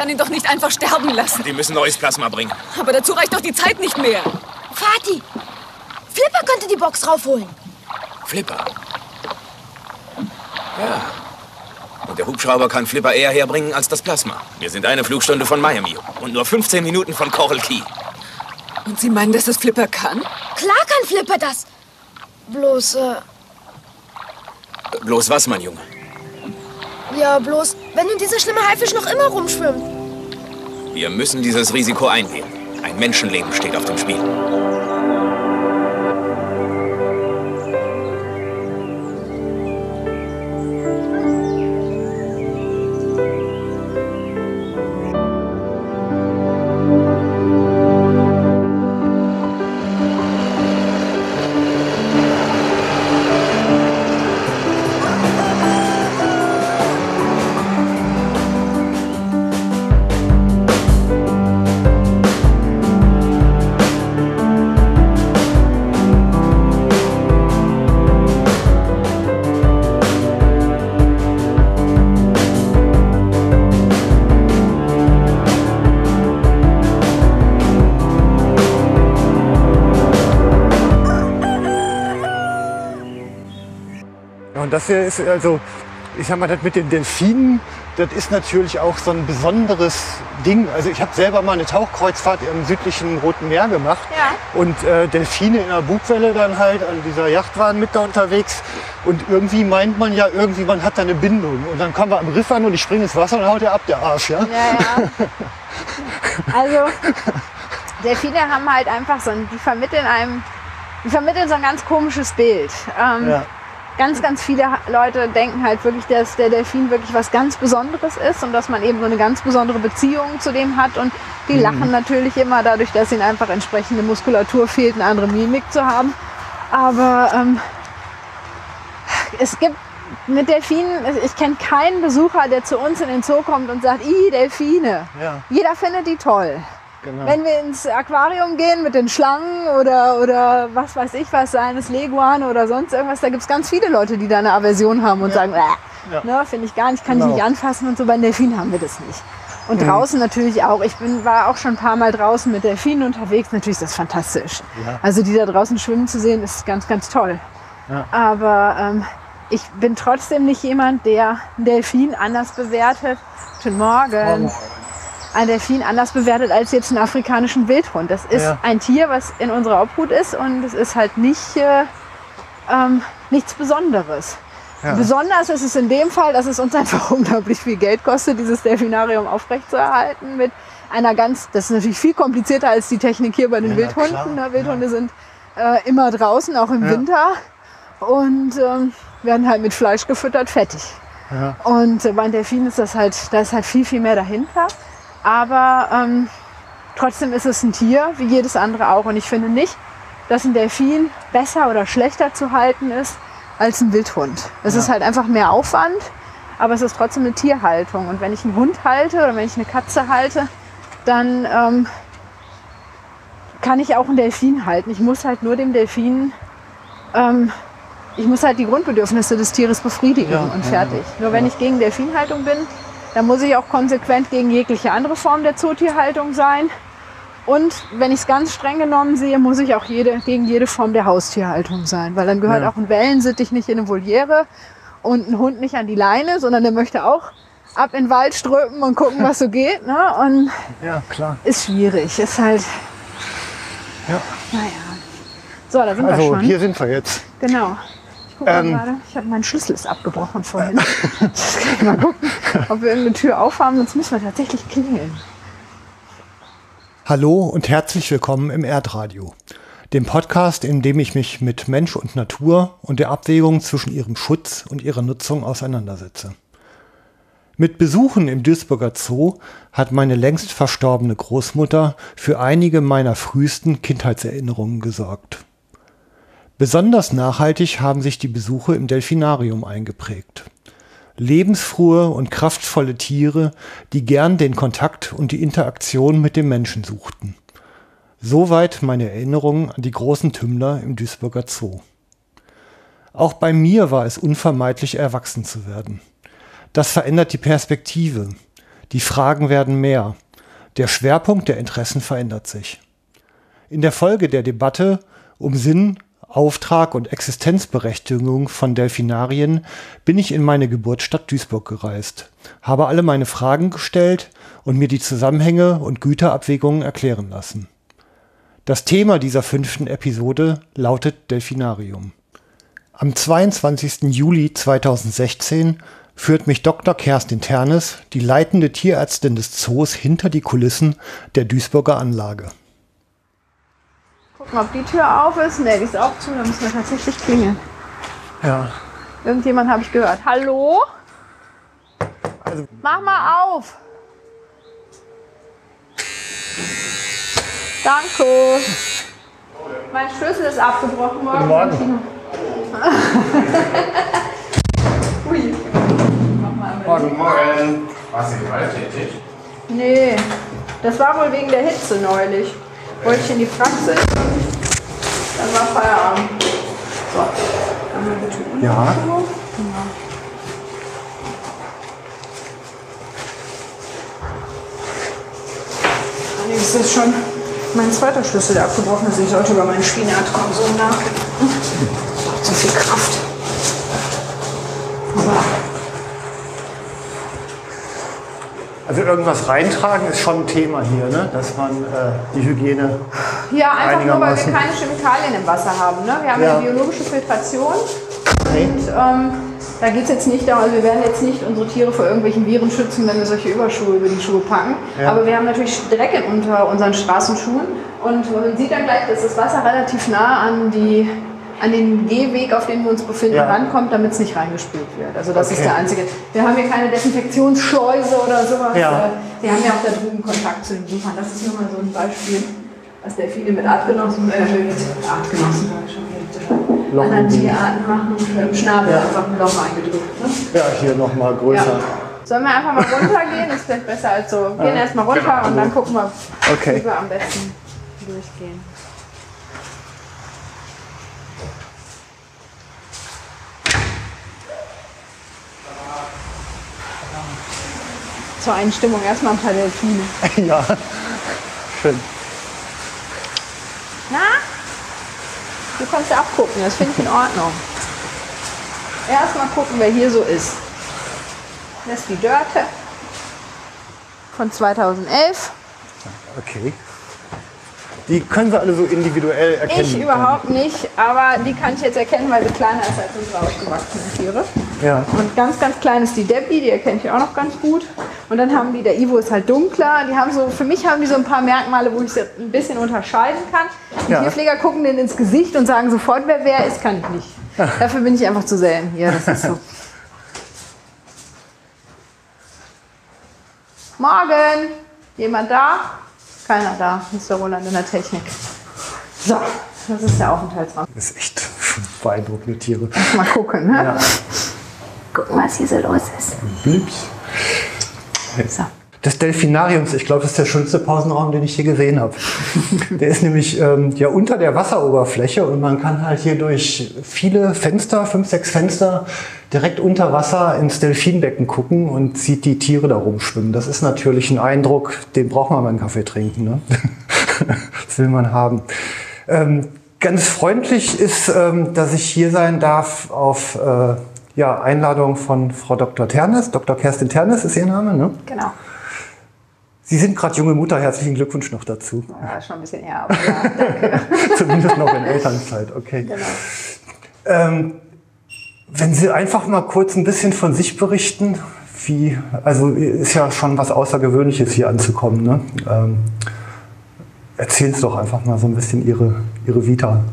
kann ihn doch nicht einfach sterben lassen. Die müssen neues Plasma bringen. Aber dazu reicht doch die Zeit nicht mehr. Vati, Flipper könnte die Box raufholen. Flipper. Ja. Und der Hubschrauber kann Flipper eher herbringen als das Plasma. Wir sind eine Flugstunde von Miami und nur 15 Minuten von Coral Key. Und Sie meinen, dass das Flipper kann? Klar kann Flipper das. Bloß, äh, Bloß was, mein Junge? Ja, bloß, wenn nun dieser schlimme Haifisch noch immer rumschwimmt. Wir müssen dieses Risiko eingehen. Ein Menschenleben steht auf dem Spiel. Das hier ist also, ich sag mal, das mit den Delfinen, das ist natürlich auch so ein besonderes Ding. Also ich habe selber mal eine Tauchkreuzfahrt im südlichen Roten Meer gemacht. Ja. Und äh, Delfine in der Bugwelle dann halt an dieser Yacht waren mit da unterwegs. Und irgendwie meint man ja, irgendwie man hat da eine Bindung. Und dann kommen wir am Riff an und ich springe ins Wasser und haut der ab, der Arsch. Ja? Ja, ja. Also, Delfine haben halt einfach so ein, die vermitteln einem, die vermitteln so ein ganz komisches Bild. Ähm, Ja. Ganz, ganz viele Leute denken halt wirklich, dass der Delfin wirklich was ganz Besonderes ist und dass man eben so eine ganz besondere Beziehung zu dem hat. Und die lachen natürlich immer dadurch, dass ihnen einfach entsprechende Muskulatur fehlt, eine andere Mimik zu haben. Aber ähm, es gibt mit Delfinen, ich kenne keinen Besucher, der zu uns in den Zoo kommt und sagt, i Delfine. Ja. Jeder findet die toll. Genau. Wenn wir ins Aquarium gehen mit den Schlangen oder, oder was weiß ich was, seines Leguan oder sonst irgendwas, da gibt es ganz viele Leute, die da eine Aversion haben und sagen, äh, Ja. ne, finde ich gar nicht, kann Genau. Mhm. ich nicht anfassen und so. Bei Delfinen haben wir das nicht. Und draußen natürlich auch. Ich bin, war auch schon ein paar Mal draußen mit Delfinen unterwegs. Natürlich ist das fantastisch. Ja. Also die da draußen schwimmen zu sehen, ist ganz, ganz toll. Ja. Aber ähm, ich bin trotzdem nicht jemand, der einen Delfin anders bewertet. Guten Morgen ein Delfin anders bewertet als jetzt einen afrikanischen Wildhund. Das ist Ja. ein Tier, was in unserer Obhut ist und es ist halt nicht äh, ähm, nichts Besonderes. Ja. Besonders ist es in dem Fall, dass es uns einfach unglaublich viel Geld kostet, dieses Delfinarium aufrechtzuerhalten mit einer ganz, das ist natürlich viel komplizierter als die Technik hier bei den Ja, Wildhunden. klar? Wildhunde sind äh, immer draußen, auch im. Winter und ähm, werden halt mit Fleisch gefüttert, fertig. Ja. Und äh, bei den Delfinen ist das halt, da ist halt viel, viel mehr dahinter. Aber ähm, trotzdem ist es ein Tier, wie jedes andere auch. Und ich finde nicht, dass ein Delfin besser oder schlechter zu halten ist als ein Wildhund. Es ist halt einfach mehr Aufwand, aber es ist trotzdem eine Tierhaltung. Und wenn ich einen Hund halte oder wenn ich eine Katze halte, dann ähm, kann ich auch einen Delfin halten. Ich muss halt nur dem Delfin, ähm, ich muss halt die Grundbedürfnisse des Tieres befriedigen Ja, und ja, fertig. Nur wenn ich gegen Delfinhaltung bin, dann muss ich auch konsequent gegen jegliche andere Form der Zootierhaltung sein. Und wenn ich es ganz streng genommen sehe, muss ich auch jede, gegen jede Form der Haustierhaltung sein. Weil dann gehört Ja. auch ein Wellensittich nicht in eine Voliere und ein Hund nicht an die Leine, sondern der möchte auch ab in den Wald strömen und gucken, was so geht. Ne? Und ja, klar. ist schwierig. Ist halt, Ja. naja. So, da sind wir Also schon. hier sind wir jetzt. Genau. Ich gucke Ähm. gerade. Ich habe mein Schlüssel ist abgebrochen vorhin. Jetzt kann ich mal gucken, ob wir irgendeine Tür aufhaben, sonst müssen wir tatsächlich klingeln. Hallo und herzlich willkommen im Erdradio, dem Podcast, in dem ich mich mit Mensch und Natur und der Abwägung zwischen ihrem Schutz und ihrer Nutzung auseinandersetze. Mit Besuchen im Duisburger Zoo hat meine längst verstorbene Großmutter für einige meiner frühesten Kindheitserinnerungen gesorgt. Besonders nachhaltig haben sich die Besuche im Delfinarium eingeprägt. Lebensfrohe und kraftvolle Tiere, die gern den Kontakt und die Interaktion mit dem Menschen suchten. Soweit meine Erinnerungen an die großen Tümmler im Duisburger Zoo. Auch bei mir war es unvermeidlich, erwachsen zu werden. Das verändert die Perspektive. Die Fragen werden mehr. Der Schwerpunkt der Interessen verändert sich. In der Folge der Debatte um Sinn, Auftrag und Existenzberechtigung von Delfinarien bin ich in meine Geburtsstadt Duisburg gereist, habe alle meine Fragen gestellt und mir die Zusammenhänge und Güterabwägungen erklären lassen. Das Thema dieser fünften Episode lautet Delfinarium. Am 22. Juli 2016 führt mich Dr. Kerstin Ternes, die leitende Tierärztin des Zoos, hinter die Kulissen der Duisburger Anlage. Ob die Tür auf ist. Ne, die ist auch zu, da müssen wir tatsächlich klingeln. Ja, Irgendjemand habe ich gehört. Hallo? also Mach mal auf. Danke. Mein Schlüssel ist abgebrochen worden. Guten Morgen. Ui. Guten Morgen. Warst du gerade tätig? Nee, das war wohl wegen der Hitze neulich. Wollte ich in die Praxis und dann war Feierabend. So, einmal bitte unten. Ja. Genau. Das ist schon mein zweiter Schlüssel, der abgebrochen ist. Ich sollte über meinen Spinat-Konsum nachdenken. Das macht so viel Kraft. Aber Also irgendwas reintragen ist schon ein Thema hier, ne? dass man äh, die Hygiene. Ja, einfach nur, weil wir keine Chemikalien im Wasser haben. Ne? Wir haben Ja. eine biologische Filtration Okay. und ähm, da geht es jetzt nicht darum, also wir werden jetzt nicht unsere Tiere vor irgendwelchen Viren schützen, wenn wir solche Überschuhe über die Schuhe packen. Ja. Aber wir haben natürlich Dreck unter unseren Straßenschuhen und man sieht dann gleich, dass das Wasser relativ nah an, die, an den Gehweg, auf dem wir uns befinden, Ja. rankommt, damit es nicht reingespült wird. Also das ist Okay. der einzige. Wir haben hier keine Desinfektionsschleuse oder sowas. Ja. Äh, Wir haben ja auch da drüben Kontakt zu den Besuchern. Das ist nur mal so ein Beispiel, was Delfine mit Artgenossen, äh, mit Artgenossen, sag ich schon, mit äh, anderen Tierarten machen und mit dem Schnabel einfach ein Loch eingedrückt. Ne? Ja, hier nochmal größer. Ja. Sollen wir einfach mal runtergehen? Das ist vielleicht besser als so. Wir gehen erstmal runter und dann gucken wir, Okay. wie wir am besten durchgehen. Zur Einstimmung erstmal ein paar Delfine. Ja, schön. Na? Du kannst ja abgucken, das finde ich in Ordnung. Erstmal gucken, wer hier so ist. Das ist die Dörte von 2011. Okay. Die können wir alle so individuell erkennen. Ich überhaupt nicht, aber die kann ich jetzt erkennen, weil sie kleiner ist als unsere ausgewachsenen Tiere. Ja. Und ganz, ganz klein ist die Debbie, die erkenne ich auch noch ganz gut. Und dann haben die, der Ivo ist halt dunkler. Die haben so, für mich haben die so ein paar Merkmale, wo ich sie ein bisschen unterscheiden kann. Die Ja. Tierpfleger gucken denen ins Gesicht und sagen sofort, wer wer ist, kann ich nicht. Dafür bin ich einfach zu selten hier. Das ist so. Morgen! Jemand da? Keiner da. Mr. Roland in der Technik. So, das ist der Aufenthaltsraum. Das ist echt beeindruckende Tiere. Mal gucken, ne? Ja. Gucken, was hier so los ist. Blips. So. Des Delfinariums, ich glaube, das ist der schönste Pausenraum, den ich hier gesehen habe. Der ist nämlich ähm, ja unter der Wasseroberfläche und man kann halt hier durch viele Fenster, fünf, sechs Fenster, direkt unter Wasser ins Delfinbecken gucken und sieht die Tiere da rumschwimmen. Das ist natürlich ein Eindruck, den braucht man beim Kaffee trinken. Ne? das will man haben. Ähm, ganz freundlich ist, ähm, dass ich hier sein darf auf äh, ja, Einladung von Frau Dr. Ternes. Dr. Kerstin Ternes ist ihr Name, ne? Genau. Sie sind gerade junge Mutter, herzlichen Glückwunsch noch dazu. Ja, schon ein bisschen her, aber ja, danke. Zumindest noch in Elternzeit, okay. Genau. Ähm, wenn Sie einfach mal kurz ein bisschen von sich berichten, wie, also ist ja schon was Außergewöhnliches hier anzukommen, ne? Ähm, erzählen Sie doch einfach mal so ein bisschen Ihre, Ihre Vita.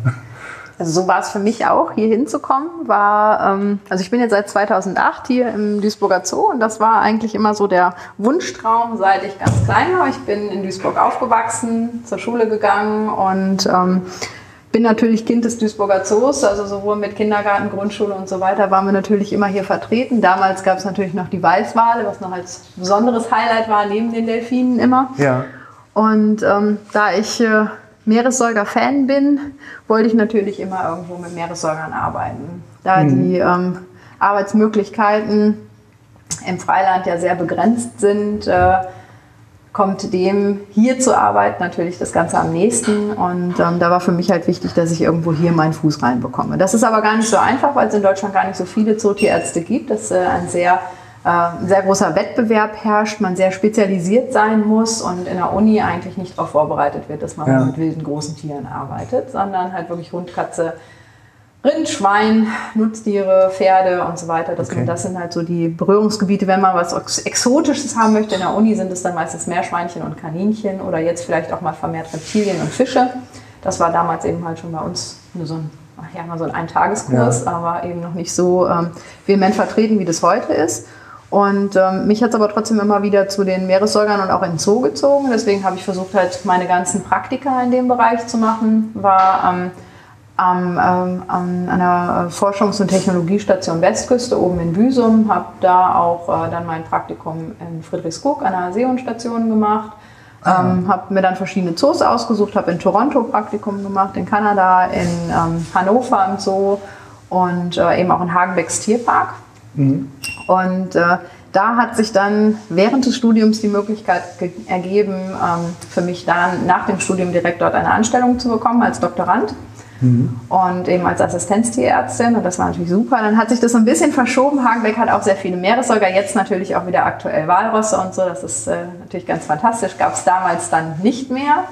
Also so war es für mich auch, hier hinzukommen. War, ähm, also ich bin jetzt seit 2008 hier im Duisburger Zoo und das war eigentlich immer so der Wunschtraum, seit ich ganz klein war. Ich bin in Duisburg aufgewachsen, zur Schule gegangen und ähm, bin natürlich Kind des Duisburger Zoos, also sowohl mit Kindergarten, Grundschule und so weiter waren wir natürlich immer hier vertreten. Damals gab es natürlich noch die Weißwale, was noch als besonderes Highlight war, neben den Delfinen immer. Ja. Und ähm, da ich äh, Meeressäuger-Fan bin, wollte ich natürlich immer irgendwo mit Meeressäugern arbeiten. Da die ähm, Arbeitsmöglichkeiten im Freiland ja sehr begrenzt sind, äh, kommt dem hier zu arbeiten natürlich das Ganze am nächsten. Und ähm, da war für mich halt wichtig, dass ich irgendwo hier meinen Fuß reinbekomme. Das ist aber gar nicht so einfach, weil es in Deutschland gar nicht so viele Zootierärzte gibt. Das ist äh, ein sehr ein sehr großer Wettbewerb herrscht, man sehr spezialisiert sein muss und in der Uni eigentlich nicht darauf vorbereitet wird, dass man Ja. mit wilden großen Tieren arbeitet, sondern halt wirklich Hund, Katze, Rind, Schwein, Nutztiere, Pferde und so weiter. Das, Okay. das sind halt so die Berührungsgebiete. Wenn man was Ex- Exotisches haben möchte in der Uni, sind es dann meistens Meerschweinchen und Kaninchen oder jetzt vielleicht auch mal vermehrt Reptilien und Fische. Das war damals eben halt schon bei uns nur so ein, ja, mal so ein Eintageskurs, Ja. aber eben noch nicht so ähm, vehement vertreten, wie das heute ist. Und ähm, mich hat es aber trotzdem immer wieder zu den Meeressäugern und auch in Zoo gezogen. Deswegen habe ich versucht, halt meine ganzen Praktika in dem Bereich zu machen. War ähm, am, ähm, an einer Forschungs- und Technologiestation Westküste oben in Büsum, habe da auch äh, dann mein Praktikum in Friedrichskoog an einer Seehundstation gemacht. Ähm, habe mir dann verschiedene Zoos ausgesucht, habe in Toronto Praktikum gemacht, in Kanada, in ähm, Hannover im Zoo und äh, eben auch in Hagenbecks Tierpark. Und äh, da hat sich dann während des Studiums die Möglichkeit ge- ergeben, ähm, für mich dann nach dem Studium direkt dort eine Anstellung zu bekommen als Doktorand. Und eben als Assistenztierärztin und das war natürlich super. Dann hat sich das so ein bisschen verschoben. Hagenbeck hat auch sehr viele Meeressäuger, jetzt natürlich auch wieder aktuell Walrosse und so. Das ist äh, natürlich ganz fantastisch. Gab es damals dann nicht mehr.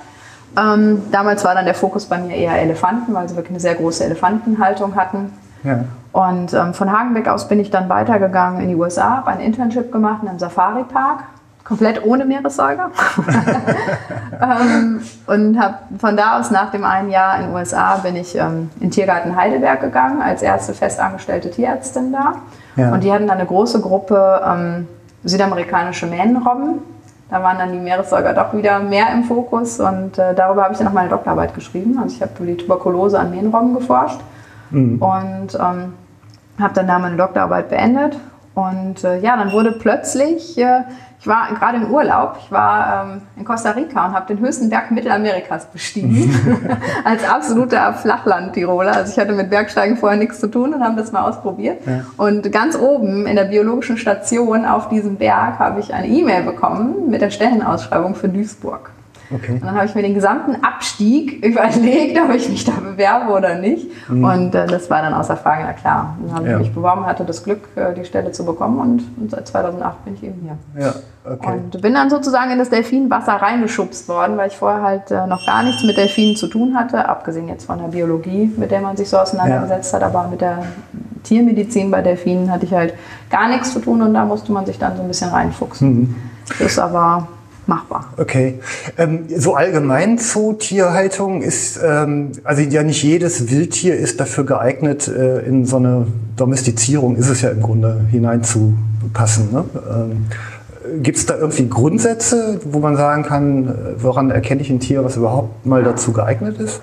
Ähm, damals war dann der Fokus bei mir eher Elefanten, weil sie wirklich eine sehr große Elefantenhaltung hatten. Ja. Und ähm, von Hagenbeck aus bin ich dann weitergegangen in die USA, habe ein Internship gemacht in einem Safari-Park, komplett ohne Meeressäuger. ähm, und habe von da aus nach dem einen Jahr in den USA bin ich ähm, in Tiergarten Heidelberg gegangen, als erste festangestellte Tierärztin da. Ja. Und die hatten dann eine große Gruppe ähm, südamerikanische Mähnenrobben. Da waren dann die Meeressäuger doch wieder mehr im Fokus und äh, darüber habe ich dann auch meine Doktorarbeit geschrieben. Also ich habe über die Tuberkulose an Mähnenrobben geforscht und ähm, habe dann da meine Doktorarbeit beendet. Und äh, ja, dann wurde plötzlich, äh, ich war gerade im Urlaub, ich war ähm, in Costa Rica und habe den höchsten Berg Mittelamerikas bestiegen, als absoluter Flachland-Tiroler. Also ich hatte mit Bergsteigen vorher nichts zu tun und haben das mal ausprobiert. Und ganz oben in der biologischen Station auf diesem Berg habe ich eine E-Mail bekommen mit der Stellenausschreibung für Duisburg. Okay. Und dann habe ich mir den gesamten Abstieg überlegt, ob ich mich da bewerbe oder nicht. Und äh, das war dann außer Frage, na klar. Dann habe Ja. ich mich beworben, hatte das Glück, äh, die Stelle zu bekommen und, und seit 2008 bin ich eben hier. Ja, okay. Und bin dann sozusagen in das Delfinwasser reingeschubst worden, weil ich vorher halt äh, noch gar nichts mit Delfinen zu tun hatte, abgesehen jetzt von der Biologie, mit der man sich so auseinandergesetzt hat, aber mit der Tiermedizin bei Delfinen hatte ich halt gar nichts zu tun und da musste man sich dann so ein bisschen reinfuchsen. Das ist aber machbar. Okay. Ähm, so allgemein Zootierhaltung ist, ähm, also ja nicht jedes Wildtier ist dafür geeignet, äh, in so eine Domestizierung ist es ja im Grunde hineinzupassen. Ne? Ähm, Gibt es da irgendwie Grundsätze, wo man sagen kann, äh, woran erkenne ich ein Tier, was überhaupt mal dazu geeignet ist?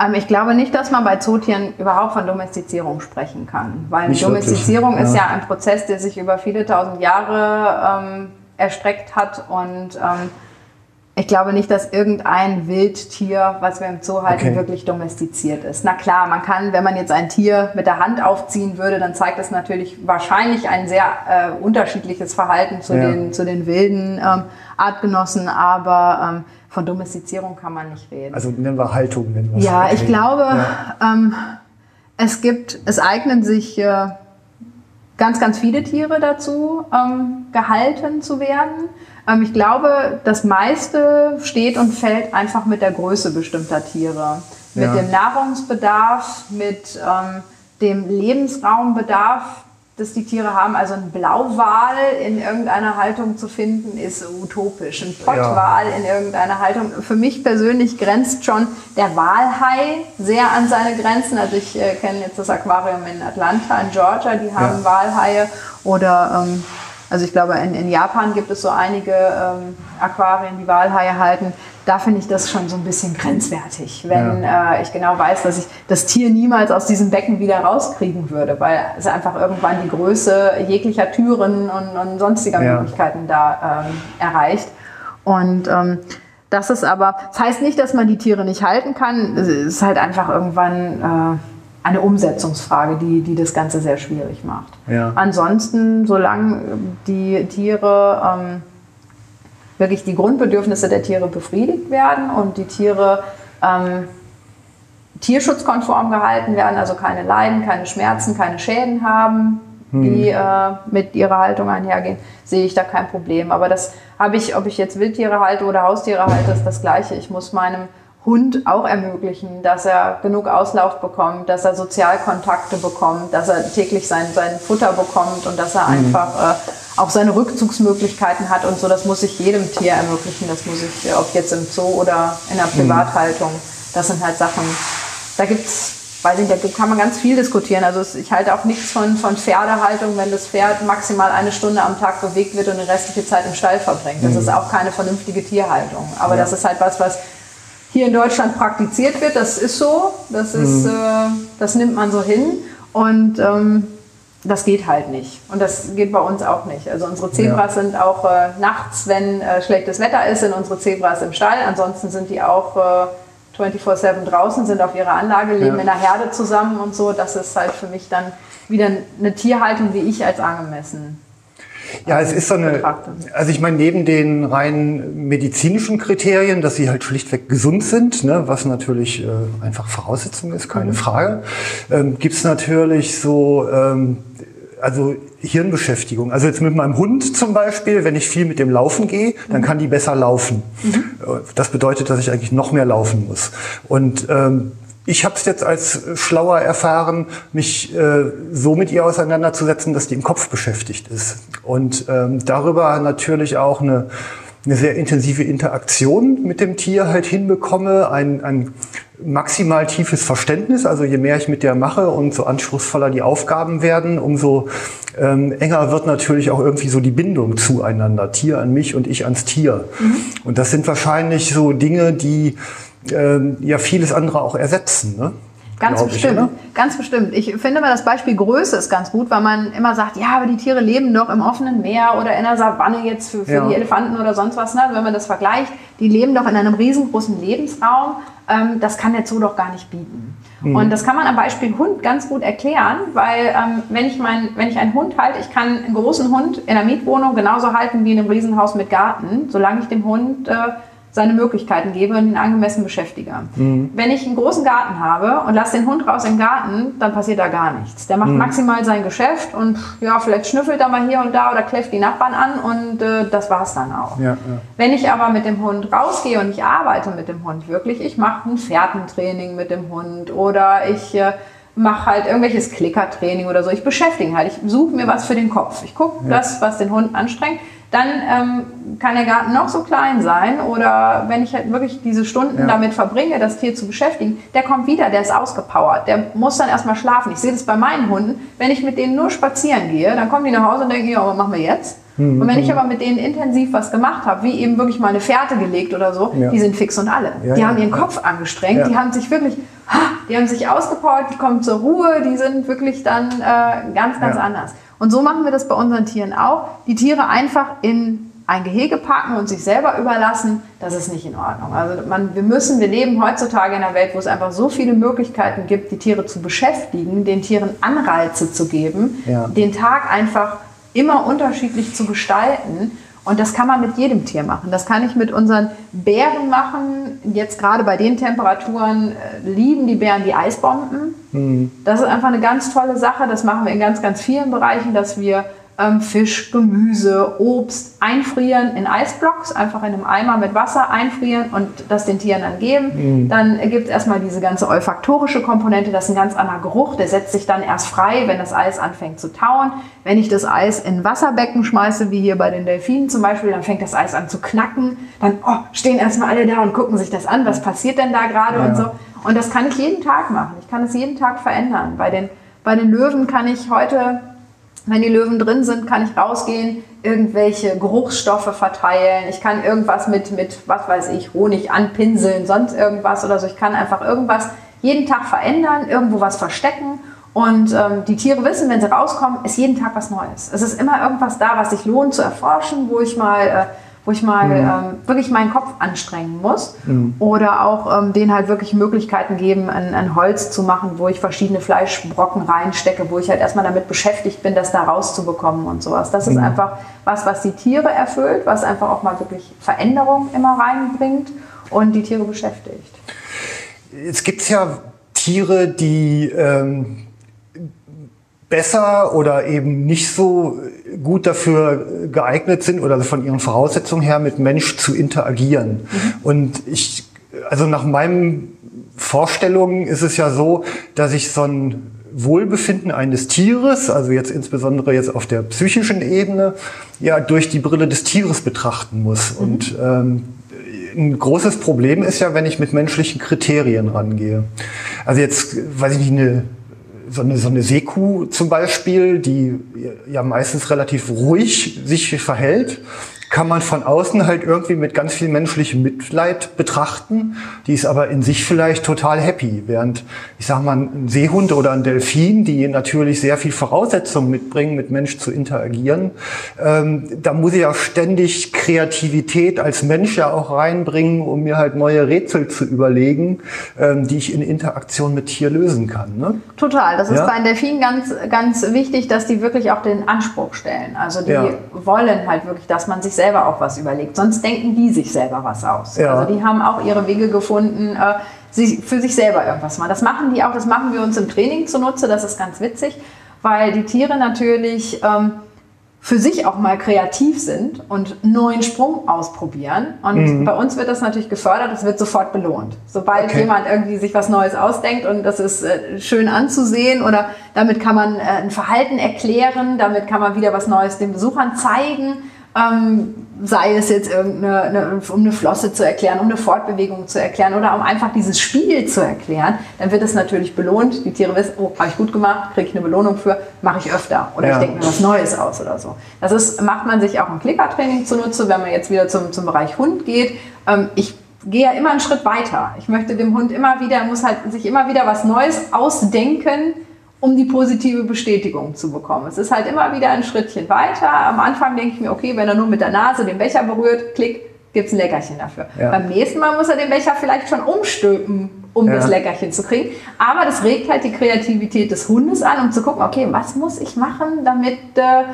Ähm, ich glaube nicht, dass man bei Zootieren überhaupt von Domestizierung sprechen kann. Weil Nicht Domestizierung wirklich, ist ja. ja ein Prozess, der sich über viele tausend Jahre ähm, erstreckt hat. Und ähm, ich glaube nicht, dass irgendein Wildtier, was wir im Zoo halten, Okay. wirklich domestiziert ist. Na klar, man kann, wenn man jetzt ein Tier mit der Hand aufziehen würde, dann zeigt das natürlich wahrscheinlich ein sehr äh, unterschiedliches Verhalten zu, Ja. den, zu den wilden ähm, Artgenossen. Aber ähm, von Domestizierung kann man nicht reden. Also nennen wir Haltung. Nennen wir Ja, ich glaube, ähm, es gibt, es eignen sich äh, ganz, ganz viele Tiere dazu, ähm, gehalten zu werden. Ähm, ich glaube, das meiste steht und fällt einfach mit der Größe bestimmter Tiere. Mit Ja. dem Nahrungsbedarf, mit ähm, dem Lebensraumbedarf, das die Tiere haben. Also ein Blauwal in irgendeiner Haltung zu finden, ist utopisch. Ein Pottwal in irgendeiner Haltung. Für mich persönlich grenzt schon der Walhai sehr an seine Grenzen. Also ich äh, kenne jetzt das Aquarium in Atlanta, in Georgia, die haben Ja. Walhaie. Oder ähm, also ich glaube, in, in Japan gibt es so einige ähm, Aquarien, die Walhaie halten. Da finde ich das schon so ein bisschen grenzwertig, wenn äh, ich genau weiß, dass ich das Tier niemals aus diesem Becken wieder rauskriegen würde, weil es einfach irgendwann die Größe jeglicher Türen und, und sonstiger Ja. Möglichkeiten da ähm, erreicht. Und ähm, das ist aber, das heißt nicht, dass man die Tiere nicht halten kann. Es ist halt einfach irgendwann äh, eine Umsetzungsfrage, die, die das Ganze sehr schwierig macht. Ja. Ansonsten, solange die Tiere ähm, wirklich die Grundbedürfnisse der Tiere befriedigt werden und die Tiere ähm, tierschutzkonform gehalten werden, also keine Leiden, keine Schmerzen, keine Schäden haben, die äh, mit ihrer Haltung einhergehen, sehe ich da kein Problem. Aber das habe ich, ob ich jetzt Wildtiere halte oder Haustiere halte, ist das Gleiche. Ich muss meinem Hund auch ermöglichen, dass er genug Auslauf bekommt, dass er Sozialkontakte bekommt, dass er täglich sein, sein Futter bekommt und dass er einfach äh, auch seine Rückzugsmöglichkeiten hat und so. Das muss ich jedem Tier ermöglichen. Das muss ich, ob jetzt im Zoo oder in der Privathaltung. Das sind halt Sachen, da gibt's weiß nicht, da kann man ganz viel diskutieren. Also ich halte auch nichts von, von Pferdehaltung, wenn das Pferd maximal eine Stunde am Tag bewegt wird und die restliche Zeit im Stall verbringt. Das ist auch keine vernünftige Tierhaltung. Aber das ist halt was, was hier in Deutschland praktiziert wird. Das ist so. Das, ist, äh, das nimmt man so hin. Und ähm, das geht halt nicht. Und das geht bei uns auch nicht. Also unsere Zebras sind auch äh, nachts, wenn äh, schlechtes Wetter ist, sind unsere Zebras im Stall. Ansonsten sind die auch äh, 24-7 draußen, sind auf ihrer Anlage, leben Ja. in der Herde zusammen und so. Das ist halt für mich dann wieder eine Tierhaltung, die ich als angemessen Ja, es ist so eine, also ich meine, neben den rein medizinischen Kriterien, dass sie halt schlichtweg gesund sind, ne, was natürlich äh, einfach Voraussetzung ist, keine Frage, ähm, gibt's natürlich so, ähm, also Hirnbeschäftigung. Also jetzt mit meinem Hund zum Beispiel, wenn ich viel mit dem Laufen gehe, dann kann die besser laufen. Äh, Das bedeutet, dass ich eigentlich noch mehr laufen muss. Und ähm, ich habe es jetzt als schlauer erfahren, mich äh, so mit ihr auseinanderzusetzen, dass die im Kopf beschäftigt ist. Und ähm, darüber natürlich auch eine, eine sehr intensive Interaktion mit dem Tier halt hinbekomme, ein, ein maximal tiefes Verständnis. Also je mehr ich mit der mache und so anspruchsvoller die Aufgaben werden, umso ähm, enger wird natürlich auch irgendwie so die Bindung zueinander. Tier an mich und ich ans Tier. Und das sind wahrscheinlich so Dinge, die ähm, ja vieles andere auch ersetzen. Ne? Ganz Glaub ich, bestimmt, oder? ganz bestimmt. Ich finde mal das Beispiel Größe ist ganz gut, weil man immer sagt, ja, aber die Tiere leben doch im offenen Meer oder in der Savanne jetzt für, für Ja. die Elefanten oder sonst was. Ne? Wenn man das vergleicht, die leben doch in einem riesengroßen Lebensraum. Ähm, das kann der Zoo doch gar nicht bieten. Mhm. Und das kann man am Beispiel Hund ganz gut erklären, weil ähm, wenn, ich mein, wenn ich einen Hund halte, ich kann einen großen Hund in einer Mietwohnung genauso halten wie in einem Riesenhaus mit Garten, solange ich dem Hund äh, seine Möglichkeiten gebe und ihn angemessen beschäftige. Wenn ich einen großen Garten habe und lasse den Hund raus im Garten, dann passiert da gar nichts. Der macht maximal sein Geschäft und ja, vielleicht schnüffelt er mal hier und da oder kläfft die Nachbarn an und äh, das war's dann auch. Ja, ja. Wenn ich aber mit dem Hund rausgehe und ich arbeite mit dem Hund wirklich, ich mache ein Fährtentraining mit dem Hund oder ich äh, mache halt irgendwelches Klickertraining oder so. Ich beschäftige ihn halt. Ich suche mir was für den Kopf. Ich gucke das, was den Hund anstrengt. Dann ähm, kann der Garten noch so klein sein oder wenn ich halt wirklich diese Stunden Ja. damit verbringe, das Tier zu beschäftigen, der kommt wieder, der ist ausgepowert, der muss dann erstmal schlafen. Ich sehe das bei meinen Hunden, wenn ich mit denen nur spazieren gehe, dann kommen die nach Hause und denken, ja, was machen wir jetzt? Mhm. Und wenn ich aber mit denen intensiv was gemacht habe, wie eben wirklich mal eine Fährte gelegt oder so, Ja. die sind fix und alle. Ja, die haben ihren. Kopf angestrengt, die haben sich wirklich, ha, die haben sich ausgepowert, die kommen zur Ruhe, die sind wirklich dann äh, ganz, ganz anders. Und so machen wir das bei unseren Tieren auch. Die Tiere einfach in ein Gehege packen und sich selber überlassen, das ist nicht in Ordnung. Also man, wir müssen, wir leben heutzutage in einer Welt, wo es einfach so viele Möglichkeiten gibt, die Tiere zu beschäftigen, den Tieren Anreize zu geben, Ja. den Tag einfach immer unterschiedlich zu gestalten. Und das kann man mit jedem Tier machen. Das kann ich mit unseren Bären machen. Jetzt gerade bei den Temperaturen äh, lieben die Bären die Eisbomben. Das ist einfach eine ganz tolle Sache. Das machen wir in ganz, ganz vielen Bereichen, dass wir ähm, Fisch, Gemüse, Obst einfrieren in Eisblocks, einfach in einem Eimer mit Wasser einfrieren und das den Tieren dann geben. Dann gibt es erstmal diese ganze olfaktorische Komponente, das ist ein ganz anderer Geruch, der setzt sich dann erst frei, wenn das Eis anfängt zu tauen. Wenn ich das Eis in Wasserbecken schmeiße, wie hier bei den Delfinen zum Beispiel, dann fängt das Eis an zu knacken. Dann oh, stehen erstmal alle da und gucken sich das an, was passiert denn da gerade und so. Und das kann ich jeden Tag machen. Ich kann es jeden Tag verändern. Bei den, bei den Löwen kann ich heute wenn die Löwen drin sind, kann ich rausgehen, irgendwelche Geruchsstoffe verteilen. Ich kann irgendwas mit, mit, was weiß ich, Honig anpinseln, sonst irgendwas oder so. Ich kann einfach irgendwas jeden Tag verändern, irgendwo was verstecken. Und ähm, die Tiere wissen, wenn sie rauskommen, ist jeden Tag was Neues. Es ist immer irgendwas da, was sich lohnt zu erforschen, wo ich mal äh, wo ich mal ähm, wirklich meinen Kopf anstrengen muss. Oder auch ähm, denen halt wirklich Möglichkeiten geben, ein, ein Holz zu machen, wo ich verschiedene Fleischbrocken reinstecke, wo ich halt erstmal damit beschäftigt bin, das da rauszubekommen und sowas. Das ist einfach was, was die Tiere erfüllt, was einfach auch mal wirklich Veränderung immer reinbringt und die Tiere beschäftigt. Es gibt ja Tiere, die ähm, besser oder eben nicht so gut dafür geeignet sind oder von ihren Voraussetzungen her mit Mensch zu interagieren. Und ich, also nach meinen Vorstellungen ist es ja so, dass ich so ein Wohlbefinden eines Tieres, also jetzt insbesondere jetzt auf der psychischen Ebene, ja durch die Brille des Tieres betrachten muss. Und ähm, ein großes Problem ist ja, wenn ich mit menschlichen Kriterien rangehe. Also jetzt, weiß ich nicht, eine, so eine, so eine Seekuh zum Beispiel, die ja meistens relativ ruhig sich verhält, kann man von außen halt irgendwie mit ganz viel menschlichem Mitleid betrachten. Die ist aber in sich vielleicht total happy. Während, ich sag mal, ein Seehund oder ein Delfin, die natürlich sehr viel Voraussetzungen mitbringen, mit Mensch zu interagieren, ähm, da muss ich ja ständig Kreativität als Mensch ja auch reinbringen, um mir halt neue Rätsel zu überlegen, ähm, die ich in Interaktion mit Tier lösen kann. Ne? Total. Das ist Ja. bei den Delfinen ganz, ganz wichtig, dass die wirklich auch den Anspruch stellen. Also die Ja. wollen halt wirklich, dass man sich selber auch was überlegt. Sonst denken die sich selber was aus. Ja. Also die haben auch ihre Wege gefunden, äh, für sich selber irgendwas machen. Das machen die auch, das machen wir uns im Training zunutze. Das ist ganz witzig, weil die Tiere natürlich ähm, für sich auch mal kreativ sind und einen neuen Sprung ausprobieren. Und bei uns wird das natürlich gefördert, es wird sofort belohnt. Sobald Okay. jemand irgendwie sich was Neues ausdenkt und das ist äh, schön anzusehen oder damit kann man äh, ein Verhalten erklären, damit kann man wieder was Neues den Besuchern zeigen. Ähm, sei es jetzt irgendeine, eine, um eine Flosse zu erklären, um eine Fortbewegung zu erklären oder um einfach dieses Spiel zu erklären, dann wird es natürlich belohnt. Die Tiere wissen, oh, habe ich gut gemacht, kriege ich eine Belohnung für, mache ich öfter oder Ja. ich denke mir was Neues aus oder so. Das ist, macht man sich auch im Klickertraining zunutze, wenn man jetzt wieder zum, zum Bereich Hund geht. Ähm, ich gehe ja immer einen Schritt weiter. Ich möchte dem Hund immer wieder, muss halt sich immer wieder was Neues ausdenken, um die positive Bestätigung zu bekommen. Es ist halt immer wieder ein Schrittchen weiter. Am Anfang denke ich mir, okay, wenn er nur mit der Nase den Becher berührt, klick, gibt es ein Leckerchen dafür. Ja. Beim nächsten Mal muss er den Becher vielleicht schon umstülpen, um Ja. das Leckerchen zu kriegen. Aber das regt halt die Kreativität des Hundes an, um zu gucken, okay, was muss ich machen, damit äh,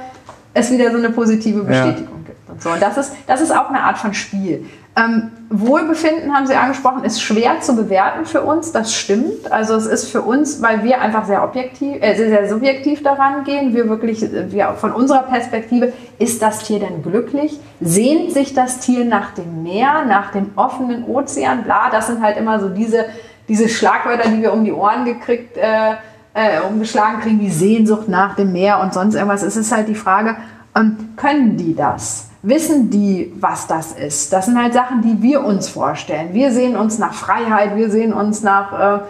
es wieder so eine positive Bestätigung gibt. Und, so. und das ist, das ist auch eine Art von Spiel. Ähm, Wohlbefinden, haben Sie angesprochen, ist schwer zu bewerten für uns. Das stimmt. Also es ist für uns, weil wir einfach sehr objektiv, äh, sehr, sehr subjektiv daran gehen. Wir wirklich, wir von unserer Perspektive, ist das Tier denn glücklich? Sehnt sich das Tier nach dem Meer, nach dem offenen Ozean? Bla, das sind halt immer so diese, diese Schlagwörter, die wir um die Ohren gekriegt, äh, äh, umgeschlagen kriegen, wie Sehnsucht nach dem Meer und sonst irgendwas. Es ist halt die Frage, ähm, können die das? Wissen die, was das ist? Das sind halt Sachen, die wir uns vorstellen. Wir sehen uns nach Freiheit, wir sehen uns nach, äh,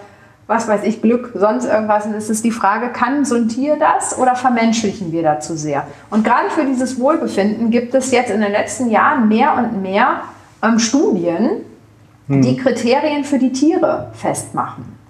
was weiß ich, Glück, sonst irgendwas. Und es ist die Frage, kann so ein Tier das oder vermenschlichen wir dazu sehr? Und gerade für dieses Wohlbefinden gibt es jetzt in den letzten Jahren mehr und mehr ähm, Studien, die Kriterien für die Tiere festmachen.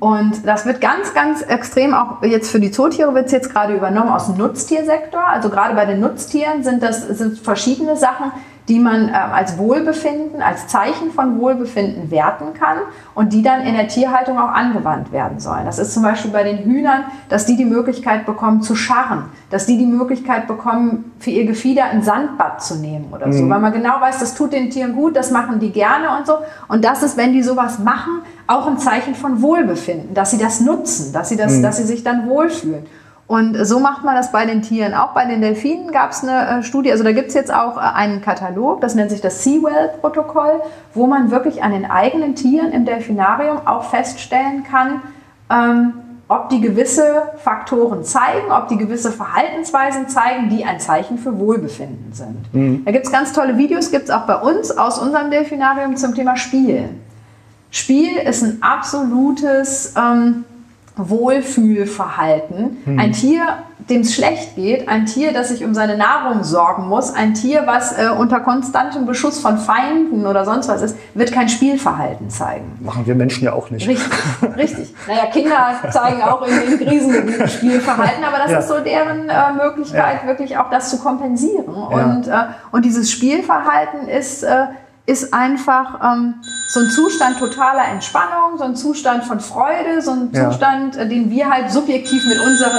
Und das wird ganz, ganz extrem auch jetzt für die Zootiere wird es jetzt gerade übernommen aus dem Nutztiersektor. Also gerade bei den Nutztieren sind das sind verschiedene Sachen, die man äh, als Wohlbefinden, als Zeichen von Wohlbefinden werten kann und die dann in der Tierhaltung auch angewandt werden sollen. Das ist zum Beispiel bei den Hühnern, dass die die Möglichkeit bekommen zu scharren, dass die die Möglichkeit bekommen, für ihr Gefieder ein Sandbad zu nehmen oder so, weil man genau weiß, das tut den Tieren gut, das machen die gerne und so. Und das ist, wenn die sowas machen, auch ein Zeichen von Wohlbefinden, dass sie das nutzen, dass sie, das, dass sie sich dann wohlfühlen. Und so macht man das bei den Tieren auch. Bei den Delfinen gab es eine äh, Studie, also da gibt es jetzt auch äh, einen Katalog, das nennt sich das Seawell-Protokoll, wo man wirklich an den eigenen Tieren im Delfinarium auch feststellen kann, ähm, ob die gewisse Faktoren zeigen, ob die gewisse Verhaltensweisen zeigen, die ein Zeichen für Wohlbefinden sind. Da gibt es ganz tolle Videos, gibt es auch bei uns aus unserem Delfinarium zum Thema Spielen. Spiel ist ein absolutes ähm, Wohlfühlverhalten. Ein Tier dem es schlecht geht, ein Tier, das sich um seine Nahrung sorgen muss, ein Tier, was äh, unter konstantem Beschuss von Feinden oder sonst was ist, wird kein Spielverhalten zeigen. Machen wir Menschen ja auch nicht. Richtig, richtig. Naja, Kinder zeigen auch in den Krisengebieten Spielverhalten, aber das Ja. ist so deren äh, Möglichkeit, Ja. wirklich auch das zu kompensieren. Und, äh, und dieses Spielverhalten ist, äh, ist einfach ähm, so ein Zustand totaler Entspannung, so ein Zustand von Freude, so ein Ja. Zustand, äh, den wir halt subjektiv mit unseren.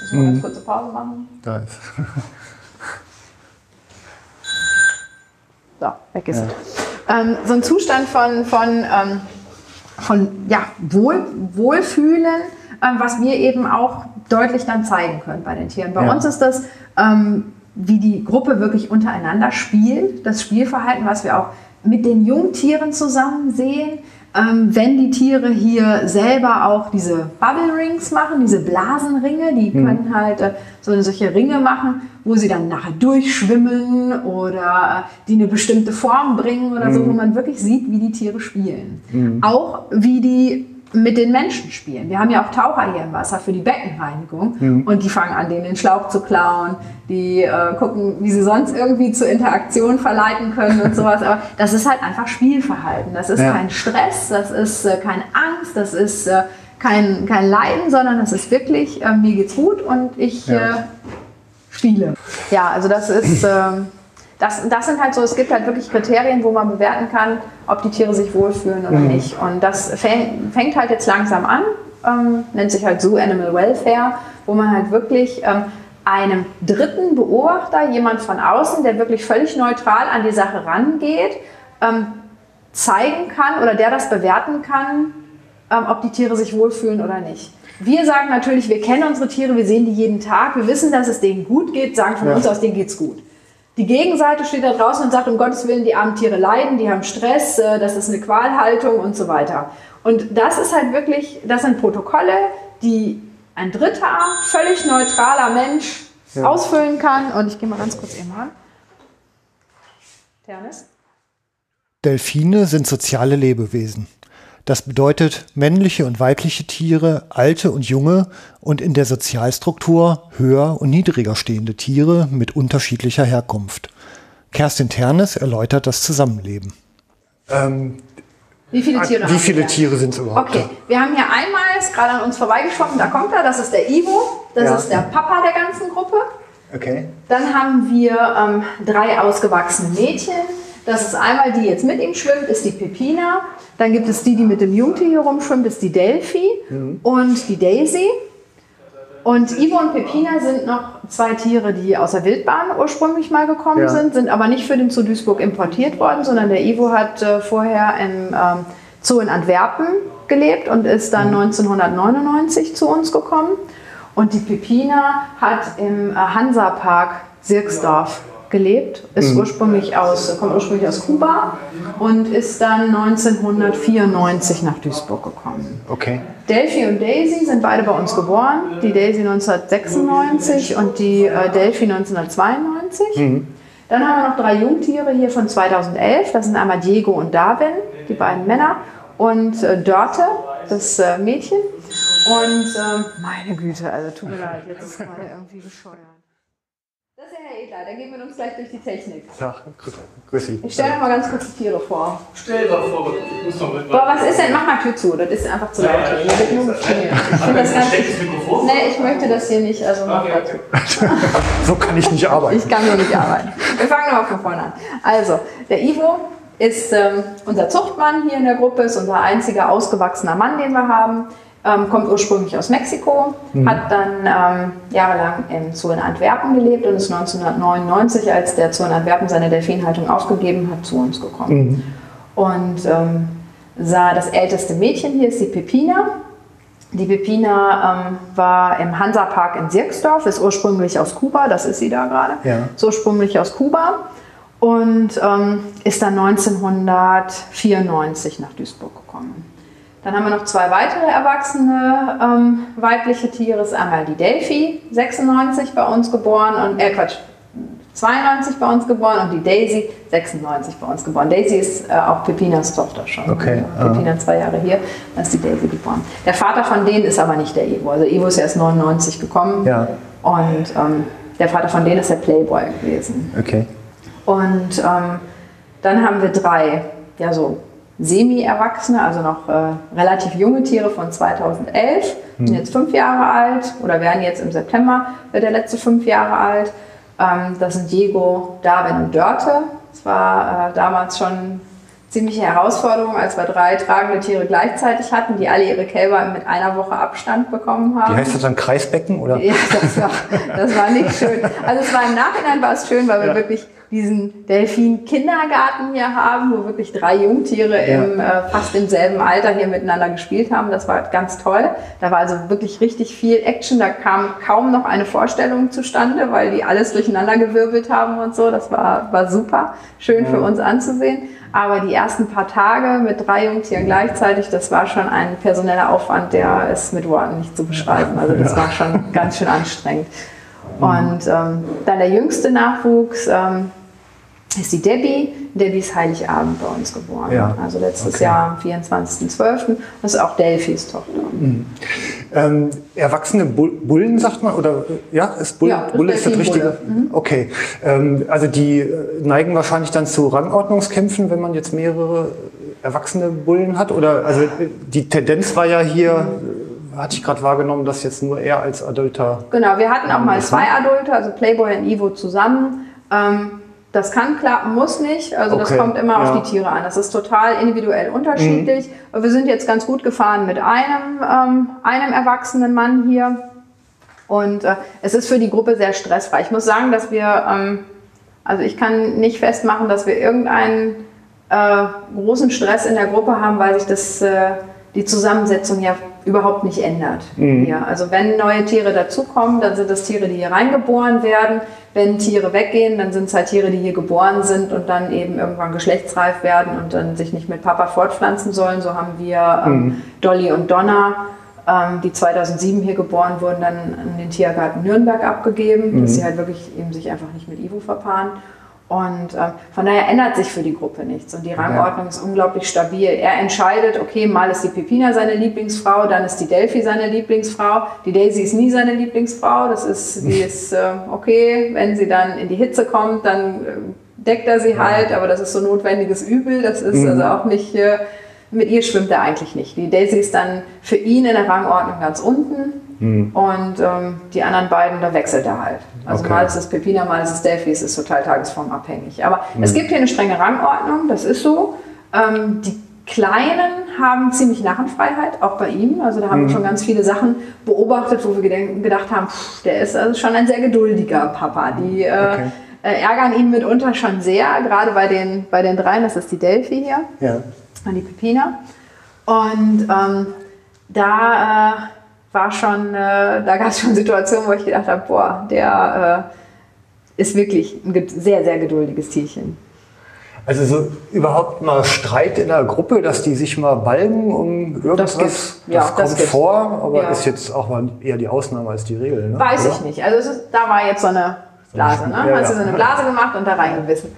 Müssen wir ganz kurze Pause machen? Da ist. So, weg ist es. Ähm, so ein Zustand von, von, ähm, von ja, Wohl, Wohlfühlen, ähm, was wir eben auch deutlich dann zeigen können bei den Tieren. Bei Ja. uns ist das, ähm, wie die Gruppe wirklich untereinander spielt, das Spielverhalten, was wir auch mit den Jungtieren zusammen sehen. Ähm, wenn die Tiere hier selber auch diese Bubble Rings machen, diese Blasenringe, die können halt äh, so solche Ringe machen, wo sie dann nachher durchschwimmen oder äh, die eine bestimmte Form bringen oder so, wo man wirklich sieht, wie die Tiere spielen. Auch wie die mit den Menschen spielen. Wir haben ja auch Taucher hier im Wasser für die Beckenreinigung und die fangen an, denen den Schlauch zu klauen, die äh, gucken, wie sie sonst irgendwie zur Interaktion verleiten können und sowas. Aber das ist halt einfach Spielverhalten. Das ist Ja. kein Stress, das ist äh, keine Angst, das ist äh, kein, kein Leiden, sondern das ist wirklich, äh, mir geht's gut und ich Ja. äh, spiele. Ja, also das ist, ähm, das, das sind halt so, es gibt halt wirklich Kriterien, wo man bewerten kann, ob die Tiere sich wohlfühlen oder nicht. Und das fäng, fängt halt jetzt langsam an, ähm, nennt sich halt Zoo Animal Welfare, wo man halt wirklich ähm, einem dritten Beobachter, jemand von außen, der wirklich völlig neutral an die Sache rangeht, ähm, zeigen kann oder der das bewerten kann, ähm, ob die Tiere sich wohlfühlen oder nicht. Wir sagen natürlich, wir kennen unsere Tiere, wir sehen die jeden Tag, wir wissen, dass es denen gut geht, sagen von Ja. uns aus, denen geht's gut. Die Gegenseite steht da draußen und sagt, um Gottes Willen, die armen Tiere leiden, die haben Stress, äh, das ist eine Qualhaltung und so weiter. Und das ist halt wirklich, das sind Protokolle, die ein dritter, völlig neutraler Mensch ausfüllen kann. Und ich gehe mal ganz kurz eben ran. Ternis? Delfine sind soziale Lebewesen. Das bedeutet männliche und weibliche Tiere, alte und junge und in der Sozialstruktur höher und niedriger stehende Tiere mit unterschiedlicher Herkunft. Kerstin Ternes erläutert das Zusammenleben. Ähm, Wie viele Tiere wie viele? Tiere sind es überhaupt? Okay, wir haben hier einmal, ist gerade an uns vorbeigeschwommen, da kommt er, das ist der Ivo, das Ja. ist der Papa der ganzen Gruppe. da? Okay. Dann haben wir ähm, drei ausgewachsene Mädchen. Das ist einmal die, die jetzt mit ihm schwimmt, ist die Pepina. Dann gibt es die, die mit dem Jungtier hier rumschwimmt, ist die Delphi und die Daisy. Und Ivo und Pepina sind noch zwei Tiere, die aus der Wildbahn ursprünglich mal gekommen Ja. sind, sind aber nicht für den Zoo Duisburg importiert worden, sondern der Ivo hat äh, vorher im ähm, Zoo in Antwerpen gelebt und ist dann 1999 zu uns gekommen. Und die Pepina hat im äh, Hansapark Sirksdorf gelebt, ist ursprünglich aus, kommt ursprünglich aus Kuba und ist dann 1994 nach Duisburg gekommen. Okay. Delphi und Daisy sind beide bei uns geboren. Die Daisy 1996 und die äh, Delphi 1992. Dann haben wir noch drei Jungtiere hier von 2011. Das sind einmal Diego und Darwin, die beiden Männer. Und äh, Dörte, das äh, Mädchen. Und ähm, meine Güte, also tut mir leid, jetzt ist gerade irgendwie bescheuert. Das ist ja Herr Edler, der geht mit uns gleich durch die Technik. Ja, grü- grüß Sie. Ich stelle noch mal ganz kurz die Tiere vor. Stell doch vor, ich muss noch mit. Boah, was ist denn? Mach mal Tür zu, das ist einfach zu laut nur gespielt. Ich finde das ganz. Nee, ich möchte das hier nicht, also mach Okay, dazu. So kann ich nicht arbeiten. Ich kann hier nicht arbeiten. Wir fangen nochmal von vorne an. Also, der Ivo ist ähm, unser Zuchtmann hier in der Gruppe, ist unser einziger ausgewachsener Mann, den wir haben. Ähm, kommt ursprünglich aus Mexiko, hat dann ähm, jahrelang im Zoo in Antwerpen gelebt und ist 1999, als der Zoo in Antwerpen seine Delfinhaltung aufgegeben hat, zu uns gekommen. Und ähm, sah das älteste Mädchen hier ist die Pepina. Die Pepina ähm, war im Hansapark in Sirksdorf, ist ursprünglich aus Kuba, das ist sie da gerade. Ja. Ist ursprünglich aus Kuba und ähm, ist dann 1994 nach Duisburg gekommen. Dann haben wir noch zwei weitere erwachsene ähm, weibliche Tiere. Das ist einmal die Delphi, 96 bei uns geboren und äh Quatsch, 92 bei uns geboren und die Daisy 96 bei uns geboren. Daisy ist äh, auch Pepinas Tochter schon. Okay, Also Pepina zwei Jahre hier, dann ist die Daisy geboren. Der Vater von denen ist aber nicht der Ivo. Also Ivo ist erst 99 gekommen. Ja. Und ähm, der Vater von denen ist der Playboy gewesen. Okay. Und ähm, dann haben wir drei, ja so semi-Erwachsene, also noch äh, relativ junge Tiere von 2011, sind jetzt fünf Jahre alt oder werden jetzt im September, der letzte fünf Jahre alt. Ähm, das sind Diego, Darwin und Dörte. Das war äh, damals schon ziemliche Herausforderung, als wir drei tragende Tiere gleichzeitig hatten, die alle ihre Kälber mit einer Woche Abstand bekommen haben. Wie heißt das dann? Kreisbecken? Oder? Ja, das war, das war nicht schön. Also es war im Nachhinein war es schön, weil wir Ja. wirklich diesen Delfin-Kindergarten hier haben, wo wirklich drei Jungtiere im, äh, fast im selben Alter hier miteinander gespielt haben. Das war ganz toll. Da war also wirklich richtig viel Action. Da kam kaum noch eine Vorstellung zustande, weil die alles durcheinander gewirbelt haben und so. Das war, war super. Schön für uns anzusehen. Aber die ersten paar Tage mit drei Jungtieren gleichzeitig, das war schon ein personeller Aufwand, der ist mit Worten nicht zu beschreiben. Also das war schon ganz schön anstrengend. Und ähm, dann der jüngste Nachwuchs ähm, ist die Debbie. Debbie ist Heiligabend bei uns geboren. Ja. Also letztes Okay. Jahr am 24.12. Das ist auch Delphis Tochter. Ähm, erwachsene Bull- Bullen, sagt man? Oder ja, ist Bull, Ja, das Bulle ist das. Richtige? Okay. Ähm, also die äh, neigen wahrscheinlich dann zu Rangordnungskämpfen, wenn man jetzt mehrere äh, erwachsene Bullen hat? Oder also äh, die Tendenz war ja hier, äh, hatte ich gerade wahrgenommen, dass jetzt nur er als adulter. Genau, wir hatten auch mal zwei Adulte, also Playboy und Ivo zusammen. Ähm, das kann klappen, muss nicht. Also das Okay, kommt immer ja. auf die Tiere an. Das ist total individuell unterschiedlich. Aber wir sind jetzt ganz gut gefahren mit einem, ähm, einem erwachsenen Mann hier. Und äh, es ist für die Gruppe sehr stressfrei. Ich muss sagen, dass wir, ähm, also ich kann nicht festmachen, dass wir irgendeinen äh, großen Stress in der Gruppe haben, weil sich das, äh, die Zusammensetzung ja überhaupt nicht ändert. Hier. Also wenn neue Tiere dazukommen, dann sind das Tiere, die hier reingeboren werden. Wenn Tiere weggehen, dann sind es halt Tiere, die hier geboren sind und dann eben irgendwann geschlechtsreif werden und dann sich nicht mit Papa fortpflanzen sollen. So haben wir ähm, Dolly und Donna ähm, die 2007 hier geboren wurden, dann an den Tiergarten Nürnberg abgegeben, dass sie halt wirklich eben sich einfach nicht mit Ivo verpaaren. Und ähm, von daher ändert sich für die Gruppe nichts. Und die Rangordnung ist unglaublich stabil. Er entscheidet, okay, mal ist die Pepina seine Lieblingsfrau, dann ist die Delphi seine Lieblingsfrau. Die Daisy ist nie seine Lieblingsfrau. Das ist, die ist äh, okay. Wenn sie dann in die Hitze kommt, dann äh, deckt er sie halt. Aber das ist so notwendiges Übel. Das ist also auch nicht... Äh, mit ihr schwimmt er eigentlich nicht. Die Daisy ist dann für ihn in der Rangordnung ganz unten und ähm, die anderen beiden, da wechselt er halt. Also Okay. mal ist es Pepina, mal ist es Delphi, es ist total tagesformabhängig. Aber es gibt hier eine strenge Rangordnung, das ist so. Ähm, die Kleinen haben ziemlich Narrenfreiheit, auch bei ihm. Also da haben wir schon ganz viele Sachen beobachtet, wo wir gedacht haben, pff, der ist also schon ein sehr geduldiger Papa. Die äh, Okay. äh, ärgern ihn mitunter schon sehr, gerade bei den, bei den dreien, das ist die Delphi hier Ja. an die Pepina. Und ähm, da äh, war schon, äh, da gab es schon Situationen, wo ich gedacht habe, boah, der äh, ist wirklich ein sehr, sehr geduldiges Tierchen. Also so überhaupt mal Streit in der Gruppe, dass die sich mal balgen um irgendwas. Das. Ja, das das kommt gibt's. vor, aber Ja. ist jetzt auch mal eher die Ausnahme als die Regel. Ne? Weiß Oder? ich nicht. Also ist, da war jetzt so eine Blase, ne? Ja, Hat sie so ja. eine Blase gemacht und da reingebissen.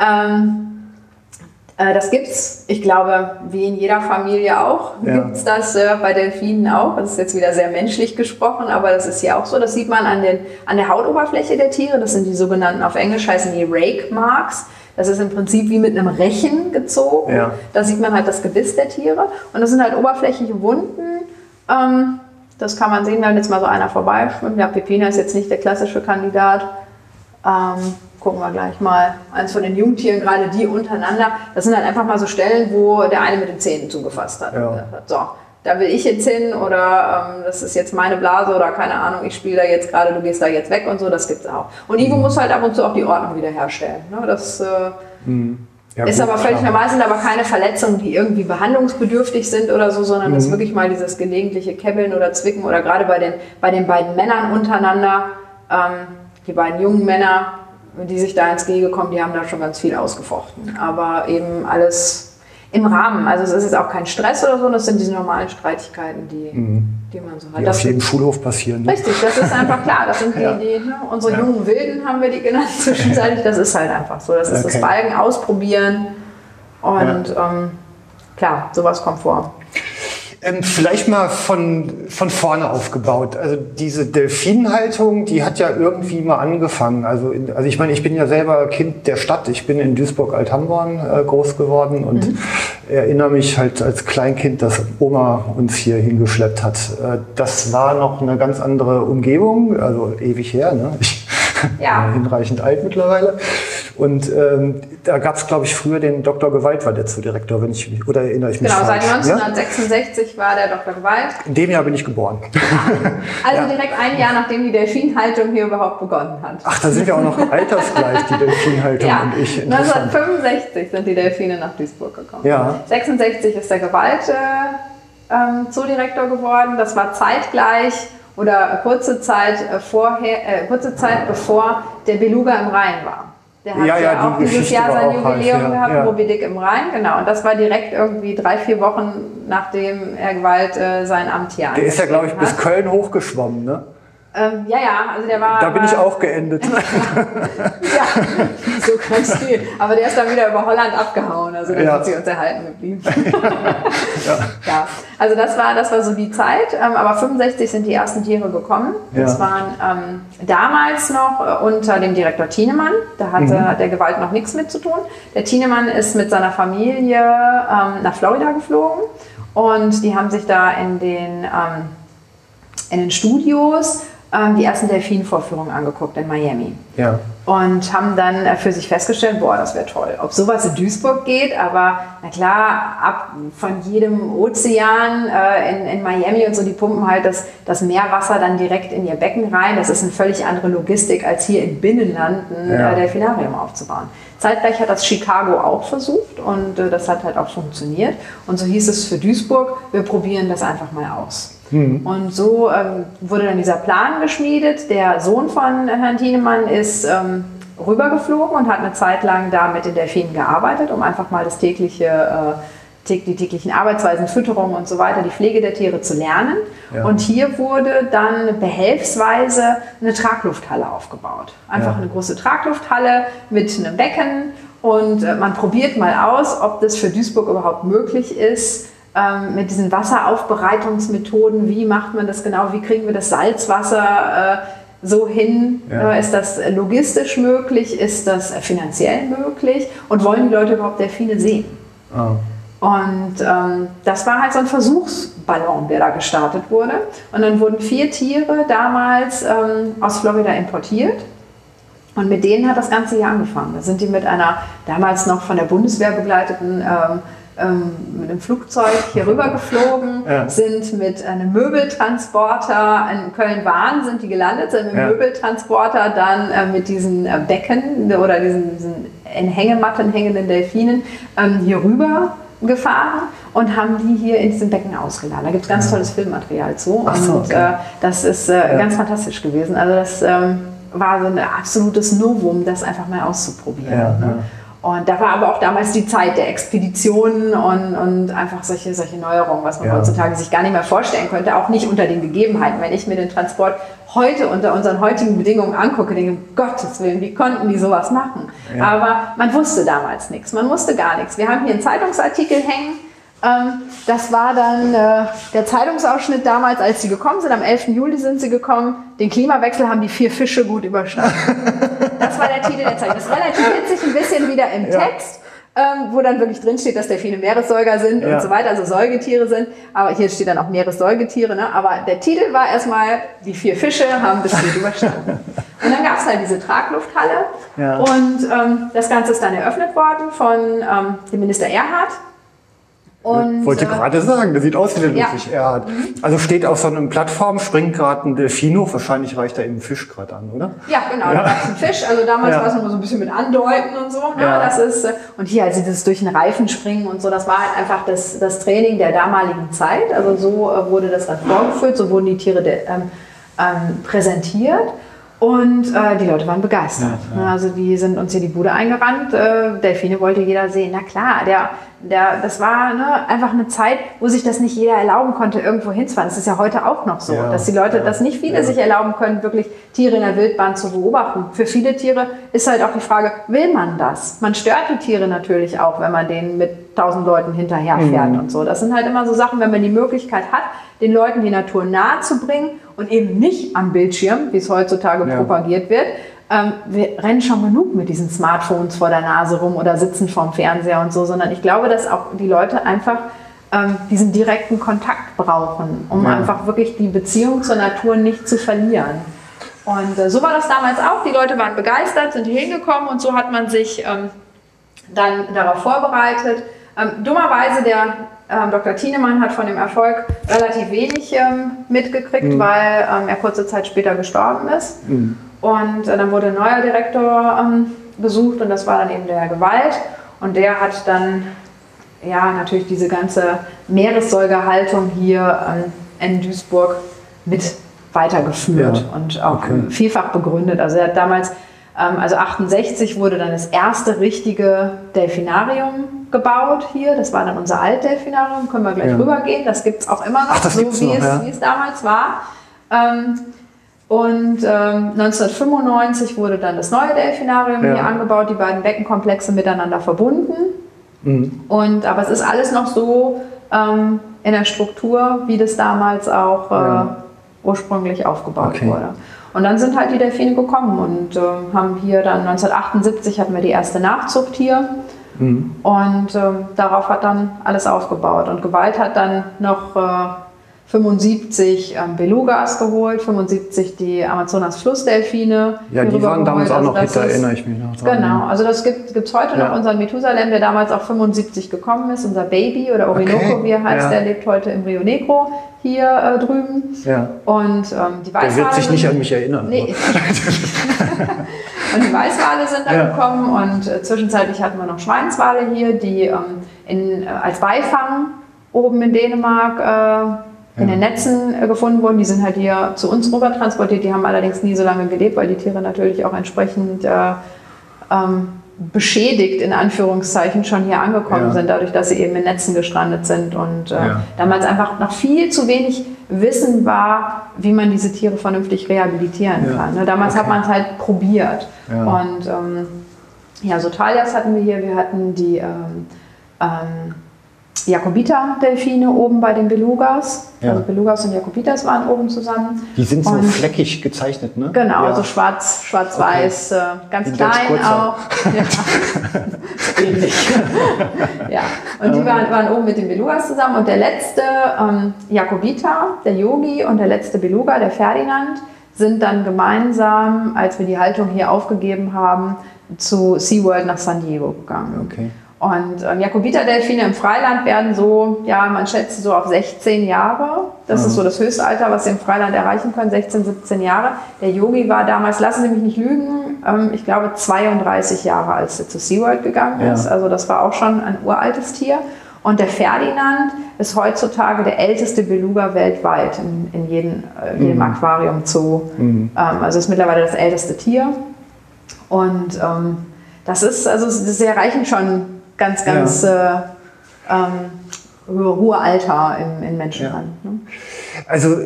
Ähm, äh, das gibt's, ich glaube, wie in jeder Familie auch, Ja. gibt's das äh, bei Delfinen auch. Das ist jetzt wieder sehr menschlich gesprochen, aber das ist hier auch so. Das sieht man an, den, an der Hautoberfläche der Tiere. Das sind die sogenannten, auf Englisch heißen die Rake Marks. Das ist im Prinzip wie mit einem Rechen gezogen. Ja. Da sieht man halt das Gebiss der Tiere. Und das sind halt oberflächliche Wunden. Ähm, das kann man sehen, wenn jetzt mal so einer vorbeischwimmt. Ja, Pepina ist jetzt nicht der klassische Kandidat. Ähm, gucken wir gleich mal. Eins von den Jungtieren, gerade die untereinander. Das sind halt einfach mal so Stellen, wo der eine mit den Zähnen zugefasst hat. Ja. So, da will ich jetzt hin oder ähm, das ist jetzt meine Blase oder keine Ahnung, ich spiele da jetzt gerade, du gehst da jetzt weg und so, das gibt's auch. Und Ivo muss halt ab und zu auch die Ordnung wiederherstellen. Ne? Das äh, Ja, ist gut, aber völlig normal, sind aber keine Verletzungen, die irgendwie behandlungsbedürftig sind oder so, sondern Mhm. das ist wirklich mal dieses gelegentliche Kebbeln oder Zwicken oder gerade bei den, bei den beiden Männern untereinander, ähm, die beiden jungen Männer, die sich da ins Gehege kommen, die haben da schon ganz viel ausgefochten. Aber eben alles im Rahmen. Also es ist jetzt auch kein Stress oder so, das sind diese normalen Streitigkeiten, die, die man so hat. Die Das auf jedem Schulhof passieren. Ne? Richtig, das ist einfach klar. Das sind die, Ja. die ne, unsere jungen Wilden haben wir die genannt zwischenzeitlich. Das ist halt einfach so. Das ist das Okay. Balgen ausprobieren und ähm, klar, sowas kommt vor. Ähm, vielleicht mal von, von vorne aufgebaut. Also diese Delfinhaltung, die hat ja irgendwie mal angefangen. Also, in, also ich meine, ich bin ja selber Kind der Stadt. Ich bin in Duisburg-Althamborn äh, groß geworden und mhm. erinnere mich halt als Kleinkind, dass Oma uns hier hingeschleppt hat. Äh, das war noch eine ganz andere Umgebung, also ewig her. Ne? Ich, ja. hinreichend alt mittlerweile. Und ähm, da gab es, glaube ich, früher den Dr. Gewalt war der Zoodirektor, wenn ich mich, oder erinnere ich mich Genau, falsch. seit 1966 ja? war der Dr. Gewalt. In dem Jahr bin ich geboren. Also ja. direkt ein Jahr, nachdem die Delfinhaltung hier überhaupt begonnen hat. Ach, da sind wir auch noch altersgleich, die Delfinhaltung ja. und ich. 1965 sind die Delfine nach Duisburg gekommen. Ja. 66 ist der Gewalt äh, ähm, Zoodirektor geworden. Das war zeitgleich oder kurze Zeit, äh, vorher, äh, kurze Zeit bevor der Beluga im Rhein war. Der hat ja, ja, ja auch dieses Jahr sein Jubiläum halt, gehabt, ja. Moby Dick im Rhein, genau. Und das war direkt irgendwie drei, vier Wochen, nachdem Herr Gewalt äh, sein Amt hier Der ist ja, glaube ich, bis Köln hochgeschwommen, ne? Ähm, ja, ja, also der war. Da bin ich auch geendet. ja, so ganz viel. Aber der ist dann wieder über Holland abgehauen, also da ja. sind sie uns erhalten geblieben. ja. ja. also das war, das war so die Zeit. Ähm, aber 65 sind die ersten Tiere gekommen. Ja. Das waren ähm, damals noch äh, unter dem Direktor Thienemann. Da hatte mhm. der Gewalt noch nichts mit zu tun. Der Thienemann ist mit seiner Familie ähm, nach Florida geflogen und die haben sich da in den, ähm, in den Studios die ersten Delfinvorführungen angeguckt in Miami. Ja. Und haben dann äh, für sich festgestellt, boah, das wäre toll. Ob sowas in Duisburg geht, aber na klar, ab von jedem Ozean äh, in, in Miami und so, die pumpen halt das, das Meerwasser dann direkt in ihr Becken rein. Das ist eine völlig andere Logistik, als hier in Binnenlanden ja. äh, Delfinarium aufzubauen. Zeitgleich hat das Chicago auch versucht und äh, das hat halt auch funktioniert. Und so hieß es für Duisburg, wir probieren das einfach mal aus. Mhm. Und so ähm, wurde dann dieser Plan geschmiedet. Der Sohn von Herrn Thienemann ist ähm, rübergeflogen und hat eine Zeit lang da mit den Delfinen gearbeitet, um einfach mal das tägliche, äh, die täglichen Arbeitsweisen, Fütterung und so weiter, die Pflege der Tiere zu lernen. Ja. Und hier wurde dann behelfsweise eine Traglufthalle aufgebaut. Einfach ja. eine große Traglufthalle mit einem Becken und äh, man probiert mal aus, ob das für Duisburg überhaupt möglich ist, ähm, mit diesen Wasseraufbereitungsmethoden, wie macht man das genau, wie kriegen wir das Salzwasser äh, so hin, ja. äh, ist das logistisch möglich, ist das finanziell möglich und wollen die Leute überhaupt Delfine sehen? Oh. Und ähm, das war halt so ein Versuchsballon, der da gestartet wurde. Und dann wurden vier Tiere damals ähm, aus Florida importiert. Und mit denen hat das Ganze hier angefangen. Da sind die mit einer damals noch von der Bundeswehr begleiteten ähm, mit einem Flugzeug hier rüber geflogen, ja. sind mit einem Möbeltransporter in Köln-Wahn sind die gelandet, sind mit einem ja. Möbeltransporter dann äh, mit diesen äh, Becken oder diesen, diesen in Hängematten hängenden Delfinen ähm, hier rüber gefahren und haben die hier in diesem Becken ausgeladen. Da gibt es ganz tolles Filmmaterial zu so, und okay. äh, das ist äh, ja. ganz fantastisch gewesen. Also das ähm, war so ein absolutes Novum, das einfach mal auszuprobieren. Ne? Und da war aber auch damals die Zeit der Expeditionen und, und einfach solche, solche Neuerungen, was man ja. heutzutage sich gar nicht mehr vorstellen könnte, auch nicht unter den Gegebenheiten. Wenn ich mir den Transport heute unter unseren heutigen Bedingungen angucke, denke ich, um Gottes Willen, wie konnten die sowas machen? Ja. Aber man wusste damals nichts, man wusste gar nichts. Wir haben hier einen Zeitungsartikel hängen, ähm, das war dann äh, der Zeitungsausschnitt damals, als sie gekommen sind. Am 11. Juli sind sie gekommen. Den Klimawechsel haben die vier Fische gut überstanden. Das war der Titel der Zeitung. Das relativiert sich ein bisschen wieder im ja. Text. Ähm, wo dann wirklich drin steht, dass Delfine Meeressäuger sind ja. und so weiter, also Säugetiere sind. Aber hier steht dann auch Meeressäugetiere. Ne? Aber der Titel war erstmal, die vier Fische haben das gut überstanden. Und dann gab es halt diese Traglufthalle. Ja. Und ähm, das Ganze ist dann eröffnet worden von ähm, dem Minister Erhard. Und, Wollte äh, gerade sagen, der sieht aus wie der Ludwig ja. Erhard. Also steht auf so einer Plattform, springt gerade ein Delfin hoch, wahrscheinlich reicht da eben ein Fisch gerade an, oder? Ja, genau, ja. da reicht ein Fisch. Also damals ja. war es immer so ein bisschen mit Andeuten und so. Ne? Ja. Das ist, äh, und hier, also das durch den Reifen springen und so, das war halt einfach das, das Training der damaligen Zeit. Also so äh, wurde das dann vorgeführt, so wurden die Tiere ähm, ähm, präsentiert. Und äh, die Leute waren begeistert. Ja, ja. Also die sind uns hier die Bude eingerannt. Äh, Delfine wollte jeder sehen. Na klar, der der, das war ne, einfach eine Zeit, wo sich das nicht jeder erlauben konnte, irgendwo hinzufahren. Das ist ja heute auch noch so, Ja, dass die Leute, ja, dass nicht viele ja. sich erlauben können, wirklich Tiere in der Wildbahn zu beobachten. Für viele Tiere ist halt auch die Frage, will man das? Man stört die Tiere natürlich auch, wenn man denen mit tausend Leuten hinterherfährt Mhm. und so. Das sind halt immer so Sachen, wenn man die Möglichkeit hat, den Leuten die Natur nahe zu bringen und eben nicht am Bildschirm, wie es heutzutage propagiert wird. Ähm, wir rennen schon genug mit diesen Smartphones vor der Nase rum oder sitzen vorm Fernseher und so, sondern ich glaube, dass auch die Leute einfach ähm, diesen direkten Kontakt brauchen, um Ja. einfach wirklich die Beziehung zur Natur nicht zu verlieren. Und äh, so war das damals auch. Die Leute waren begeistert, sind hier hingekommen und so hat man sich ähm, dann darauf vorbereitet. Ähm, dummerweise, der ähm, Dr. Thienemann hat von dem Erfolg relativ wenig ähm, mitgekriegt, weil ähm, er kurze Zeit später gestorben ist. Und äh, dann wurde ein neuer Direktor ähm, gesucht und das war dann eben der Gewalt. Und der hat dann ja natürlich diese ganze Meeressäugerhaltung hier ähm, in Duisburg mit weitergeführt Ja. und auch Okay. vielfach begründet. Also er hat damals, ähm, also 68 wurde dann das erste richtige Delfinarium gebaut hier. Das war dann unser Altdelfinarium, können wir gleich Ja. rübergehen. Das gibt es auch immer noch, Ach, so wie, noch, es, ja. wie es damals war. Ähm, und ähm, 1995 wurde dann das neue Delfinarium Ja. hier angebaut, die beiden Beckenkomplexe miteinander verbunden. Mhm. Und, aber es ist alles noch so ähm, in der Struktur, wie das damals auch äh, Ja. ursprünglich aufgebaut Okay. wurde. Und dann sind halt die Delfine gekommen und ähm, haben hier dann 1978 hatten wir die erste Nachzucht hier. Mhm. Und ähm, darauf hat dann alles aufgebaut. Und Gewalt hat dann noch äh, 75 ähm, Belugas geholt, 75 die Amazonas-Flussdelfine. Ja, die waren damals auch noch Also Hit, das ist- erinnere ich mich noch dran. Genau, also das gibt es heute Ja. noch, unseren Methusalem, der damals auch 75 gekommen ist, unser Baby oder Orinoco, Okay, wie er heißt, ja. der lebt heute im Rio Negro hier äh, drüben. Ja. Und ähm, die Der Weißwale wird sich nicht an mich erinnern. Nee. und die Weißwale sind dann Ja. gekommen und äh, zwischenzeitlich hatten wir noch Schweinswale hier, die ähm, in, äh, als Beifang oben in Dänemark äh, in den Netzen äh, gefunden wurden. Die sind halt hier zu uns rüber transportiert. Die haben allerdings nie so lange gelebt, weil die Tiere natürlich auch entsprechend äh, ähm, beschädigt in Anführungszeichen schon hier angekommen Ja. sind, dadurch, dass sie eben in Netzen gestrandet sind und äh, Ja. damals einfach noch viel zu wenig Wissen war, wie man diese Tiere vernünftig rehabilitieren Ja. kann. Ne? Damals hat Okay. man es halt probiert. Und ähm, ja, so Talias hatten wir hier, wir hatten die ähm, Jakobita-Delfine oben bei den Belugas. Ja. Also Belugas und Jakobitas waren oben zusammen. Die sind so Und- fleckig gezeichnet, ne? Genau, ja. so schwarz, schwarz-weiß, äh, ganz ganz klein auch. Ja. Ähnlich. ja, und die waren, waren oben mit den Belugas zusammen. Und der letzte, ähm, Jakobita, der Yogi, und der letzte Beluga, der Ferdinand, sind dann gemeinsam, als wir die Haltung hier aufgegeben haben, zu SeaWorld nach San Diego gegangen. Okay. Und ähm, Jakobita-Delfine im Freiland werden so, ja, man schätzt so auf 16 Jahre. Das ist so das Höchstalter, was sie im Freiland erreichen können, 16, 17 Jahre. Der Yogi war damals, lassen Sie mich nicht lügen, ähm, ich glaube 32 Jahre, als er zu SeaWorld gegangen Ja. ist. Also das war auch schon ein uraltes Tier. Und der Ferdinand ist heutzutage der älteste Beluga weltweit in, in jedem, äh, jedem Aquarium Zoo. Ähm, also ist mittlerweile das älteste Tier. Und ähm, das ist, also sie erreichen schon ganz, ganz äh, ähm, hohe, Alter im, in Menschenhand. Ne? Also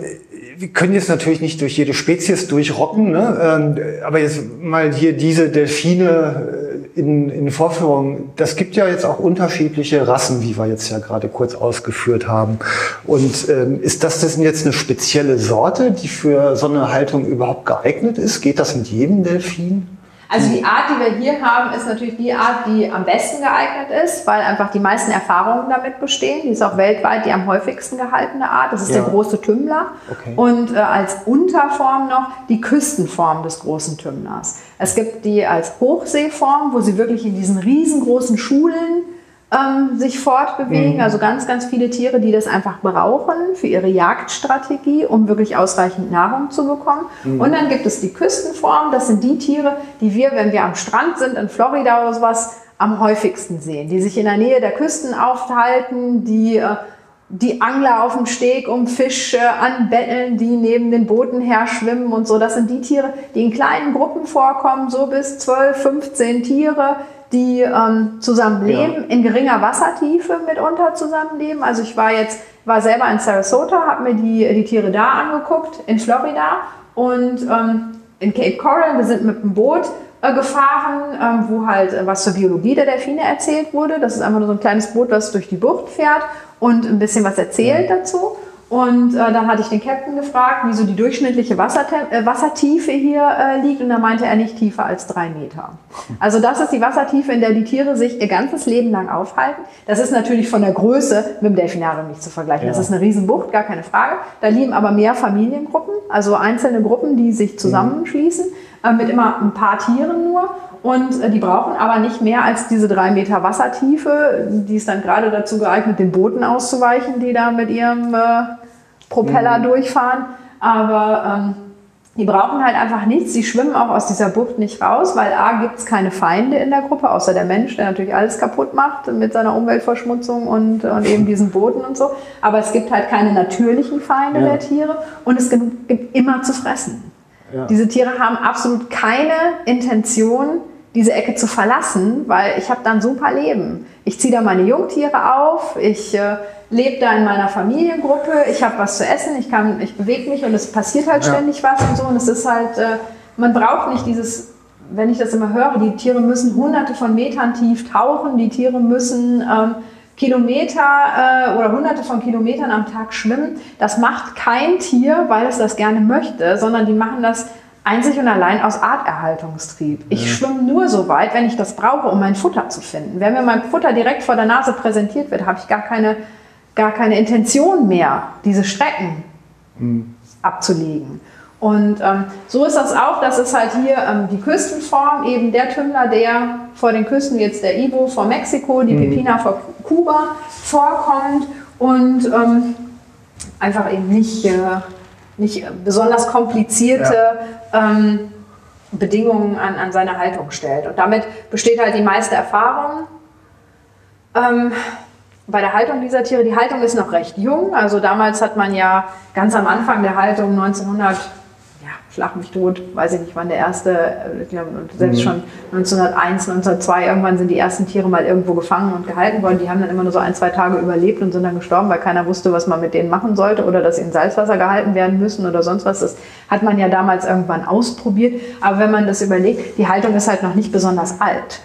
wir können jetzt natürlich nicht durch jede Spezies durchrocken, ne? ähm, aber jetzt mal hier diese Delfine äh, in, in Vorführung. Das gibt ja jetzt auch unterschiedliche Rassen, wie wir jetzt ja gerade kurz ausgeführt haben. Und ähm, ist das denn jetzt eine spezielle Sorte, die für so eine Haltung überhaupt geeignet ist? Geht das mit jedem Delfin? Also die Art, die wir hier haben, ist natürlich die Art, die am besten geeignet ist, weil einfach die meisten Erfahrungen damit bestehen. Die ist auch weltweit die am häufigsten gehaltene Art. Das ist Ja. der große Tümmler. Okay. Und äh, als Unterform noch die Küstenform des großen Tümmlers. Es gibt die als Hochseeform, wo sie wirklich in diesen riesengroßen Schulen ähm, sich fortbewegen. Mhm. Also ganz, ganz viele Tiere, die das einfach brauchen für ihre Jagdstrategie, um wirklich ausreichend Nahrung zu bekommen. Mhm. Und dann gibt es die Küstenform. Das sind die Tiere, die wir, wenn wir am Strand sind in Florida oder sowas, am häufigsten sehen. Die sich in der Nähe der Küsten aufhalten, die äh, die Angler auf dem Steg um Fische anbetteln, die neben den Booten her schwimmen und so. Das sind die Tiere, die in kleinen Gruppen vorkommen, so bis 12, 15 Tiere, die ähm, zusammenleben, in geringer Wassertiefe mitunter zusammenleben. Also ich war jetzt, war selber in Sarasota, habe mir die, die Tiere da angeguckt, in Florida und ähm, in Cape Coral. Wir sind mit dem Boot äh, gefahren, ähm, wo halt äh, was zur Biologie der Delfine erzählt wurde. Das ist einfach nur so ein kleines Boot, das durch die Bucht fährt und ein bisschen was erzählt dazu. Und äh, dann hatte ich den Captain gefragt, wie so die durchschnittliche Wassertem äh, Wassertiefe hier äh, liegt. Und da meinte er nicht tiefer als drei Meter. Also das ist die Wassertiefe, in der die Tiere sich ihr ganzes Leben lang aufhalten. Das ist natürlich von der Größe mit dem Delfinarium nicht zu vergleichen. Das ist eine Riesenbucht, gar keine Frage. Da liegen aber mehr Familiengruppen, also einzelne Gruppen, die sich zusammenschließen, äh, mit immer ein paar Tieren nur. Und äh, die brauchen aber nicht mehr als diese drei Meter Wassertiefe. Die ist dann gerade dazu geeignet, den Booten auszuweichen, die da mit ihrem Propeller durchfahren. Aber ähm, die brauchen halt einfach nichts. Sie schwimmen auch aus dieser Bucht nicht raus, weil A gibt es keine Feinde in der Gruppe, außer der Mensch, der natürlich alles kaputt macht mit seiner Umweltverschmutzung und, und eben diesen Booten und so. Aber es gibt halt keine natürlichen Feinde Ja. der Tiere und es gibt, immer zu fressen. Ja. Diese Tiere haben absolut keine Intention, diese Ecke zu verlassen, weil ich habe da ein super Leben. Ich ziehe da meine Jungtiere auf, ich äh, lebe da in meiner Familiengruppe, ich habe was zu essen, ich, kann, ich bewege mich und es passiert halt Ja. ständig was und so. Und es ist halt, äh, man braucht nicht dieses, wenn ich das immer höre, die Tiere müssen hunderte von Metern tief tauchen, die Tiere müssen ähm, Kilometer äh, oder hunderte von Kilometern am Tag schwimmen. Das macht kein Tier, weil es das gerne möchte, sondern die machen das einzig und allein aus Arterhaltungstrieb. Ich schwimme nur so weit, wenn ich das brauche, um mein Futter zu finden. Wenn mir mein Futter direkt vor der Nase präsentiert wird, habe ich gar keine, gar keine Intention mehr, diese Strecken abzulegen. Und ähm, so ist das auch, das ist halt hier ähm, die Küstenform, eben der Tümmler, der vor den Küsten jetzt der Ivo vor Mexiko, die Pepina vor Kuba vorkommt und ähm, einfach eben nicht, äh, nicht besonders komplizierte ähm, Bedingungen an, an seine Haltung stellt. Und damit besteht halt die meiste Erfahrung. Bei der Haltung dieser Tiere, die Haltung ist noch recht jung. Also damals hat man ja ganz am Anfang der Haltung 1900, ja, schlag mich tot, weiß ich nicht, wann der erste, äh, ich glaube, selbst schon 1901, 1902, irgendwann sind die ersten Tiere mal irgendwo gefangen und gehalten worden. Die haben dann immer nur so ein, zwei Tage überlebt und sind dann gestorben, weil keiner wusste, was man mit denen machen sollte oder dass sie in Salzwasser gehalten werden müssen oder sonst was. Das hat man ja damals irgendwann ausprobiert. Aber wenn man das überlegt, die Haltung ist halt noch nicht besonders alt.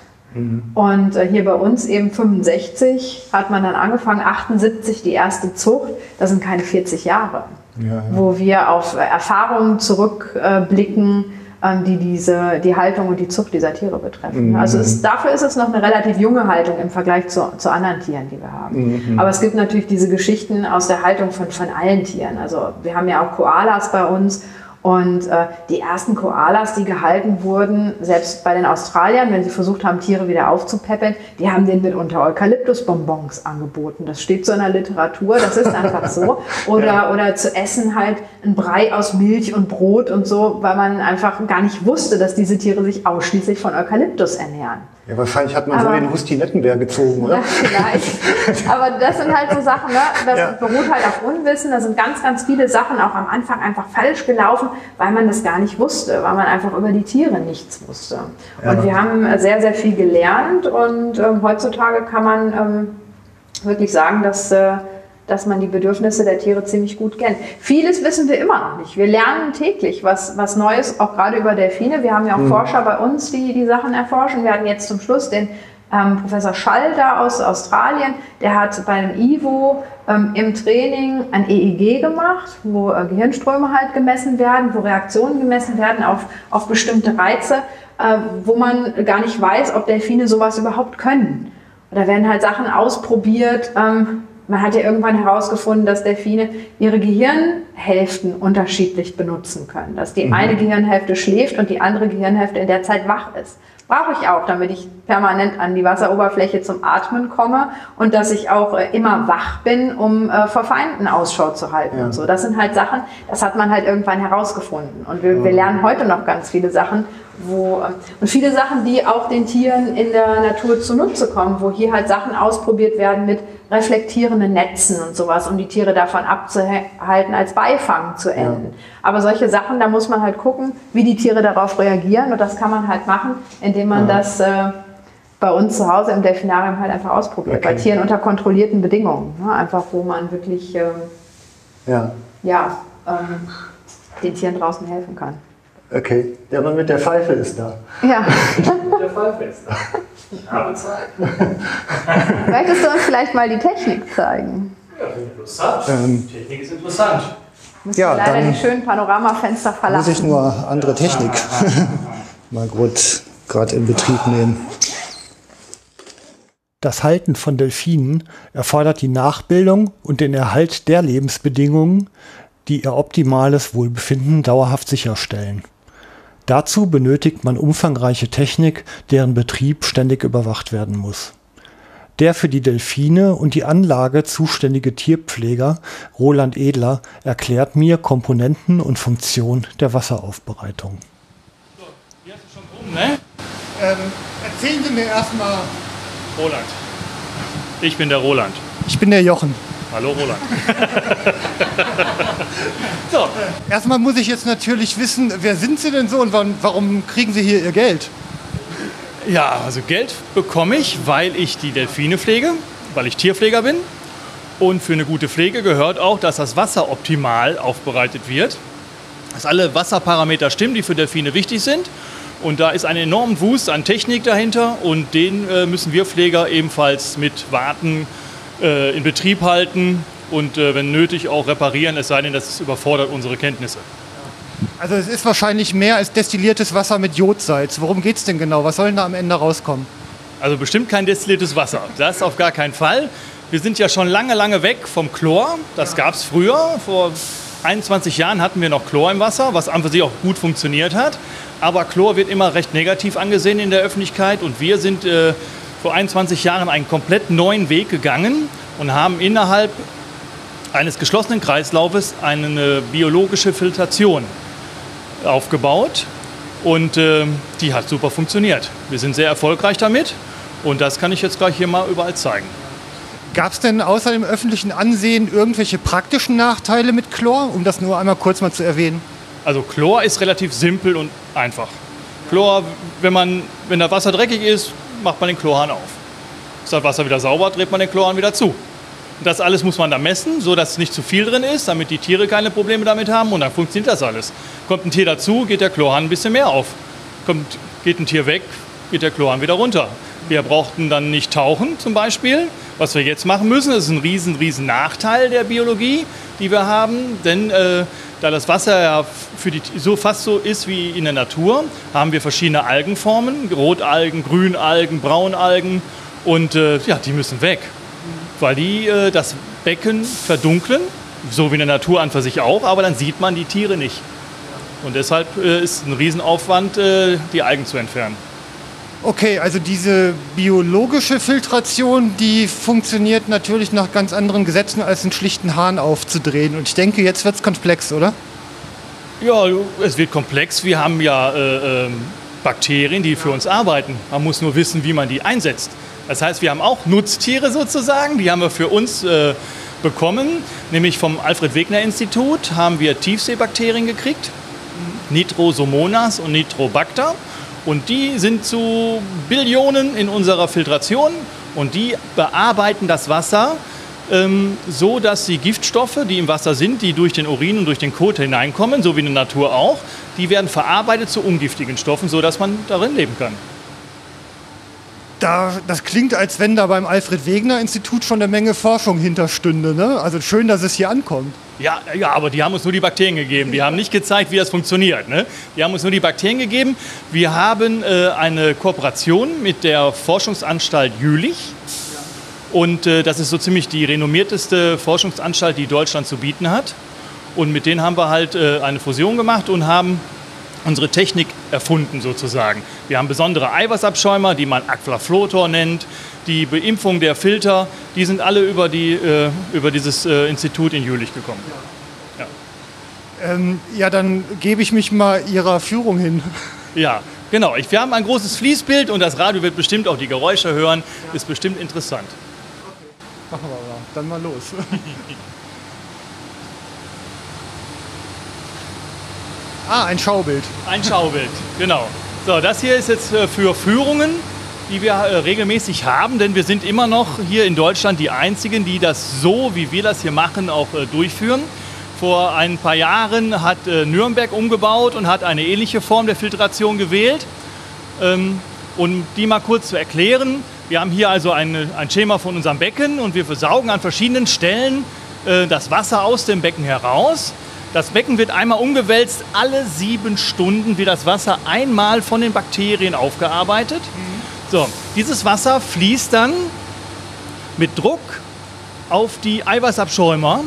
Und äh, hier bei uns eben 65 hat man dann angefangen, 78 die erste Zucht. Das sind keine 40 Jahre, Ja, ja. wo wir auf äh, Erfahrungen zurückblicken, ähm, die diese, die Haltung und die Zucht dieser Tiere betreffen. Also es, dafür ist es noch eine relativ junge Haltung im Vergleich zu, zu anderen Tieren, die wir haben. Aber es gibt natürlich diese Geschichten aus der Haltung von, von allen Tieren. Also wir haben ja auch Koalas bei uns und äh, die ersten Koalas, die gehalten wurden, selbst bei den Australiern, wenn sie versucht haben, Tiere wieder aufzupäppeln, die haben denen mitunter Eukalyptusbonbons angeboten. Das steht so in der Literatur, das ist einfach so. Oder, oder zu essen halt ein Brei aus Milch und Brot und so, weil man einfach gar nicht wusste, dass diese Tiere sich ausschließlich von Eukalyptus ernähren. Ja, wahrscheinlich hat man so Aber- den Hustinettenbär gezogen, oder? Ja, vielleicht. Aber das sind halt so Sachen, ne? das Ja. beruht halt auf Unwissen. Da sind ganz, ganz viele Sachen auch am Anfang einfach falsch gelaufen, weil man das gar nicht wusste, weil man einfach über die Tiere nichts wusste. Und wir haben äh, sehr, sehr viel gelernt und ähm, heutzutage kann man ähm, wirklich sagen, dass, äh, dass man die Bedürfnisse der Tiere ziemlich gut kennt. Vieles wissen wir immer noch nicht. Wir lernen täglich was, was Neues, auch gerade über Delfine. Wir haben ja auch Forscher bei uns, die die Sachen erforschen. Wir hatten jetzt zum Schluss den ähm, Professor Schall da aus Australien, der hat beim IVO ähm, im Training ein EEG gemacht, wo äh, Gehirnströme halt gemessen werden, wo Reaktionen gemessen werden auf, auf bestimmte Reize, äh, wo man gar nicht weiß, ob Delfine sowas überhaupt können. Da werden halt Sachen ausprobiert. Ähm, man hat ja irgendwann herausgefunden, dass Delfine ihre Gehirnhälften unterschiedlich benutzen können. Dass die eine Gehirnhälfte schläft und die andere Gehirnhälfte in der Zeit wach ist. Brauche ich auch, damit ich permanent an die Wasseroberfläche zum Atmen komme und dass ich auch äh, immer wach bin, um äh, vor Feinden Ausschau zu halten. Ja. Und so. Das sind halt Sachen, das hat man halt irgendwann herausgefunden. Und wir, wir lernen heute noch ganz viele Sachen, wo, und viele Sachen, die auch den Tieren in der Natur zunutze kommen, wo hier halt Sachen ausprobiert werden mit reflektierenden Netzen und sowas, um die Tiere davon abzuhalten, als Beifang zu enden. Aber solche Sachen, da muss man halt gucken, wie die Tiere darauf reagieren und das kann man halt machen, indem man das äh, bei uns zu Hause im Delfinarium halt einfach ausprobiert. Okay. Bei Tieren unter kontrollierten Bedingungen. Ne? Einfach, wo man wirklich ähm, Ja. ja, ähm, den Tieren draußen helfen kann. Okay. Der Mann mit der Pfeife ist da. Ja, Der Fallfenster. Ich habe Zeit. möchtest du uns vielleicht mal die Technik zeigen? Ja, habt. Ähm, Technik ist interessant. Müssen Ja, leider dann die schönen Panoramafenster Muss verlassen. ich nur andere Technik mal gerade in Betrieb nehmen. Das Halten von Delfinen erfordert die Nachbildung und den Erhalt der Lebensbedingungen, die ihr optimales Wohlbefinden dauerhaft sicherstellen. Dazu benötigt man umfangreiche Technik, deren Betrieb ständig überwacht werden muss. Der für die Delfine und die Anlage zuständige Tierpfleger Roland Edler erklärt mir Komponenten und Funktion der Wasseraufbereitung. Hier hast du schon rum, ne? Ähm, erzählen Sie mir erstmal. Roland. Ich bin der Roland. Ich bin der Jochen. Hallo Roland. so, Erstmal muss ich jetzt natürlich wissen, wer sind Sie denn so und warum, warum kriegen Sie hier Ihr Geld? ja, also Geld bekomme ich, weil ich die Delfine pflege, weil ich Tierpfleger bin. Und für eine gute Pflege gehört auch, dass das Wasser optimal aufbereitet wird. Dass alle Wasserparameter stimmen, die für Delfine wichtig sind. Und da ist ein enormer Wust an Technik dahinter und den äh, müssen wir Pfleger ebenfalls mit Warten in Betrieb halten und äh, wenn nötig auch reparieren, es sei denn, das überfordert unsere Kenntnisse. Also es ist wahrscheinlich mehr als destilliertes Wasser mit Jodsalz. Worum geht es denn genau? Was soll denn da am Ende rauskommen? Also bestimmt kein destilliertes Wasser. Das auf gar keinen Fall. Wir sind ja schon lange, lange weg vom Chlor. Das gab es früher. Vor 21 Jahren hatten wir noch Chlor im Wasser, was an für sich auch gut funktioniert hat. Aber Chlor wird immer recht negativ angesehen in der Öffentlichkeit. Und wir sind äh, vor 21 Jahren einen komplett neuen Weg gegangen und haben innerhalb eines geschlossenen Kreislaufes eine biologische Filtration aufgebaut. Und äh, die hat super funktioniert. Wir sind sehr erfolgreich damit. Und das kann ich jetzt gleich hier mal überall zeigen. Gab es denn außer dem öffentlichen Ansehen irgendwelche praktischen Nachteile mit Chlor? Um das nur einmal kurz mal zu erwähnen. Also Chlor ist relativ simpel und einfach. Chlor, wenn, man, wenn das Wasser dreckig ist, macht man den Chlorhahn auf. Ist das Wasser wieder sauber, dreht man den Chlorhahn wieder zu. Und das alles muss man da messen, so dass nicht zu viel drin ist, damit die Tiere keine Probleme damit haben und dann funktioniert das alles. Kommt ein Tier dazu, geht der Chlorhahn ein bisschen mehr auf. Kommt, geht ein Tier weg, geht der Chlorhahn wieder runter. Wir brauchten dann nicht tauchen zum Beispiel. Was wir jetzt machen müssen, das ist ein riesen, riesen Nachteil der Biologie, die wir haben. Denn äh, da das Wasser ja für die, so fast so ist wie in der Natur, haben wir verschiedene Algenformen. Rotalgen, Grünalgen, Braunalgen. Und äh, ja, die müssen weg. Weil die äh, das Becken verdunkeln, so wie in der Natur an für sich auch, aber dann sieht man die Tiere nicht. Und deshalb äh, ist ein Riesenaufwand, äh, die Algen zu entfernen. Okay, also diese biologische Filtration, die funktioniert natürlich nach ganz anderen Gesetzen, als einen schlichten Hahn aufzudrehen. Und ich denke, jetzt wird es komplex, oder? Ja, es wird komplex. Wir haben ja äh, ähm, Bakterien, die für uns arbeiten. Man muss nur wissen, wie man die einsetzt. Das heißt, wir haben auch Nutztiere sozusagen, die haben wir für uns äh, bekommen. Nämlich vom Alfred-Wegener-Institut haben wir Tiefseebakterien gekriegt, Nitrosomonas und Nitrobacter. Und die sind zu Billionen in unserer Filtration und die bearbeiten das Wasser ähm, so, dass die Giftstoffe, die im Wasser sind, die durch den Urin und durch den Kot hineinkommen, so wie in der Natur auch, die werden verarbeitet zu ungiftigen Stoffen, so dass man darin leben kann. Da, das klingt, als wenn da beim Alfred-Wegener-Institut schon eine Menge Forschung hinterstünde. Ne? Also schön, dass es hier ankommt. Ja, ja, aber die haben uns nur die Bakterien gegeben. Die haben nicht gezeigt, wie das funktioniert. Ne? Die haben uns nur die Bakterien gegeben. Wir haben äh, eine Kooperation mit der Forschungsanstalt Jülich. Und äh, das ist so ziemlich die renommierteste Forschungsanstalt, die Deutschland zu bieten hat. Und mit denen haben wir halt äh, eine Fusion gemacht und haben unsere Technik erfunden sozusagen. Wir haben besondere Eiweißabschäumer, die man Aquaflotor nennt. Die Beimpfung der Filter, die sind alle über, die, äh, über dieses äh, Institut in Jülich gekommen. Ähm, ja, dann gebe ich mich mal Ihrer Führung hin. Ja, genau. Ich, wir haben ein großes Fließbild und das Radio wird bestimmt auch die Geräusche hören. Ist bestimmt interessant. Machen wir mal. Dann mal los. ah, ein Schaubild. Ein Schaubild, genau. So, das hier ist jetzt äh, für Führungen. Die wir äh, regelmäßig haben, denn wir sind immer noch hier in Deutschland die Einzigen, die das so, wie wir das hier machen, auch äh, durchführen. Vor ein paar Jahren hat äh, Nürnberg umgebaut und hat eine ähnliche Form der Filtration gewählt. Ähm, um die mal kurz zu erklären, wir haben hier also ein Schema von unserem Becken und wir versaugen an verschiedenen Stellen das Wasser aus dem Becken heraus. Das Becken wird einmal umgewälzt, alle sieben Stunden wird das Wasser einmal von den Bakterien aufgearbeitet. So, dieses Wasser fließt dann mit Druck auf die Eiweißabschäumer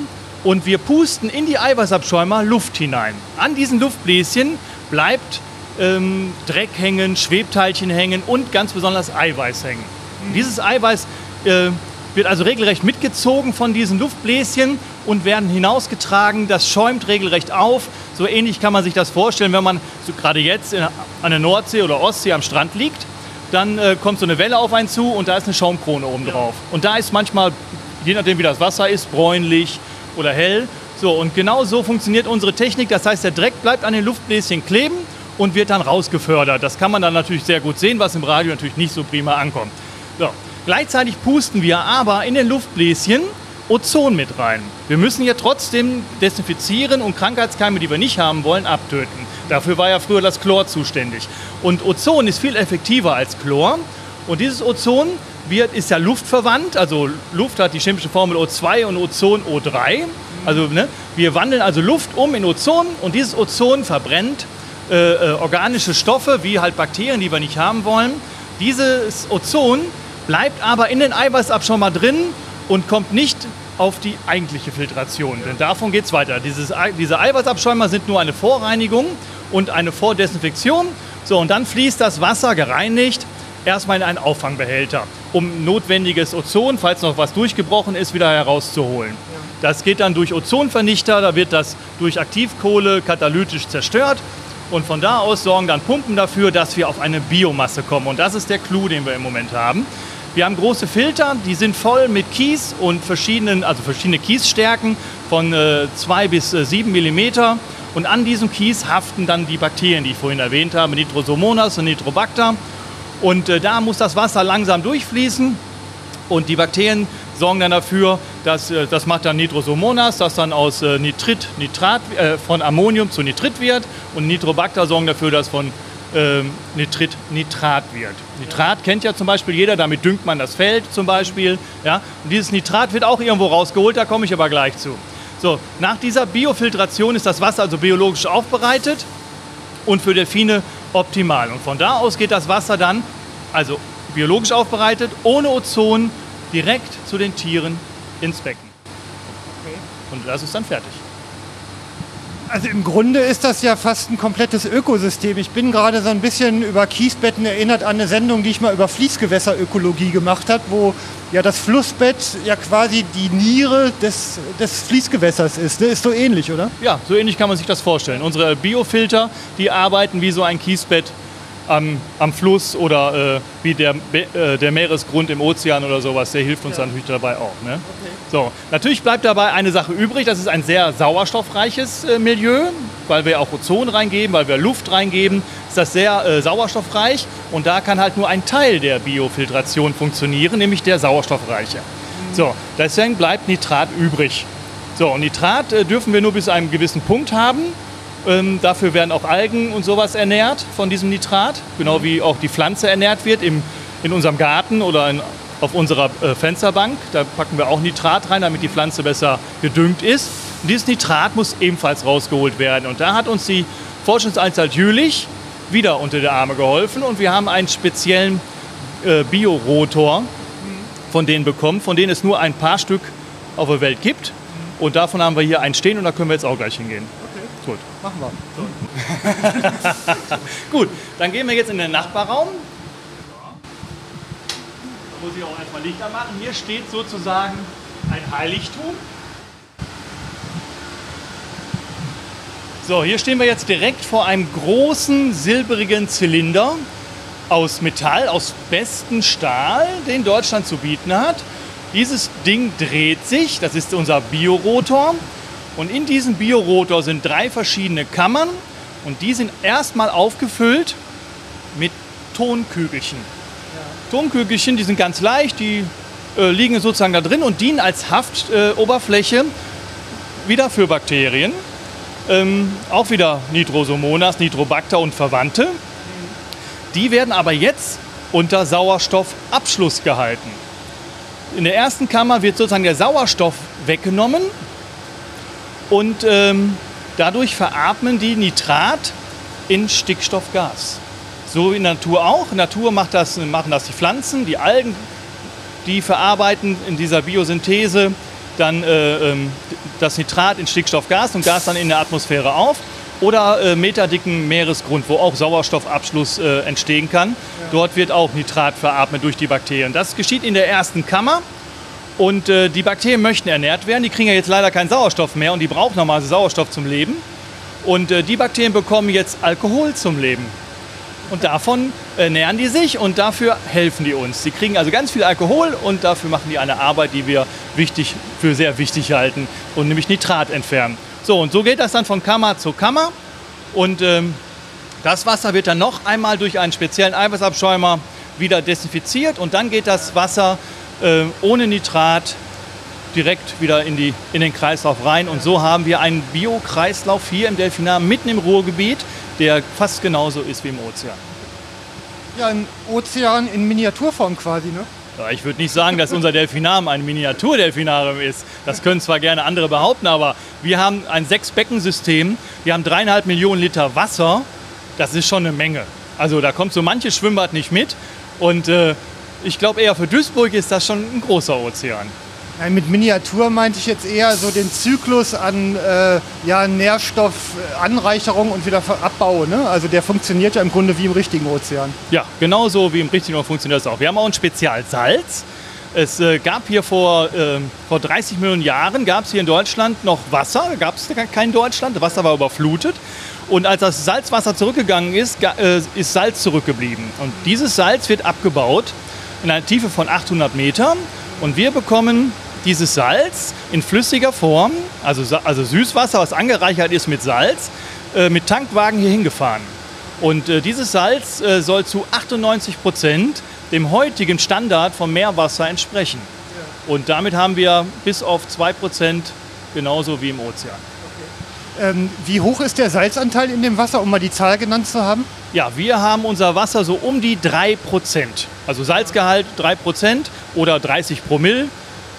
und wir pusten in die Eiweißabschäumer Luft hinein. An diesen Luftbläschen bleibt ähm, Dreck hängen, Schwebteilchen hängen und ganz besonders Eiweiß hängen. Dieses Eiweiß äh, wird also regelrecht mitgezogen von diesen Luftbläschen und werden hinausgetragen. Das schäumt regelrecht auf. So ähnlich kann man sich das vorstellen, wenn man so gerade jetzt in, an der Nordsee oder Ostsee am Strand liegt. Dann äh, kommt so eine Welle auf einen zu und da ist eine Schaumkrone oben drauf. Und da ist manchmal, je nachdem wie das Wasser ist, bräunlich oder hell. So, und genau so funktioniert unsere Technik. Das heißt, der Dreck bleibt an den Luftbläschen kleben und wird dann rausgefördert. Das kann man dann natürlich sehr gut sehen, was im Radio natürlich nicht so prima ankommt. So. Gleichzeitig pusten wir aber in den Luftbläschen Ozon mit rein. Wir müssen ja trotzdem desinfizieren und Krankheitskeime, die wir nicht haben wollen, abtöten. Dafür war ja früher das Chlor zuständig. Und Ozon ist viel effektiver als Chlor. Und dieses Ozon wird, ist ja luftverwandt. Also Luft hat die chemische Formel O2 und Ozon O3. Also ne, wir wandeln also Luft um in Ozon und dieses Ozon verbrennt äh, äh, organische Stoffe wie halt Bakterien, die wir nicht haben wollen. Dieses Ozon bleibt aber in den Eiweißabschäumer drin und kommt nicht auf die eigentliche Filtration. Denn davon geht es weiter. Dieses, diese Eiweißabschäumer sind nur eine Vorreinigung und eine Vordesinfektion. So, und dann fließt das Wasser gereinigt erstmal in einen Auffangbehälter, um notwendiges Ozon, falls noch was durchgebrochen ist, wieder herauszuholen. Das geht dann durch Ozonvernichter, da wird das durch Aktivkohle katalytisch zerstört. Und von da aus sorgen dann Pumpen dafür, dass wir auf eine Biomasse kommen. Und das ist der Clou, den wir im Moment haben. Wir haben große Filter, die sind voll mit Kies und verschiedenen, also verschiedene Kiesstärken von 2 bis 7 Millimeter. Und an diesem Kies haften dann die Bakterien, die ich vorhin erwähnt habe, Nitrosomonas und Nitrobacter. Und äh, da muss das Wasser langsam durchfließen. Und die Bakterien sorgen dann dafür, dass äh, das macht dann Nitrosomonas, das dann aus äh, Nitrit, Nitrat, äh, von Ammonium zu Nitrit wird. Und Nitrobacter sorgen dafür, dass von ähm, Nitrit Nitrat wird. Nitrat kennt ja zum Beispiel jeder, damit düngt man das Feld zum Beispiel. Ja? Und dieses Nitrat wird auch irgendwo rausgeholt, da komme ich aber gleich zu. So, nach dieser Biofiltration ist das Wasser also biologisch aufbereitet und für Delfine optimal. Und von da aus geht das Wasser dann, also biologisch aufbereitet, ohne Ozon, direkt zu den Tieren ins Becken. Und das ist dann fertig. Also im Grunde ist das ja fast ein komplettes Ökosystem. Ich bin gerade so ein bisschen über Kiesbetten erinnert an eine Sendung, die ich mal über Fließgewässerökologie gemacht habe, wo ja das Flussbett ja quasi die Niere des, des Fließgewässers ist. Ne? Ist so ähnlich, oder? Ja, so ähnlich kann man sich das vorstellen. Unsere Biofilter, die arbeiten wie so ein Kiesbett am, am Fluss oder äh, wie der, äh, der Meeresgrund im Ozean oder sowas. Der hilft uns natürlich dabei auch. Ne? So, natürlich bleibt dabei eine Sache übrig. Das ist ein sehr sauerstoffreiches äh, Milieu, weil wir auch Ozon reingeben, weil wir Luft reingeben. Ist das sehr äh, sauerstoffreich und da kann halt nur ein Teil der Biofiltration funktionieren, nämlich der sauerstoffreiche. So, deswegen bleibt Nitrat übrig. So, und Nitrat äh, dürfen wir nur bis zu einem gewissen Punkt haben. Ähm, dafür werden auch Algen und sowas ernährt von diesem Nitrat, genau wie auch die Pflanze ernährt wird im, in unserem Garten oder in, auf unserer äh, Fensterbank. Da packen wir auch Nitrat rein, damit die Pflanze besser gedüngt ist. Und dieses Nitrat muss ebenfalls rausgeholt werden. Und da hat uns die Forschungsanstalt Jülich wieder unter die Arme geholfen und wir haben einen speziellen äh, Biorotor von denen bekommen, von denen es nur ein paar Stück auf der Welt gibt. Und davon haben wir hier einen stehen und da können wir jetzt auch gleich hingehen. Gut. Machen wir. Gut, dann gehen wir jetzt in den Nachbarraum. Da muss ich auch erstmal Licht anmachen. Hier steht sozusagen ein Heiligtum. So, hier stehen wir jetzt direkt vor einem großen silberigen Zylinder aus Metall, aus bestem Stahl, den Deutschland zu bieten hat. Dieses Ding dreht sich, das ist unser Biorotor. Und in diesem Biorotor sind drei verschiedene Kammern und die sind erstmal aufgefüllt mit Tonkügelchen. Tonkügelchen, die sind ganz leicht, die äh, liegen sozusagen da drin und dienen als Haftoberfläche wieder für Bakterien. Ähm, auch wieder Nitrosomonas, Nitrobacter und Verwandte. Die werden aber jetzt unter Sauerstoffabschluss gehalten. In der ersten Kammer wird sozusagen der Sauerstoff weggenommen und ähm, dadurch veratmen die Nitrat in Stickstoffgas. So wie in der Natur auch. In der Natur macht das, machen das die Pflanzen, die Algen, die verarbeiten in dieser Biosynthese dann äh, ähm, das Nitrat in Stickstoffgas und Gas dann in der Atmosphäre auf. Oder äh, meterdicken Meeresgrund, wo auch Sauerstoffabschluss äh, entstehen kann. Ja. Dort wird auch Nitrat veratmet durch die Bakterien. Das geschieht in der ersten Kammer. Und äh, die Bakterien möchten ernährt werden. Die kriegen ja jetzt leider keinen Sauerstoff mehr und die brauchen normalerweise Sauerstoff zum Leben. Und äh, die Bakterien bekommen jetzt Alkohol zum Leben. Und davon ernähren die sich und dafür helfen die uns. Sie kriegen also ganz viel Alkohol und dafür machen die eine Arbeit, die wir wichtig, für sehr wichtig halten und nämlich Nitrat entfernen. So, und so geht das dann von Kammer zu Kammer. Und ähm, das Wasser wird dann noch einmal durch einen speziellen Eiweißabschäumer wieder desinfiziert und dann geht das Wasser ohne Nitrat direkt wieder in, die, in den Kreislauf rein. Und so haben wir einen Biokreislauf hier im Delfinar mitten im Ruhrgebiet, der fast genauso ist wie im Ozean. Ja, ein Ozean in Miniaturform quasi, ne? Ja, ich würde nicht sagen, dass unser Delfinarium ein Miniaturdelfinarium ist. Das können zwar gerne andere behaupten, aber wir haben ein Sechs-Becken-System. Wir haben dreieinhalb Millionen Liter Wasser. Das ist schon eine Menge. Also da kommt so manches Schwimmbad nicht mit. Und äh, ich glaube eher für Duisburg ist das schon ein großer Ozean. Nein, mit Miniatur meinte ich jetzt eher so den Zyklus an äh, ja, Nährstoffanreicherung und wieder Abbau. Ne? Also der funktioniert ja im Grunde wie im richtigen Ozean. Ja, genauso wie im richtigen Ozean funktioniert das auch. Wir haben auch ein Spezialsalz. Es äh, gab hier vor, äh, vor 30 Millionen Jahren, gab es hier in Deutschland noch Wasser, gab es kein Deutschland, das Wasser war überflutet. Und als das Salzwasser zurückgegangen ist, äh, ist Salz zurückgeblieben. Und dieses Salz wird abgebaut in einer Tiefe von 800 Metern. Und wir bekommen dieses Salz in flüssiger Form, also, also Süßwasser, was angereichert ist mit Salz, äh, mit Tankwagen hier hingefahren. Und äh, dieses Salz äh, soll zu 98 Prozent dem heutigen Standard vom Meerwasser entsprechen. Und damit haben wir bis auf 2 Prozent genauso wie im Ozean. Ähm, wie hoch ist der Salzanteil in dem Wasser, um mal die Zahl genannt zu haben? Ja, wir haben unser Wasser so um die 3 Prozent. Also Salzgehalt 3 Prozent oder 30 Promille.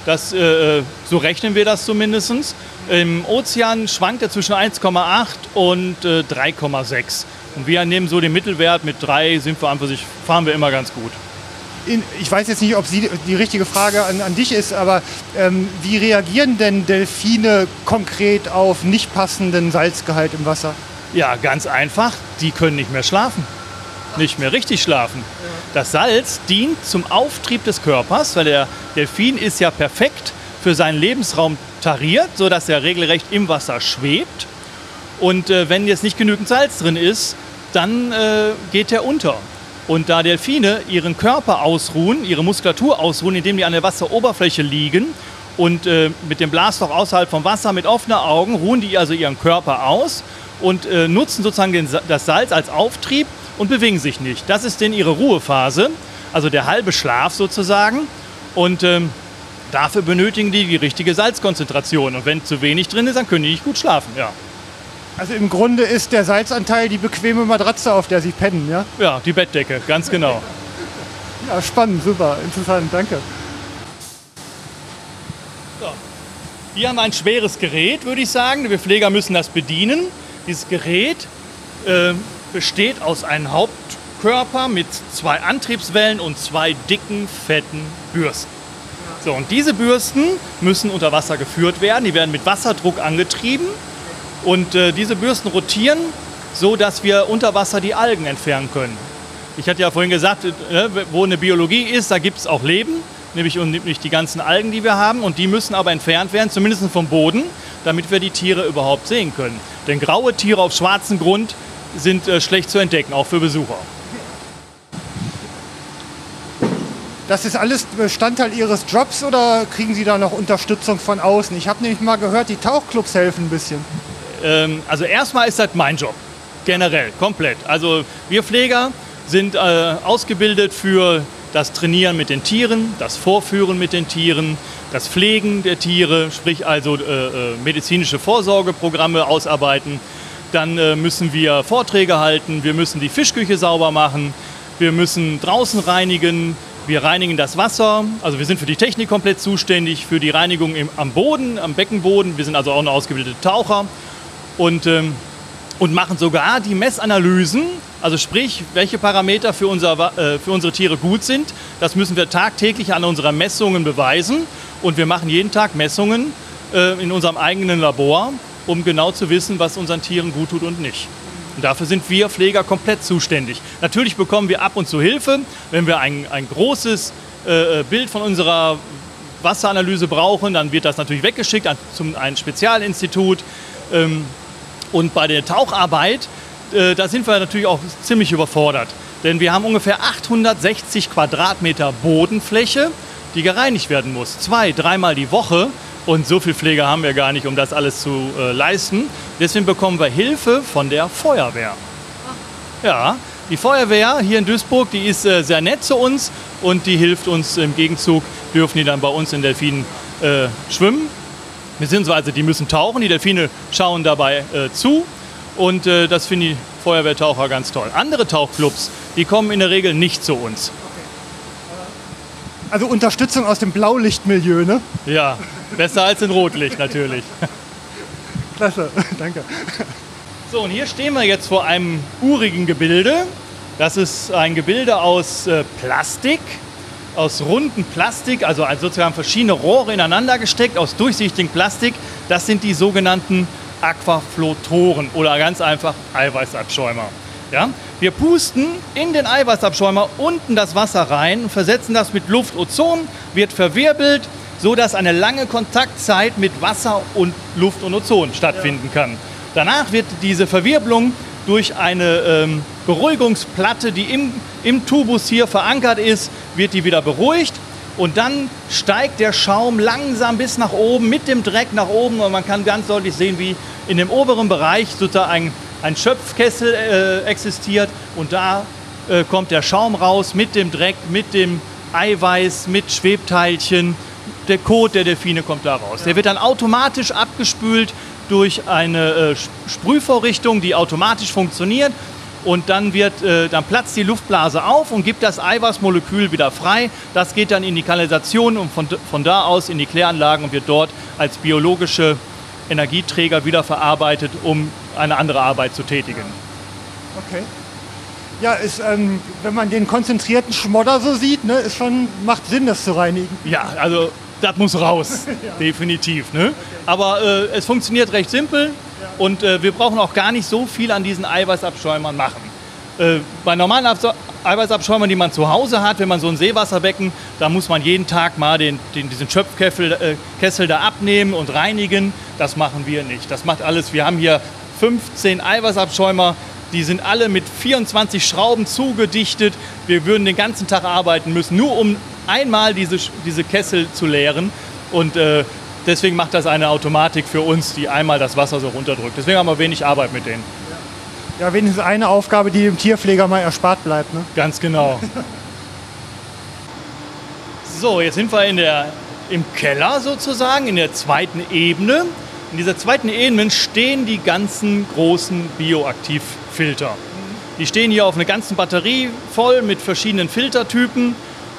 Das, äh, so rechnen wir das zumindest. Im Ozean schwankt er zwischen 1,8 und äh, 3,6. Und wir nehmen so den Mittelwert mit 3, sind wir einfach sich, fahren wir immer ganz gut. In, ich weiß jetzt nicht, ob sie die richtige Frage an, an dich ist, aber ähm, wie reagieren denn Delfine konkret auf nicht passenden Salzgehalt im Wasser? Ja, ganz einfach. Die können nicht mehr schlafen. Nicht mehr richtig schlafen. Das Salz dient zum Auftrieb des Körpers, weil der Delfin ist ja perfekt für seinen Lebensraum tariert, sodass er regelrecht im Wasser schwebt. Und äh, wenn jetzt nicht genügend Salz drin ist, dann äh, geht er unter. Und da Delfine ihren Körper ausruhen, ihre Muskulatur ausruhen, indem die an der Wasseroberfläche liegen und äh, mit dem Blasloch außerhalb vom Wasser mit offenen Augen ruhen die also ihren Körper aus und äh, nutzen sozusagen den, das Salz als Auftrieb und bewegen sich nicht. Das ist denn ihre Ruhephase, also der halbe Schlaf sozusagen. Und ähm, dafür benötigen die die richtige Salzkonzentration. Und wenn zu wenig drin ist, dann können die nicht gut schlafen. Ja. Also im Grunde ist der Salzanteil die bequeme Matratze, auf der sie pennen, ja? Ja, die Bettdecke, ganz genau. ja, spannend, super, interessant, danke. So. Hier haben wir ein schweres Gerät, würde ich sagen. Wir Pfleger müssen das bedienen. Dieses Gerät äh, besteht aus einem Hauptkörper mit zwei Antriebswellen und zwei dicken, fetten Bürsten. So, und diese Bürsten müssen unter Wasser geführt werden. Die werden mit Wasserdruck angetrieben. Und äh, diese Bürsten rotieren, so dass wir unter Wasser die Algen entfernen können. Ich hatte ja vorhin gesagt, äh, wo eine Biologie ist, da gibt es auch Leben, nämlich, nämlich die ganzen Algen, die wir haben. Und die müssen aber entfernt werden, zumindest vom Boden, damit wir die Tiere überhaupt sehen können. Denn graue Tiere auf schwarzem Grund sind äh, schlecht zu entdecken, auch für Besucher. Das ist alles Bestandteil Ihres Jobs oder kriegen Sie da noch Unterstützung von außen? Ich habe nämlich mal gehört, die Tauchclubs helfen ein bisschen. Ähm, also erstmal ist das mein Job, generell, komplett. Also wir Pfleger sind äh, ausgebildet für das Trainieren mit den Tieren, das Vorführen mit den Tieren, das Pflegen der Tiere, sprich also äh, äh, medizinische Vorsorgeprogramme ausarbeiten. Dann äh, müssen wir Vorträge halten, wir müssen die Fischküche sauber machen, wir müssen draußen reinigen, wir reinigen das Wasser, also wir sind für die Technik komplett zuständig, für die Reinigung im, am Boden, am Beckenboden. Wir sind also auch eine ausgebildete Taucher und, ähm, und machen sogar die Messanalysen, also sprich, welche Parameter für, unser, äh, für unsere Tiere gut sind. Das müssen wir tagtäglich an unseren Messungen beweisen und wir machen jeden Tag Messungen äh, in unserem eigenen Labor, um genau zu wissen, was unseren Tieren gut tut und nicht. Und dafür sind wir Pfleger komplett zuständig. Natürlich bekommen wir ab und zu Hilfe, wenn wir ein, ein großes äh, Bild von unserer Wasseranalyse brauchen, dann wird das natürlich weggeschickt an zum, ein Spezialinstitut. Ähm, und bei der Taucharbeit, äh, da sind wir natürlich auch ziemlich überfordert. Denn wir haben ungefähr 860 Quadratmeter Bodenfläche, die gereinigt werden muss. Zwei, dreimal die Woche. Und so viel Pflege haben wir gar nicht, um das alles zu äh, leisten. Deswegen bekommen wir Hilfe von der Feuerwehr. Ja, die Feuerwehr hier in Duisburg, die ist äh, sehr nett zu uns und die hilft uns im Gegenzug, dürfen die dann bei uns in Delfinen äh, schwimmen. Beziehungsweise die müssen tauchen, die Delfine schauen dabei äh, zu und äh, das finden die Feuerwehrtaucher ganz toll. Andere Tauchclubs, die kommen in der Regel nicht zu uns. Also Unterstützung aus dem Blaulichtmilieu, ne? Ja, besser als in Rotlicht natürlich. Klasse, danke. So, und hier stehen wir jetzt vor einem urigen Gebilde. Das ist ein Gebilde aus äh, Plastik, aus runden Plastik, also sozusagen verschiedene Rohre ineinander gesteckt, aus durchsichtigem Plastik. Das sind die sogenannten Aquaflotoren oder ganz einfach Eiweißabschäumer. Ja? Wir pusten in den Eiweißabschäumer unten das Wasser rein, versetzen das mit Luft, Ozon, wird verwirbelt, sodass eine lange Kontaktzeit mit Wasser und Luft und Ozon stattfinden kann. Danach wird diese Verwirbelung durch eine ähm, Beruhigungsplatte, die im, im Tubus hier verankert ist, wird die wieder beruhigt und dann steigt der Schaum langsam bis nach oben mit dem Dreck nach oben und man kann ganz deutlich sehen, wie in dem oberen Bereich sozusagen ein, ein Schöpfkessel äh, existiert und da äh, kommt der Schaum raus mit dem Dreck, mit dem Eiweiß, mit Schwebteilchen. Der Kot der Delfine kommt da raus. Der wird dann automatisch abgespült durch eine äh, Sprühvorrichtung, die automatisch funktioniert. Und dann, wird, äh, dann platzt die Luftblase auf und gibt das Eiweißmolekül wieder frei. Das geht dann in die Kanalisation und von, von da aus in die Kläranlagen und wird dort als biologische Energieträger wiederverarbeitet, um eine andere Arbeit zu tätigen. Okay. Ja, ist, ähm, wenn man den konzentrierten Schmodder so sieht, ne, ist schon, macht Sinn, das zu reinigen. Ja, also das muss raus, ja. definitiv. Ne? Okay. Aber äh, es funktioniert recht simpel ja. und äh, wir brauchen auch gar nicht so viel an diesen Eiweißabschäumern machen. Äh, bei normalen Abs Eiweißabschäumern, die man zu Hause hat, wenn man so ein Seewasserbecken, da muss man jeden Tag mal den, den, diesen Schöpfkessel äh, Kessel da abnehmen und reinigen. Das machen wir nicht. Das macht alles. Wir haben hier 15 Eiweißabschäumer, die sind alle mit 24 Schrauben zugedichtet. Wir würden den ganzen Tag arbeiten müssen, nur um einmal diese, diese Kessel zu leeren. Und äh, deswegen macht das eine Automatik für uns, die einmal das Wasser so runterdrückt. Deswegen haben wir wenig Arbeit mit denen. Ja, wenigstens eine Aufgabe, die dem Tierpfleger mal erspart bleibt. Ne? Ganz genau. so, jetzt sind wir in der, im Keller sozusagen, in der zweiten Ebene. In dieser zweiten Ebene stehen die ganzen großen Bioaktivfilter. Die stehen hier auf einer ganzen Batterie voll mit verschiedenen Filtertypen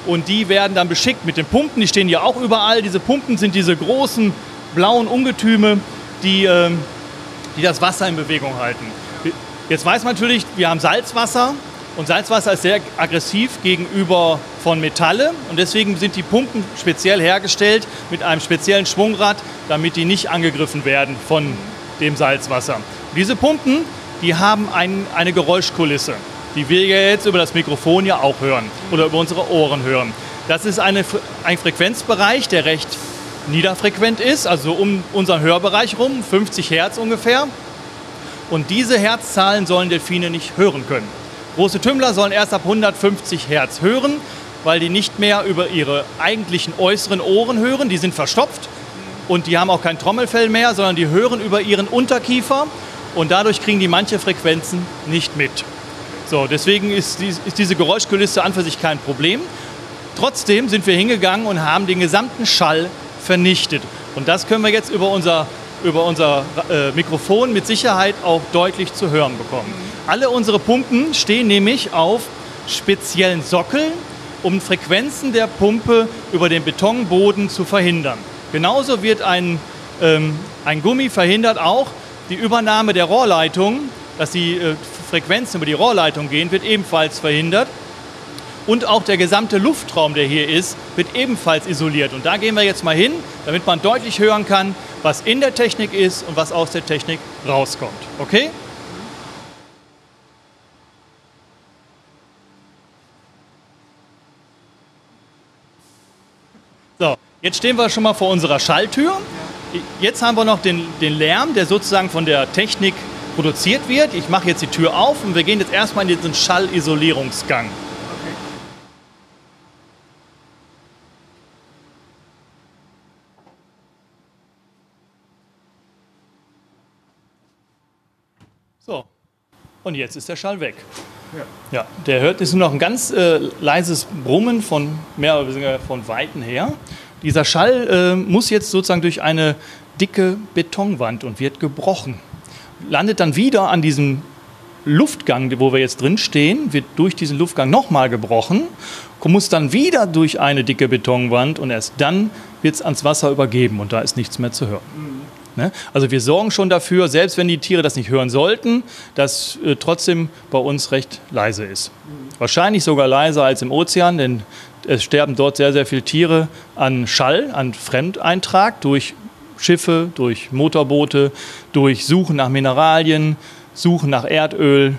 und die werden dann beschickt mit den Pumpen. Die stehen hier auch überall. Diese Pumpen sind diese großen blauen Ungetüme, die, äh, die das Wasser in Bewegung halten. Jetzt weiß man natürlich, wir haben Salzwasser und Salzwasser ist sehr aggressiv gegenüber von Metalle und deswegen sind die Pumpen speziell hergestellt mit einem speziellen Schwungrad, damit die nicht angegriffen werden von dem Salzwasser. Diese Pumpen, die haben ein, eine Geräuschkulisse die wir jetzt über das Mikrofon ja auch hören oder über unsere Ohren hören. Das ist eine, ein Frequenzbereich, der recht niederfrequent ist, also um unseren Hörbereich rum, 50 Hertz ungefähr. Und diese Herzzahlen sollen Delfine nicht hören können. Große Tümmler sollen erst ab 150 Hertz hören, weil die nicht mehr über ihre eigentlichen äußeren Ohren hören. Die sind verstopft und die haben auch kein Trommelfell mehr, sondern die hören über ihren Unterkiefer und dadurch kriegen die manche Frequenzen nicht mit. So, deswegen ist, die, ist diese Geräuschkulisse an für sich kein Problem. Trotzdem sind wir hingegangen und haben den gesamten Schall vernichtet. Und das können wir jetzt über unser, über unser äh, Mikrofon mit Sicherheit auch deutlich zu hören bekommen. Alle unsere Pumpen stehen nämlich auf speziellen Sockeln, um Frequenzen der Pumpe über den Betonboden zu verhindern. Genauso wird ein, ähm, ein Gummi verhindert auch die Übernahme der Rohrleitung, dass die äh, Frequenzen über die Rohrleitung gehen, wird ebenfalls verhindert. Und auch der gesamte Luftraum, der hier ist, wird ebenfalls isoliert. Und da gehen wir jetzt mal hin, damit man deutlich hören kann, was in der Technik ist und was aus der Technik rauskommt. Okay? So, jetzt stehen wir schon mal vor unserer Schalltür. Jetzt haben wir noch den, den Lärm, der sozusagen von der Technik produziert wird. Ich mache jetzt die Tür auf und wir gehen jetzt erstmal in diesen Schallisolierungsgang. So, und jetzt ist der Schall weg. Ja, ja der hört ist nur noch ein ganz äh, leises Brummen von mehr oder weniger von Weiten her. Dieser Schall äh, muss jetzt sozusagen durch eine dicke Betonwand und wird gebrochen. Landet dann wieder an diesem Luftgang, wo wir jetzt drin stehen, wird durch diesen Luftgang nochmal gebrochen, muss dann wieder durch eine dicke Betonwand und erst dann wird es ans Wasser übergeben und da ist nichts mehr zu hören. Mhm. Ne? Also wir sorgen schon dafür, selbst wenn die Tiere das nicht hören sollten, dass äh, trotzdem bei uns recht leise ist. Wahrscheinlich sogar leiser als im Ozean, denn es sterben dort sehr, sehr viele Tiere an Schall, an Fremdeintrag durch Schiffe, durch Motorboote, durch Suchen nach Mineralien, Suchen nach Erdöl.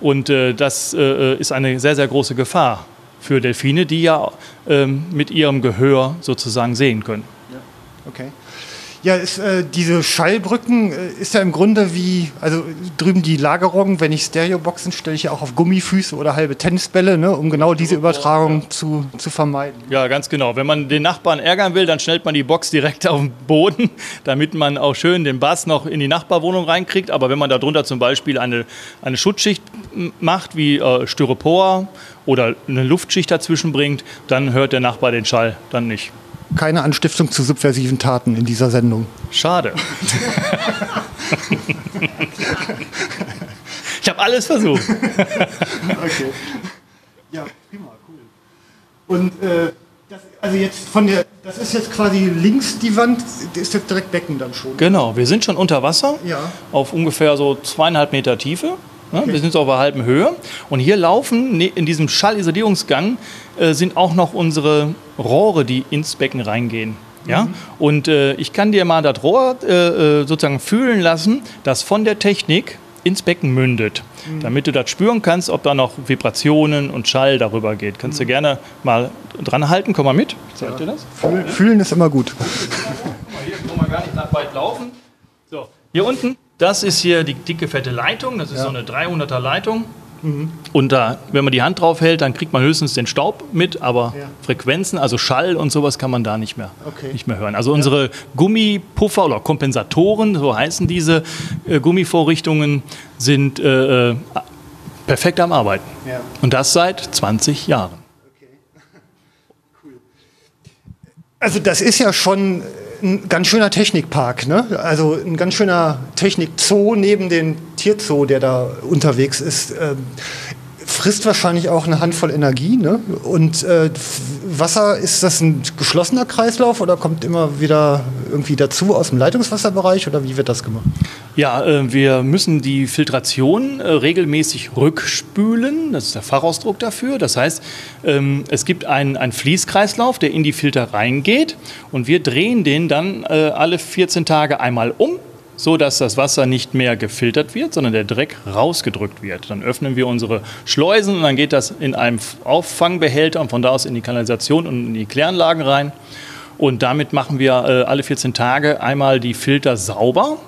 Und äh, das äh, ist eine sehr, sehr große Gefahr für Delfine, die ja äh, mit ihrem Gehör sozusagen sehen können. Ja. Okay. Ja, ist, äh, diese Schallbrücken äh, ist ja im Grunde wie, also drüben die Lagerung, wenn ich Stereoboxen stelle ich ja auch auf Gummifüße oder halbe Tennisbälle, ne, um genau diese Übertragung zu, zu vermeiden. Ja, ganz genau. Wenn man den Nachbarn ärgern will, dann stellt man die Box direkt auf den Boden, damit man auch schön den Bass noch in die Nachbarwohnung reinkriegt. Aber wenn man darunter zum Beispiel eine, eine Schutzschicht macht, wie äh, Styropor oder eine Luftschicht dazwischen bringt, dann hört der Nachbar den Schall dann nicht keine Anstiftung zu subversiven Taten in dieser Sendung. Schade. ich habe alles versucht. okay. Ja, prima, cool. Und äh, das, also jetzt von der, das ist jetzt quasi links die Wand, ist jetzt direkt Becken dann schon. Genau, wir sind schon unter Wasser, ja. auf ungefähr so zweieinhalb Meter Tiefe. Ne? Wir sind so auf einer halben Höhe. Und hier laufen ne, in diesem Schallisolierungsgang äh, sind auch noch unsere Rohre, die ins Becken reingehen. Ja? Mhm. Und äh, ich kann dir mal das Rohr äh, sozusagen fühlen lassen, das von der Technik ins Becken mündet. Mhm. Damit du das spüren kannst, ob da noch Vibrationen und Schall darüber geht. Kannst mhm. du gerne mal dran halten. Komm mal mit. Zeig ja. dir das. Fühlen, fühlen ist immer gut. hier kann man gar nicht nach weit laufen. So, hier unten das ist hier die dicke, fette Leitung. Das ist ja. so eine 300er Leitung. Mhm. Und da, wenn man die Hand drauf hält, dann kriegt man höchstens den Staub mit, aber ja. Frequenzen, also Schall und sowas kann man da nicht mehr, okay. nicht mehr hören. Also unsere ja. Gummipuffer oder Kompensatoren, so heißen diese äh, Gummivorrichtungen, sind äh, äh perfekt am Arbeiten. Ja. Und das seit 20 Jahren. Okay. cool. Also das ist ja schon ein ganz schöner Technikpark, ne? Also ein ganz schöner Technikzoo neben dem Tierzoo, der da unterwegs ist. Ähm, frisst wahrscheinlich auch eine Handvoll Energie. Ne? Und äh, Wasser, ist das ein geschlossener Kreislauf oder kommt immer wieder irgendwie dazu aus dem Leitungswasserbereich oder wie wird das gemacht? Ja, äh, wir müssen die Filtration äh, regelmäßig rückspülen. Das ist der Fachausdruck dafür. Das heißt, ähm, es gibt einen, einen Fließkreislauf, der in die Filter reingeht und wir drehen den dann äh, alle 14 Tage einmal um so dass das Wasser nicht mehr gefiltert wird, sondern der Dreck rausgedrückt wird. Dann öffnen wir unsere Schleusen und dann geht das in einem Auffangbehälter und von da aus in die Kanalisation und in die Kläranlagen rein. Und damit machen wir äh, alle 14 Tage einmal die Filter sauber.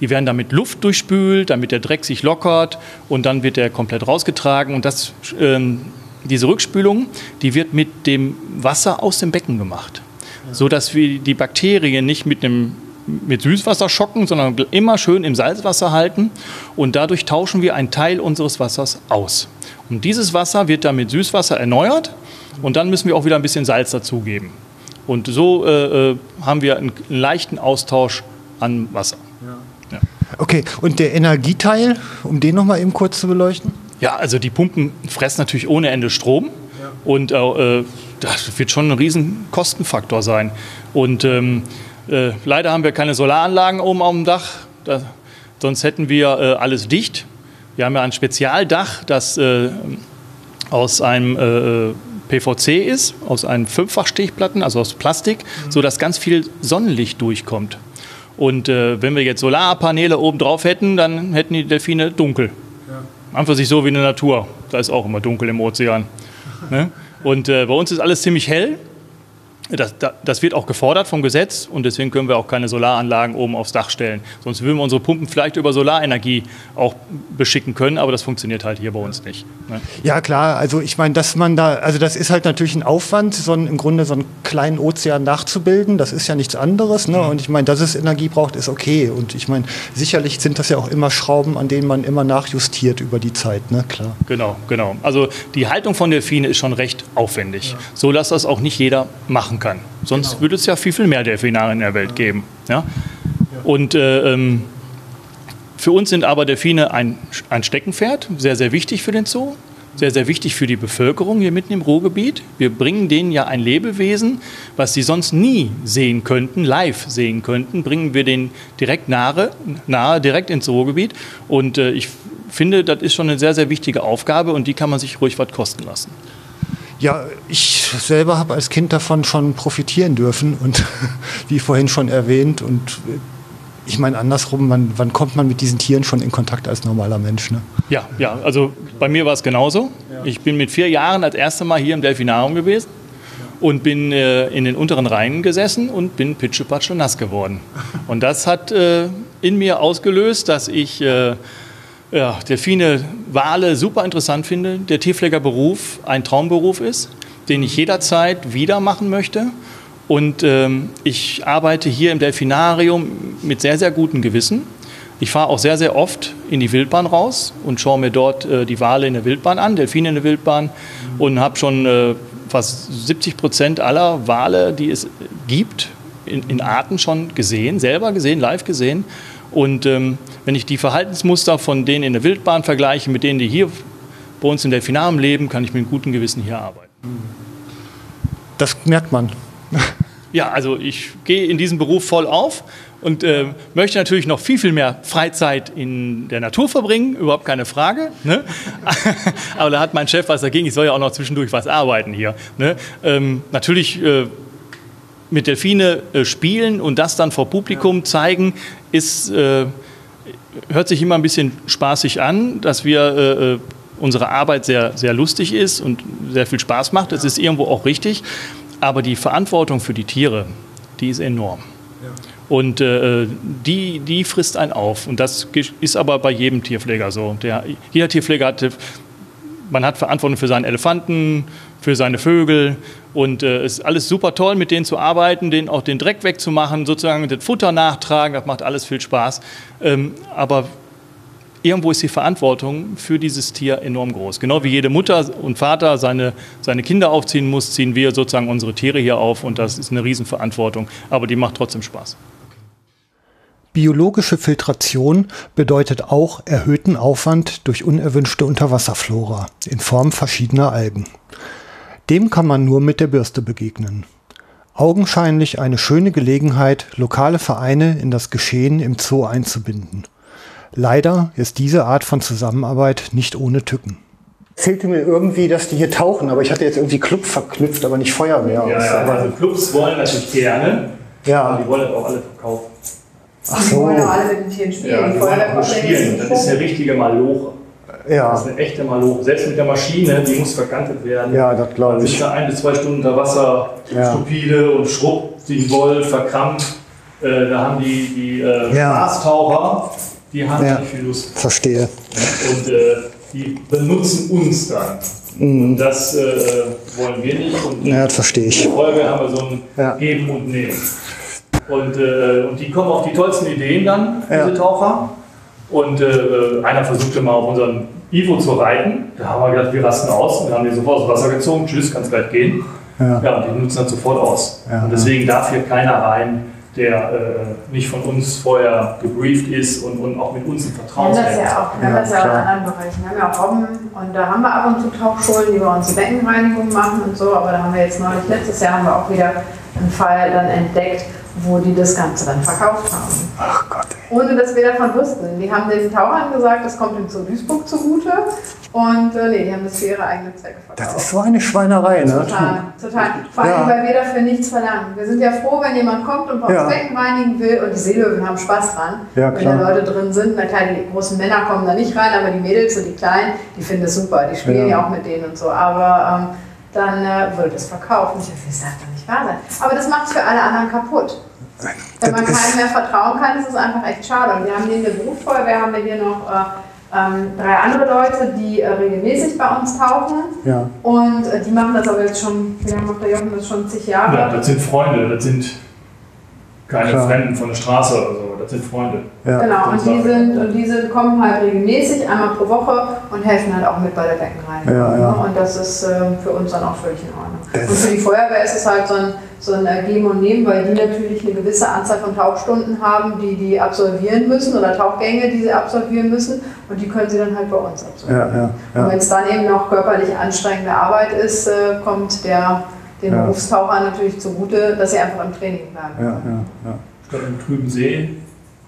Die werden dann mit Luft durchspült, damit der Dreck sich lockert und dann wird der komplett rausgetragen. Und das, ähm, diese Rückspülung, die wird mit dem Wasser aus dem Becken gemacht, so dass wir die Bakterien nicht mit einem mit Süßwasser schocken, sondern immer schön im Salzwasser halten. Und dadurch tauschen wir einen Teil unseres Wassers aus. Und dieses Wasser wird dann mit Süßwasser erneuert Und dann müssen wir auch wieder ein bisschen Salz dazugeben. Und so äh, äh, haben wir einen, leichten Austausch an Wasser. Okay, und der Energieteil, um den nochmal eben kurz zu beleuchten? Ja, also die Pumpen fressen natürlich ohne Ende Strom. Und äh, das wird schon ein riesen Kostenfaktor sein. Und ähm, äh, leider haben wir keine Solaranlagen oben auf dem Dach. Da, sonst hätten wir äh, alles dicht. Wir haben ja ein Spezialdach, das äh, aus einem äh, PVC ist, aus einem Fünffachstichplatten, also aus Plastik, sodass ganz viel Sonnenlicht durchkommt. Und äh, wenn wir jetzt Solarpaneele oben drauf hätten, dann hätten die Delfine dunkel. Einfach sich so wie in der Natur. Da ist auch immer dunkel im Ozean. Ne? Und äh, bei uns ist alles ziemlich hell. Das, das, wird auch gefordert vom Gesetz und deswegen können wir auch keine Solaranlagen oben aufs Dach stellen. Sonst würden wir unsere Pumpen vielleicht über Solarenergie auch beschicken können, aber das funktioniert halt hier bei uns nicht. Ne? Ja klar, also ich meine, dass man da, also das ist halt natürlich ein Aufwand, so ein, im Grunde so einen kleinen Ozean nachzubilden. Das ist ja nichts anderes. Ne? Und ich meine, dass es Energie braucht, ist okay. Und ich meine, sicherlich sind das ja auch immer Schrauben, an denen man immer nachjustiert über die Zeit, ne? Klar. Genau, genau. Also die Haltung von Delfine ist schon recht aufwendig. Ja. So dass das auch nicht jeder machen kann. Sonst genau. würde es ja viel, viel mehr Delfinare in der Welt geben. Ja? Und äh, ähm, für uns sind aber Delfine ein, ein Steckenpferd, sehr, sehr wichtig für den Zoo, sehr, sehr wichtig für die Bevölkerung hier mitten im Ruhrgebiet. Wir bringen denen ja ein Lebewesen, was sie sonst nie sehen könnten, live sehen könnten, bringen wir denen direkt nahe, nahe direkt ins Ruhrgebiet. Und äh, ich finde, das ist schon eine sehr, sehr wichtige Aufgabe und die kann man sich ruhig was kosten lassen. Ja, ich selber habe als Kind davon schon profitieren dürfen und wie vorhin schon erwähnt und äh, ich meine andersrum, wann, wann, kommt man mit diesen Tieren schon in Kontakt als normaler Mensch? Ne? Ja, ja, also bei mir war es genauso. Ja. Ich bin mit vier Jahren als erstes Mal hier im Delfinarium gewesen und bin äh, in den unteren Reihen gesessen und bin pitschepatsche nass geworden. Und das hat äh, in mir ausgelöst, dass ich äh, ja, Delfine, Wale super interessant finde, der Tierpflegerberuf ein Traumberuf ist, den ich jederzeit wieder machen möchte. Und ähm, ich arbeite hier im Delfinarium mit sehr, sehr gutem Gewissen. Ich fahre auch sehr, sehr oft in die Wildbahn raus und schaue mir dort äh, die Wale in der Wildbahn an, Delfine in der Wildbahn und habe schon äh, fast 70 Prozent aller Wale, die es gibt, in, in Arten schon gesehen, selber gesehen, live gesehen. Und ähm, wenn ich die Verhaltensmuster von denen in der Wildbahn vergleiche mit denen, die hier bei uns in Delfinarium leben, kann ich mit gutem Gewissen hier arbeiten. Das merkt man. Ja, also ich gehe in diesem Beruf voll auf und äh, möchte natürlich noch viel, viel mehr Freizeit in der Natur verbringen, überhaupt keine Frage. Ne? Aber da hat mein Chef was dagegen, ich soll ja auch noch zwischendurch was arbeiten hier. Ne? Ähm, natürlich äh, mit Delfine äh, spielen und das dann vor Publikum zeigen, ist, äh, hört sich immer ein bisschen spaßig an, dass wir äh, äh, unsere Arbeit sehr, sehr lustig ist und sehr viel Spaß macht. Das ist irgendwo auch richtig. Aber die Verantwortung für die Tiere, die ist enorm. Und äh, die, die frisst einen auf. Und das ist aber bei jedem Tierpfleger so. Der, jeder Tierpfleger hat, man hat Verantwortung für seinen Elefanten, für seine Vögel. Und es äh, ist alles super toll, mit denen zu arbeiten, denen auch den Dreck wegzumachen, sozusagen das Futter nachtragen. Das macht alles viel Spaß. Ähm, aber irgendwo ist die Verantwortung für dieses Tier enorm groß. Genau wie jede Mutter und Vater seine, seine Kinder aufziehen muss, ziehen wir sozusagen unsere Tiere hier auf und das ist eine Riesenverantwortung, aber die macht trotzdem Spaß. Biologische Filtration bedeutet auch erhöhten Aufwand durch unerwünschte Unterwasserflora in Form verschiedener Algen. Dem kann man nur mit der Bürste begegnen. Augenscheinlich eine schöne Gelegenheit, lokale Vereine in das Geschehen im Zoo einzubinden. Leider ist diese Art von Zusammenarbeit nicht ohne Tücken. Zählte mir irgendwie, dass die hier tauchen, aber ich hatte jetzt irgendwie Club verknüpft, aber nicht Feuerwehr. Ja, ja, also Clubs wollen natürlich gerne, ja. aber die wollen auch alle verkaufen. Ach so. Die wollen auch alle mit den Tieren spielen. Ja, die, wollen auch spielen. Das ist eine richtige Maloche. Ja. Das ist eine echte Maloche. Selbst mit der Maschine, die muss verkantet werden. Ja, das glaube ich. Sind da ein bis zwei Stunden unter Wasser, ja. stupide und schrubbt den Woll, verkrampft. Äh, da haben die, die äh, ja. Spaßtaucher, die haben ja. nicht viel Lust. Verstehe. Und äh, die benutzen uns dann. Mhm. Und das äh, wollen wir nicht. Und ja, das verstehe ich. In der Folge haben wir so ein ja. Geben und Nehmen. Und, äh, und die kommen auf die tollsten Ideen dann, diese Taucher. Und äh, einer versuchte mal auf unseren Ivo zu reiten. Da haben wir gedacht, wir rasten aus und haben den sofort aus dem Wasser gezogen. Tschüss, kannst gleich gehen. Ja. Ja, und die nutzen das sofort aus. Ja, und deswegen darf hier keiner rein, der äh, nicht von uns vorher gebrieft ist und, und auch mit uns ein Wir haben Vertrauen das ja auch, wir haben Ja, das ja auch in anderen Bereichen. Wir haben ja auch Robben und da haben wir ab und zu Tauchschulen, die bei uns die Beckenreinigung machen und so. Aber da haben wir jetzt neulich, letztes Jahr haben wir auch wieder einen Fall dann entdeckt, wo die das Ganze dann verkauft haben. Ach Gott. Ohne dass wir davon wussten. Die haben den Tauchern gesagt, das kommt dem Zoo Duisburg zugute. Und äh, nee, die haben das für ihre eigenen Zwecke verkauft. Das ist so eine Schweinerei, ne? Total, total. Vor allem, Ja. weil wir dafür nichts verlangen. Wir sind ja froh, wenn jemand kommt und bei uns Ja. Becken reinigen will und die Seelöwen haben Spaß dran, Ja, wenn klar. da Leute drin sind. Na klar, die großen Männer kommen da nicht rein, aber die Mädels und die Kleinen, die finden es super. Die spielen Ja. ja, auch mit denen und so. Aber ähm, dann äh, wird es verkauft. Und ich dachte, das darf doch nicht wahr sein. Aber das macht es für alle anderen kaputt. Wenn man keinem mehr vertrauen kann, ist es einfach echt schade. Und wir haben neben der Berufsfeuerwehr haben wir hier noch äh, ähm, drei andere Leute, die äh, regelmäßig bei uns tauchen. Ja. Und äh, die machen das aber jetzt schon, wie lange macht der Jochen das schon? Zig Jahre? Ja, das sind Freunde, das sind keine Klar. Fremden von der Straße oder so, das sind Freunde. Ja. Genau, und die, sind, und die sind, kommen halt regelmäßig, einmal pro Woche und helfen halt auch mit bei der Beckenreinigung. Ja, ja. Und das ist ähm, für uns dann auch völlig in Ordnung. Das- und für die Feuerwehr ist es halt so ein, so ein äh, Geben und Nehmen, weil die natürlich eine gewisse Anzahl von Tauchstunden haben, die die absolvieren müssen oder Tauchgänge, die sie absolvieren müssen. Und die können sie dann halt bei uns absolvieren. Ja, ja, Und ja. wenn es dann eben noch körperlich anstrengende Arbeit ist, äh, kommt der den Ja. Berufstauchern natürlich zugute, dass sie einfach im Training bleiben. Ja, ja, ja. Statt im trüben See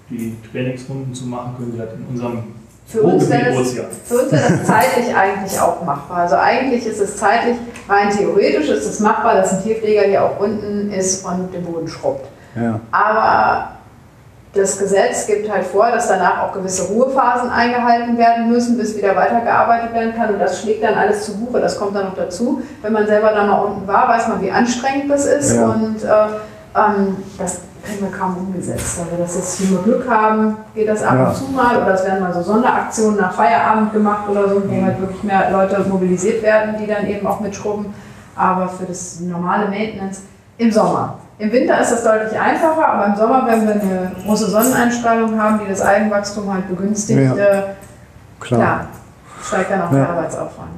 die Trainingsrunden zu machen, können wir das in unserem Für uns wäre das, für uns wäre das zeitlich eigentlich auch machbar. Also eigentlich ist es zeitlich, rein theoretisch ist es machbar, dass ein Tierpfleger hier auch unten ist und den Boden schrubbt. ja. Aber das Gesetz gibt halt vor, dass danach auch gewisse Ruhephasen eingehalten werden müssen, bis wieder weitergearbeitet werden kann. Und das schlägt dann alles zu Buche. Das kommt dann noch dazu. Wenn man selber da mal unten war, weiß man, wie anstrengend das ist. Ja. Und äh, ähm, das kriegen wir kaum umgesetzt. Weil wir das jetzt, wir Glück haben, geht das ab Ja. und zu mal. Oder es werden mal so Sonderaktionen nach Feierabend gemacht oder so, wo halt wirklich mehr Leute mobilisiert werden, die dann eben auch mitschrubben. Aber für das normale Maintenance im Sommer. Im Winter ist das deutlich einfacher, aber im Sommer, wenn wir eine große Sonneneinstrahlung haben, die das Algenwachstum halt begünstigt, Ja. äh, Klar. klar, steigt dann auch Ja. der Arbeitsaufwand.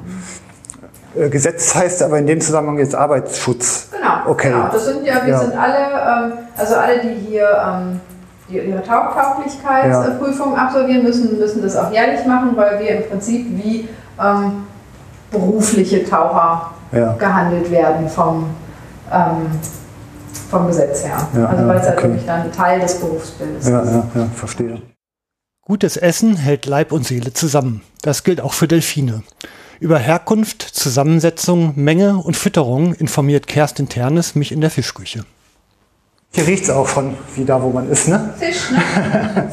Äh, Gesetz heißt aber in dem Zusammenhang jetzt Arbeitsschutz. Genau, Okay. genau. Das sind ja, wir Ja. sind alle, ähm, also alle, die hier ähm, die ihre Tauchtauglichkeitsprüfung absolvieren müssen, müssen das auch jährlich machen, weil wir im Prinzip wie ähm, berufliche Taucher Ja. gehandelt werden vom, ähm, vom Gesetz her. Ja, also ja, weil es halt okay. wirklich dann Teil des Berufsbildes Ja, ist. ja, ja, verstehe. Gutes Essen hält Leib und Seele zusammen. Das gilt auch für Delfine. Über Herkunft, Zusammensetzung, Menge und Fütterung informiert Kerstin Ternes mich in der Fischküche. Hier riecht es auch schon wie da, wo man ist, ne? Fisch, ne?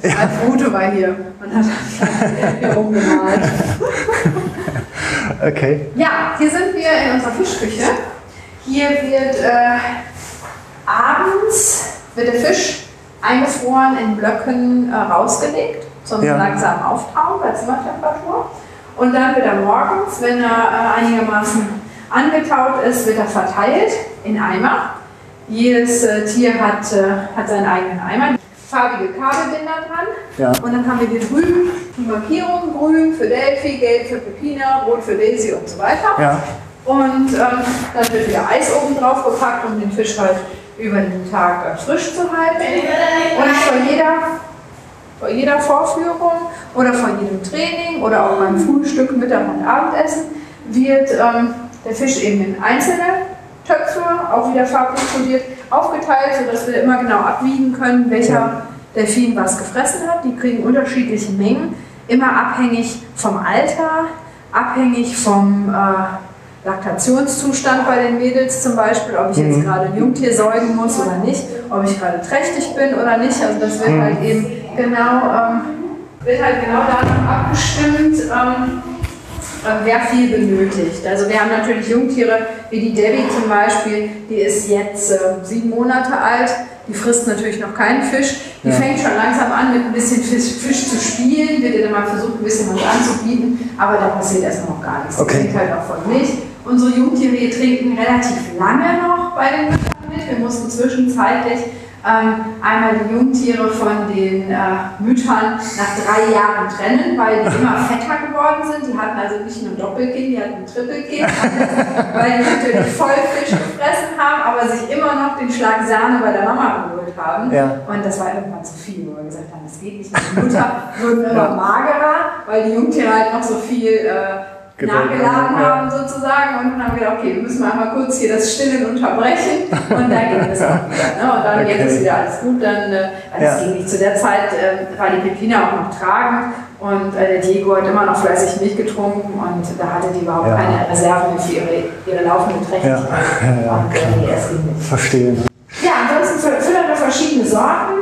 Schön. Alf Rute war hier und hat hier rumgemalt. Okay. Ja, hier sind wir in unserer Fischküche. Hier wird äh, abends wird der Fisch eingefroren in Blöcken äh, rausgelegt zum Ja. langsamen Auftauen bei Zimmertemperatur. Und dann wird er morgens, wenn er äh, einigermaßen angetaut ist, wird er verteilt in Eimer. Jedes äh, Tier hat, äh, hat seinen eigenen Eimer. Farbige Kabelbinder dran. Ja. Und dann haben wir hier drüben die Markierung, grün für Delphi, gelb für Pepina, rot für Daisy und so weiter. Ja. Und ähm, dann wird wieder Eis oben drauf gepackt, um den Fisch halt über den Tag frisch zu halten. Und vor jeder, vor jeder Vorführung oder vor jedem Training oder auch beim Frühstück, Mittag und Abendessen wird ähm, der Fisch eben in einzelne Töpfe, auch wieder farblich kodiert, aufgeteilt, sodass wir immer genau abwiegen können, welcher. Delfin was gefressen hat. Die kriegen unterschiedliche Mengen, immer abhängig vom Alter, abhängig vom äh, Laktationszustand bei den Mädels zum Beispiel, ob ich jetzt gerade ein Jungtier säugen muss oder nicht, ob ich gerade trächtig bin oder nicht. Also das wird halt eben genau, ähm, wird halt genau danach abgestimmt. Ähm, äh, wer viel benötigt. Also wir haben natürlich Jungtiere wie die Debbie zum Beispiel, die ist jetzt äh, sieben Monate alt, die frisst natürlich noch keinen Fisch. Die Ja. fängt schon langsam an, mit ein bisschen Fisch, Fisch zu spielen, wird ihr dann mal versucht, ein bisschen was anzubieten, aber da passiert erstmal noch gar nichts. Okay. Die trinkt halt auch von Milch. Unsere Jungtiere trinken relativ lange noch bei den Müttern mit. Wir mussten zwischenzeitlich einmal die Jungtiere von den äh, Müttern nach drei Jahren trennen, weil die immer fetter geworden sind. Die hatten also nicht nur Doppelkind, die hatten ein Trippelkind, weil die natürlich voll Fisch gefressen haben, aber sich immer noch den Schlag Sahne bei der Mama geholt haben. Ja. Und das war irgendwann zu viel, wo wir gesagt haben, das geht nicht. Die Mutter wurden immer magerer, weil die Jungtiere halt noch so viel äh, nachgeladen haben, sozusagen und dann haben wir gedacht, okay, wir müssen mal kurz hier das Stillen unterbrechen und dann ging es auch wieder. Ne? Und dann Okay. jetzt ist wieder alles gut. Dann, äh, also Ja. es ging nicht. Zu der Zeit äh, war die Pepina auch noch tragend und äh, der Diego hat immer noch fleißig Milch getrunken und da hatte die überhaupt Ja. keine Reserven mehr für ihre, ihre laufende Trächtigkeit. Ja, ja, ja, und äh. Verstehe. Ja, ansonsten fü- füttern wir verschiedene Sorten.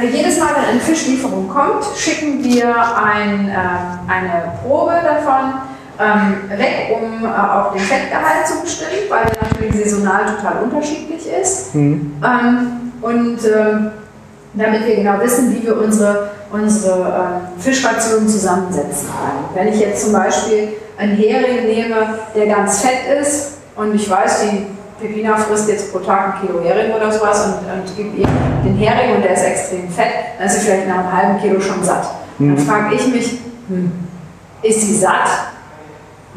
Äh, Jedes Mal, wenn eine Fischlieferung kommt, schicken wir ein, ähm, eine Probe davon ähm, weg, um äh, auch den Fettgehalt zu bestimmen, weil der natürlich saisonal total unterschiedlich ist. Ähm, und ähm, damit wir genau wissen, wie wir unsere, unsere ähm, Fischrationen zusammensetzen können. Wenn ich jetzt zum Beispiel einen Hering nehme, der ganz fett ist und ich weiß, die Pepina frisst jetzt pro Tag ein Kilo Hering oder sowas und, und gibt ihr den Hering und der ist extrem fett, dann ist sie vielleicht nach einem halben Kilo schon satt. Dann frage ich mich, hm, ist sie satt,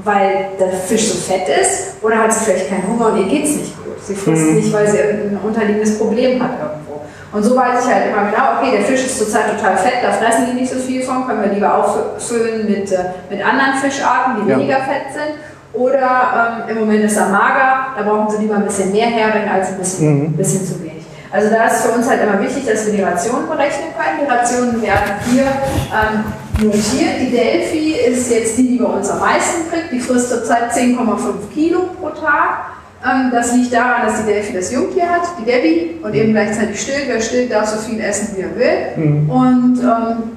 weil der Fisch so fett ist oder hat sie vielleicht keinen Hunger und ihr geht es nicht gut? Sie frisst nicht, weil sie irgendein unterliegendes Problem hat irgendwo. Und so weiß ich halt immer genau, okay, der Fisch ist zurzeit total fett, da fressen die nicht so viel von, können wir lieber auffüllen mit, äh, mit anderen Fischarten, die Ja. weniger fett sind. Oder ähm, im Moment ist er mager, da brauchen sie lieber ein bisschen mehr Hering als ein bisschen, bisschen zu wenig. Also da ist für uns halt immer wichtig, dass wir die Rationen berechnen können. Die Rationen werden hier ähm, notiert. Die Delphi ist jetzt die, die bei uns am meisten kriegt. Die frisst zurzeit 10,5 Kilo pro Tag. Ähm, das liegt daran, dass die Delphi das Jungtier hat, die Debbie, und eben gleichzeitig stillt. Wer stillt, darf so viel essen, wie er will. Und ähm,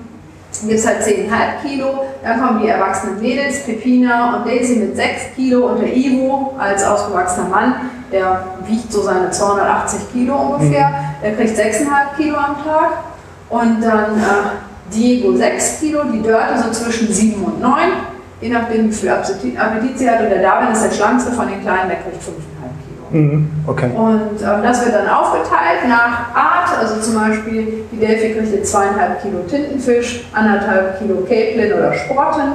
gibt es halt 10,5 Kilo. Dann kommen die erwachsenen Mädels, Pepina und Daisy mit 6 Kilo und der Ivo als ausgewachsener Mann, der wiegt so seine 280 Kilo ungefähr. Der kriegt 6,5 Kilo am Tag. Und dann äh, Diego 6 Kilo, die Dörte so zwischen 7 und 9, je nachdem wie viel Appetit sie hat. Und der Darwin ist der schlankste von den Kleinen, der kriegt 5,5 Kilo. Mhm. Okay. Und ähm, das wird dann aufgeteilt nach Art, also zum Beispiel die Delphi kriegt jetzt zweieinhalb Kilo Tintenfisch, anderthalb Kilo Käplin oder Sporten,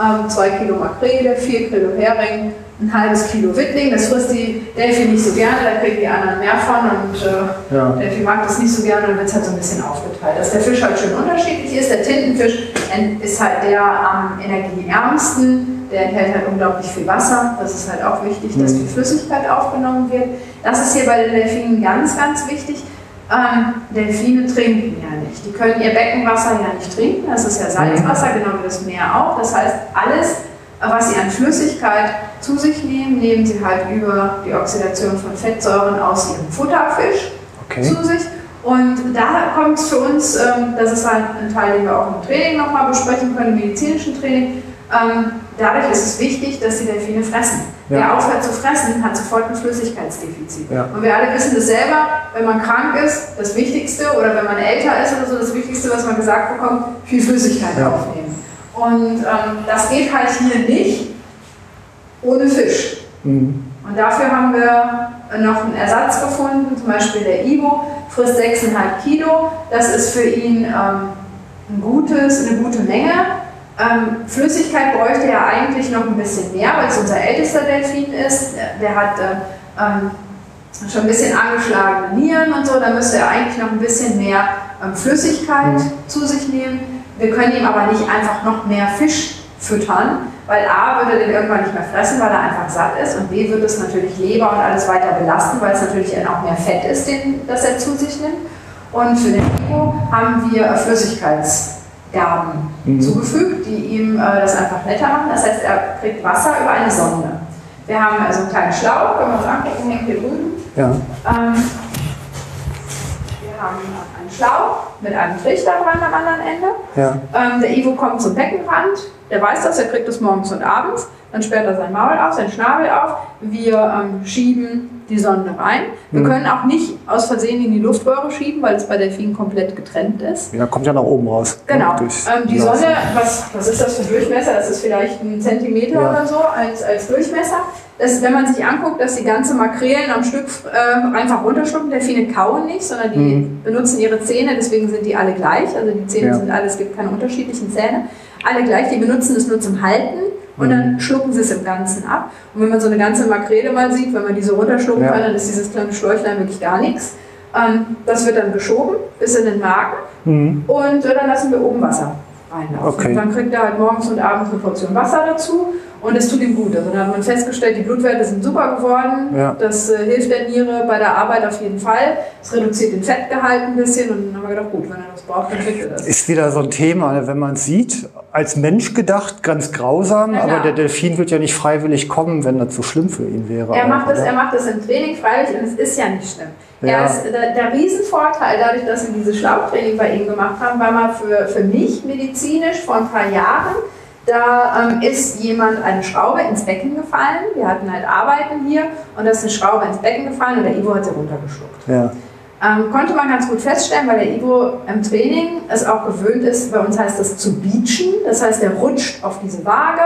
ähm, zwei Kilo Makrele, vier Kilo Hering, ein halbes Kilo Wittling. Das frisst die Delphi nicht so gerne, da kriegen die anderen mehr von und äh, Ja. Delphi mag das nicht so gerne, dann wird es halt so ein bisschen aufgeteilt. Dass der Fisch halt schön unterschiedlich ist. Der Tintenfisch ist halt der am energieärmsten, der enthält halt unglaublich viel Wasser. Das ist halt auch wichtig, dass viel Flüssigkeit aufgenommen wird. Das ist hier bei den Delfinen ganz, ganz wichtig. Ähm, Delfine trinken ja nicht. Die können ihr Beckenwasser ja nicht trinken. Das ist ja Salzwasser, genau wie das Meer auch. Das heißt, alles, was sie an Flüssigkeit zu sich nehmen, nehmen sie halt über die Oxidation von Fettsäuren aus ihrem Futterfisch Okay. zu sich. Und da kommt es für uns, ähm, das ist halt ein Teil, den wir auch im Training nochmal besprechen können, im medizinischen Training. Ähm, dadurch ist es wichtig, dass die Delfine fressen. Ja. Wer aufhört zu fressen, hat sofort ein Flüssigkeitsdefizit. Ja. Und wir alle wissen das selber, wenn man krank ist, das Wichtigste, oder wenn man älter ist oder so, das Wichtigste, was man gesagt bekommt, viel Flüssigkeit Ja. aufnehmen. Und ähm, das geht halt hier nicht ohne Fisch. Mhm. Und dafür haben wir noch einen Ersatz gefunden, zum Beispiel der Ivo frisst 6,5 Kilo. Das ist für ihn ähm, ein gutes, eine gute Menge. Ähm, Flüssigkeit bräuchte er eigentlich noch ein bisschen mehr, weil es unser ältester Delfin ist. Der hat äh, ähm, schon ein bisschen angeschlagene Nieren und so. Da müsste er eigentlich noch ein bisschen mehr ähm, Flüssigkeit zu sich nehmen. Wir können ihm aber nicht einfach noch mehr Fisch füttern, weil A würde er den irgendwann nicht mehr fressen, weil er einfach satt ist und B wird es natürlich Leber und alles weiter belasten, weil es natürlich dann auch mehr Fett ist, den, das er zu sich nimmt. Und für den Ivo haben wir äh, Flüssigkeitsgaben zugefügt, die ihm äh, das einfach netter machen. Das heißt, er kriegt Wasser über eine Sonde. Wir haben also einen kleinen Schlauch, wenn wir uns angucken, hängt hier drüben. Ja. Ähm, wir haben einen Schlauch mit einem Trichter dran am anderen Ende. Ja. Ähm, der Ivo kommt zum Beckenrand, der weiß das, er kriegt es morgens und abends. Dann sperrt er sein Maul auf, sein Schnabel auf. Wir ähm, schieben die Sonde rein. Wir können auch nicht aus Versehen in die Luftröhre schieben, weil es bei Delfinen komplett getrennt ist. Ja, kommt ja nach oben raus. Genau. Ähm, die. Sonne, was, was ist das für ein Durchmesser? Das ist vielleicht ein Zentimeter Ja. oder so als, als Durchmesser. Das, wenn man sich anguckt, dass die ganze Makrelen am Stück äh, einfach runterschlucken, Delfine kauen nicht, sondern die benutzen ihre Zähne, deswegen sind die alle gleich. Also die Zähne Mhm. Ja. sind alle, es gibt keine unterschiedlichen Zähne. Alle gleich, die benutzen es nur zum Halten und Mhm. dann schlucken sie es im Ganzen ab. Und wenn man so eine ganze Makrele mal sieht, wenn man die so runterschlucken Ja. kann, dann ist dieses kleine Schläuchlein wirklich gar nichts. Ähm, das wird dann geschoben bis in den Magen und äh, dann lassen wir oben Wasser reinlaufen. Mhm. Okay. Und dann kriegt er halt morgens und abends eine Portion Wasser dazu und es tut ihm gut. Also dann hat man festgestellt, die Blutwerte sind super geworden. Ja. Das äh, hilft der Niere bei der Arbeit auf jeden Fall. Es reduziert den Fettgehalt ein bisschen und dann haben wir gedacht, gut, wenn er das braucht, dann kriegt er das. Ist wieder so ein Thema, wenn man es sieht, als Mensch gedacht, ganz grausam, klar. aber der Delfin wird ja nicht freiwillig kommen, wenn das so schlimm für ihn wäre. Er macht, das, er macht das im Training freiwillig und es ist ja nicht schlimm. Ja. Er ist, der, der Riesenvorteil, dadurch, dass wir dieses Schlauchtraining bei ihm gemacht haben, war mal für, für mich medizinisch vor ein paar Jahren. Da ähm, ist jemand eine Schraube ins Becken gefallen. Wir hatten halt Arbeiten hier und da ist eine Schraube ins Becken gefallen und der Ivo hat sie runtergeschluckt. Ja. Ähm, konnte man ganz gut feststellen, weil der Ivo im Training es auch gewöhnt ist, bei uns heißt das zu beachen. Das heißt, er rutscht auf diese Waage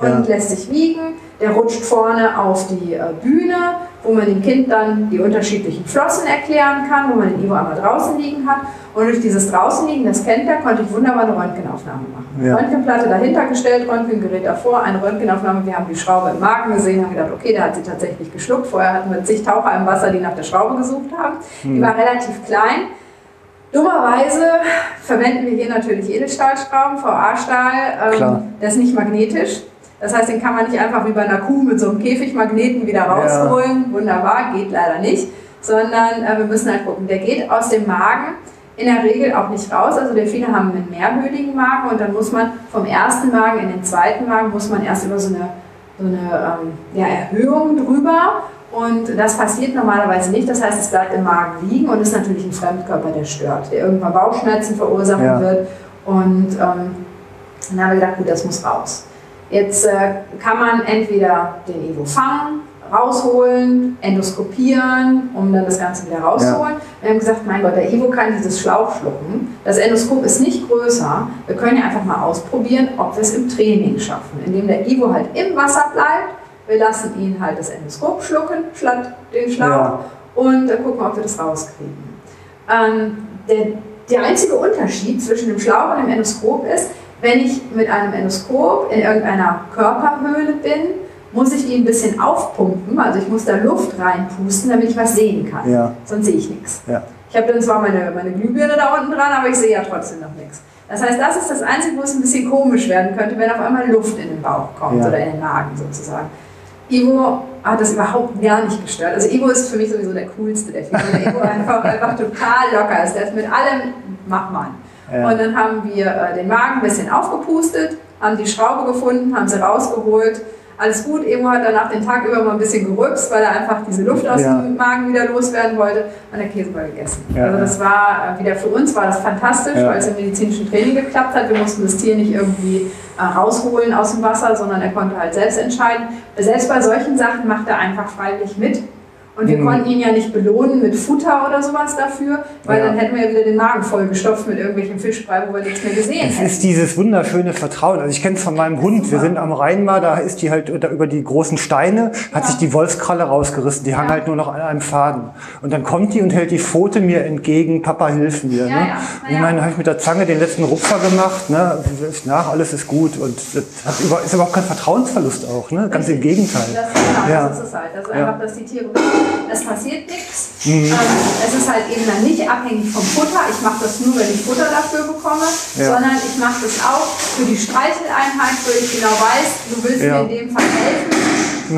und Ja. lässt sich wiegen. Der rutscht vorne auf die äh, Bühne, wo man dem Kind dann die unterschiedlichen Flossen erklären kann, wo man den Ivo einmal draußen liegen hat. Und durch dieses draußen liegen, das kennt er, konnte ich wunderbar eine Röntgenaufnahme machen. Ja. Röntgenplatte dahinter gestellt, Röntgengerät davor, eine Röntgenaufnahme. Wir haben die Schraube im Magen gesehen, haben gedacht, okay, der hat sie tatsächlich geschluckt. Vorher hatten wir zig Taucher im Wasser, die nach der Schraube gesucht haben. Die war relativ klein. Dummerweise verwenden wir hier natürlich Edelstahlschrauben, VA-Stahl. Ähm, der ist nicht magnetisch. Das heißt, den kann man nicht einfach wie bei einer Kuh mit so einem Käfigmagneten wieder rausholen. Wunderbar, geht leider nicht. Sondern äh, wir müssen halt gucken, der geht aus dem Magen in der Regel auch nicht raus. Also Delfine haben einen mehrhöhligen Magen und dann muss man vom ersten Magen in den zweiten Magen muss man erst über so eine, so eine ähm, ja, Erhöhung drüber. Und das passiert normalerweise nicht. Das heißt, es bleibt im Magen liegen und ist natürlich ein Fremdkörper, der stört, der irgendwann Bauchschmerzen verursachen Ja. wird. Und ähm, dann haben wir gedacht, gut, das muss raus. Jetzt äh, kann man entweder den Evo fangen, rausholen, endoskopieren, um dann das Ganze wieder rauszuholen. Wir haben gesagt, mein Gott, der Evo kann dieses Schlauch schlucken. Das Endoskop ist nicht größer. Wir können ja einfach mal ausprobieren, ob wir es im Training schaffen, indem der Evo halt im Wasser bleibt. Wir lassen ihn halt das Endoskop schlucken, statt den Schlauch, Ja. und dann gucken, ob wir das rauskriegen. Ähm, der, der einzige Unterschied zwischen dem Schlauch und dem Endoskop ist, wenn ich mit einem Endoskop in irgendeiner Körperhöhle bin, muss ich die ein bisschen aufpumpen, also ich muss da Luft reinpusten, damit ich was sehen kann. Ja. Sonst sehe ich nichts. Ja. Ich habe dann zwar meine, meine Glühbirne da unten dran, aber ich sehe ja trotzdem noch nichts. Das heißt, das ist das Einzige, wo es ein bisschen komisch werden könnte, wenn auf einmal Luft in den Bauch kommt Ja. oder in den Magen sozusagen. Ivo hat das überhaupt gar nicht gestört. Also Ivo ist für mich sowieso der coolste der Figur, weil Ivo einfach, einfach total locker ist. Der ist mit allem, mach mal. Ja. Und dann haben wir äh, den Magen ein bisschen aufgepustet, haben die Schraube gefunden, haben sie rausgeholt. Alles gut, Emo hat danach den Tag über mal ein bisschen gerülpst, weil er einfach diese Luft aus Ja. dem Magen wieder loswerden wollte und der Käse war gegessen. Ja, also das war äh, wieder für uns war das fantastisch, weil es im medizinischen Training geklappt hat. Wir mussten das Tier nicht irgendwie äh, rausholen aus dem Wasser, sondern er konnte halt selbst entscheiden. Selbst bei solchen Sachen macht er einfach freiwillig mit. Und wir Mhm. konnten ihn ja nicht belohnen mit Futter oder sowas dafür, weil Ja. dann hätten wir ja wieder den Magen vollgestopft mit irgendwelchen Fischbrei, wo wir nichts mehr gesehen Es hätten. ist dieses wunderschöne Vertrauen. Also ich kenne es von meinem Hund. Wir sind am Rhein mal, da ist die halt da über die großen Steine, hat sich die Wolfskralle rausgerissen. Die hang halt nur noch an einem Faden. Und dann kommt die und hält die Pfote mir entgegen. Papa, hilf mir. Ja, ne? ja. Ich ja. meine, habe ich mit der Zange den letzten Rupfer gemacht. Ne? Nach, alles ist gut. Und das über, ist überhaupt kein Vertrauensverlust auch. Ne? Ganz im Gegenteil. Das, genau, Ja. das ist es halt. Also Ja. einfach, dass die Tiere es passiert nichts. Ähm, es ist halt eben dann nicht abhängig vom Futter. Ich mache das nur, wenn ich Futter dafür bekomme, Ja. sondern ich mache das auch für die Streicheleinheit, wo ich genau weiß, du willst Ja. mir in dem Fall helfen.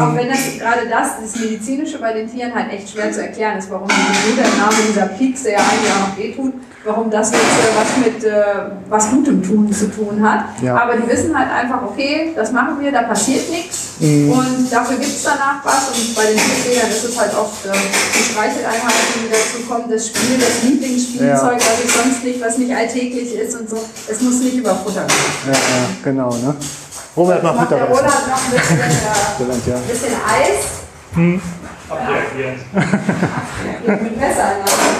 Auch wenn das gerade das, das Medizinische bei den Tieren halt echt schwer zu erklären ist, warum die der Name dieser Pieks, der ja eigentlich auch noch wehtut, warum das jetzt äh, was mit äh, was Gutem tun zu tun hat. Ja. Aber die wissen halt einfach, okay, das machen wir, da passiert nichts. Mhm. Und dafür gibt es danach was. Und bei den Tierpflegern ist es halt oft äh, die Streicheleinheiten, die dazu kommen, das Spiel, das Lieblingsspielzeug, was ich sonst nicht, was nicht alltäglich ist und so. Es muss nicht über Futter gehen. Ja, ja, genau. Ne? Robert macht Mittagessen. Roland noch ein bisschen, äh, ja. bisschen Eis. Abreagieren. mit Messer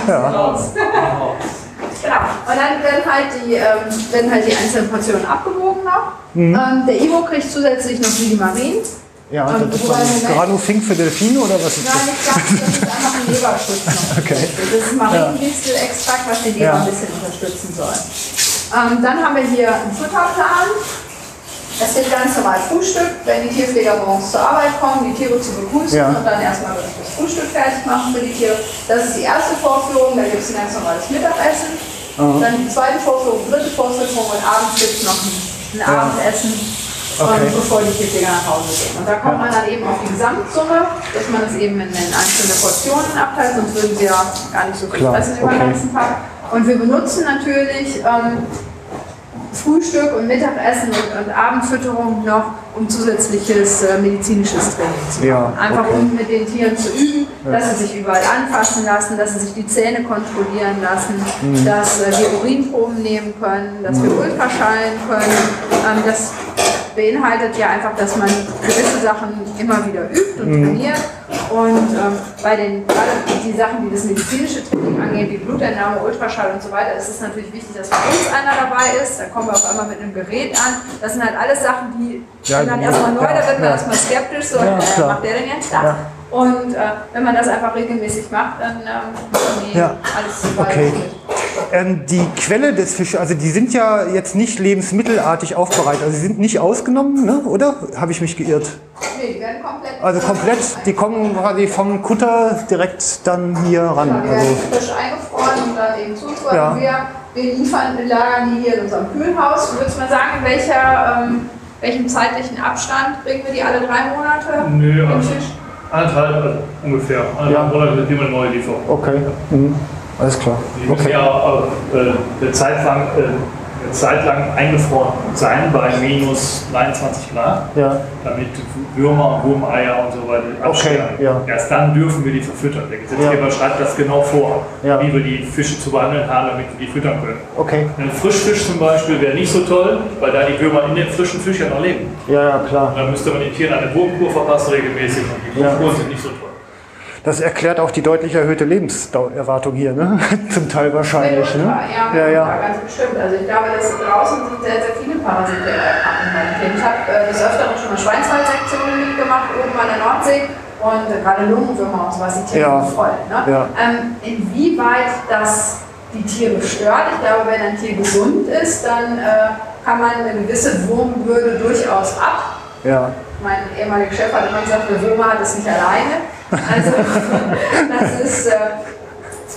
ja. raus. genau. Und dann werden halt, die, ähm, werden halt die einzelnen Portionen abgewogen noch. Ähm, der Ivo kriegt zusätzlich noch Lidimarin. Ja, Ähm, das ist dann Granufink für Delfine oder was ist Nein, das? nicht ganz, das ist einfach ein Leberschutz noch. Okay. Das ist Mariendistelextrakt, was die Leber Ja. ein bisschen unterstützen soll. Ähm, dann haben wir hier einen Futterplan. Das wird ganz normal Frühstück, wenn die Tierpfleger morgens zur Arbeit kommen, die Tiere zu begrüßen Ja. und dann erstmal das Frühstück fertig machen für die Tiere. Das ist die erste Vorführung, da gibt es ein ganz normales Mittagessen. Dann die zweite Vorführung, dritte Vorführung und abends gibt es noch ein, ein Abendessen, Okay. ähm, bevor die Tierpfleger nach Hause gehen. Und da kommt man dann eben auf die Gesamtsumme, dass man es eben in, in einzelne Portionen abteilt, sonst würden wir ja gar nicht so viel fressen über den okay. ganzen Tag. Und wir benutzen natürlich ähm, Frühstück und Mittagessen und, und Abendfütterung noch, um zusätzliches äh, medizinisches Training zu machen. Ja, Einfach okay. um mit den Tieren zu üben, dass sie sich überall anfassen lassen, dass sie sich die Zähne kontrollieren lassen, Mhm. dass äh, wir Urinproben nehmen können, dass wir Ultraschallen können. Ähm, das beinhaltet ja einfach, dass man gewisse Sachen immer wieder übt und trainiert. Und ähm, bei den, die Sachen, die das medizinische Training angeht, wie Blutentnahme, Ultraschall und so weiter, ist es natürlich wichtig, dass bei uns einer dabei ist. Da kommen wir auf einmal mit einem Gerät an. Das sind halt alles Sachen, die Ja, sind dann erstmal neu, da wird man erstmal skeptisch, so, Ja, äh, macht der denn jetzt das? Ja. Und äh, wenn man das einfach regelmäßig macht, dann ähm, die Ja. alles Okay. Ähm, die Quelle des Fisches, also die sind ja jetzt nicht lebensmittelartig aufbereitet, also sie sind nicht ausgenommen, ne? oder? Habe ich mich geirrt? Nee, die werden komplett. Also komplett, die kommen quasi vom Kutter direkt dann hier ran. Genau, die Also, werden frisch eingefroren und dann eben zuzuordnen. Ja. Wir, wir liefern, wir lagern die hier in unserem Kühlhaus. Du würdest mal sagen, in welcher, ähm, welchem zeitlichen Abstand bringen wir die alle drei Monate? Nö, im also Fisch? Anderthalb also ungefähr. Anderthalb Ja. Monate wird immer neu liefern. okay, mhm. alles klar. Die müssen Okay. ja äh, eine, Zeit lang, äh, eine Zeit lang eingefroren sein bei minus 29 Grad, Ja, damit Würmer, Wurmeier und so weiter absterben. ja. Erst dann dürfen wir die verfüttern. Der Gesetzgeber Ja. schreibt das genau vor, Ja. wie wir die Fische zu behandeln haben, damit wir die füttern können. okay. Ein Frischfisch zum Beispiel wäre nicht so toll, weil da die Würmer in dem frischen Fisch ja noch leben. Ja, ja, klar. Dann müsste man den Tieren eine Wurmkur verpassen regelmäßig und die. Wurmkuren sind nicht so toll. Das erklärt auch die deutlich erhöhte Lebenserwartung hier, ne? Zum Teil wahrscheinlich, ne? Ja, Ja, ja, ganz bestimmt. Also ich glaube, dass draußen sind sehr, sehr viele Parasiten Tieren. Ich habe äh, des Öfteren schon mal Schweinswaldsektionen mitgemacht, oben an der Nordsee. Und äh, gerade Lungenwürmer und sowas, die Tiere Ja. voll. Ne? Ja. Ähm, inwieweit das die Tiere stört, ich glaube, wenn ein Tier gesund ist, dann äh, kann man eine gewisse Wurmbürde durchaus ab. Ja, Mein ehemaliger Chef hat immer gesagt, der Würmer hat es nicht alleine. Also das, ist, äh,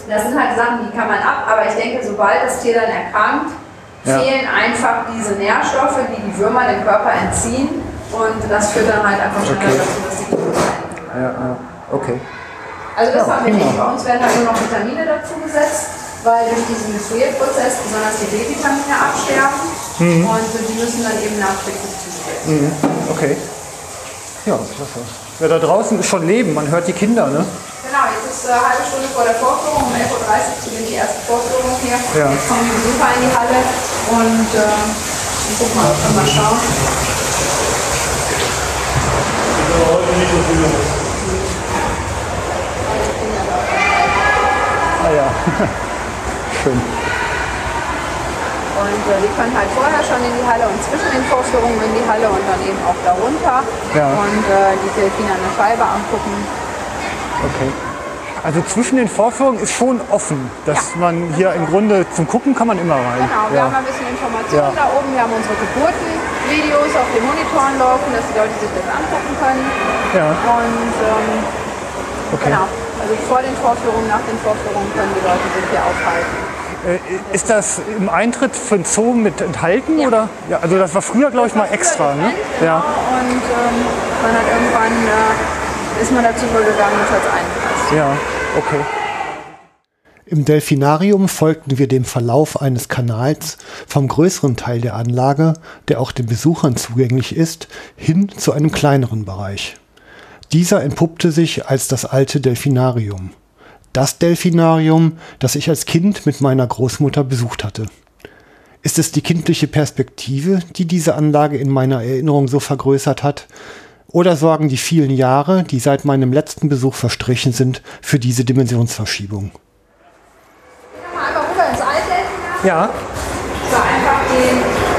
das sind halt Sachen, die kann man ab. Aber ich denke, sobald das Tier dann erkrankt, Ja. fehlen einfach diese Nährstoffe, die die Würmer dem Körper entziehen. Und das führt dann halt einfach schneller Okay. dazu, dass die Tiere leiden. ja, ja. Okay. Also das Ja, haben wir prima. nicht. Bei uns werden halt nur noch Vitamine dazu gesetzt, weil durch diesen Menstruierprozess besonders die D-Vitamine absterben. Mhm. Und die müssen dann eben nachträglich zugesetzt werden. Okay. Ja, klasse. Ja, da draußen ist schon Leben, man hört die Kinder, ne? Genau, jetzt ist äh, eine halbe Stunde vor der Vorführung, um 11.30 Uhr beginnt die erste Vorführung hier. Ja. Jetzt kommen die Besucher in die Halle und äh, guck mal, können wir schauen. Aber heute nicht so viel los. Ah ja. Schön. Und äh, die können halt vorher schon in die Halle und zwischen den Vorführungen in die Halle und dann eben auch darunter. Ja. Und äh, die Delfine an der Scheibe angucken. Okay. Also zwischen den Vorführungen ist schon offen, dass man hier im Grunde zum Gucken kann man immer rein. Genau, wir ja. haben ein bisschen Informationen Ja. da oben. Wir haben unsere Geburtenvideos auf den Monitoren laufen, dass die Leute sich das angucken können. ja, Und ähm, okay. genau, also vor den Vorführungen, nach den Vorführungen können die Leute sich hier aufhalten. Äh, ist das im Eintritt für den Zoo mit enthalten? Ja. Oder? Ja, also das war früher, glaube ich, mal extra. Ne? genau. Ja. Und ähm, dann hat irgendwann äh, ist man dazu übergegangen, das als Einpass. ja, okay. Im Delfinarium folgten wir dem Verlauf eines Kanals vom größeren Teil der Anlage, der auch den Besuchern zugänglich ist, hin zu einem kleineren Bereich. Dieser entpuppte sich als das alte Delfinarium. Das Delfinarium, das ich als Kind mit meiner Großmutter besucht hatte. Ist es die kindliche Perspektive, die diese Anlage in meiner Erinnerung so vergrößert hat? Oder sorgen die vielen Jahre, die seit meinem letzten Besuch verstrichen sind, für diese Dimensionsverschiebung? Mal einfach rüber ins Altdecken. Ja. So einfach den.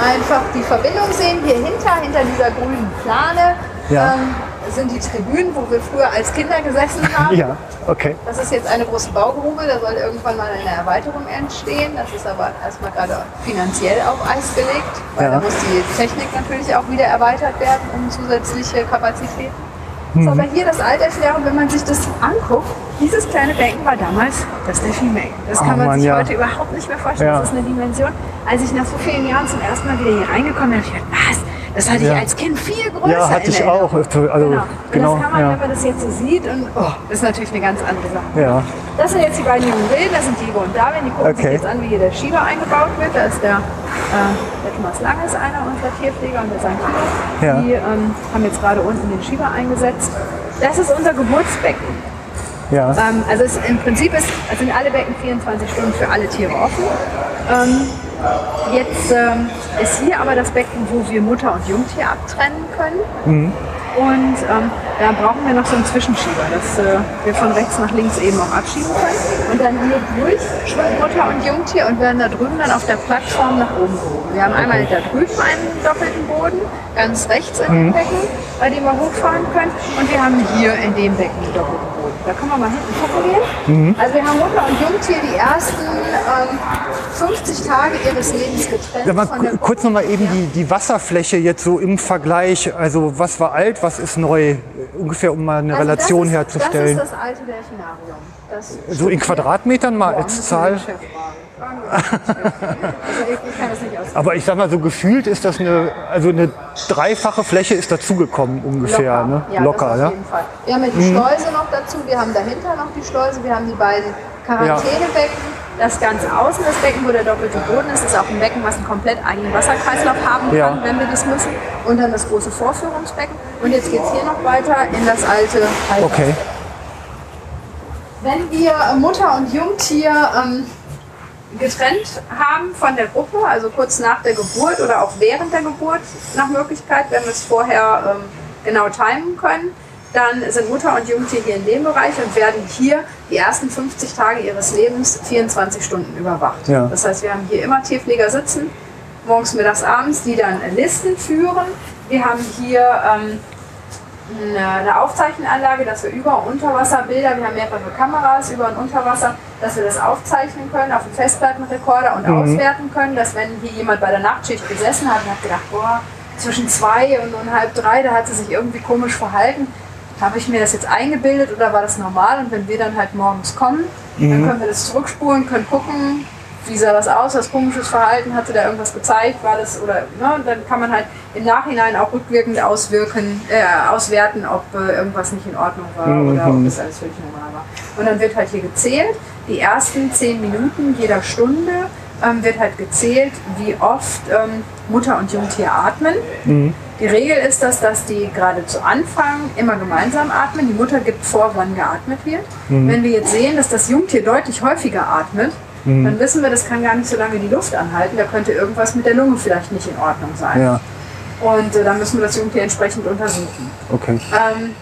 Einfach die Verbindung sehen. Hier hinter, hinter dieser grünen Plane, Ja. ähm, sind die Tribünen, wo wir früher als Kinder gesessen haben. Ja, okay. Das ist jetzt eine große Baugrube, da soll irgendwann mal eine Erweiterung entstehen. Das ist aber erstmal gerade finanziell auf Eis gelegt, weil Ja. da muss die Technik natürlich auch wieder erweitert werden um zusätzliche Kapazitäten. Mhm. So, aber hier das Altdelfinarium, wenn man sich das anguckt, dieses kleine Becken war damals das Delfinbecken. Das kann Oh man Mann, sich ja. heute überhaupt nicht mehr vorstellen. Ja. Das ist eine Dimension. Als ich nach so vielen Jahren zum ersten Mal wieder hier reingekommen bin, habe ich gedacht, was? Das hatte Ja. ich als Kind viel größer Ja, hatte ich auch. Also, Genau. genau. Und das kann man, ja. wenn man das jetzt so sieht, und oh, das ist natürlich eine ganz andere Sache. ja. Das sind jetzt die beiden jungen Willen, das sind Diego und Darwin. Die gucken Okay. sich jetzt an, wie hier der Schieber eingebaut wird. Da ist der, äh, der Thomas Lang ist einer unserer Tierpfleger und der St. Kilo. Ja. Die ähm, haben jetzt gerade unten den Schieber eingesetzt. Das ist unser Geburtsbecken. ja. Ähm, also es, im Prinzip ist, sind alle Becken 24 Stunden für alle Tiere offen. Ähm, jetzt ähm, ist hier aber das Becken, wo wir Mutter und Jungtier abtrennen können. Und ähm, da brauchen wir noch so einen Zwischenschieber, dass äh, wir von rechts nach links eben auch abschieben können. Und dann hier durch schwimmen Mutter und Jungtier und werden da drüben dann auf der Plattform nach oben gehoben. Wir haben einmal da drüben einen doppelten Boden, ganz rechts in dem Becken, bei dem wir hochfahren können. Und wir haben hier in dem Becken einen doppelten Boden. Da können wir mal hinten gucken gehen. Also wir haben Mutter und Jungtier die ersten ähm, 50 Tage ihres Lebens getrennt. Mal, kurz nochmal eben Ja. die, die Wasserfläche jetzt so im Vergleich, also was war alt, was ist neu, äh, ungefähr um mal eine Also Relation ist, herzustellen. Das ist das alte Delfinarium. Das so in Quadratmetern mal Boah, als Zahl. Aber ich sag mal, so gefühlt ist das eine, also eine dreifache Fläche ist dazugekommen ungefähr. Locker, Ne? ja, Locker, ja. Wir haben ja die Schleuse noch dazu, wir haben dahinter noch die Schleuse, wir haben die beiden Quarantänebecken. Das ganz außen, das Becken, wo der doppelte Boden ist, ist auch ein Becken, was einen komplett eigenen Wasserkreislauf haben kann, Ja. wenn wir das müssen. Und dann das große Vorführungsbecken. Und jetzt geht es hier noch weiter in das alte Halter. Okay. Wenn wir Mutter und Jungtier ähm, getrennt haben von der Gruppe, also kurz nach der Geburt oder auch während der Geburt nach Möglichkeit, wenn wir es vorher ähm, genau timen können, dann sind Mutter und Jungtier hier in dem Bereich und werden hier die ersten 50 Tage ihres Lebens 24 Stunden überwacht. Ja. Das heißt, wir haben hier immer Tierpfleger sitzen, morgens, mittags, abends, die dann Listen führen. Wir haben hier ähm, eine, eine Aufzeichnenanlage, dass wir über- und Unterwasserbilder, wir haben mehrere Kameras über und Unterwasser, dass wir das aufzeichnen können auf dem Festplattenrekorder und auswerten können, dass wenn hier jemand bei der Nachtschicht gesessen hat und hat gedacht, boah, zwischen zwei und, und halb drei, da hat sie sich irgendwie komisch verhalten, habe ich mir das jetzt eingebildet oder war das normal? Und wenn wir dann halt morgens kommen, dann können wir das zurückspulen, können gucken, wie sah das aus, das komisches Verhalten, hat sie da irgendwas gezeigt, war das oder ne, dann kann man halt im Nachhinein auch rückwirkend auswirken, äh, auswerten, ob äh, irgendwas nicht in Ordnung war oder ob das alles völlig normal war. Und dann wird halt hier gezählt, die ersten zehn Minuten jeder Stunde ähm, wird halt gezählt, wie oft ähm, Mutter und Jungtier atmen. Die Regel ist das, dass die gerade zu Anfang immer gemeinsam atmen. Die Mutter gibt vor, wann geatmet wird. Wenn wir jetzt sehen, dass das Jungtier deutlich häufiger atmet, dann wissen wir, das kann gar nicht so lange die Luft anhalten. Da könnte irgendwas mit der Lunge vielleicht nicht in Ordnung sein. Ja, Und äh, dann müssen wir das Jungtier entsprechend untersuchen. okay. Ähm,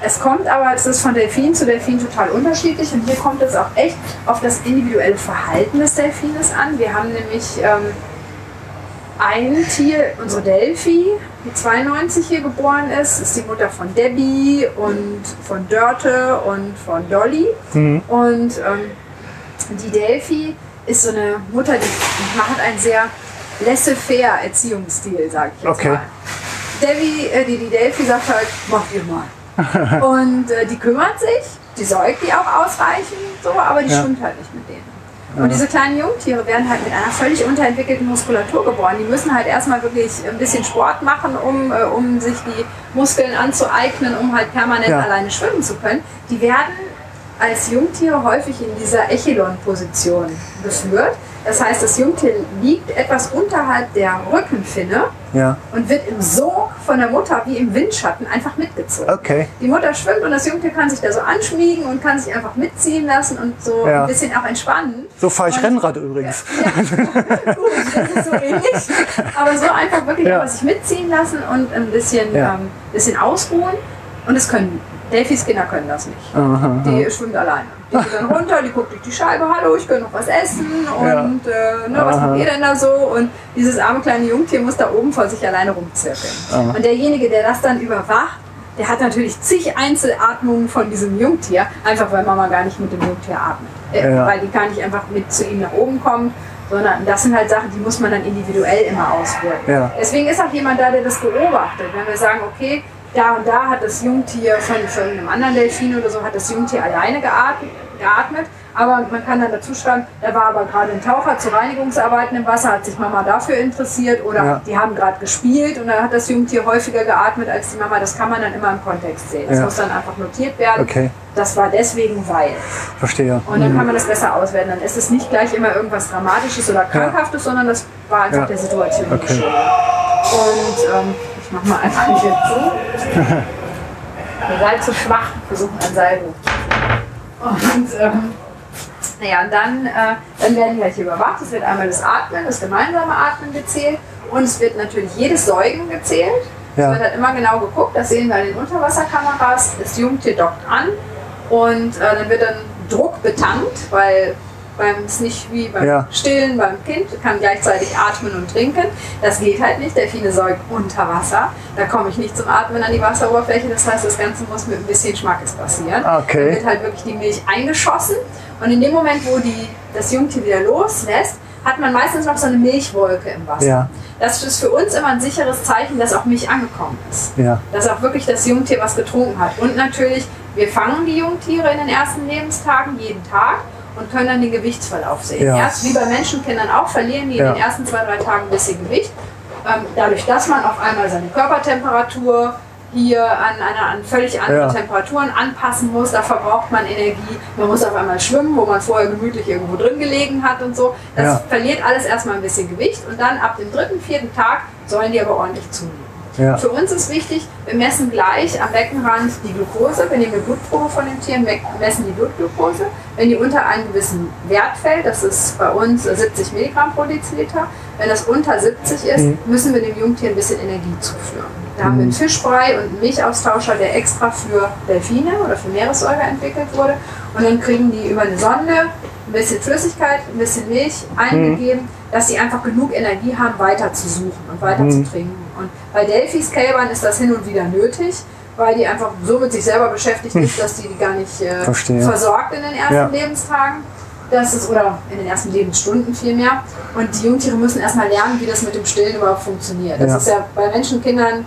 es kommt aber, es ist von Delfin zu Delfin total unterschiedlich und hier kommt es auch echt auf das individuelle Verhalten des Delfines an. Wir haben nämlich ähm, ein Tier, unsere Delphi, die 92 hier geboren ist, ist die Mutter von Debbie und von Dörte und von Dolly. Und ähm, die Delphi ist so eine Mutter, die hat einen sehr laissez-faire Erziehungsstil, sag ich jetzt Okay. mal. Debbie, äh, die, die Delphi sagt halt, mach ihr mal. und äh, die kümmert sich, die säugt die auch ausreichend, so, aber die Ja. schwimmt halt nicht mit denen. Und diese kleinen Jungtiere werden halt mit einer völlig unterentwickelten Muskulatur geboren. Die müssen halt erstmal wirklich ein bisschen Sport machen, um, äh, um sich die Muskeln anzueignen, um halt permanent Ja. alleine schwimmen zu können. Die werden als Jungtiere häufig in dieser Echelon-Position geführt. Das heißt, das Jungtier liegt etwas unterhalb der Rückenfinne Ja, und wird im Sog von der Mutter wie im Windschatten einfach mitgezogen. Okay. Die Mutter schwimmt und das Jungtier kann sich da so anschmiegen und kann sich einfach mitziehen lassen und so Ja. ein bisschen auch entspannen. So fahre ich Und- Rennrad übrigens. Ja, gut, das ist so ähnlich. Aber so einfach wirklich Ja. sich mitziehen lassen und ein bisschen, ähm, bisschen ausruhen. Und das können, Delphis Kinder können das nicht. Aha, Die schwimmt alleine. Die geht dann runter, die guckt durch die Scheibe, hallo, ich kann noch was essen und äh, ne, was Aha. macht ihr denn da so? Und dieses arme kleine Jungtier muss da oben vor sich alleine rumzirkeln. Und derjenige, der das dann überwacht, der hat natürlich zig Einzelatmungen von diesem Jungtier, einfach weil Mama gar nicht mit dem Jungtier atmet. Äh, Ja. Weil die gar nicht einfach mit zu ihm nach oben kommt, sondern das sind halt Sachen, die muss man dann individuell immer auswirken. Ja. Deswegen ist auch jemand da, der das beobachtet. Wenn wir sagen, okay, da und da hat das Jungtier von, von einem anderen Delfin oder so, hat das Jungtier alleine geatmet, geatmet. Aber man kann dann dazu schreiben, da war aber gerade ein Taucher zu Reinigungsarbeiten im Wasser, hat sich Mama dafür interessiert oder Ja. die haben gerade gespielt und dann hat das Jungtier häufiger geatmet als die Mama. Das kann man dann immer im Kontext sehen. Das Ja. muss dann einfach notiert werden. Okay. Das war deswegen weil. Verstehe. Und dann kann man das besser auswerten. Dann ist es nicht gleich immer irgendwas Dramatisches oder Krankhaftes, sondern das war einfach Ja. der Situation Okay. Und ähm, ich mach mal einfach hier zu. Ihr seid zu schwach, versuchen ein Seil hochzuziehen. Und ähm, naja, und dann, äh, dann werden die halt hier überwacht. Es wird einmal das Atmen, das gemeinsame Atmen gezählt und es wird natürlich jedes Säugen gezählt. Ja. Es wird halt immer genau geguckt, das sehen wir an den Unterwasserkameras. Das Jungtier dockt an und äh, dann wird dann Druck betankt, weil beim ist nicht wie beim Ja. Stillen beim Kind, kann gleichzeitig atmen und trinken. Das geht halt nicht. Delfine säugen unter Wasser. Da komme ich nicht zum Atmen an die Wasseroberfläche. Das heißt, das Ganze muss mit ein bisschen Schmackes passieren. Okay. Dann wird halt wirklich die Milch eingeschossen. Und in dem Moment, wo die, das Jungtier wieder loslässt, hat man meistens noch so eine Milchwolke im Wasser. Ja. Das ist für uns immer ein sicheres Zeichen, dass auch Milch angekommen ist Ja. dass auch wirklich das Jungtier was getrunken hat. Und natürlich, wir fangen die Jungtiere in den ersten Lebenstagen jeden Tag und können dann den Gewichtsverlauf sehen. Ja. Erst wie bei Menschenkindern auch, verlieren die Ja. in den ersten zwei, drei Tagen ein bisschen Gewicht. Ähm, dadurch, dass man auf einmal seine Körpertemperatur hier an, einer, an völlig andere Ja. Temperaturen anpassen muss, da verbraucht man Energie. Man muss auf einmal schwimmen, wo man vorher gemütlich irgendwo drin gelegen hat und so. Das verliert alles erstmal ein bisschen Gewicht und dann ab dem dritten, vierten Tag sollen die aber ordentlich zunehmen. Ja. Für uns ist wichtig, wir messen gleich am Beckenrand die Glucose. Wir nehmen eine Blutprobe von den Tieren, me- messen die Blutglucose. Wenn die unter einen gewissen Wert fällt, das ist bei uns 70 Milligramm pro Deziliter, wenn das unter 70 ist, müssen wir dem Jungtier ein bisschen Energie zuführen. Da haben wir einen Fischbrei und einen Milchaustauscher, der extra für Delfine oder für Meeressäuger entwickelt wurde. Und dann kriegen die über eine Sonde ein bisschen Flüssigkeit, ein bisschen Milch eingegeben, dass sie einfach genug Energie haben, weiter zu suchen und weiter zu trinken. Und bei Delphis Kälbern ist das hin und wieder nötig, weil die einfach so mit sich selber beschäftigt ist, dass die die gar nicht äh, versorgt in den ersten Ja. Lebenstagen. Das ist, oder in den ersten Lebensstunden vielmehr. Und die Jungtiere müssen erstmal lernen, wie das mit dem Stillen überhaupt funktioniert. Das Ja. ist ja bei Menschenkindern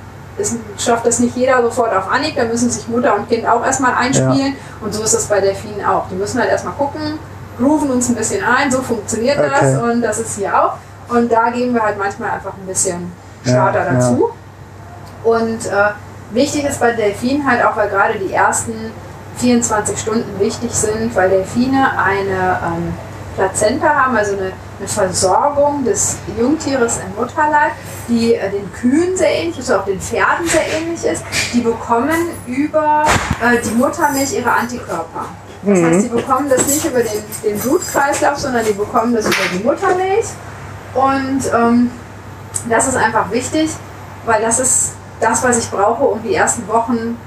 schafft das nicht jeder sofort auf Anhieb, da müssen sich Mutter und Kind auch erstmal einspielen. Und so ist das bei Delfinen auch. Die müssen halt erstmal gucken, grooven uns ein bisschen ein, so funktioniert Okay. das und das ist hier auch. Und da geben wir halt manchmal einfach ein bisschen Ja, Starter ja. dazu. Und äh, wichtig ist bei Delfinen halt auch, weil gerade die ersten 24 Stunden wichtig sind, weil Delfine eine ähm, Plazenta haben, also eine, eine Versorgung des Jungtieres im Mutterleib, die äh, den Kühen sehr ähnlich ist, auch den Pferden sehr ähnlich ist. Die bekommen über äh, die Muttermilch ihre Antikörper. Das heißt, die bekommen das nicht über den, den Blutkreislauf, sondern die bekommen das über die Muttermilch. Und ähm, das ist einfach wichtig, weil das ist das, was ich brauche, um die ersten Wochen,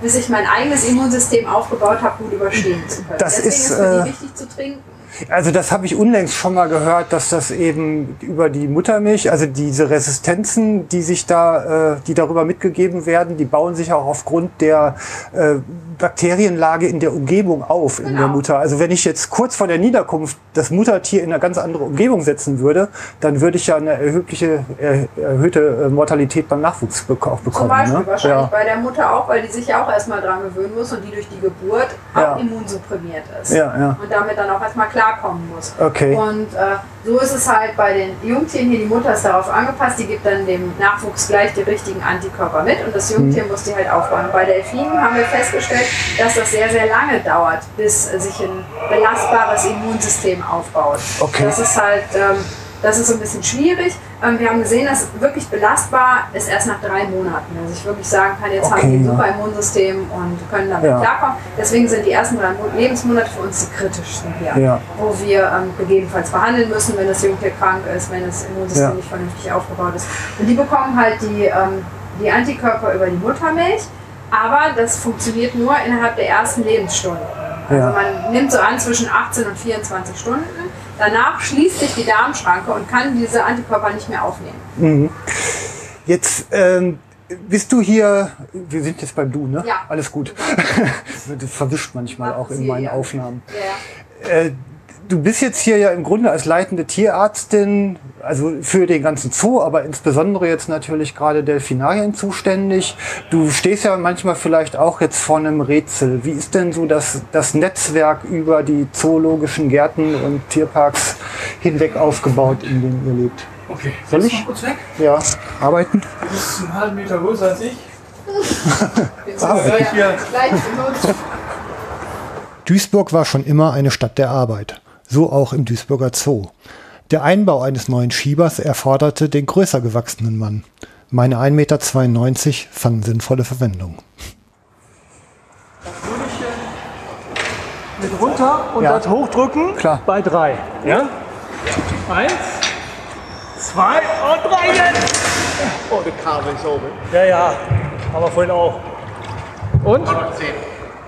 bis ich mein eigenes Immunsystem aufgebaut habe, gut überstehen zu können. Das Deswegen ist, ist, für äh, wichtig zu trinken. Also das habe ich unlängst schon mal gehört, dass das eben über die Muttermilch, also diese Resistenzen, die sich da, äh, die darüber mitgegeben werden, die bauen sich auch aufgrund der äh, Bakterienlage in der Umgebung auf in der Genau. Mutter. Also wenn ich jetzt kurz vor der Niederkunft das Muttertier in eine ganz andere Umgebung setzen würde, dann würde ich ja eine erhebliche, er, erhöhte äh, Mortalität beim Nachwuchs auch Zum bekommen. Beispiel ne? wahrscheinlich ja. bei der Mutter auch, weil die sich ja auch erstmal dran gewöhnen muss und die durch die Geburt Ja. auch immunsupprimiert ist. Ja, ja. Und damit dann auch erstmal klarkommen muss. Okay. Und äh, so ist es halt bei den Jungtieren hier, die Mutter ist darauf angepasst, die gibt dann dem Nachwuchs gleich die richtigen Antikörper mit und das Mhm. Jungtier muss die halt aufbauen. Bei Delfinen haben wir festgestellt, dass das sehr, sehr lange dauert, bis sich ein belastbares Immunsystem aufbaut. Okay. Das ist halt ähm, Das ist so ein bisschen schwierig. Wir haben gesehen, dass wirklich belastbar ist erst nach drei Monaten. Also ich wirklich sagen kann, jetzt Okay, haben die ein super Immunsystem und können damit Ja. klarkommen. Deswegen sind die ersten drei Mo- Lebensmonate für uns die kritischsten hier, Ja. wo wir ähm, gegebenenfalls behandeln müssen, wenn das Jungtier krank ist, wenn das Immunsystem Ja. nicht vernünftig aufgebaut ist. Und die bekommen halt die, ähm, die Antikörper über die Muttermilch, aber das funktioniert nur innerhalb der ersten Lebensstunden. Also man nimmt so an zwischen 18 und 24 Stunden. Danach schließt sich die Darmschranke und kann diese Antikörper nicht mehr aufnehmen. Jetzt ähm, bist du hier, wir sind jetzt beim Du, ne? Ja. Alles gut. das verwischt manchmal auch in meinen ja. Aufnahmen. Ja. Äh, du bist jetzt hier ja im Grunde als leitende Tierärztin, also für den ganzen Zoo, aber insbesondere jetzt natürlich gerade Delfinarien zuständig. Du stehst ja manchmal vielleicht auch jetzt vor einem Rätsel. Wie ist denn so das, das Netzwerk über die zoologischen Gärten und Tierparks hinweg aufgebaut, in denen ihr lebt? Okay, Soll ich? kurz weg? Ja, arbeiten? Du bist einen halben Meter größer als ich. Arbeiten. hier. Gleich benutzt. Duisburg war schon immer eine Stadt der Arbeit, so auch im Duisburger Zoo. Der Einbau eines neuen Schiebers erforderte den größer gewachsenen Mann. Meine 1,92 Meter fanden sinnvolle Verwendung. Mit runter und Ja. das hochdrücken. Klar. Bei drei. Ja? Eins, zwei und drei jetzt. Oh, der Kabel ist oben. Ja, ja. Haben wir vorhin auch. Und? Noch zehn.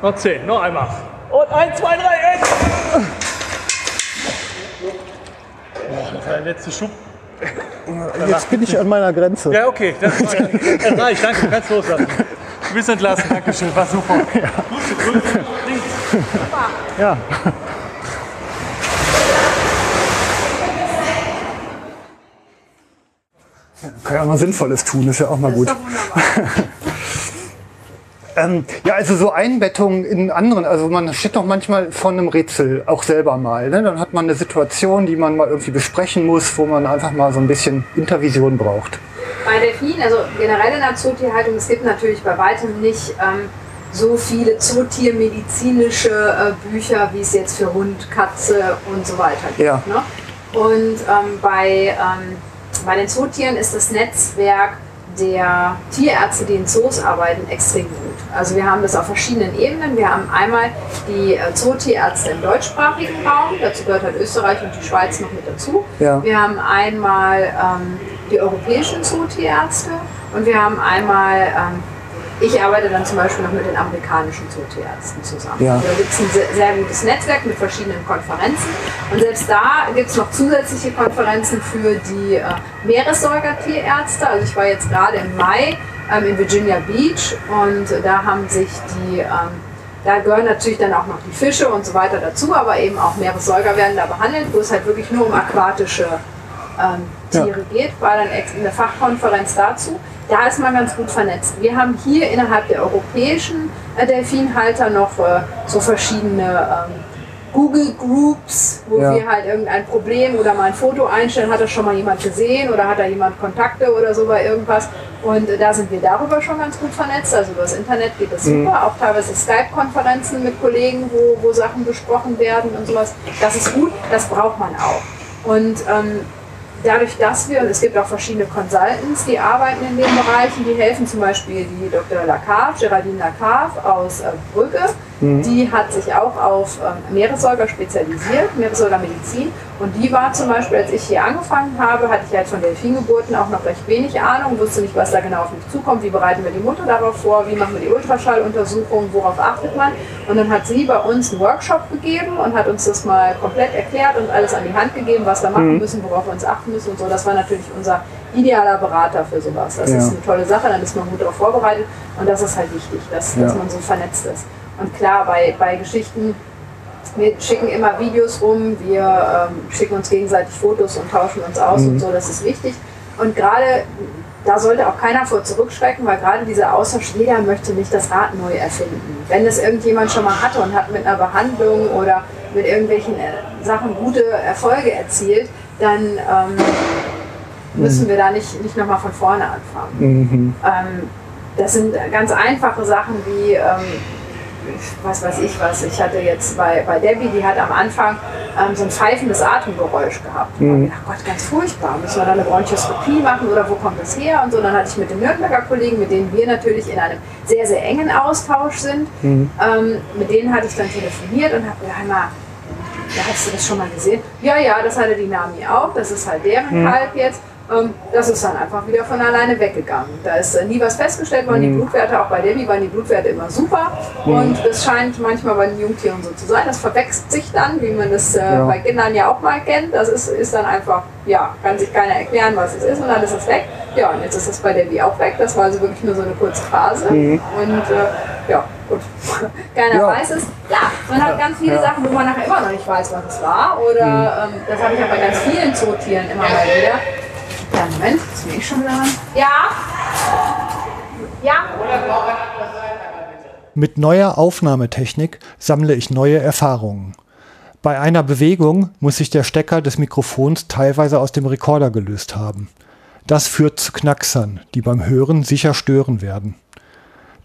Noch zehn. Noch einmal. Und eins, zwei, drei, jetzt. Das war der letzte Schub. Jetzt bin ich an meiner Grenze. Ja, okay. Das, reicht. Danke. Du kannst loslassen. Du bist entlassen. Dankeschön. War super. Ja. Ja. Kann ja mal Sinnvolles tun, ist ja auch mal gut. Ähm, ja, also so Einbettung in anderen, also man steht doch manchmal vor einem Rätsel, auch selber mal. Ne? Dann hat man eine Situation, die man mal irgendwie besprechen muss, wo man einfach mal so ein bisschen Intervision braucht. Bei Delfinen, also generell in der Zootierhaltung, es gibt natürlich bei weitem nicht ähm, so viele zootiermedizinische äh, Bücher, wie es jetzt für Hund, Katze und so weiter gibt. Ja. Ne? Und ähm, bei, ähm, bei den Zootieren ist das Netzwerk der Tierärzte, die in Zoos arbeiten, extrem gut. Also wir haben das auf verschiedenen Ebenen. Wir haben einmal die äh, Zootierärzte im deutschsprachigen Raum, dazu gehört halt Österreich und die Schweiz noch mit dazu. Ja. Wir haben einmal ähm, die europäischen Zootierärzte und wir haben einmal, ähm, ich arbeite dann zum Beispiel noch mit den amerikanischen Zootierärzten zusammen. Ja. Da gibt es ein sehr, sehr gutes Netzwerk mit verschiedenen Konferenzen und selbst da gibt es noch zusätzliche Konferenzen für die äh, Meeressäugertierärzte. Also ich war jetzt gerade im Mai ähm, in Virginia Beach und da haben sich die ähm, da gehören natürlich dann auch noch die Fische und so weiter dazu, aber eben auch Meeressäuger werden da behandelt, wo es halt wirklich nur um aquatische ähm, Tiere geht, war dann eine Fachkonferenz dazu. Da ist man ganz gut vernetzt. Wir haben hier innerhalb der europäischen äh, Delfinhalter noch äh, so verschiedene ähm, Google Groups, wo Ja. wir halt irgendein Problem oder mal ein Foto einstellen, hat das schon mal jemand gesehen oder hat da jemand Kontakte oder so bei irgendwas. Und äh, da sind wir darüber schon ganz gut vernetzt. Also über das Internet geht das super. Auch teilweise Skype-Konferenzen mit Kollegen, wo, wo Sachen besprochen werden und sowas. Das ist gut, das braucht man auch. Und ähm, dadurch, dass wir, und es gibt auch verschiedene Consultants, die arbeiten in den Bereichen, die helfen zum Beispiel die Dr. Lacave, Geraldine Lacave aus äh, Brügge, die hat sich auch auf ähm, Meeressäuger spezialisiert, Meeressäugermedizin. Und die war zum Beispiel, als ich hier angefangen habe, hatte ich halt von Delfingeburten auch noch recht wenig Ahnung, wusste nicht, was da genau auf mich zukommt, wie bereiten wir die Mutter darauf vor, wie machen wir die Ultraschalluntersuchung, worauf achtet man. Und dann hat sie bei uns einen Workshop gegeben und hat uns das mal komplett erklärt und alles an die Hand gegeben, was wir machen müssen, worauf wir uns achten müssen und so. Das war natürlich unser idealer Berater für sowas. Das Ja. ist eine tolle Sache, dann ist man gut darauf vorbereitet und das ist halt wichtig, dass, dass Ja. man so vernetzt ist. Und klar, bei, bei Geschichten, wir schicken immer Videos rum, wir ähm, schicken uns gegenseitig Fotos und tauschen uns aus und so, das ist wichtig. Und gerade da sollte auch keiner vor zurückschrecken, weil gerade dieser Austausch, jeder möchte nicht das Rad neu erfinden. Wenn es irgendjemand schon mal hatte und hat mit einer Behandlung oder mit irgendwelchen äh, Sachen gute Erfolge erzielt, dann ähm, müssen wir da nicht, nicht nochmal von vorne anfangen. Ähm, das sind ganz einfache Sachen wie, ähm, was weiß ich was. Ich hatte jetzt bei, bei Debbie, die hat am Anfang ähm, so ein pfeifendes Atemgeräusch gehabt. Und mhm. ich dachte, Gott, ganz furchtbar. Müssen wir da eine Bronchoskopie machen oder wo kommt das her? Und so. Und dann hatte ich mit den Nürnberger Kollegen, mit denen wir natürlich in einem sehr, sehr engen Austausch sind, mhm. ähm, mit denen hatte ich dann telefoniert und habe gedacht, mal, ja, hast du das schon mal gesehen? Ja, ja, das hatte die Nami auch. Das ist halt deren mhm. Kalb jetzt. Ähm, das ist dann einfach wieder von alleine weggegangen. Da ist äh, nie was festgestellt worden. Die mhm. Blutwerte, auch bei Debbie, waren die Blutwerte immer super. Mhm. Und es scheint manchmal bei den Jungtieren so zu sein. Das verwechselt sich dann, wie man das äh, ja. bei Kindern ja auch mal kennt. Das ist, ist dann einfach, ja, kann sich keiner erklären, was es ist und dann ist es weg. Ja, und jetzt ist es bei Debbie auch weg. Das war also wirklich nur so eine kurze Phase. Mhm. Und äh, ja, gut. Keiner ja. weiß es. Ja, man hat ganz viele ja. Sachen, wo man nachher immer noch nicht weiß, was es war. Oder mhm. ähm, das habe ich ja bei ganz vielen Zootieren immer mal wieder ja, Moment, ist mir schon wieder Ja. Ja. Mit neuer Aufnahmetechnik sammle ich neue Erfahrungen. Bei einer Bewegung muss sich der Stecker des Mikrofons teilweise aus dem Rekorder gelöst haben. Das führt zu Knacksern, die beim Hören sicher stören werden.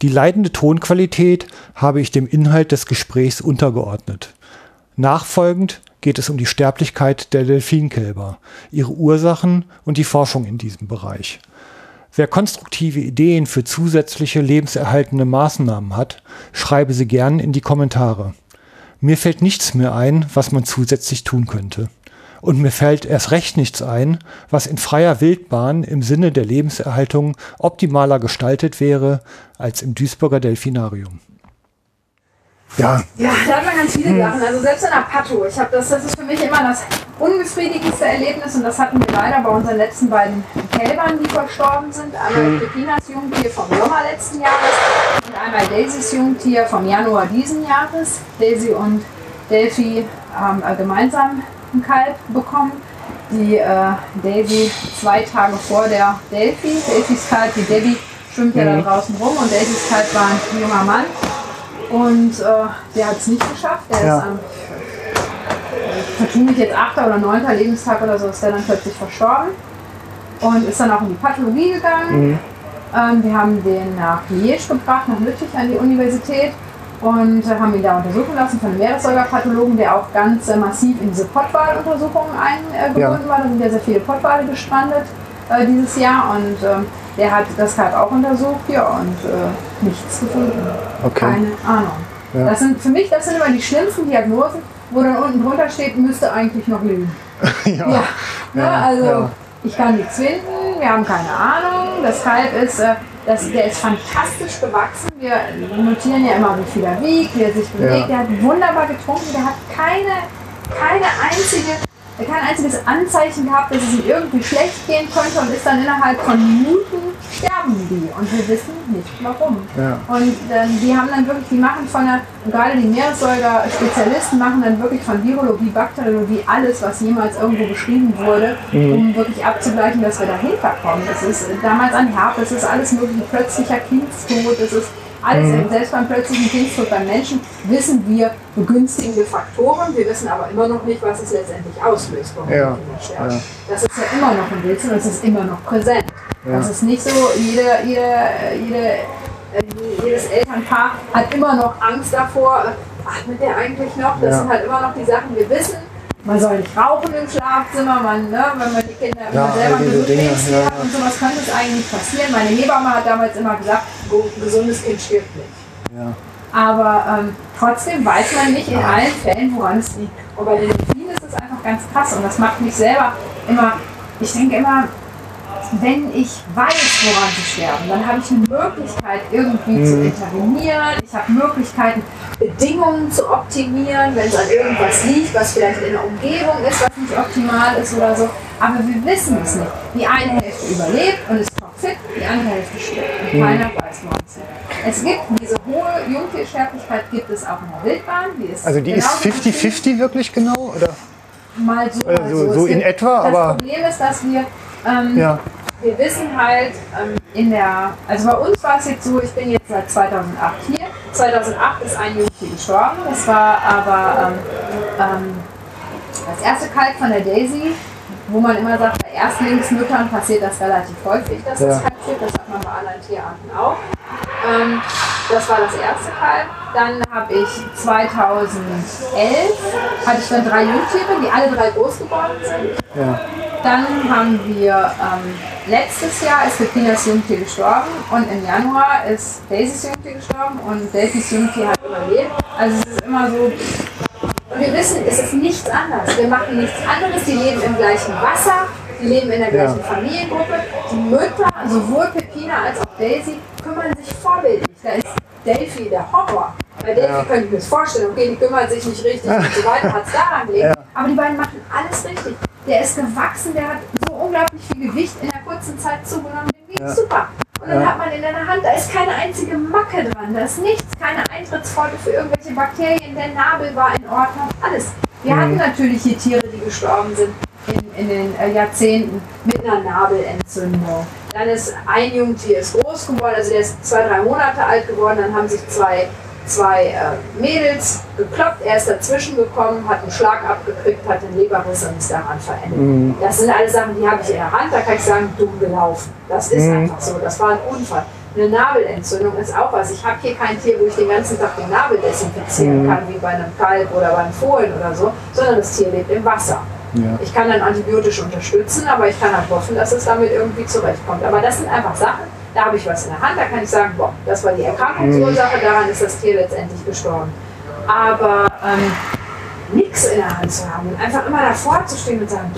Die leidende Tonqualität habe ich dem Inhalt des Gesprächs untergeordnet. Nachfolgend geht es um die Sterblichkeit der Delfinkälber, ihre Ursachen und die Forschung in diesem Bereich. Wer konstruktive Ideen für zusätzliche lebenserhaltende Maßnahmen hat, schreibe sie gern in die Kommentare. Mir fällt nichts mehr ein, was man zusätzlich tun könnte. Und mir fällt erst recht nichts ein, was in freier Wildbahn im Sinne der Lebenserhaltung optimaler gestaltet wäre als im Duisburger Delfinarium. Ja. Ja, da hat man ganz viele hm. Sachen. Also selbst in der Pato. Ich habe das, das ist für mich immer das unbefriedigendste Erlebnis und das hatten wir leider bei unseren letzten beiden Kälbern, die verstorben sind. Einmal hm. Pepinas Jungtier vom Sommer letzten Jahres und einmal Daisys Jungtier vom Januar diesen Jahres. Daisy und Delphi haben äh, gemeinsam ein Kalb bekommen. Die äh, Daisy zwei Tage vor der Delphi. Delphys Kalb, die Debbie, schwimmt ja mhm. da draußen rum und Daisys Kalb war ein junger Mann. Und äh, der hat es nicht geschafft. Der ja. ist am, vermutlich jetzt achter oder neunter Lebenstag oder so, ist der dann plötzlich verstorben. Und ist dann auch in die Pathologie gegangen. Mhm. Ähm, wir haben den nach Liège gebracht, nach Lüttich an die Universität und äh, haben ihn da untersuchen lassen von einem Meeressäugerpathologen, der auch ganz äh, massiv in diese Pottwaluntersuchungen eingebunden ja. war. Da sind ja sehr viele Pottwale gestrandet äh, dieses Jahr und ähm, der hat das Kalb auch untersucht, ja, und äh, nichts gefunden. Okay. Keine Ahnung. Ja. Das sind für mich, das sind immer die schlimmsten Diagnosen, wo dann unten drunter steht, müsste eigentlich noch leben. ja. ja. ja. Ne, also ich kann nichts finden, wir haben keine Ahnung. Das Kalb ist, äh, das, der ist fantastisch gewachsen. Wir notieren ja immer, wie viel er wiegt, wie er sich bewegt. Der hat wunderbar getrunken, der hat keine, keine einzige kein einziges Anzeichen gehabt, dass es ihm irgendwie schlecht gehen könnte und ist dann innerhalb von Minuten sterben die und wir wissen nicht warum. Ja. Und äh, die haben dann wirklich, die machen von der, gerade die Meeressäuger-Spezialisten machen dann wirklich von Virologie, Bakteriologie alles, was jemals irgendwo beschrieben wurde, mhm. um wirklich abzugleichen, dass wir dahinter kommen. Das ist damals ein Herpes, das ist alles mögliche plötzlicher Kindstod, das ist alles, mhm. selbst beim plötzlichen Kindstod beim Menschen, wissen wir begünstigende Faktoren. Wir wissen aber immer noch nicht, was es letztendlich auslöst, warum ja. Kinder Ja. Das ist ja immer noch ein Rätsel und es ist immer noch präsent. Ja. Das ist nicht so, jede, jede, jede, äh, jedes Elternpaar hat immer noch Angst davor, atmet der eigentlich noch? Das sind halt immer noch die Sachen, wir wissen, man soll nicht rauchen im Schlafzimmer, man, ne, wenn man die Kinder ja, man selber diese Dinge, ja, hat und sowas könnte es eigentlich passieren. Meine Hebamme hat damals immer gesagt, gesundes Kind stirbt nicht. Ja. Aber ähm, trotzdem weiß man nicht in allen Fällen, woran es liegt. Und bei den Delfinen ist es einfach ganz krass und das macht mich selber immer, ich denke immer, wenn ich weiß, woran sie sterben, dann habe ich eine Möglichkeit, irgendwie mhm. zu intervenieren. Ich habe Möglichkeiten, Bedingungen zu optimieren, wenn es an irgendwas liegt, was vielleicht in der Umgebung ist, was nicht optimal ist oder so. Aber wir wissen es nicht. Die eine Hälfte überlebt und ist topfit, die andere Hälfte stirbt. Und mhm. keiner weiß, woran es liegt. Es gibt diese hohe Jungtiersterblichkeit, gibt es auch in der Wildbahn. Die also die ist 50-50 wirklich genau? Oder? Mal so, mal so, so in etwa, das aber. Problem ist, dass wir ähm, ja wir wissen halt ähm, in der, also bei uns war es jetzt so, ich bin jetzt seit 2008 hier. 2008 ist ein Jungtier gestorben. Das war aber ähm, ähm, das erste Kalb von der Daisy, wo man immer sagt, bei Erstlingsmüttern passiert das relativ häufig, dass ja. das Kalb stirbt. Das hat man bei anderen Tierarten auch. Ähm, das war das erste Kalb. Dann habe ich 2011 hatte ich dann drei Jungtiere, die alle drei groß geworden sind. Ja. Dann haben wir ähm, letztes Jahr ist Pepinas Jungtier gestorben und im Januar ist Daisys Jungtier gestorben und Daisys Jungtier hat überlebt. Also es ist immer so. Und wir wissen, es ist nichts anderes. Wir machen nichts anderes. Die leben im gleichen Wasser, die leben in der gleichen Ja. Familiengruppe. Die Mütter, sowohl Pepina als auch Daisy, kümmern sich vorbildlich. Da ist Delphi der Horror. Bei Delphi Ja. könnte ich mir das vorstellen, okay, die kümmert sich nicht richtig und so weiter, hat es daran gelegen. Ja. Aber die beiden machen alles richtig. Der ist gewachsen, der hat so unglaublich viel Gewicht in der kurzen Zeit zugenommen, dem geht's Ja. super. Und dann Ja. hat man in deiner Hand, da ist keine einzige Macke dran, da ist nichts, keine Eintrittspforte für irgendwelche Bakterien, der Nabel war in Ordnung, alles. Wir Mhm. hatten natürlich hier Tiere, die gestorben sind in, in den äh, Jahrzehnten mit einer Nabelentzündung. Dann ist ein Jungtier ist groß geworden, also der ist zwei, drei Monate alt geworden, dann haben sich zwei, zwei äh, Mädels gekloppt, er ist dazwischen gekommen, hat einen Schlag abgekriegt, hat den Leberriss und ist daran verendet. Das sind alles Sachen, die habe ich in der Hand, da kann ich sagen, dumm gelaufen. Das ist einfach so, das war ein Unfall. Eine Nabelentzündung ist auch was. Ich habe hier kein Tier, wo ich den ganzen Tag den Nabel desinfizieren kann, wie bei einem Kalb oder beim Fohlen oder so, sondern das Tier lebt im Wasser. Ja. Ich kann dann antibiotisch unterstützen, aber ich kann halt hoffen, dass es damit irgendwie zurechtkommt. Aber das sind einfach Sachen, da habe ich was in der Hand, da kann ich sagen, boah, das war die Erkrankungsursache, daran ist das Tier letztendlich gestorben. Aber ähm, nichts in der Hand zu haben und einfach immer davor zu stehen und sagen,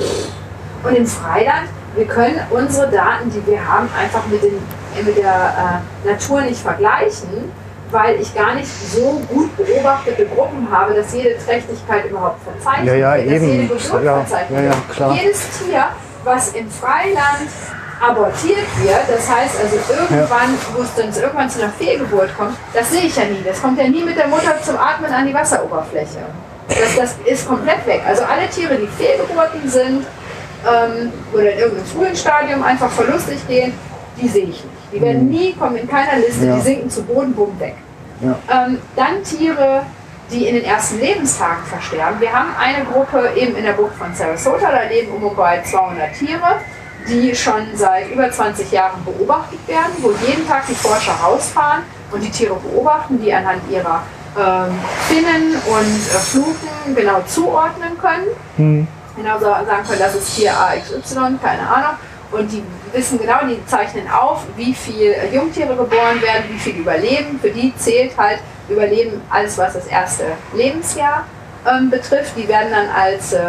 und im Freiland, wir können unsere Daten, die wir haben, einfach mit, den, mit der äh, Natur nicht vergleichen, weil ich gar nicht so gut beobachtete Gruppen habe, dass jede Trächtigkeit überhaupt verzeichnet Ja, ja, wird, dass eben. jede Geburt Ja, verzeichnet ja, ja, klar. Jedes Tier, was im Freiland abortiert wird, das heißt also irgendwann, wo es dann irgendwann zu einer Fehlgeburt kommt, das sehe ich ja nie. Das kommt ja nie mit der Mutter zum Atmen an die Wasseroberfläche. Das, das ist komplett weg. Also alle Tiere, die Fehlgeburten sind ähm, oder in irgendeinem frühen Stadium einfach verlustig gehen, die sehe ich nicht. Die werden nie, kommen in keiner Liste, Mhm. Ja. die sinken zu Boden, bumm, weg. Ja. Ähm, dann Tiere, die in den ersten Lebenstagen versterben. Wir haben eine Gruppe eben in der Bucht von Sarasota, da leben um und bei 200 Tiere, die schon seit über 20 Jahren beobachtet werden, wo jeden Tag die Forscher rausfahren und die Tiere beobachten, die anhand ihrer ähm, Finnen und äh, Fluten genau zuordnen können. Genau so sagen können, das ist Tier AXY, keine Ahnung. Und die wissen genau, die zeichnen auf, wie viel äh, Jungtiere geboren werden, wie viel überleben. Für die zählt halt Überleben alles, was das erste Lebensjahr ähm, betrifft. Die werden dann als, äh,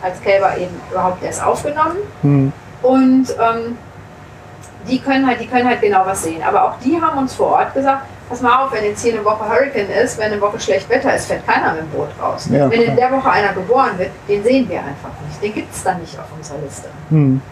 als Kälber eben überhaupt erst aufgenommen. Und ähm, die, können halt, die können halt genau was sehen. Aber auch die haben uns vor Ort gesagt, pass mal auf, wenn jetzt hier eine Woche Hurricane ist, wenn eine Woche schlecht Wetter ist, fährt keiner mit dem Boot raus. Ja, wenn in der Woche einer geboren wird, den sehen wir einfach nicht. Den gibt es dann nicht auf unserer Liste. Hm.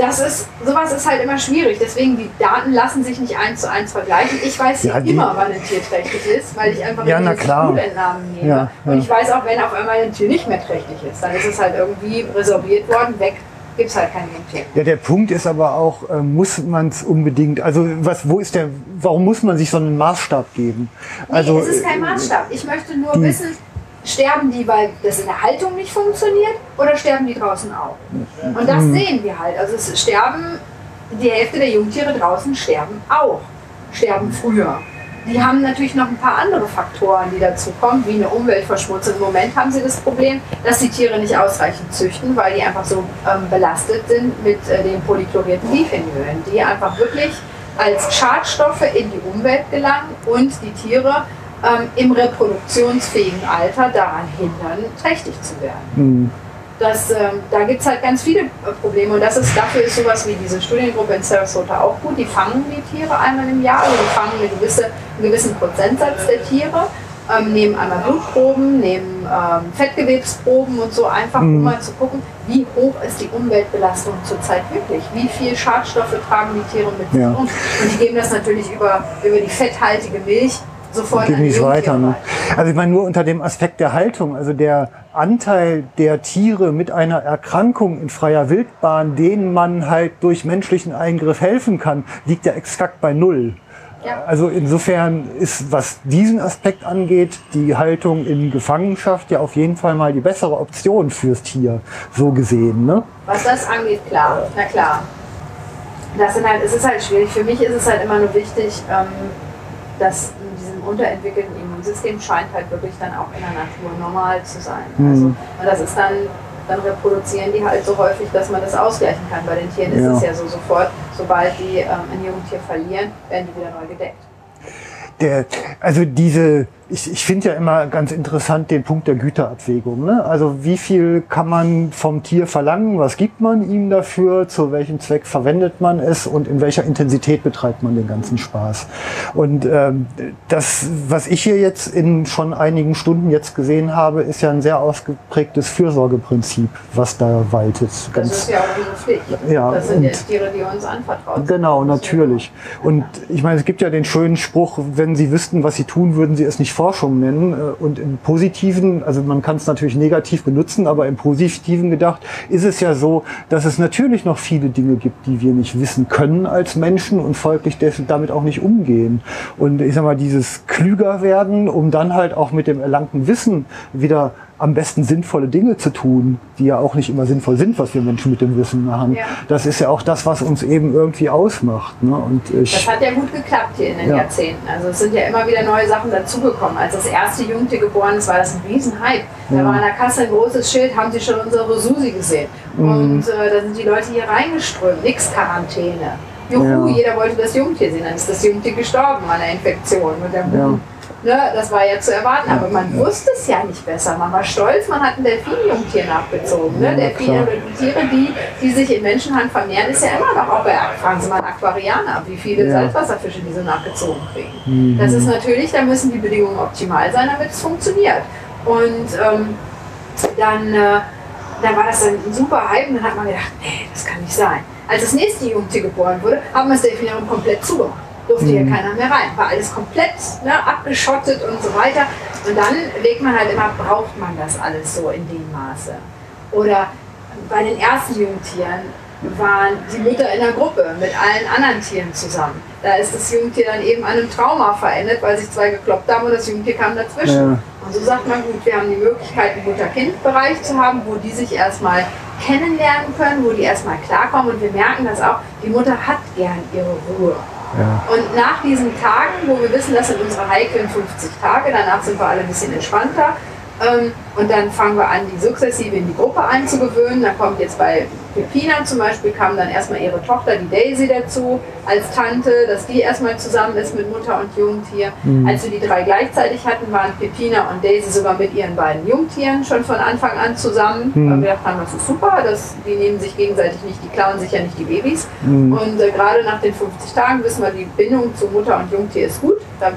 Das ist, sowas ist halt immer schwierig. Deswegen, die Daten lassen sich nicht eins zu eins vergleichen. Ich weiß Ja, die- immer, wann ein Tier trächtig ist, weil ich einfach Ja, na diese klar. Blutentnahmen nehme. Ja, ja. Und ich weiß auch, wenn auf einmal ein Tier nicht mehr trächtig ist, dann ist es halt irgendwie resorbiert worden, weg, gibt es halt kein Jungtier. Ja, der Punkt ist aber auch, äh, muss man es unbedingt, also was, wo ist der, warum muss man sich so einen Maßstab geben? Also, nee, es ist kein äh, Maßstab. Ich möchte nur wissen, sterben die, weil das in der Haltung nicht funktioniert oder sterben die draußen auch? Und das Mhm. sehen wir halt. Also es sterben, die Hälfte der Jungtiere draußen sterben auch, sterben früher. Die haben natürlich noch ein paar andere Faktoren, die dazu kommen, wie eine Umweltverschmutzung. Im Moment haben sie das Problem, dass die Tiere nicht ausreichend züchten, weil die einfach so ähm, belastet sind mit äh, den polychlorierten Biphenylen, die einfach wirklich als Schadstoffe in die Umwelt gelangen und die Tiere ähm, im reproduktionsfähigen Alter daran hindern, trächtig zu werden. Das, ähm, da gibt es halt ganz viele äh, Probleme und das ist, dafür ist sowas wie diese Studiengruppe in Sarasota auch gut. Die fangen die Tiere einmal im Jahr, also die fangen eine gewisse, einen gewissen Prozentsatz der Tiere, ähm, nehmen einmal Blutproben, nehmen ähm, Fettgewebsproben und so, einfach um mal zu gucken, wie hoch ist die Umweltbelastung zurzeit wirklich, wie viel Schadstoffe tragen die Tiere mit sich Ja. um. Und die geben das natürlich über, über die fetthaltige Milch sofort geht nicht weiter. Ne? Also ich meine nur unter dem Aspekt der Haltung, also der Anteil der Tiere mit einer Erkrankung in freier Wildbahn, denen man halt durch menschlichen Eingriff helfen kann, liegt ja exakt bei null. Ja. Also insofern ist, was diesen Aspekt angeht, die Haltung in Gefangenschaft ja auf jeden Fall mal die bessere Option fürs Tier, so gesehen. Ne? Was das angeht, klar, na klar. das sind halt, es ist halt schwierig. Für mich ist es halt immer nur wichtig, ähm, dass in diesem unterentwickelten Immunsystem scheint halt wirklich dann auch in der Natur normal zu sein. Also, und das ist dann, dann reproduzieren die halt so häufig, dass man das ausgleichen kann. Bei den Tieren Ja. ist es ja so sofort, sobald die ähm, ein Jungtier verlieren, werden die wieder neu gedeckt. Der, also diese, ich, ich finde ja immer ganz interessant den Punkt der Güterabwägung. Ne? Also wie viel kann man vom Tier verlangen, was gibt man ihm dafür, zu welchem Zweck verwendet man es und in welcher Intensität betreibt man den ganzen Spaß. Und ähm, das, was ich hier jetzt in schon einigen Stunden jetzt gesehen habe, ist ja ein sehr ausgeprägtes Fürsorgeprinzip, was da waltet. Das ist ja auch unsere Pflicht. Ja, das sind ja Tiere, die uns anvertraut sind. Genau, natürlich. Und ich meine, es gibt ja den schönen Spruch, wenn Sie wüssten, was Sie tun, würden Sie es nicht Forschung nennen. Äh, Und im Positiven, also man kann es natürlich negativ benutzen, aber im Positiven gedacht, ist es ja so, dass es natürlich noch viele Dinge gibt, die wir nicht wissen können als Menschen und folglich damit auch nicht umgehen. Und ich sag mal, dieses klüger werden, um dann halt auch mit dem erlangten Wissen wieder am besten sinnvolle Dinge zu tun, die ja auch nicht immer sinnvoll sind, was wir Menschen mit dem Wissen machen. Ja. Das ist ja auch das, was uns eben irgendwie ausmacht. Ne? Und ich, Das hat ja gut geklappt hier in den Ja. Jahrzehnten. Also es sind ja immer wieder neue Sachen dazugekommen. Als das erste Jungtier geboren ist, war das ein Riesenhype. Da war an der Kasse ein großes Schild, haben Sie schon unsere Susi gesehen? Mhm. Und äh, da sind die Leute hier reingeströmt, nix Quarantäne. Juhu, jeder wollte das Jungtier sehen. Dann ist das Jungtier gestorben an der Infektion. Und der Ja. Ne, das war ja zu erwarten, aber man wusste es ja nicht besser. Man war stolz, man hat ein Delfinjungtier nachgezogen. Ne? Delfine Tiere, die, die sich in Menschenhand vermehren, ist ja immer noch auch bei, fragen Sie mal Aquarianer wie viele Ja. Salzwasserfische die so nachgezogen kriegen. Das ist natürlich, da müssen die Bedingungen optimal sein, damit es funktioniert. Und ähm, dann, äh, dann war das dann ein super Hype und dann hat man gedacht, nee, das kann nicht sein. Als das nächste Jungtier geboren wurde, haben wir das Delfinarium komplett zugemacht. Durfte hier keiner mehr rein. War alles komplett ne, abgeschottet und so weiter. Und dann legt man halt immer, braucht man das alles so in dem Maße? Oder bei den ersten Jungtieren waren die Mütter in der Gruppe mit allen anderen Tieren zusammen. Da ist das Jungtier dann eben an einem Trauma verendet, weil sich zwei gekloppt haben und das Jungtier kam dazwischen. Ja. Und so sagt man, gut, wir haben die Möglichkeit, einen Mutter-Kind-Bereich zu haben, wo die sich erstmal kennenlernen können, wo die erstmal klarkommen. Und wir merken das auch, die Mutter hat gern ihre Ruhe. Ja. Und nach diesen Tagen, wo wir wissen, das sind unsere heiklen 50 Tage, danach sind wir alle ein bisschen entspannter. Ähm, und dann fangen wir an, die sukzessive in die Gruppe einzugewöhnen. Da kommt jetzt bei Pepina zum Beispiel, kam dann erstmal ihre Tochter, die Daisy, dazu als Tante, dass die erstmal zusammen ist mit Mutter und Jungtier. Als wir die drei gleichzeitig hatten, waren Pepina und Daisy sogar mit ihren beiden Jungtieren schon von Anfang an zusammen. Weil wir gedacht haben, das ist super, das, die nehmen sich gegenseitig nicht, die klauen sich ja nicht die Babys. Und äh, gerade nach den 50 Tagen wissen wir, die Bindung zu Mutter und Jungtier ist gut. Da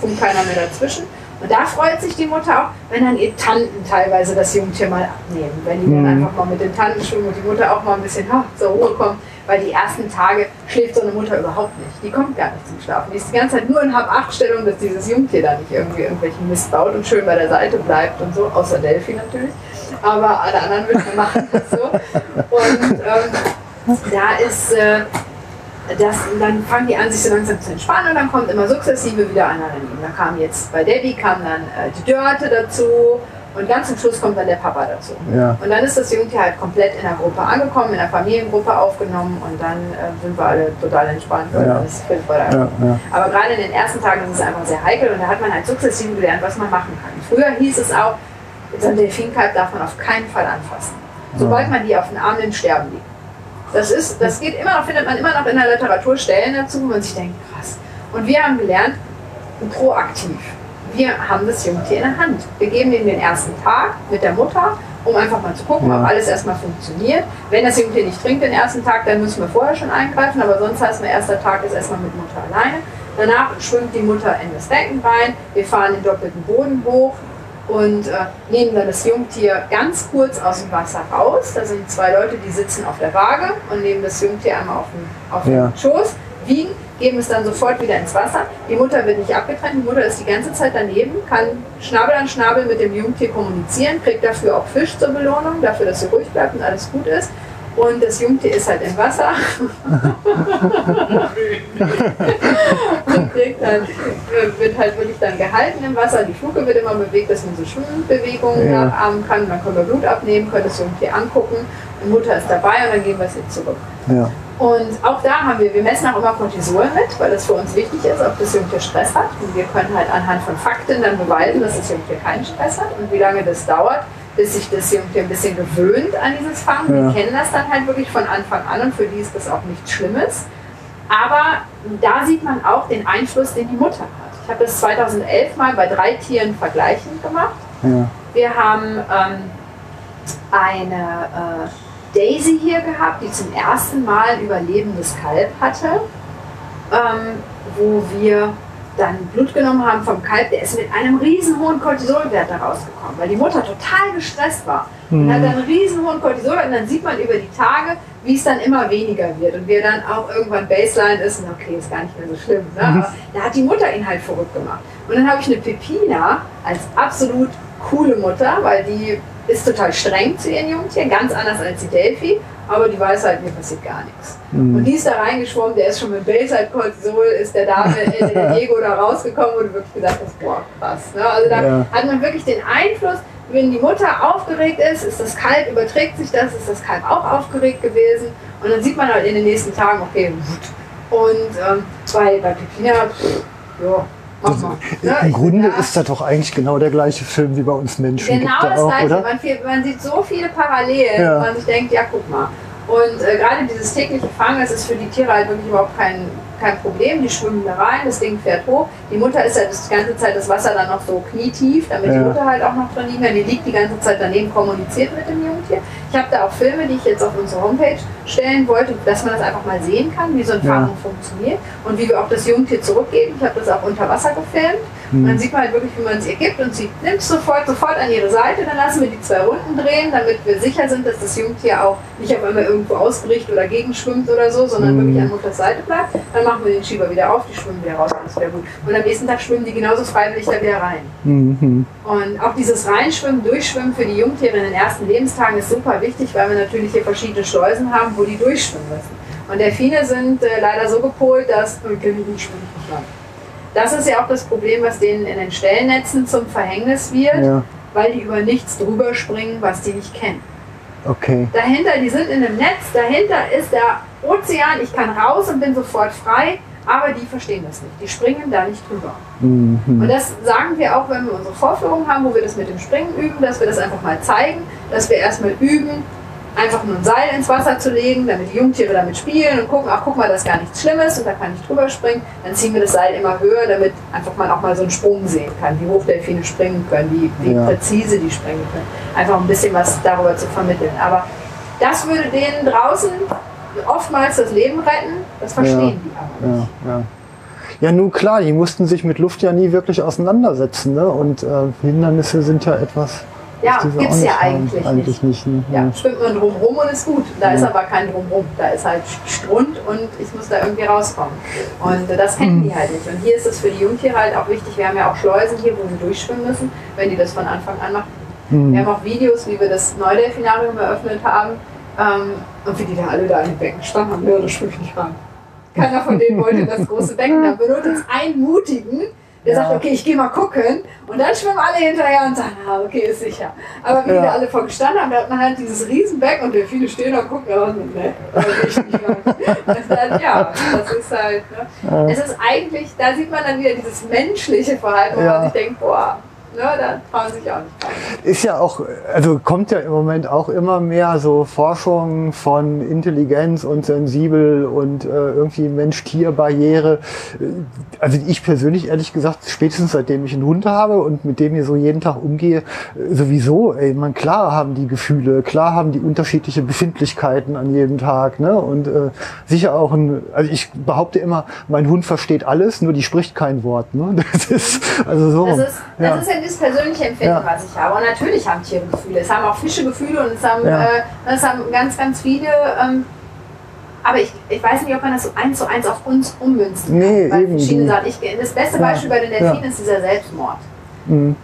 funkt keiner mehr dazwischen. Und da freut sich die Mutter auch, wenn dann ihr Tanten teilweise das Jungtier mal abnehmen. Wenn die dann einfach mal mit den Tanten schwimmen und die Mutter auch mal ein bisschen ha, zur Ruhe kommt. Weil die ersten Tage schläft so eine Mutter überhaupt nicht. Die kommt gar nicht zum Schlafen. Die ist die ganze Zeit nur in Hab-Acht-Stellung, dass dieses Jungtier da nicht irgendwie irgendwelchen Mist baut und schön bei der Seite bleibt und so. Außer Delphi natürlich. Aber alle anderen Mütter machen das so. Und ähm, da ist... Äh, das, dann fangen die an, sich so langsam zu entspannen und dann kommt immer sukzessive wieder einer daneben. Da kam jetzt bei Debbie kam dann äh, die Dörte dazu und ganz zum Schluss kommt dann der Papa dazu. Ja. Und dann ist das Jungtier halt komplett in der Gruppe angekommen, in der Familiengruppe aufgenommen und dann äh, sind wir alle total entspannt, Ja. alles fit war da. Ja, ja. Aber gerade in den ersten Tagen ist es einfach sehr heikel und da hat man halt sukzessive gelernt, was man machen kann. Früher hieß es auch, so ein Delfinkalb darf man auf keinen Fall anfassen. Sobald man die auf den Arm nimmt, sterben die. Das ist, das geht immer noch, findet man immer noch in der Literatur Stellen dazu, wo man sich denkt, krass. Und wir haben gelernt, proaktiv. Wir haben das Jungtier in der Hand. Wir geben ihm den ersten Tag mit der Mutter, um einfach mal zu gucken, Ja. ob alles erstmal funktioniert. Wenn das Jungtier nicht trinkt den ersten Tag, dann müssen wir vorher schon eingreifen, aber sonst heißt mein erster Tag ist erstmal mit Mutter alleine. Danach schwimmt die Mutter in das Becken rein, wir fahren den doppelten Boden hoch und äh, nehmen dann das Jungtier ganz kurz aus dem Wasser raus. Da sind zwei Leute, die sitzen auf der Waage und nehmen das Jungtier einmal auf den, auf Ja. den Schoß, wiegen, geben es dann sofort wieder ins Wasser. Die Mutter wird nicht abgetrennt, die Mutter ist die ganze Zeit daneben, kann Schnabel an Schnabel mit dem Jungtier kommunizieren, kriegt dafür auch Fisch zur Belohnung, dafür, dass sie ruhig bleibt und alles gut ist. Und das Jungtier ist halt im Wasser. und kriegt dann, wird halt wirklich dann gehalten im Wasser. Die Fluke wird immer bewegt, dass man so Schwimmbewegungen Ja. nachahmen kann. Dann können wir Blut abnehmen, können das Jungtier angucken. Die Mutter ist dabei und dann geben wir es ihr zurück. Ja. Und auch da haben wir, wir messen auch immer Cortisol mit, weil das für uns wichtig ist, ob das Jungtier Stress hat. Und wir können halt anhand von Fakten dann beweisen, dass das Jungtier keinen Stress hat und wie lange das dauert, bis sich das Jungtier ein bisschen gewöhnt an dieses Fangen. Ja. Die kennen das dann halt wirklich von Anfang an und für die ist das auch nichts Schlimmes. Aber da sieht man auch den Einfluss, den die Mutter hat. Ich habe das 2011 mal bei drei Tieren vergleichend gemacht. Ja. Wir haben ähm, eine äh, Daisy hier gehabt, die zum ersten Mal überlebendes Kalb hatte, ähm, wo wir dann Blut genommen haben vom Kalb. Der ist mit einem riesen hohen Cortisolwert da rausgekommen, weil die Mutter total gestresst war. Und hat dann einen riesen hohen Cortisolwert und dann sieht man über die Tage, wie es dann immer weniger wird und wie er dann auch irgendwann Baseline ist und okay, ist gar nicht mehr so schlimm. Ne? Aber da hat die Mutter ihn halt verrückt gemacht. Und dann habe ich eine Pepina als absolut coole Mutter, weil die ist total streng zu ihren Jungtieren, ganz anders als die Delphi, aber die weiß halt, mir passiert gar nichts. Und die ist da reingeschwommen, der ist schon mit Baseline Cortisol, ist der da mit in der Ego da rausgekommen, du wirklich gesagt hast, boah, krass. Ne? Also da Ja. hat man wirklich den Einfluss, wenn die Mutter aufgeregt ist, ist das Kalb, überträgt sich das, ist das Kalb auch aufgeregt gewesen. Und dann sieht man halt in den nächsten Tagen, okay, gut. Und ähm, bei, bei Pepina, pff, ja, mach mal. Ne? Im Grunde da. ist das doch eigentlich genau der gleiche Film wie bei uns Menschen. Genau Gibt ja das auch, gleiche. oder? Man, man sieht so viele Parallelen, Ja. wo man sich denkt, ja guck mal. Und äh, gerade dieses tägliche Fangen, das ist für die Tiere halt wirklich überhaupt kein, kein Problem. Die schwimmen da rein, das Ding fährt hoch. Die Mutter ist halt die ganze Zeit das Wasser dann noch so knietief, damit Ja. die Mutter halt auch noch drin liegen kann. Die liegt die ganze Zeit daneben, kommuniziert mit dem Jungtier. Ich habe da auch Filme, die ich jetzt auf unsere Homepage stellen wollte, dass man das einfach mal sehen kann, wie so ein Ja. Fangen funktioniert und wie wir auch das Jungtier zurückgeben. Ich habe das auch unter Wasser gefilmt. Und dann sieht man halt wirklich, wie man es ihr gibt und sie nimmt es sofort, sofort an ihre Seite. Dann lassen wir die zwei Runden drehen, damit wir sicher sind, dass das Jungtier auch nicht auf einmal irgendwo ausbricht oder gegenschwimmt oder so, sondern wirklich an Mutters Seite bleibt. Dann machen wir den Schieber wieder auf, die schwimmen wieder raus, alles wieder gut. Und am nächsten Tag schwimmen die genauso freiwillig da wieder rein. Mhm. Und auch dieses Reinschwimmen, Durchschwimmen für die Jungtiere in den ersten Lebenstagen ist super wichtig, weil wir natürlich hier verschiedene Schleusen haben, wo die durchschwimmen müssen. Und Delfine sind äh, leider so gepolt, dass äh, die nicht schwimmen nicht lang. Das ist ja auch das Problem, was denen in den Stellnetzen zum Verhängnis wird, Ja, weil die über nichts drüber springen, was die nicht kennen. okay. Dahinter, die sind in einem Netz, dahinter ist der Ozean, ich kann raus und bin sofort frei, aber die verstehen das nicht. Die springen da nicht drüber. Mhm. Und das sagen wir auch, wenn wir unsere Vorführungen haben, wo wir das mit dem Springen üben, dass wir das einfach mal zeigen, dass wir erstmal üben, einfach nur ein Seil ins Wasser zu legen, damit die Jungtiere damit spielen und gucken, ach guck mal, das ist gar nichts Schlimmes und da kann ich drüber springen. Dann ziehen wir das Seil immer höher, damit einfach man auch mal so einen Sprung sehen kann, wie hoch Delfine springen können, wie, wie Ja. präzise die springen können. Einfach ein bisschen was darüber zu vermitteln. Aber das würde denen draußen oftmals das Leben retten, das verstehen die aber nicht. Ja, ja. Ja, nun klar, die mussten sich mit Luft ja nie wirklich auseinandersetzen. Ne? Und äh, Hindernisse sind ja etwas, Ja, gibt's auch ja nicht eigentlich eigentlich nicht. ne? Ja, schwimmt man drumrum und ist gut. Da ist Ja. aber kein drumrum. Da ist halt Strund und ich muss da irgendwie rauskommen. Und das kennen Hm. die halt nicht. Und hier ist es für die Jungtiere halt auch wichtig. Wir haben ja auch Schleusen hier, wo sie durchschwimmen müssen, wenn die das von Anfang an machen. Hm. Wir haben auch Videos, wie wir das Neudelfinarium eröffnet haben. Ähm, und wie die da alle da in den Becken standen haben, ja, da schwimme ich nicht rein. Keiner von denen wollte das große Becken. Da benutzt uns einen Mutigen, der Ja. sagt, okay, ich gehe mal gucken. Und dann schwimmen alle hinterher und sagen, ah, okay, ist sicher. Aber wie Ja. da alle vorgestanden haben, da hat man halt dieses Riesenbecken und Delfine stehen da und gucken und ne, ich nicht. Das ist halt, ja, das ist halt, ne. Es ist eigentlich, da sieht man dann wieder dieses menschliche Verhalten, wo Ja. man sich denkt, boah, ne, da trauen sich auch nicht. Ist ja auch, also kommt ja im Moment auch immer mehr so Forschung von Intelligenz und sensibel und äh, irgendwie Mensch-Tier-Barriere. Also ich persönlich, ehrlich gesagt, spätestens seitdem ich einen Hund habe und mit dem hier so jeden Tag umgehe, äh, sowieso, ey, man, klar haben die Gefühle, klar haben die unterschiedliche Befindlichkeiten an jedem Tag, ne? Und äh, sicher auch ein, also ich behaupte immer, mein Hund versteht alles, nur die spricht kein Wort, ne? Das ist, also so. Das ist, das ja. ist ja das persönliche Empfinden, Ja. was ich habe. Und natürlich haben Tiere Gefühle. Es haben auch Fische Gefühle und es haben, Ja. äh, es haben ganz, ganz viele. Ähm, aber ich, ich weiß nicht, ob man das so eins zu eins auf uns ummünzen kann. Nee, Weil eben, die- Sachen. Ich, das beste Ja. Beispiel bei den Delfinen ist dieser Selbstmord.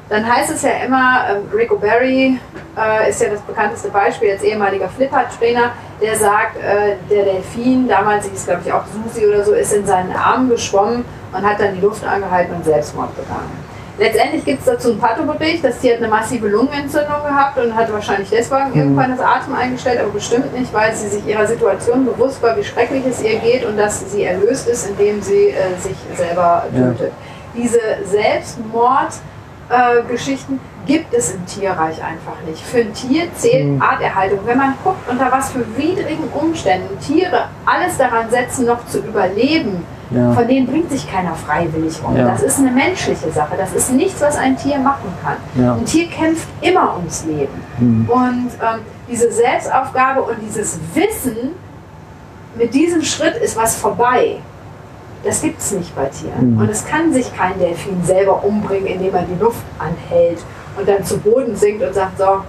dann heißt es ja immer, ähm, Rico Berry äh, ist ja das bekannteste Beispiel als ehemaliger Flipper-Trainer, der sagt, äh, der Delfin, damals hieß es glaube ich auch Susi oder so, ist in seinen Armen geschwommen und hat dann die Luft angehalten und Selbstmord begangen. Letztendlich gibt es dazu einen Pathobericht, das Tier hat eine massive Lungenentzündung gehabt und hat wahrscheinlich deswegen irgendwann das Atmen eingestellt, aber bestimmt nicht, weil sie sich ihrer Situation bewusst war, wie schrecklich es ihr geht und dass sie erlöst ist, indem sie äh, sich selber tötet. Diese Selbstmordgeschichten gibt es im Tierreich einfach nicht. Für ein Tier zählt Arterhaltung. Wenn man guckt, unter was für widrigen Umständen Tiere alles daran setzen, noch zu überleben, Ja. von denen bringt sich keiner freiwillig um. Ja. Das ist eine menschliche Sache. Das ist nichts, was ein Tier machen kann. Ja. Ein Tier kämpft immer ums Leben. Und ähm, diese Selbstaufgabe und dieses Wissen, mit diesem Schritt ist was vorbei. Das gibt es nicht bei Tieren. Und es kann sich kein Delfin selber umbringen, indem er die Luft anhält und dann zu Boden sinkt und sagt, so,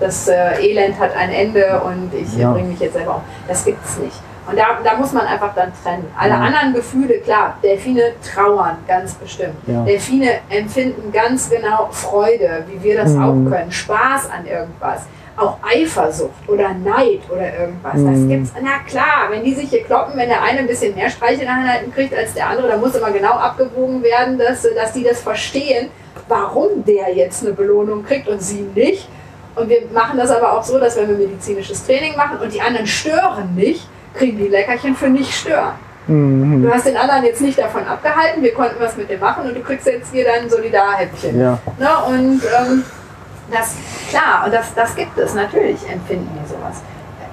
das äh, Elend hat ein Ende und ich Ja. bringe mich jetzt selber um. Das gibt es nicht. Und da, da muss man einfach dann trennen. Alle Ja. anderen Gefühle, klar, Delfine trauern ganz bestimmt. Ja. Delfine empfinden ganz genau Freude, wie wir das Mhm. auch können, Spaß an irgendwas. Auch Eifersucht oder Neid oder irgendwas. Das Mhm. gibt's. Na klar, wenn die sich hier kloppen, wenn der eine ein bisschen mehr Streicheleinheiten kriegt als der andere, dann muss immer genau abgewogen werden, dass, dass die das verstehen, warum der jetzt eine Belohnung kriegt und sie nicht. Und wir machen das aber auch so, dass wenn wir medizinisches Training machen und die anderen stören nicht, kriegen die Leckerchen für nicht stören. Mhm. Du hast den anderen jetzt nicht davon abgehalten, wir konnten was mit dem machen und du kriegst jetzt hier dein Solidarhäppchen. Ja. Ne? Und ähm, das, klar, und das, das gibt es, natürlich empfinden die sowas.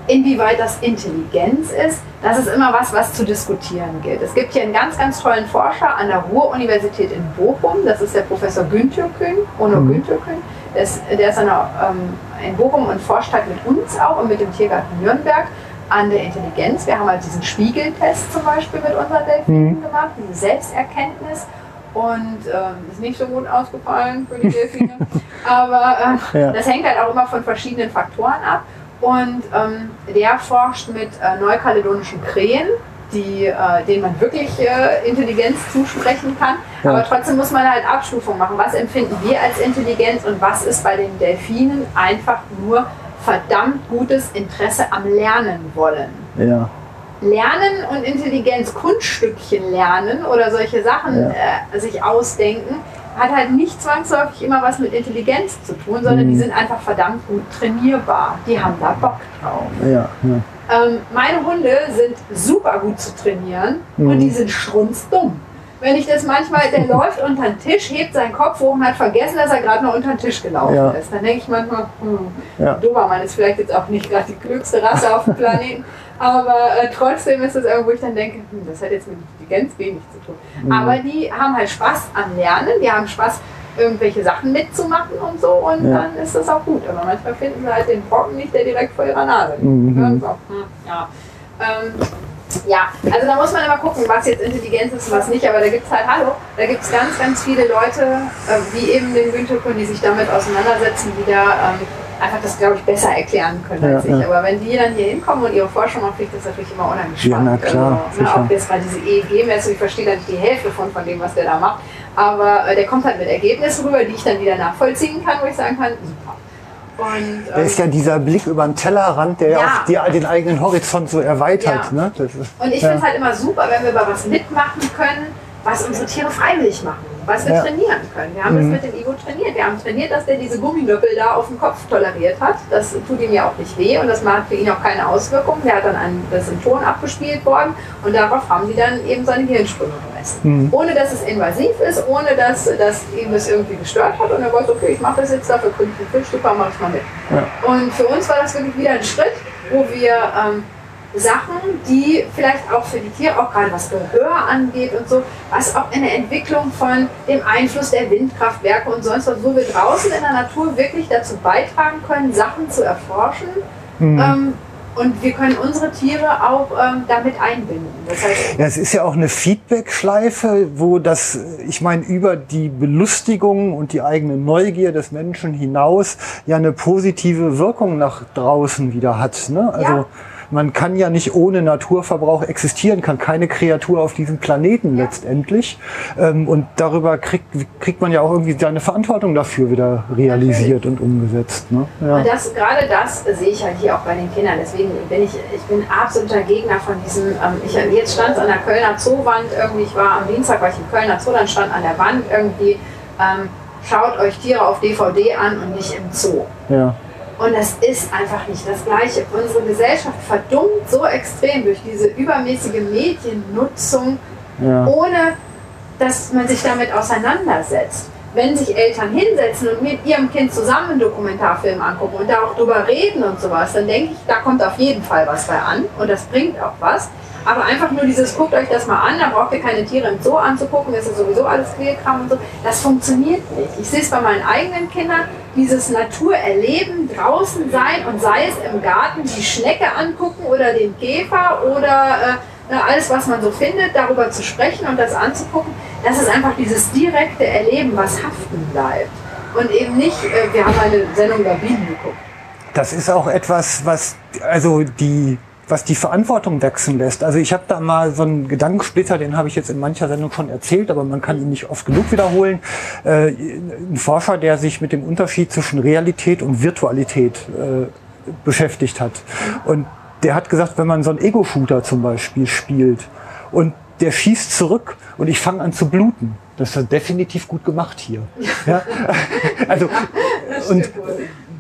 Inwieweit das Intelligenz ist, das ist immer was, was zu diskutieren gilt. Es gibt hier einen ganz, ganz tollen Forscher an der Ruhr-Universität in Bochum, das ist der Professor Günther Kühn, Ono Günther Kühn. Der ist, der ist an der, ähm, in Bochum und forscht halt mit uns auch und mit dem Tiergarten Nürnberg an der Intelligenz. Wir haben halt diesen Spiegeltest zum Beispiel mit unseren Delfinen gemacht, diese Selbsterkenntnis. Und ähm, ist nicht so gut ausgefallen für die Delfine. Aber äh, Ja. das hängt halt auch immer von verschiedenen Faktoren ab. Und ähm, der forscht mit äh, neukaledonischen Krähen, die, äh, denen man wirklich äh, Intelligenz zusprechen kann. Ja. Aber trotzdem muss man halt Abstufung machen. Was empfinden wir als Intelligenz und was ist bei den Delfinen einfach nur verdammt gutes Interesse am Lernen wollen? Ja. Lernen und Intelligenz, Kunststückchen lernen oder solche Sachen Ja. äh, sich ausdenken, hat halt nicht zwangsläufig immer was mit Intelligenz zu tun, sondern Mhm. die sind einfach verdammt gut trainierbar. Die haben da Bock drauf. Ja. ja. Ähm, meine Hunde sind super gut zu trainieren und Mhm. die sind strunzdumm. Wenn ich das manchmal, der läuft unter den Tisch, hebt seinen Kopf hoch und hat vergessen, dass er gerade noch unter den Tisch gelaufen Ja. ist. Dann denke ich manchmal, hm, Ja. Dobermann ist vielleicht jetzt auch nicht gerade die klügste Rasse auf dem Planeten, aber äh, trotzdem ist es irgendwo, wo ich dann denke, hm, das hat jetzt mit Intelligenz wenig zu tun. Mhm. Aber die haben halt Spaß am Lernen, die haben Spaß, irgendwelche Sachen mitzumachen und so und Ja. dann ist das auch gut. Aber manchmal finden sie halt den Brocken nicht, der direkt vor ihrer Nase liegt. Mhm. Irgendwo. Hm, ja. Ähm, ja, also da muss man immer gucken, was jetzt Intelligenz ist und was nicht. Aber da gibt es halt, hallo, da gibt es ganz, ganz viele Leute, äh, wie eben den Günther Kuhn, die sich damit auseinandersetzen, die da ähm, einfach das, glaube ich, besser erklären können als Ja, ich. ja. Aber wenn die dann hier hinkommen und ihre Forschung machen, das natürlich immer unheimlich Ja, spannend. na klar, also, ne, ob jetzt mal diese EEG-Messung, ich verstehe da nicht die Hälfte von, von dem, was der da macht. Aber äh, der kommt halt mit Ergebnissen rüber, die ich dann wieder nachvollziehen kann, wo ich sagen kann, super. Und, Da ist ja ähm, dieser Blick über den Tellerrand, der ja, auch die, den eigenen Horizont so erweitert. Ja. Ne? Ist, Und ich ja. finde es halt immer super, wenn wir bei was mitmachen können, was unsere Tiere freiwillig machen, was wir Ja. trainieren können. Wir haben Mhm. das mit dem Igo trainiert. Wir haben trainiert, dass der diese Gumminöppel da auf dem Kopf toleriert hat. Das tut ihm ja auch nicht weh und das macht für ihn auch keine Auswirkungen. Der hat dann einen, das ein Ton abgespielt worden und darauf haben die dann eben seine Hirnsprünge gemessen. Mhm. Ohne dass es invasiv ist, ohne dass, dass ihm das irgendwie gestört hat und er weiß, okay, ich mache das jetzt dafür, kriege ich einen Fisch, super, mach ich mal mit. Und für uns war das wirklich wieder ein Schritt, wo wir ähm, Sachen, die vielleicht auch für die Tiere, auch gerade was Gehör angeht und so, was auch in der Entwicklung von dem Einfluss der Windkraftwerke und sonst was, wo wir draußen in der Natur wirklich dazu beitragen können, Sachen zu erforschen. Ähm, und wir können unsere Tiere auch ähm, damit einbinden. Das heißt, Ja, es ist ja auch eine Feedback-Schleife, wo das, ich meine, über die Belustigung und die eigene Neugier des Menschen hinaus ja eine positive Wirkung nach draußen wieder hat. Ne? Also Ja. Man kann ja nicht ohne Naturverbrauch existieren, kann keine Kreatur auf diesem Planeten letztendlich. Ähm, und darüber kriegt, kriegt man ja auch irgendwie seine Verantwortung dafür wieder realisiert und umgesetzt. Ne? Ja. Und das, gerade das sehe ich halt hier auch bei den Kindern. Deswegen bin ich, ich bin absoluter Gegner von diesem, ähm, ich, jetzt stand es an der Kölner Zoowand irgendwie, ich war am Dienstag, war ich im Kölner Zoo, dann stand an der Wand irgendwie, ähm, schaut euch Tiere auf DVD an und nicht im Zoo. Ja. Und das ist einfach nicht das Gleiche. Unsere Gesellschaft verdummt so extrem durch diese übermäßige Mediennutzung, Ja. ohne dass man sich damit auseinandersetzt. Wenn sich Eltern hinsetzen und mit ihrem Kind zusammen einen Dokumentarfilm angucken und da auch drüber reden und sowas, dann denke ich, da kommt auf jeden Fall was bei an und das bringt auch was. Aber einfach nur dieses, guckt euch das mal an, da braucht ihr keine Tiere im Zoo anzugucken, das ist sowieso alles Quälkram und so. Das funktioniert nicht. Ich sehe es bei meinen eigenen Kindern, dieses Naturerleben, draußen sein und sei es im Garten die Schnecke angucken oder den Käfer oder äh, alles, was man so findet, darüber zu sprechen und das anzugucken, das ist einfach dieses direkte Erleben, was haften bleibt. Und eben nicht, äh, wir haben eine Sendung über Bienen geguckt. Das ist auch etwas, was also die was die Verantwortung wechseln lässt. Also ich habe da mal so einen Gedankensplitter, den habe ich jetzt in mancher Sendung schon erzählt, aber man kann ihn nicht oft genug wiederholen. Äh, ein Forscher, der sich mit dem Unterschied zwischen Realität und Virtualität äh, beschäftigt hat. Und der hat gesagt, wenn man so einen Ego-Shooter zum Beispiel spielt und der schießt zurück und ich fange an zu bluten. Das ist definitiv gut gemacht hier. Ja? Also, und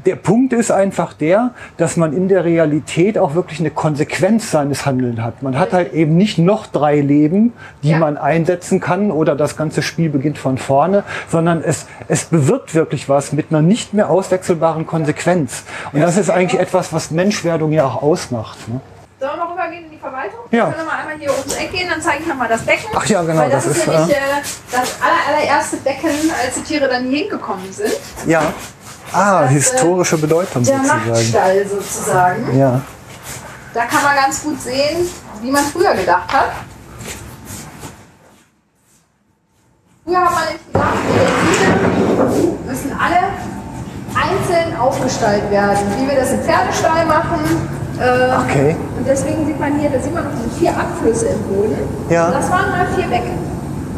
der Punkt ist einfach der, dass man in der Realität auch wirklich eine Konsequenz seines Handelns hat. Man hat halt eben nicht noch drei Leben, die Ja. man einsetzen kann oder das ganze Spiel beginnt von vorne, sondern es, es bewirkt wirklich was mit einer nicht mehr auswechselbaren Konsequenz. Und das ist eigentlich etwas, was Menschwerdung ja auch ausmacht. Ne? Sollen wir mal rübergehen in die Verwaltung? Ja. Können wir mal einmal hier ums Eck gehen, dann zeige ich nochmal das Becken. Ach ja, genau, Weil das, das ist, ist, nämlich äh, äh, das aller, allererste Becken, als die Tiere dann hier hingekommen sind. Ja. Ah, Das, historische Bedeutung Der sozusagen. Nachtstall sozusagen. Ja. Da kann man ganz gut sehen, wie man früher gedacht hat. Früher hat man nämlich gedacht, die Delfine müssen alle einzeln aufgestallt werden, wie wir das im Pferdestall machen. Äh, Okay. Und deswegen sieht man hier, da sieht man noch vier Abflüsse im Boden. Ja. Und das waren mal vier Becken.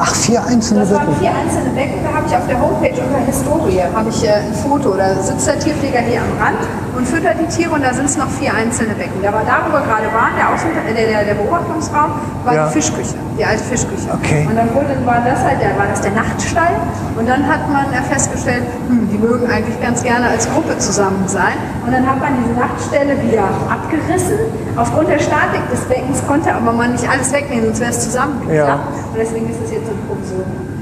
Ach, vier einzelne Das waren Becken. vier einzelne Becken. Da habe ich auf der Homepage unter Historie habe ich äh, ein Foto. Da sitzt der Tierpfleger hier am Rand und füttert die Tiere und da sind es noch vier einzelne Becken. Da war darüber gerade waren, der, Außen äh, der, der, der Beobachtungsraum, war Ja. die Fischküche, die alte Fischküche. Okay. Und dann wurde, war das halt der, war das der Nachtstall und dann hat man äh, festgestellt, hm, die mögen eigentlich ganz gerne als Gruppe zusammen sein. Und dann hat man diese Nachtstelle wieder abgerissen. Aufgrund der Statik des Beckens konnte aber man nicht alles wegnehmen, sonst wäre es zusammengeklappt. Ja. Und deswegen ist es jetzt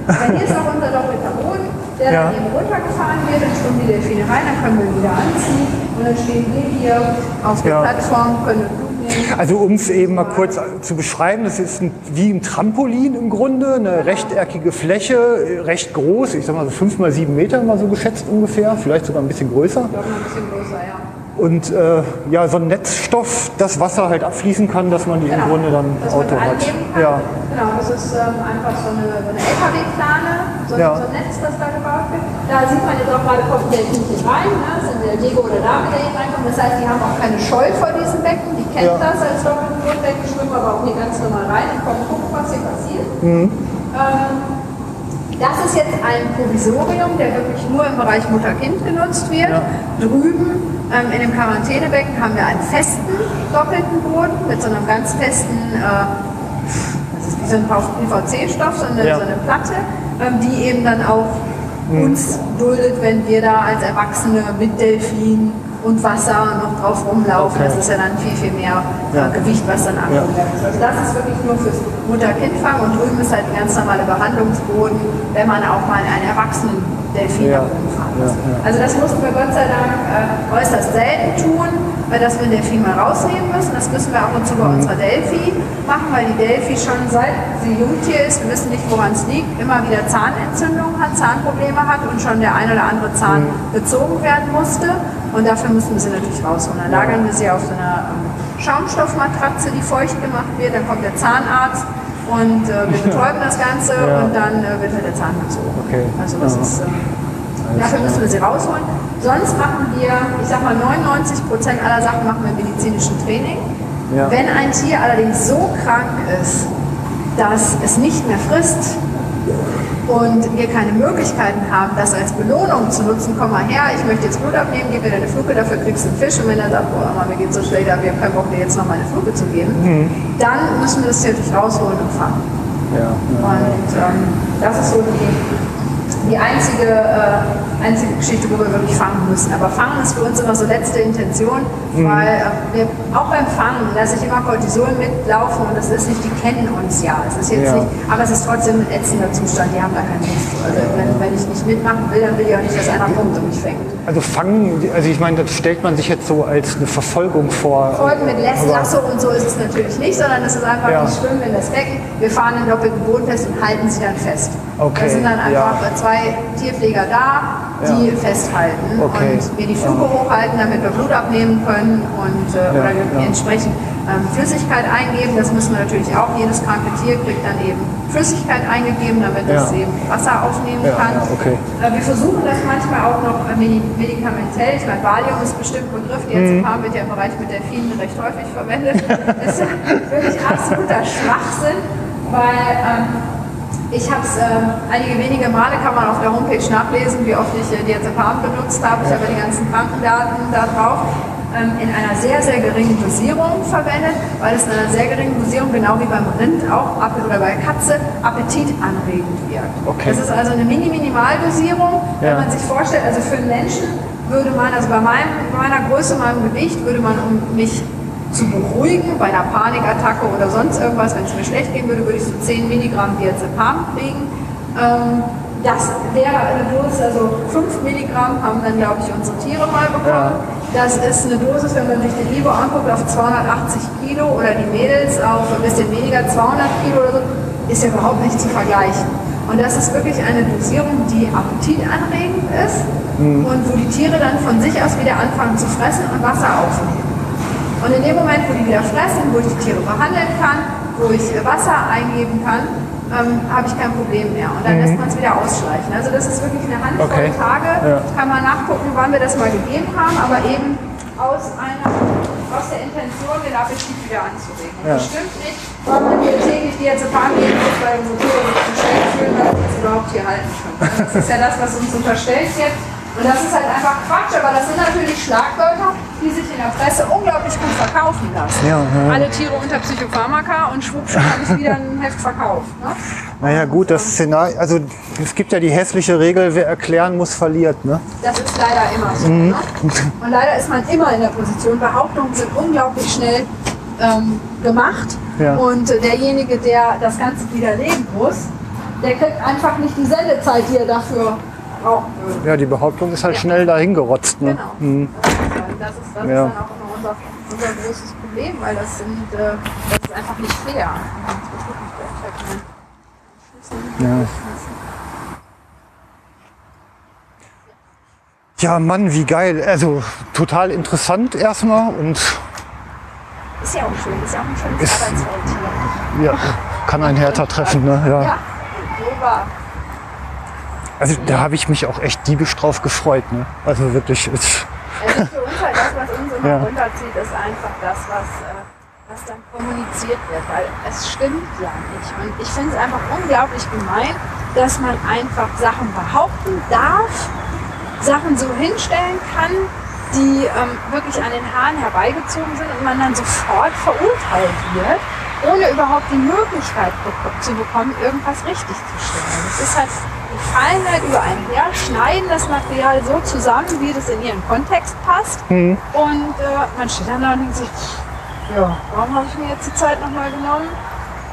Weil hier ist auch unser doppelter Boden, der Ja. dann eben runtergefahren wird, dann schwimmen die Delfine rein, dann können wir ihn wieder anziehen und dann stehen wir hier auf der Ja. Plattform, können Blut nehmen. Also um es eben mal kurz zu beschreiben, das ist ein, wie ein Trampolin im Grunde, eine rechteckige Fläche, äh, recht groß, ich sag mal so fünf mal sieben Meter mal so geschätzt ungefähr, vielleicht sogar ein bisschen größer. Ich glaube, ein bisschen größer, ja. Und äh, ja, so ein Netzstoff, das Wasser halt abfließen kann, dass man die im Grunde dann Dass Auto hat. Ja, Genau, das ist ähm, einfach so eine, so eine LKW-Plane, so, ein- Ja. so ein Netz, das da gebaut wird. Da sieht man jetzt auch gerade, kommt der Delfinchen rein, ne? das sind der Diego oder David, der hier reinkommt. Das heißt, die haben auch keine Scheu vor diesem Becken, die kennen Ja. das als doppelten Grundbecken, schwimmen aber auch hier ganz normal rein und kommen gucken, was hier passiert. Mhm. Ähm, das ist jetzt ein Provisorium, der wirklich nur im Bereich Mutter-Kind genutzt wird. Drüben ähm, in dem Quarantänebecken haben wir einen festen doppelten Boden mit so einem ganz festen, äh, das ist wie so ein PVC-Stoff, so eine, Ja. so eine Platte, ähm, die eben dann auch uns duldet, wenn wir da als Erwachsene mit Delfin und Wasser noch drauf rumlaufen. Okay. Das ist ja dann viel, viel mehr Ja. äh, Gewicht, was dann werden muss. Also das ist wirklich nur fürs Mutter-Kind-Fang und drüben ist halt ein ganz normaler Behandlungsboden, wenn man auch mal einen erwachsenen Delfin Ja. Ja, ja. Also das mussten wir Gott sei Dank äh, äußerst selten tun, weil dass wir einen Delfin mal rausnehmen müssen. Das müssen wir ab und zu bei Mhm. unserer Delphi machen, weil die Delphi schon seit sie Jungtier ist, wir wissen nicht woran es liegt, immer wieder Zahnentzündungen hat, Zahnprobleme hat und schon der ein oder andere Zahn Mhm. gezogen werden musste. Und dafür müssen wir sie natürlich rausholen. Dann lagern wir sie auf so einer ähm, Schaumstoffmatratze, die feucht gemacht wird. Dann kommt der Zahnarzt und äh, wir betäuben das Ganze Ja. und dann äh, wird halt der Zahn gezogen. Okay. Also das Ja. ist, ähm, dafür müssen wir sie rausholen. Sonst machen wir, ich sag mal 99 Prozent aller Sachen machen wir im medizinischen Training. Ja. Wenn ein Tier allerdings so krank ist, dass es nicht mehr frisst und wir keine Möglichkeiten haben, das als Belohnung zu nutzen, komm mal her, ich möchte jetzt Blut abnehmen, gib mir deine Fluke, dafür kriegst du einen Fisch. Und wenn er sagt, boah, Mama, mir geht's so schlecht, aber wir haben keinen Bock, dir jetzt noch meine Fluke zu geben, dann müssen wir das natürlich rausholen und fangen. Ja. Und ähm, das ist so die, die einzige, äh, einzige Geschichte, wo wir wirklich fangen müssen. Aber fangen ist für uns immer so letzte Intention, weil äh, wir, auch beim Fangen lasse ich immer Cortisol mitlaufen und das ist nicht, die kennen uns ja. Es ist jetzt Ja. nicht, aber es ist trotzdem ein ätzender Zustand, die haben da keine Lust. Also wenn, wenn ich nicht mitmachen will, dann will ich auch nicht, dass einer kommt und mich fängt. Also fangen, also ich meine, das stellt man sich jetzt so als eine Verfolgung vor. Folgen mit Lasso und so ist es natürlich nicht, sondern es ist einfach, Ja. die schwimmen in das Becken, wir fahren den doppelten Boden fest und halten sie dann fest. Okay, Da sind dann einfach ja. zwei Tierpfleger da, die Ja. festhalten Okay. und mir die Fluke hochhalten, damit wir Blut abnehmen können und äh, oder ja. entsprechend ähm, Flüssigkeit eingeben. Das müssen wir natürlich auch. Jedes kranke Tier kriegt dann eben Flüssigkeit eingegeben, damit es Ja. eben Wasser aufnehmen Ja, kann. ja, okay. Äh, Wir versuchen das manchmal auch noch äh, medi- medikamentell. Ich meine, Valium ist bestimmt ein Begriff. Diazepam wird ja im Bereich mit Delfinen recht häufig verwendet. Das ist ja wirklich absoluter Schwachsinn, weil ähm, ich habe es ähm, einige wenige Male, kann man auf der Homepage nachlesen, wie oft ich äh, Diazepam benutzt habe. Ich habe die ganzen Krankendaten da drauf. Ähm, in einer sehr, sehr geringen Dosierung verwendet, weil es in einer sehr geringen Dosierung, genau wie beim Rind auch oder bei Katze, appetitanregend wirkt. Okay. Das ist also eine Mini-Minimaldosierung. Wenn Ja. man sich vorstellt, also für einen Menschen würde man, also bei meinem, meiner Größe, meinem Gewicht, würde man, um mich zu beruhigen, bei einer Panikattacke oder sonst irgendwas, wenn es mir schlecht gehen würde, würde ich so 10 Milligramm Diazepam kriegen. Ähm, das wäre eine Dosis, also 5 Milligramm haben dann, glaube ich, unsere Tiere mal bekommen. Das ist eine Dosis, wenn man sich den Ivo anguckt, auf 280 Kilo oder die Mädels auf ein bisschen weniger, 200 Kilo oder so, ist ja überhaupt nicht zu vergleichen. Und das ist wirklich eine Dosierung, die appetitanregend ist und wo die Tiere dann von sich aus wieder anfangen zu fressen und Wasser aufnehmen. Und in dem Moment, wo die wieder fressen, wo ich die Tiere behandeln kann, wo ich Wasser eingeben kann, ähm, habe ich kein Problem mehr. Und dann lässt man es wieder ausschleichen. Also das ist wirklich eine Handvoll Okay. Tage. Ja. Kann man nachgucken, wann wir das mal gegeben haben, aber eben aus einer aus der Intention, den Appetit wieder anzuregen. Ja. bestimmt nicht, weil man hier täglich Diazepam geben muss, weil unsere Tiere sich zu schlecht fühlen, weil wir uns überhaupt hier halten können. Das ist ja das, was uns unterstellt wird. Und das ist halt einfach Quatsch, aber das sind natürlich Schlagwörter, die sich in der Presse unglaublich gut verkaufen lassen. Ja, ja. Alle Tiere unter Psychopharmaka und schwuppsch habe ich wieder ein Heft verkauft. Ne? Naja gut, das Szenario, also es gibt ja die hässliche Regel, wer erklären muss, verliert. Ne? Das ist leider immer so. Ne? Und leider ist man immer in der Position. Behauptungen sind unglaublich schnell ähm, gemacht. Ja. Und derjenige, der das Ganze widerlegen muss, der kriegt einfach nicht die Sendezeit, die er dafür brauchen würde. Ja, die Behauptung ist halt schnell dahin gerotzt. Ne? Genau. Das ist, das ist Ja. dann auch immer unser, unser großes Problem, weil das, sind, äh, das ist einfach nicht fair. Ne? Ja. ja, Mann, wie geil. Also total interessant erstmal und Ist ja auch schön, ist ja auch ein schönes Ist- Arbeitsfeld hier. ja, kann ein härter treffen. Ne? Ja. Ja. Also da habe ich mich auch echt diebisch drauf gefreut. Ne? Also wirklich. Ist, Also für uns halt das, was uns immer Ja. runterzieht, ist einfach das, was, äh, was dann kommuniziert wird, weil es stimmt ja nicht. Und ich finde es einfach unglaublich gemein, dass man einfach Sachen behaupten darf, Sachen so hinstellen kann, die ähm, wirklich an den Haaren herbeigezogen sind und man dann sofort verurteilt wird, ohne überhaupt die Möglichkeit zu bekommen, irgendwas richtig zu stellen. Das ist halt, fallen halt über einen her, schneiden das Material so zusammen, wie das in ihren Kontext passt. Und äh, man steht dann da und denkt sich, ja, warum habe ich mir jetzt die Zeit nochmal genommen?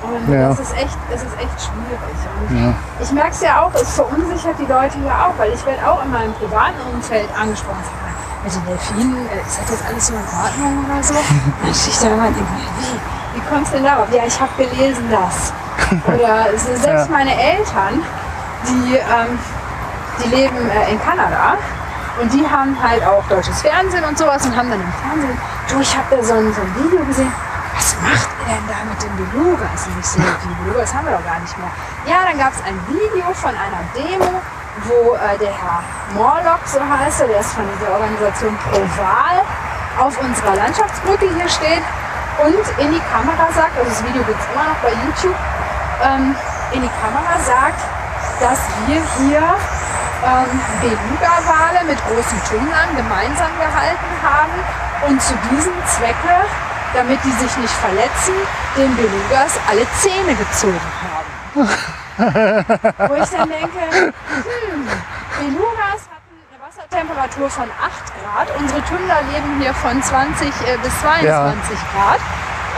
Und Ja. das ist echt, das ist echt schwierig. Und ich merke es ja auch, es verunsichert die Leute ja auch, weil ich werde auch in meinem privaten Umfeld angesprochen. Mit den Delfinen, äh, ist das jetzt alles so in Ordnung oder so? Dann stehe ich da immer und denke, wie, wie kommst du denn darauf? Ja, ich habe gelesen das. Oder sind selbst meine Eltern, die, ähm, die leben äh, in Kanada und die haben halt auch deutsches Fernsehen und sowas und haben dann im Fernsehen, du, ich habe da so ein, so ein Video gesehen, was macht ihr denn da mit den Belugas? Und ich so, die Belugas haben wir doch gar nicht mehr. Ja, dann gab es ein Video von einer Demo, wo äh, der Herr Morlock, so heißt er, der ist von dieser Organisation Proval, auf unserer Landschaftsbrücke hier steht und in die Kamera sagt, also das Video gibt es immer noch bei YouTube, ähm, in die Kamera sagt, dass wir hier ähm, Beluga-Wale mit großen Tümmlern gemeinsam gehalten haben und zu diesem Zwecke, damit die sich nicht verletzen, den Belugas alle Zähne gezogen haben. Wo ich dann denke, hm, Belugas hatten eine Wassertemperatur von 8 Grad, unsere Tümmler leben hier von 20 äh, bis 22 Grad.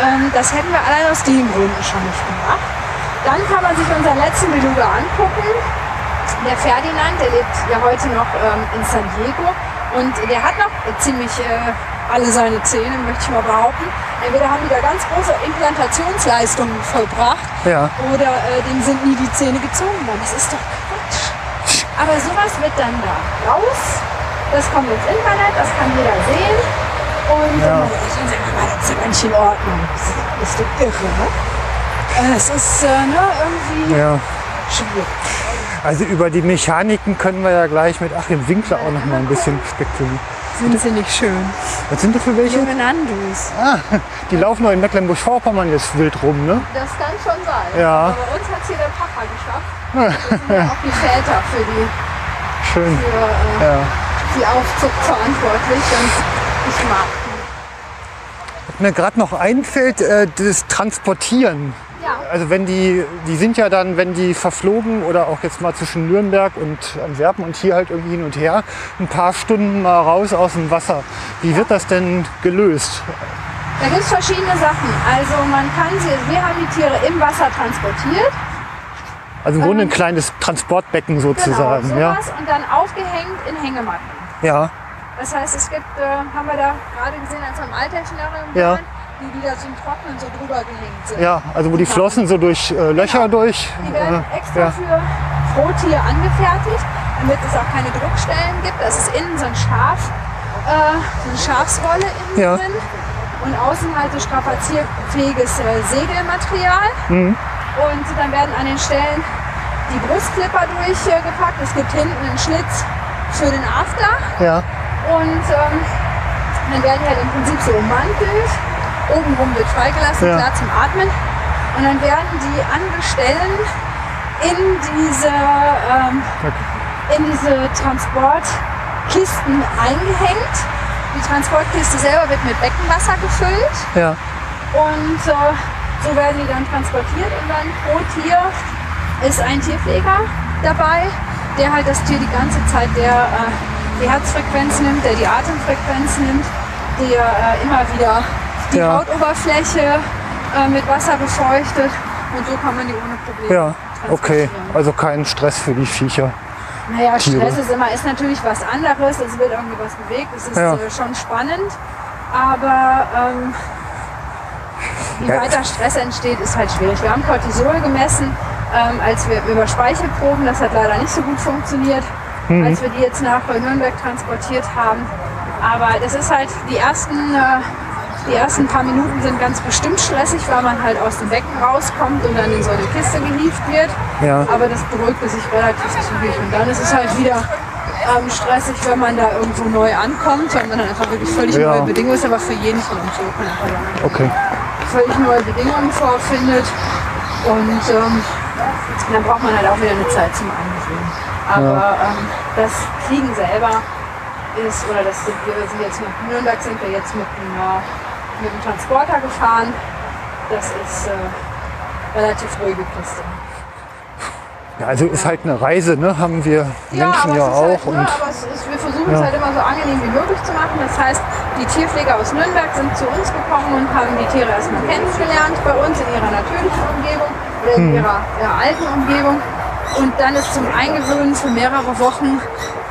Ähm, das hätten wir allein aus den Gründen schon nicht gemacht. Dann kann man sich unseren letzten Beluga angucken. Der Ferdinand, der lebt ja heute noch ähm, in San Diego und der hat noch ziemlich äh, alle seine Zähne, möchte ich mal behaupten. Entweder haben die da ganz große Implantationsleistungen vollbracht Ja. oder äh, dem sind nie die Zähne gezogen worden. Das ist doch Quatsch. Aber sowas wird dann da raus. Das kommt ins Internet, das kann jeder sehen. Und Ja. dann ich dann sagen, aber das ist ja nicht in Ordnung. Das ist doch irre, ne? Es ist äh, ne, irgendwie Ja. schwierig. Also über die Mechaniken können wir ja gleich mit Achim Winkler auch noch mal ein bisschen spekulieren. Sind sie nicht schön? Was sind das für welche? Junge Nandus. Die laufen noch in Mecklenburg-Vorpommern jetzt wild rum, ne? Das kann schon sein. Ja. Aber bei uns hat es hier der Papa geschafft. Das sind ja auch die Väter für die, Schön. für, äh, Ja. die Aufzucht verantwortlich. Und ich mag Was mir gerade noch einfällt, äh, das Transportieren. Ja. Also wenn die, die sind ja dann, wenn die verflogen oder auch jetzt mal zwischen Nürnberg und Antwerpen und hier halt irgendwie hin und her, ein paar Stunden mal raus aus dem Wasser. Wie wird das denn gelöst? Da gibt es verschiedene Sachen. Also man kann sie, wir haben die Tiere im Wasser transportiert. Also im Grunde ein kleines Transportbecken sozusagen. genau, ja. sowas. Und dann aufgehängt in Hängematten. ja, Das heißt, es gibt, äh, haben wir da gerade gesehen, als wir im Alterschnarren Ja. waren, die, die da zum Trocknen so drüber gehängt sind. ja, also wo die Flossen so durch äh, Löcher durch. Die werden äh, extra ja. für Frohtier angefertigt, damit es auch keine Druckstellen gibt. Das ist innen so ein Schaf, äh, so eine Schafsrolle innen Ja. drin und außen halt so strapazierfähiges äh, Segelmaterial. Mhm. Und dann werden an den Stellen die Brustklipper durchgepackt. Es gibt hinten einen Schlitz für den After. ja, Und ähm, dann werden die halt im Prinzip so ummantelt. Obenrum wird freigelassen, Ja. klar zum Atmen. Und dann werden die an Stellen in diese, ähm, in diese Transportkisten eingehängt. Die Transportkiste selber wird mit Beckenwasser gefüllt. ja. Und äh, so werden die dann transportiert und dann pro Tier ist ein Tierpfleger dabei, der halt das Tier die ganze Zeit der äh, die Herzfrequenz nimmt, der die Atemfrequenz nimmt, der äh, immer wieder die Ja. Hautoberfläche äh, mit Wasser befeuchtet und so kann man die ohne Probleme Ja, okay. Also kein Stress für die Viecher. Naja, Tiere. Stress ist immer ist natürlich was anderes. Es wird irgendwie was bewegt. Es ist Ja. äh, schon spannend. Aber ähm, wie Ja. weiter Stress entsteht, ist halt schwierig. Wir haben Cortisol gemessen, ähm, als wir über Speichelproben. Das hat leider nicht so gut funktioniert, Mhm. als wir die jetzt nach Nürnberg transportiert haben. Aber das ist halt die ersten. Äh, die ersten paar Minuten sind ganz bestimmt stressig, weil man halt aus dem Becken rauskommt und dann in so eine Kiste gehievt wird. Ja. Aber das beruhigte sich relativ zügig. Und dann ist es halt wieder ähm, stressig, wenn man da irgendwo neu ankommt, weil man dann einfach wirklich völlig Ja. neue Bedingungen ist, aber für jeden von uns so. Okay. Völlig neue Bedingungen vorfindet. Und ähm, dann braucht man halt auch wieder eine Zeit zum Eingewöhnen. Aber ähm, das Fliegen selber ist, oder das sind, wir sind jetzt nach Nürnberg sind wir jetzt mit einem, äh, mit einem Transporter gefahren. Das ist äh, relativ ruhige Kiste. Ja, also ist halt eine Reise, ne? Haben wir Menschen ja, es ist auch. Halt, ne, und aber es ist, wir versuchen Ja. es halt immer so angenehm wie möglich zu machen. Das heißt, die Tierpfleger aus Nürnberg sind zu uns gekommen und haben die Tiere erstmal kennengelernt bei uns in ihrer natürlichen Umgebung oder Hm. in ihrer, ihrer alten Umgebung. Und dann ist zum Eingewöhnen für mehrere Wochen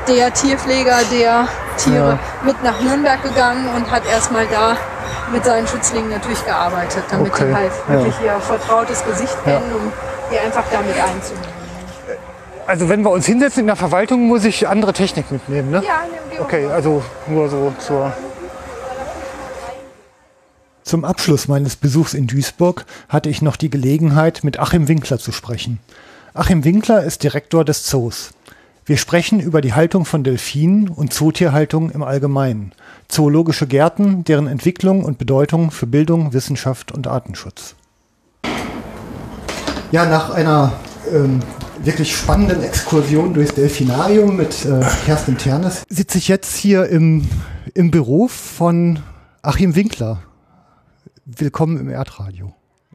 der Tierpfleger der Tiere Ja. mit nach Nürnberg gegangen und hat erstmal da mit seinen Schützlingen natürlich gearbeitet, damit Okay, die halt ja. wirklich ihr vertrautes Gesicht Ja. kennen, um die einfach damit einzunehmen. also wenn wir uns hinsetzen in der Verwaltung, muss ich andere Technik mitnehmen, ne? Ja. Okay, also nur so zur. Zum Abschluss meines Besuchs in Duisburg hatte ich noch die Gelegenheit, mit Achim Winkler zu sprechen. Achim Winkler ist Direktor des Zoos. Wir sprechen über die Haltung von Delfinen und Zootierhaltung im Allgemeinen. Zoologische Gärten, deren Entwicklung und Bedeutung für Bildung, Wissenschaft und Artenschutz. Ja, nach einer ähm, wirklich spannenden Exkursion durchs Delfinarium mit äh, Kerstin Ternes sitze ich jetzt hier im, im Büro von Achim Winkler. Willkommen im Erdradio.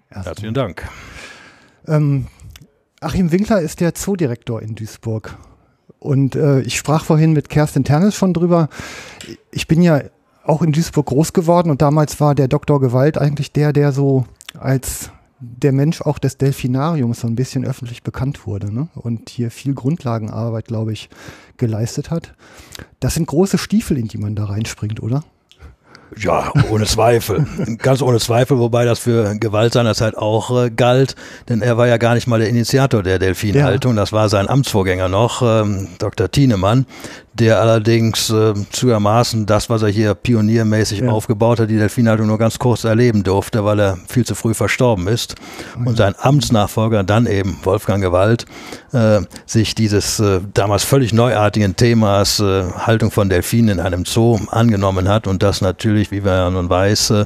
Erstmal. Herzlichen Dank. Ähm, Achim Winkler ist der Zoodirektor in Duisburg. Und äh, ich sprach vorhin mit Kerstin Ternes schon drüber. Ich bin ja auch in Duisburg groß geworden und damals war der Doktor Gewalt eigentlich der, der so als der Mensch auch des Delfinariums so ein bisschen öffentlich bekannt wurde ne? und hier viel Grundlagenarbeit, glaube ich, geleistet hat. Das sind große Stiefel, in die man da reinspringt, oder? Ja, ohne Zweifel. Ganz ohne Zweifel, wobei das für Gewalt seinerzeit auch äh, galt, denn er war ja gar nicht mal der Initiator der Delfinhaltung, ja. das war sein Amtsvorgänger noch, ähm, Dr. Thienemann, der allerdings äh, zuermaßen das, was er hier pioniermäßig ja. aufgebaut hat, die Delfinhaltung nur ganz kurz erleben durfte, weil er viel zu früh verstorben ist. Okay. Und sein Amtsnachfolger, dann eben Wolfgang Gewalt, äh, sich dieses äh, damals völlig neuartigen Themas äh, Haltung von Delfinen in einem Zoo angenommen hat und das natürlich, wie man ja nun weiß, äh,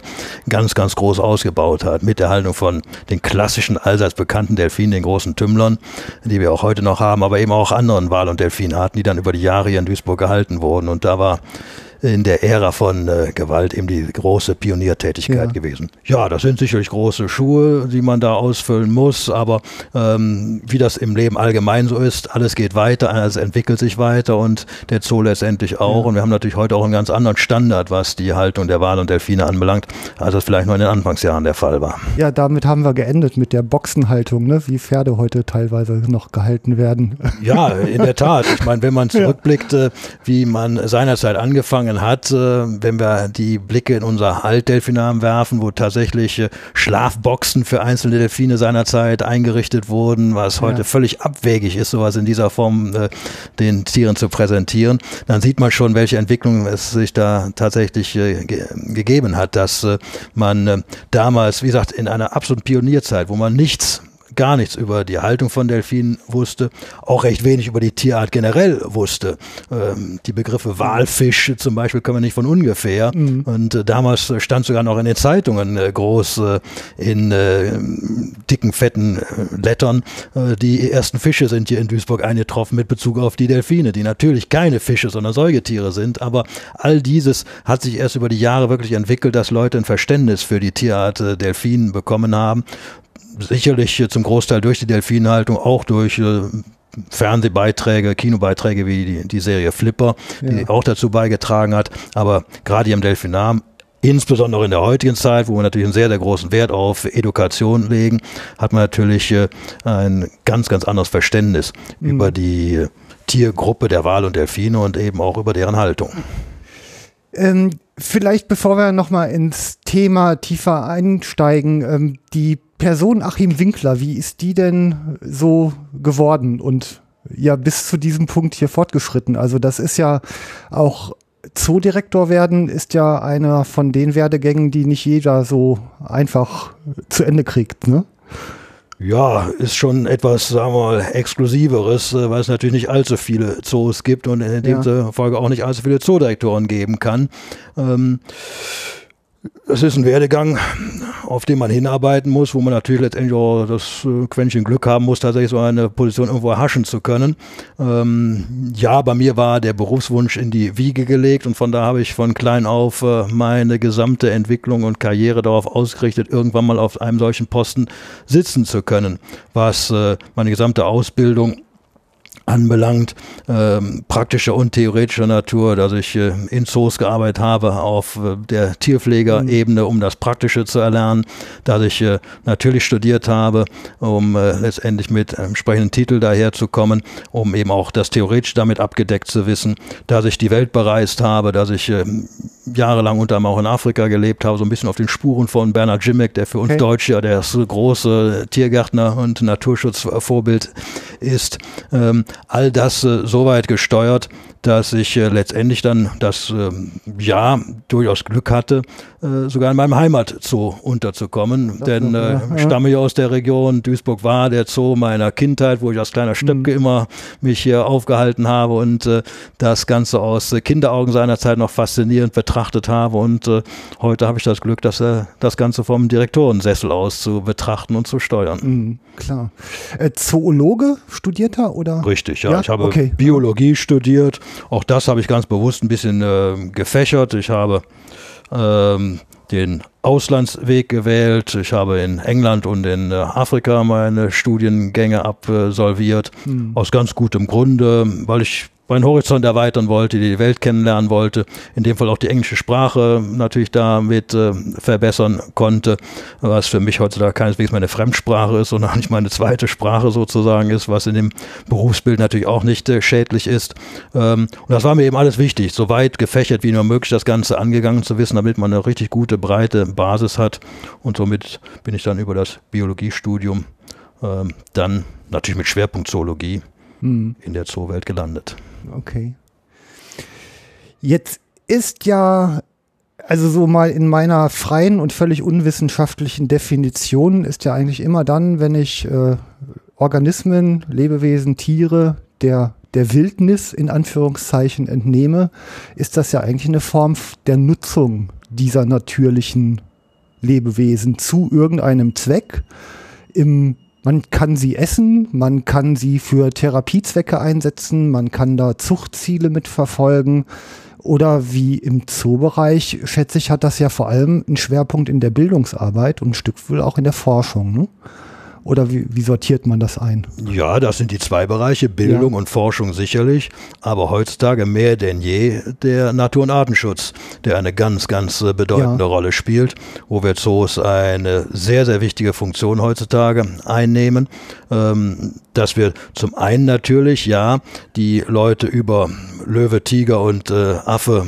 ganz, ganz groß ausgebaut hat. Mit der Haltung von den klassischen, allseits bekannten Delfinen, den großen Tümmlern, die wir auch heute noch haben, aber eben auch anderen Wal- und Delfinarten, die dann über die Jahre hier in Duisburg gehalten wurden. Und da war in der Ära von äh, Gewalt eben die große Pioniertätigkeit ja. gewesen. Ja, das sind sicherlich große Schuhe, die man da ausfüllen muss, aber ähm, wie das im Leben allgemein so ist, alles geht weiter, alles entwickelt sich weiter und der Zoo letztendlich auch. Ja. Und wir haben natürlich heute auch einen ganz anderen Standard, was die Haltung der Wale und Delfine anbelangt, als das vielleicht noch in den Anfangsjahren der Fall war. Ja, damit haben wir geendet mit der Boxenhaltung, ne? wie Pferde heute teilweise noch gehalten werden. Ja, in der Tat. Ich meine, wenn man zurückblickt, ja. wie man seinerzeit angefangen angefangen hat, äh, wenn wir die Blicke in unser Altdelfinarium werfen, wo tatsächlich äh, Schlafboxen für einzelne Delfine seinerzeit eingerichtet wurden, was heute ja. völlig abwegig ist, sowas in dieser Form äh, den Tieren zu präsentieren, dann sieht man schon, welche Entwicklung es sich da tatsächlich ge gegeben hat, dass man damals, wie gesagt, in einer absoluten Pionierzeit, wo man nichts gar nichts über die Haltung von Delfinen wusste, auch recht wenig über die Tierart generell wusste. Ähm, die Begriffe Walfisch zum Beispiel kommen nicht von ungefähr. Mhm. Und äh, damals stand sogar noch in den Zeitungen äh, groß äh, in äh, dicken, fetten äh, Lettern, äh, die ersten Fische sind hier in Duisburg eingetroffen mit Bezug auf die Delfine, die natürlich keine Fische, sondern Säugetiere sind. Aber all dieses hat sich erst über die Jahre wirklich entwickelt, dass Leute ein Verständnis für die Tierart Delfinen bekommen haben sicherlich zum Großteil durch die Delfinhaltung, auch durch äh, Fernsehbeiträge, Kinobeiträge wie die, die Serie Flipper, die ja. auch dazu beigetragen hat. Aber gerade hier im Delfinam insbesondere in der heutigen Zeit, wo wir natürlich einen sehr, sehr großen Wert auf Education legen, hat man natürlich äh, ein ganz, ganz anderes Verständnis mhm. über die Tiergruppe der Wal und Delfine und eben auch über deren Haltung. Ähm, vielleicht bevor wir nochmal ins Thema tiefer einsteigen, ähm, die Person Achim Winkler, wie ist die denn so geworden und ja bis zu diesem Punkt hier fortgeschritten? Also das ist ja auch Zoodirektor werden ist ja einer von den Werdegängen, die nicht jeder so einfach zu Ende kriegt, ne? Ja, ist schon etwas, sagen wir mal, Exklusiveres, äh, weil es natürlich nicht allzu viele Zoos gibt und in dem ja. Folge auch nicht allzu viele Zoodirektoren geben kann. Ähm, es ist ein Werdegang, auf den man hinarbeiten muss, wo man natürlich letztendlich auch das äh, Quäntchen Glück haben muss, tatsächlich so eine Position irgendwo erhaschen zu können. Ähm, ja, bei mir war der Berufswunsch in die Wiege gelegt und von da habe ich von klein auf äh, meine gesamte Entwicklung und Karriere darauf ausgerichtet, irgendwann mal auf einem solchen Posten sitzen zu können, was äh, meine gesamte Ausbildung anbelangt, ähm, praktischer und theoretischer Natur, dass ich äh, in Zoos gearbeitet habe auf äh, der Tierpflegerebene, um das Praktische zu erlernen, dass ich äh, natürlich studiert habe, um äh, letztendlich mit entsprechenden Titel daherzukommen, um eben auch das theoretisch damit abgedeckt zu wissen, dass ich die Welt bereist habe, dass ich äh, jahrelang unter anderem auch in Afrika gelebt habe, so ein bisschen auf den Spuren von Bernhard Jimmick, der für uns okay. Deutsche ja der große Tiergärtner und Naturschutzvorbild ist. Ähm, all das äh, so gesteuert, dass ich äh, letztendlich dann das äh, Jahr durchaus Glück hatte, äh, sogar in meinem Heimatzoo unterzukommen. Das Denn äh, ich stamme ja aus der Region, Duisburg war der Zoo meiner Kindheit, wo ich als kleiner Stöpke mhm. immer mich hier aufgehalten habe und äh, das Ganze aus äh, Kinderaugen seinerzeit noch faszinierend betrachtet habe. Und äh, heute habe ich das Glück, dass äh, das Ganze vom Direktorensessel aus zu betrachten und zu steuern. Mhm, klar. Äh, Zoologe studierter oder? Richtig, ja. ja? Ich habe okay. Biologie studiert. Auch das habe ich ganz bewusst ein bisschen äh, gefächert. Ich habe ähm, den Auslandsweg gewählt. Ich habe in England und in äh, Afrika meine Studiengänge absolviert. Hm. Aus ganz gutem Grunde, weil ich meinen Horizont erweitern wollte, die Welt kennenlernen wollte, in dem Fall auch die englische Sprache natürlich damit äh, verbessern konnte, was für mich heutzutage keineswegs meine Fremdsprache ist, sondern nicht meine zweite Sprache sozusagen ist, was in dem Berufsbild natürlich auch nicht äh, schädlich ist. Ähm, und das war mir eben alles wichtig, so weit gefächert wie nur möglich das Ganze angegangen zu wissen, damit man eine richtig gute, breite Basis hat. Und somit bin ich dann über das Biologiestudium ähm, dann natürlich mit Schwerpunkt Zoologie hm. in der Zoowelt gelandet. Okay. Jetzt ist ja, also so mal in meiner freien und völlig unwissenschaftlichen Definition ist ja eigentlich immer dann, wenn ich äh, Organismen, Lebewesen, Tiere der, der Wildnis in Anführungszeichen entnehme, ist das ja eigentlich eine Form der Nutzung dieser natürlichen Lebewesen zu irgendeinem Zweck. Im man kann sie essen, man kann sie für Therapiezwecke einsetzen, man kann da Zuchtziele mitverfolgen. Oder wie im Zoobereich, schätze ich, hat das ja vor allem einen Schwerpunkt in der Bildungsarbeit und ein Stück wohl auch in der Forschung. Ne? Oder wie, wie, sortiert man das ein? Ja, das sind die zwei Bereiche, Bildung ja. und Forschung sicherlich, aber heutzutage mehr denn je der Natur- und Artenschutz, der eine ganz, ganz äh, bedeutende ja. Rolle spielt, wo wir Zoos eine sehr, sehr wichtige Funktion heutzutage einnehmen. Ähm, dass wir zum einen natürlich, ja, die Leute über Löwe, Tiger und äh, Affe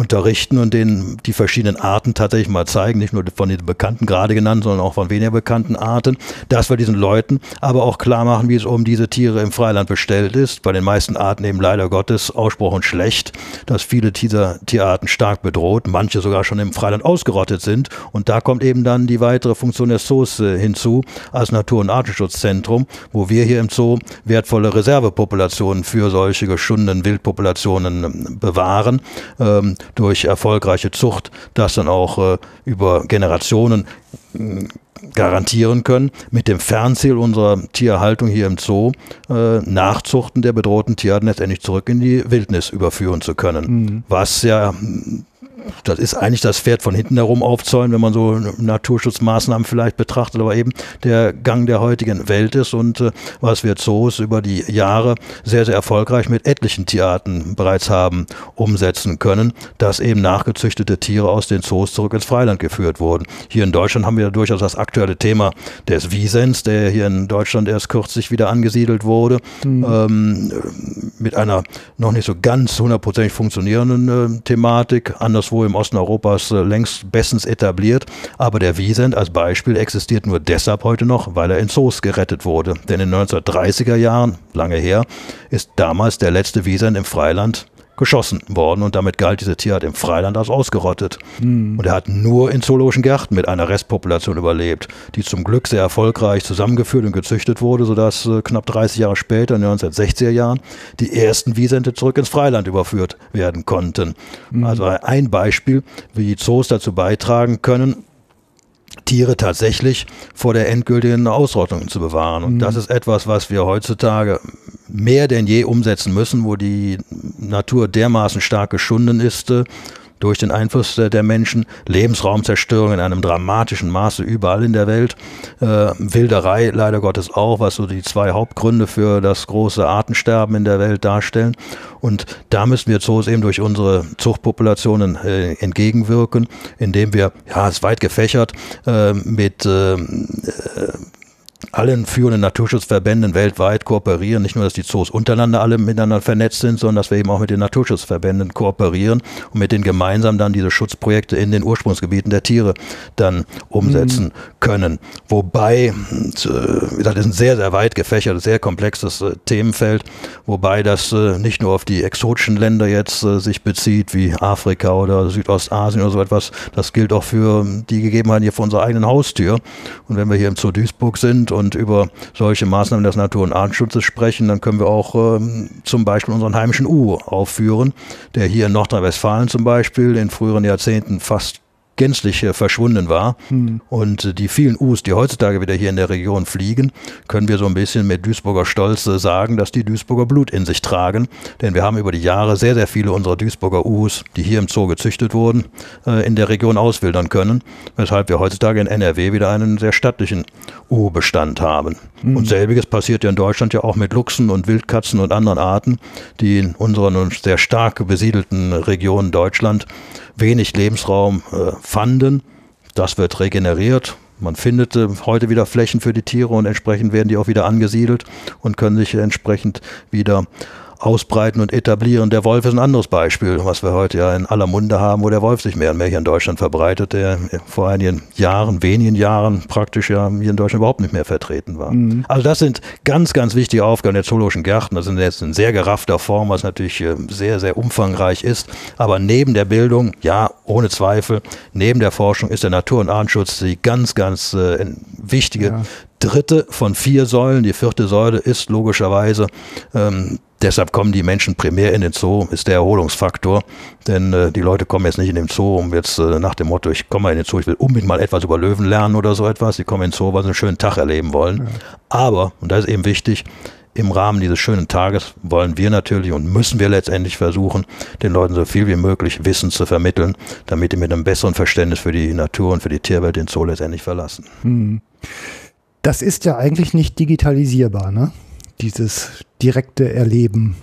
unterrichten und denen die verschiedenen Arten tatsächlich mal zeigen, nicht nur von den bekannten gerade genannt, sondern auch von weniger bekannten Arten, dass wir diesen Leuten aber auch klar machen, wie es um diese Tiere im Freiland bestellt ist. Bei den meisten Arten eben leider Gottes ausgesprochen schlecht, dass viele dieser Tierarten stark bedroht, manche sogar schon im Freiland ausgerottet sind. Und da kommt eben dann die weitere Funktion des Zoos äh, hinzu als Natur- und Artenschutzzentrum, wo wir hier im Zoo wertvolle Reservepopulationen für solche geschundenen Wildpopulationen ähm, bewahren. Ähm, durch erfolgreiche Zucht das dann auch äh, über Generationen äh, garantieren können, mit dem Fernziel unserer Tierhaltung hier im Zoo äh, Nachzuchten der bedrohten Tierarten letztendlich zurück in die Wildnis überführen zu können. Mhm. Was ja das ist eigentlich das Pferd von hinten herum aufzäunen, wenn man so Naturschutzmaßnahmen vielleicht betrachtet, aber eben der Gang der heutigen Welt ist und äh, was wir Zoos über die Jahre sehr, sehr erfolgreich mit etlichen Tierarten bereits haben umsetzen können, dass eben nachgezüchtete Tiere aus den Zoos zurück ins Freiland geführt wurden. Hier in Deutschland haben wir durchaus das aktuelle Thema des Wiesens, der hier in Deutschland erst kürzlich wieder angesiedelt wurde, mhm. ähm, mit einer noch nicht so ganz hundertprozentig funktionierenden äh, Thematik, anders anderswo im Osten Europas äh, längst bestens etabliert. Aber der Wiesent als Beispiel existiert nur deshalb heute noch, weil er in Zoos gerettet wurde. Denn in den 1930er Jahren, lange her, ist damals der letzte Wiesent im Freiland geschossen worden und damit galt diese Tierart im Freiland als ausgerottet. Mhm. Und er hat nur in zoologischen Gärten mit einer Restpopulation überlebt, die zum Glück sehr erfolgreich zusammengeführt und gezüchtet wurde, sodass äh, knapp 30 Jahre später, in den 1960er Jahren, die ersten Wiesente zurück ins Freiland überführt werden konnten. Mhm. Also ein Beispiel, wie Zoos dazu beitragen können, Tiere tatsächlich vor der endgültigen Ausrottung zu bewahren. Und mhm. das ist etwas, was wir heutzutage mehr denn je umsetzen müssen, wo die Natur dermaßen stark geschunden ist durch den Einfluss der Menschen, Lebensraumzerstörung in einem dramatischen Maße überall in der Welt, äh, Wilderei leider Gottes auch, was so die zwei Hauptgründe für das große Artensterben in der Welt darstellen. Und da müssen wir Zoos eben durch unsere Zuchtpopulationen äh, entgegenwirken, indem wir, ja, es ist weit gefächert, äh, mit äh, allen führenden Naturschutzverbänden weltweit kooperieren. Nicht nur, dass die Zoos untereinander alle miteinander vernetzt sind, sondern dass wir eben auch mit den Naturschutzverbänden kooperieren und mit denen gemeinsam dann diese Schutzprojekte in den Ursprungsgebieten der Tiere dann umsetzen mhm. können. Wobei, äh, das ist ein sehr, sehr weit gefächertes, sehr komplexes äh, Themenfeld, wobei das äh, nicht nur auf die exotischen Länder jetzt sich bezieht, wie Afrika oder Südostasien oder so etwas. Das gilt auch für die Gegebenheiten hier vor unserer eigenen Haustür. Und wenn wir hier im Zoo Duisburg sind und über solche Maßnahmen des Natur- und Artenschutzes sprechen, dann können wir auch ähm, zum Beispiel unseren heimischen U aufführen, der hier in Nordrhein-Westfalen zum Beispiel in früheren Jahrzehnten fast gänzlich äh, verschwunden war. Hm. Und äh, die vielen U's, die heutzutage wieder hier in der Region fliegen, können wir so ein bisschen mit Duisburger Stolz äh, sagen, dass die Duisburger Blut in sich tragen. Denn wir haben über die Jahre sehr, sehr viele unserer Duisburger U's, die hier im Zoo gezüchtet wurden, in der Region auswildern können, weshalb wir heutzutage in NRW wieder einen sehr stattlichen U-Bestand haben. Hm. Und selbiges passiert ja in Deutschland ja auch mit Luchsen und Wildkatzen und anderen Arten, die in unseren sehr stark besiedelten Regionen Deutschland wenig Lebensraum äh, fanden. Das wird regeneriert. Man findet äh, heute wieder Flächen für die Tiere und entsprechend werden die auch wieder angesiedelt und können sich entsprechend wieder ausbreiten und etablieren. Der Wolf ist ein anderes Beispiel, was wir heute ja in aller Munde haben, wo der Wolf sich mehr und mehr hier in Deutschland verbreitet, der vor einigen Jahren, wenigen Jahren praktisch ja hier in Deutschland überhaupt nicht mehr vertreten war. Mhm. Also das sind ganz, ganz wichtige Aufgaben der zoologischen Gärten. Das sind jetzt in sehr geraffter Form, was natürlich äh, sehr, sehr umfangreich ist. Aber neben der Bildung, ja, ohne Zweifel, neben der Forschung ist der Natur- und Artenschutz die ganz, ganz äh, wichtige ja dritte von vier Säulen. Die vierte Säule ist logischerweise ähm, Deshalb kommen die Menschen primär in den Zoo, ist der Erholungsfaktor. Denn äh, die Leute kommen jetzt nicht in den Zoo, um jetzt äh, nach dem Motto, ich komme mal in den Zoo, ich will unbedingt mal etwas über Löwen lernen oder so etwas. Sie kommen in den Zoo, weil sie einen schönen Tag erleben wollen. Ja. Aber, und das ist eben wichtig, im Rahmen dieses schönen Tages wollen wir natürlich und müssen wir letztendlich versuchen, den Leuten so viel wie möglich Wissen zu vermitteln, damit die mit einem besseren Verständnis für die Natur und für die Tierwelt den Zoo letztendlich verlassen. Hm. Das ist ja eigentlich nicht digitalisierbar, ne? Dieses direkte Erleben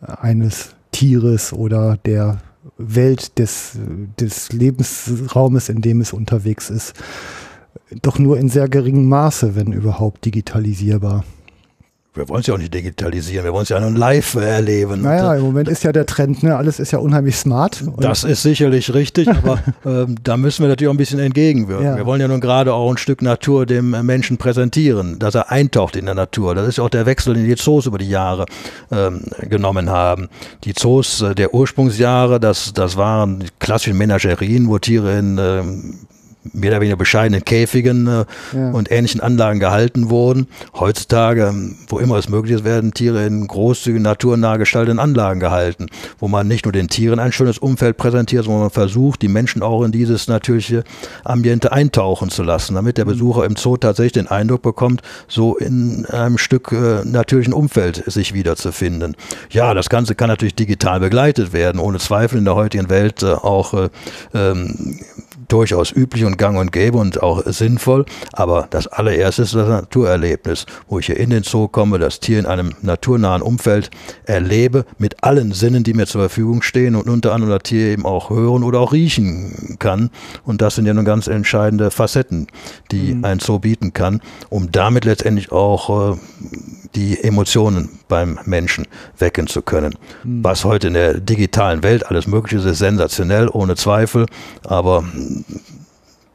eines Tieres oder der Welt des, des Lebensraumes, in dem es unterwegs ist, doch nur in sehr geringem Maße, wenn überhaupt, digitalisierbar wir wollen es ja auch nicht digitalisieren, wir wollen es ja nur live erleben. Naja, im Moment ist ja der Trend, ne? alles ist ja unheimlich smart. Das ist sicherlich richtig, aber ähm, da müssen wir natürlich auch ein bisschen entgegenwirken. Ja. Wir wollen ja nun gerade auch ein Stück Natur dem Menschen präsentieren, dass er eintaucht in der Natur. Das ist ja auch der Wechsel, den die Zoos über die Jahre ähm, genommen haben. Die Zoos äh, der Ursprungsjahre, das, das waren klassische Menagerien, wo Tiere in ähm, mehr oder weniger bescheidenen Käfigen äh, ja. und ähnlichen Anlagen gehalten wurden. Heutzutage, wo immer es möglich ist, werden Tiere in großzügigen, naturnah gestalteten Anlagen gehalten, wo man nicht nur den Tieren ein schönes Umfeld präsentiert, sondern man versucht, die Menschen auch in dieses natürliche Ambiente eintauchen zu lassen, damit der mhm. Besucher im Zoo tatsächlich den Eindruck bekommt, so in einem Stück äh, natürlichen Umfeld sich wiederzufinden. Ja, das Ganze kann natürlich digital begleitet werden, ohne Zweifel in der heutigen Welt äh, auch äh, ähm, durchaus üblich und gang und gäbe und auch sinnvoll. Aber das allererste ist das Naturerlebnis, wo ich hier in den Zoo komme, das Tier in einem naturnahen Umfeld erlebe, mit allen Sinnen, die mir zur Verfügung stehen und unter anderem das Tier eben auch hören oder auch riechen kann. Und das sind ja nun ganz entscheidende Facetten, die mhm. ein Zoo bieten kann, um damit letztendlich auch äh, die Emotionen beim Menschen wecken zu können. Mhm. Was heute in der digitalen Welt alles möglich ist, ist sensationell, ohne Zweifel. Aber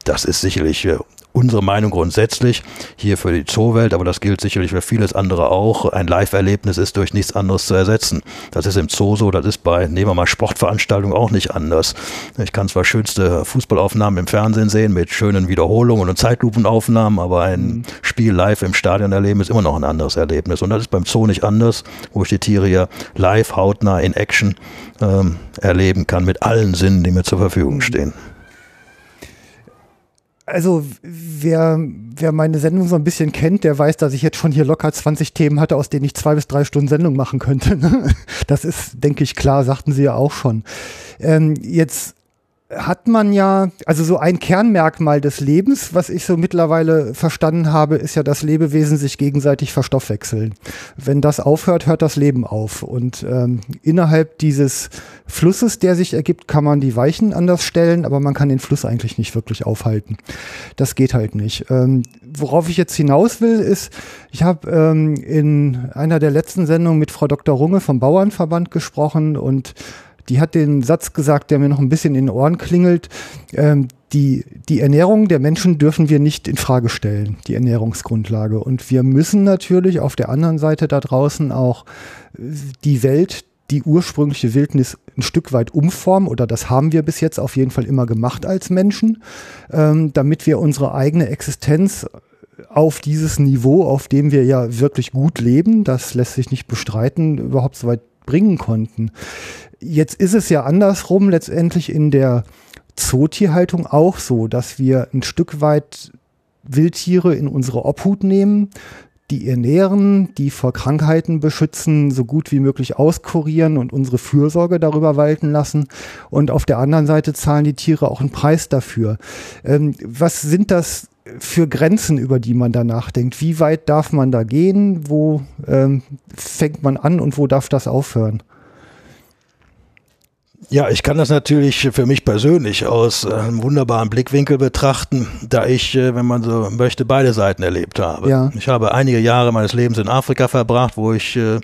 das ist sicherlich äh, unsere Meinung grundsätzlich hier für die Zoowelt, aber das gilt sicherlich für vieles andere auch. Ein Live-Erlebnis ist durch nichts anderes zu ersetzen. Das ist im Zoo so, das ist bei, nehmen wir mal Sportveranstaltungen auch nicht anders. Ich kann zwar schönste Fußballaufnahmen im Fernsehen sehen mit schönen Wiederholungen und Zeitlupenaufnahmen, aber ein mhm. Spiel live im Stadion erleben ist immer noch ein anderes Erlebnis. Und das ist beim Zoo nicht anders, wo ich die Tiere ja live, hautnah, in Action ähm, erleben kann mit allen Sinnen, die mir zur Verfügung mhm. stehen also wer, wer meine Sendung so ein bisschen kennt, der weiß, dass ich jetzt schon hier locker 20 Themen hatte, aus denen ich zwei bis drei Stunden Sendung machen könnte. Das ist, denke ich, klar, sagten Sie ja auch schon. Ähm, jetzt hat man ja, also so ein Kernmerkmal des Lebens, was ich so mittlerweile verstanden habe, ist ja, dass Lebewesen sich gegenseitig verstoffwechseln. Wenn das aufhört, hört das Leben auf. Und ähm, innerhalb dieses Flusses, der sich ergibt, kann man die Weichen anders stellen, aber man kann den Fluss eigentlich nicht wirklich aufhalten. Das geht halt nicht. Ähm, worauf ich jetzt hinaus will, ist, ich habe ähm, in einer der letzten Sendungen mit Frau Dr. Runge vom Bauernverband gesprochen und die hat den Satz gesagt, der mir noch ein bisschen in den Ohren klingelt. Ähm, die, die Ernährung der Menschen dürfen wir nicht in Frage stellen, die Ernährungsgrundlage. Und wir müssen natürlich auf der anderen Seite da draußen auch äh, die Welt, die ursprüngliche Wildnis ein Stück weit umformen, oder das haben wir bis jetzt auf jeden Fall immer gemacht als Menschen, ähm, damit wir unsere eigene Existenz auf dieses Niveau, auf dem wir ja wirklich gut leben, das lässt sich nicht bestreiten, überhaupt so weit bringen konnten. Jetzt ist es ja andersrum letztendlich in der Zootierhaltung auch so, dass wir ein Stück weit Wildtiere in unsere Obhut nehmen, die ernähren, die vor Krankheiten beschützen, so gut wie möglich auskurieren und unsere Fürsorge darüber walten lassen. Und auf der anderen Seite zahlen die Tiere auch einen Preis dafür. Ähm, was sind das für Grenzen, über die man da nachdenkt? Wie weit darf man da gehen? Wo ähm, fängt man an und wo darf das aufhören? Ja, ich kann das natürlich für mich persönlich aus einem wunderbaren Blickwinkel betrachten, da ich, äh, wenn man so möchte, beide Seiten erlebt habe. Ja. Ich habe einige Jahre meines Lebens in Afrika verbracht, wo ich äh,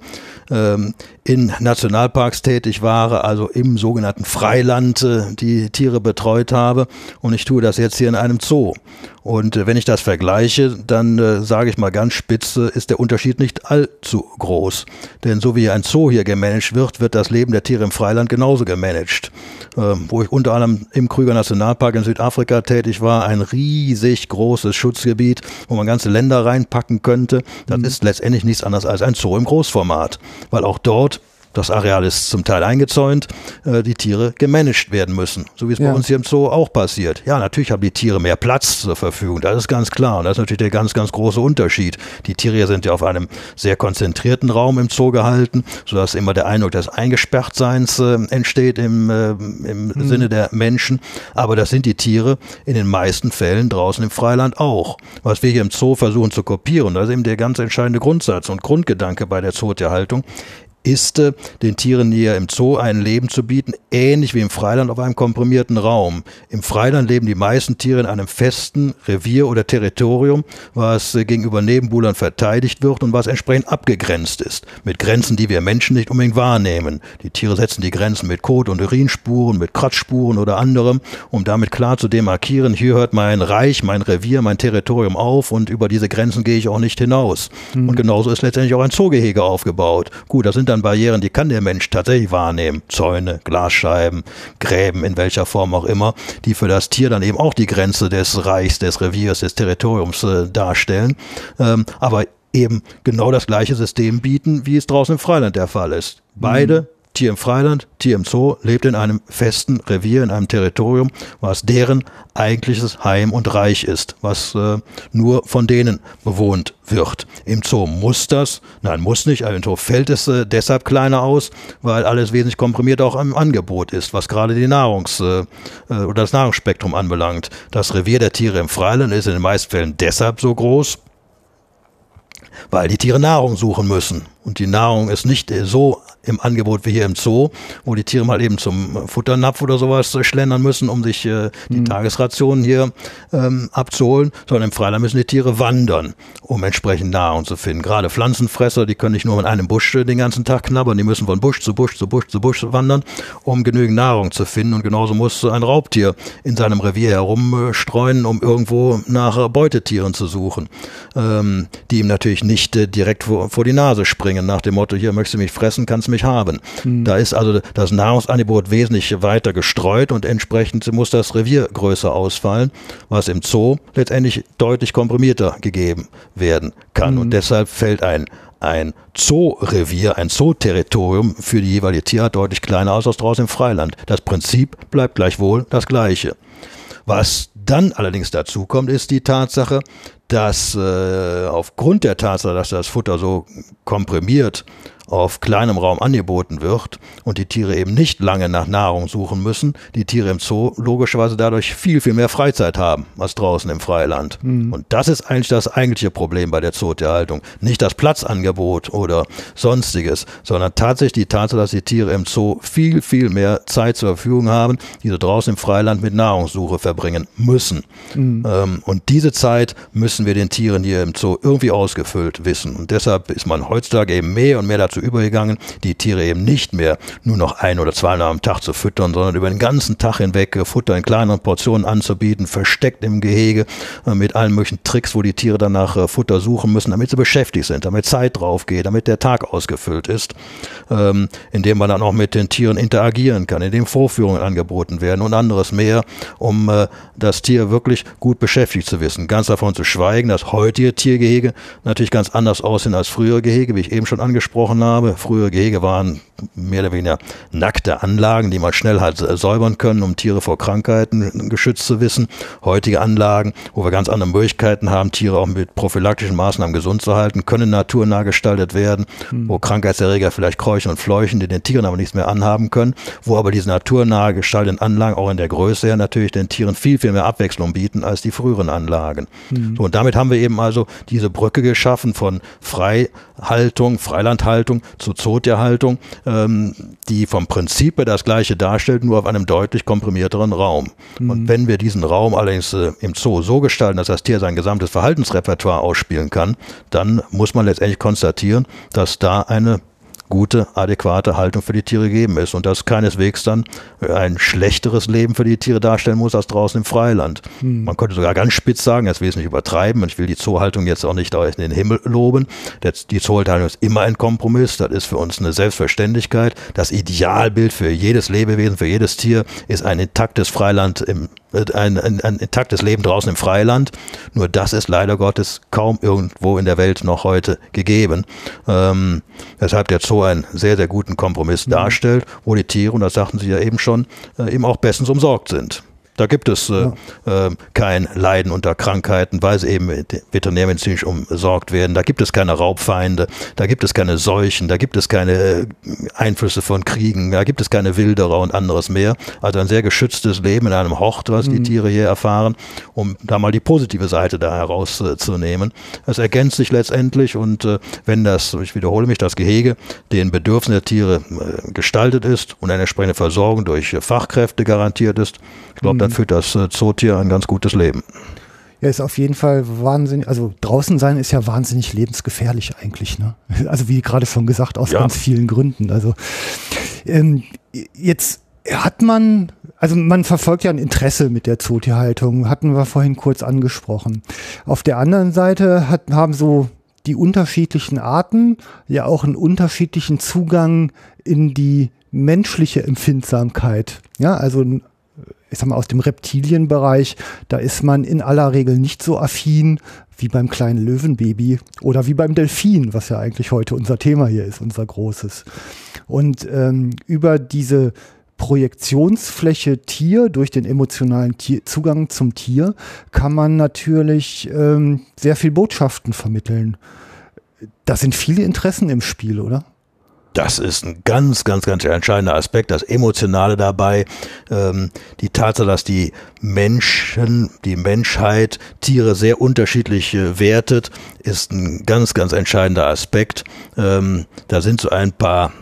ähm, in Nationalparks tätig war, also im sogenannten Freiland äh, die Tiere betreut habe. Und ich tue das jetzt hier in einem Zoo. Und äh, wenn ich das vergleiche, dann äh, sage ich mal ganz spitze, ist der Unterschied nicht allzu groß. Denn so wie ein Zoo hier gemanagt wird, wird das Leben der Tiere im Freiland genauso gemanagt. Ähm, wo ich unter anderem im Krüger Nationalpark in Südafrika tätig war, ein riesig großes Schutzgebiet, wo man ganze Länder reinpacken könnte. Das mhm. ist letztendlich nichts anderes als ein Zoo im Großformat, weil auch dort das Areal ist zum Teil eingezäunt, äh, die Tiere gemanagt werden müssen, so wie es ja. bei uns hier im Zoo auch passiert. Ja, natürlich haben die Tiere mehr Platz zur Verfügung, das ist ganz klar und das ist natürlich der ganz, ganz große Unterschied. Die Tiere sind ja auf einem sehr konzentrierten Raum im Zoo gehalten, sodass immer der Eindruck des Eingesperrtseins äh, entsteht im, äh, im mhm. Sinne der Menschen, aber das sind die Tiere in den meisten Fällen draußen im Freiland auch. Was wir hier im Zoo versuchen zu kopieren, das ist eben der ganz entscheidende Grundsatz und Grundgedanke bei der Zootierhaltung, ist, den Tieren hier im Zoo ein Leben zu bieten, ähnlich wie im Freiland auf einem komprimierten Raum. Im Freiland leben die meisten Tiere in einem festen Revier oder Territorium, was äh, gegenüber Nebenbuhlern verteidigt wird und was entsprechend abgegrenzt ist, mit Grenzen, die wir Menschen nicht unbedingt wahrnehmen. Die Tiere setzen die Grenzen mit Kot- und Urinspuren, mit Kratzspuren oder anderem, um damit klar zu demarkieren, hier hört mein Reich, mein Revier, mein Territorium auf und über diese Grenzen gehe ich auch nicht hinaus. Mhm. Und genauso ist letztendlich auch ein Zoogehege aufgebaut. Gut, das sind dann Barrieren, die kann der Mensch tatsächlich wahrnehmen. Zäune, Glasscheiben, Gräben, in welcher Form auch immer, die für das Tier dann eben auch die Grenze des Reichs, des Reviers, des Territoriums äh, darstellen. Ähm, aber eben genau das gleiche System bieten, wie es draußen im Freiland der Fall ist. Beide mhm. Tier im Freiland, Tier im Zoo lebt in einem festen Revier, in einem Territorium, was deren eigentliches Heim und Reich ist, was äh, nur von denen bewohnt wird. Im Zoo muss das, nein, muss nicht, im Zoo fällt es äh, deshalb kleiner aus, weil alles wesentlich komprimiert auch im Angebot ist, was gerade die Nahrungs- äh, äh, oder das Nahrungsspektrum anbelangt. Das Revier der Tiere im Freiland ist in den meisten Fällen deshalb so groß, weil die Tiere Nahrung suchen müssen. Und die Nahrung ist nicht so im Angebot wie hier im Zoo, wo die Tiere mal eben zum Futternapf oder sowas schlendern müssen, um sich äh, die mhm. Tagesration hier ähm, abzuholen, sondern im Freiland müssen die Tiere wandern, um entsprechend Nahrung zu finden. Gerade Pflanzenfresser, die können nicht nur in einem Busch äh, den ganzen Tag knabbern, die müssen von Busch zu Busch zu Busch zu Busch wandern, um genügend Nahrung zu finden. Und genauso muss ein Raubtier in seinem Revier herumstreuen, um irgendwo nach Beutetieren zu suchen, ähm, die ihm natürlich nicht äh, direkt vor, vor die Nase springen, nach dem Motto, hier möchtest du mich fressen, kannst mich haben. Mhm. Da ist also das Nahrungsangebot wesentlich weiter gestreut und entsprechend muss das Revier größer ausfallen, was im Zoo letztendlich deutlich komprimierter gegeben werden kann. Mhm. Und deshalb fällt ein ein Zoorevier, ein Zooterritorium für die jeweilige Tierart deutlich kleiner aus als draußen im Freiland. Das Prinzip bleibt gleichwohl das gleiche. Was dann allerdings dazu kommt, ist die Tatsache, dass äh, aufgrund der Tatsache, dass das Futter so komprimiert auf kleinem Raum angeboten wird und die Tiere eben nicht lange nach Nahrung suchen müssen, die Tiere im Zoo logischerweise dadurch viel, viel mehr Freizeit haben als draußen im Freiland. Mhm. Und das ist eigentlich das eigentliche Problem bei der Zootierhaltung. Nicht das Platzangebot oder sonstiges, sondern tatsächlich die Tatsache, dass die Tiere im Zoo viel, viel mehr Zeit zur Verfügung haben, die sie draußen im Freiland mit Nahrungssuche verbringen müssen. Mhm. Ähm, und diese Zeit müssen wir den Tieren hier im Zoo irgendwie ausgefüllt wissen. Und deshalb ist man heutzutage eben mehr und mehr dazu übergegangen, die Tiere eben nicht mehr nur noch ein oder zweimal am Tag zu füttern, sondern über den ganzen Tag hinweg äh, Futter in kleineren Portionen anzubieten, versteckt im Gehege äh, mit allen möglichen Tricks, wo die Tiere dann nach äh, Futter suchen müssen, damit sie beschäftigt sind, damit Zeit drauf geht, damit der Tag ausgefüllt ist, ähm, indem man dann auch mit den Tieren interagieren kann, indem Vorführungen angeboten werden und anderes mehr, um das Tier wirklich gut beschäftigt zu wissen. Ganz davon zu schweigen, dass heutige Tiergehege natürlich ganz anders aussehen als frühere Gehege, wie ich eben schon angesprochen habe. Frühere Gehege waren mehr oder weniger nackte Anlagen, die man schnell hat säubern können, um Tiere vor Krankheiten geschützt zu wissen. Heutige Anlagen, wo wir ganz andere Möglichkeiten haben, Tiere auch mit prophylaktischen Maßnahmen gesund zu halten, können naturnah gestaltet werden, mhm. wo Krankheitserreger vielleicht kräuchen und fleuchen, die den Tieren aber nichts mehr anhaben können, wo aber diese naturnah gestalteten Anlagen auch in der Größe her natürlich den Tieren viel, viel mehr Abwechslung bieten als die früheren Anlagen. Mhm. So, und damit haben wir eben also diese Brücke geschaffen von Freihaltung, Freilandhaltung zu Zootierhaltung, ähm, die vom Prinzip her das gleiche darstellt, nur auf einem deutlich komprimierteren Raum. Mhm. Und wenn wir diesen Raum allerdings äh, im Zoo so gestalten, dass das Tier sein gesamtes Verhaltensrepertoire ausspielen kann, dann muss man letztendlich konstatieren, dass da eine gute, adäquate Haltung für die Tiere geben ist und das keineswegs dann ein schlechteres Leben für die Tiere darstellen muss als draußen im Freiland. Hm. Man könnte sogar ganz spitz sagen, das will ich nicht übertreiben und ich will die Zoohaltung jetzt auch nicht in den Himmel loben. Die Zoohaltung ist immer ein Kompromiss, das ist für uns eine Selbstverständlichkeit. Das Idealbild für jedes Lebewesen, für jedes Tier ist ein intaktes Freiland im ein, ein, ein intaktes Leben draußen im Freiland. Nur das ist leider Gottes kaum irgendwo in der Welt noch heute gegeben. Ähm, weshalb der Zoo einen sehr, sehr guten Kompromiss mhm. darstellt, wo die Tiere, und das sagten Sie ja eben schon, äh, eben auch bestens umsorgt sind. Da gibt es äh, ja. äh, kein Leiden unter Krankheiten, weil sie eben veterinärmedizinisch umsorgt werden. Da gibt es keine Raubfeinde, da gibt es keine Seuchen, da gibt es keine äh, Einflüsse von Kriegen, da gibt es keine Wilderer und anderes mehr. Also ein sehr geschütztes Leben in einem Hort, was mhm. die Tiere hier erfahren, um da mal die positive Seite da herauszunehmen. Es ergänzt sich letztendlich und äh, wenn das, ich wiederhole mich, das Gehege den Bedürfnissen der Tiere äh, gestaltet ist und eine entsprechende Versorgung durch Fachkräfte garantiert ist, ich glaube, dann dann führt das äh, Zootier ein ganz gutes Leben. Ja, ist auf jeden Fall wahnsinnig, also draußen sein ist ja wahnsinnig lebensgefährlich eigentlich, ne? Also wie gerade schon gesagt, aus ja. ganz vielen Gründen. Also ähm, jetzt hat man, also man verfolgt ja ein Interesse mit der Zootierhaltung, hatten wir vorhin kurz angesprochen. Auf der anderen Seite hat, haben so die unterschiedlichen Arten ja auch einen unterschiedlichen Zugang in die menschliche Empfindsamkeit. Ja, also ich sag mal, aus dem Reptilienbereich, da ist man in aller Regel nicht so affin wie beim kleinen Löwenbaby oder wie beim Delfin, was ja eigentlich heute unser Thema hier ist, unser großes. Und ähm, über diese Projektionsfläche Tier durch den emotionalen Tier, Zugang zum Tier kann man natürlich ähm, sehr viel Botschaften vermitteln. Da sind viele Interessen im Spiel, oder? Das ist ein ganz, ganz, ganz entscheidender Aspekt, das Emotionale dabei, ähm, die Tatsache, dass die Menschen, die Menschheit Tiere sehr unterschiedlich äh, wertet, ist ein ganz, ganz entscheidender Aspekt. Ähm, da sind so ein paar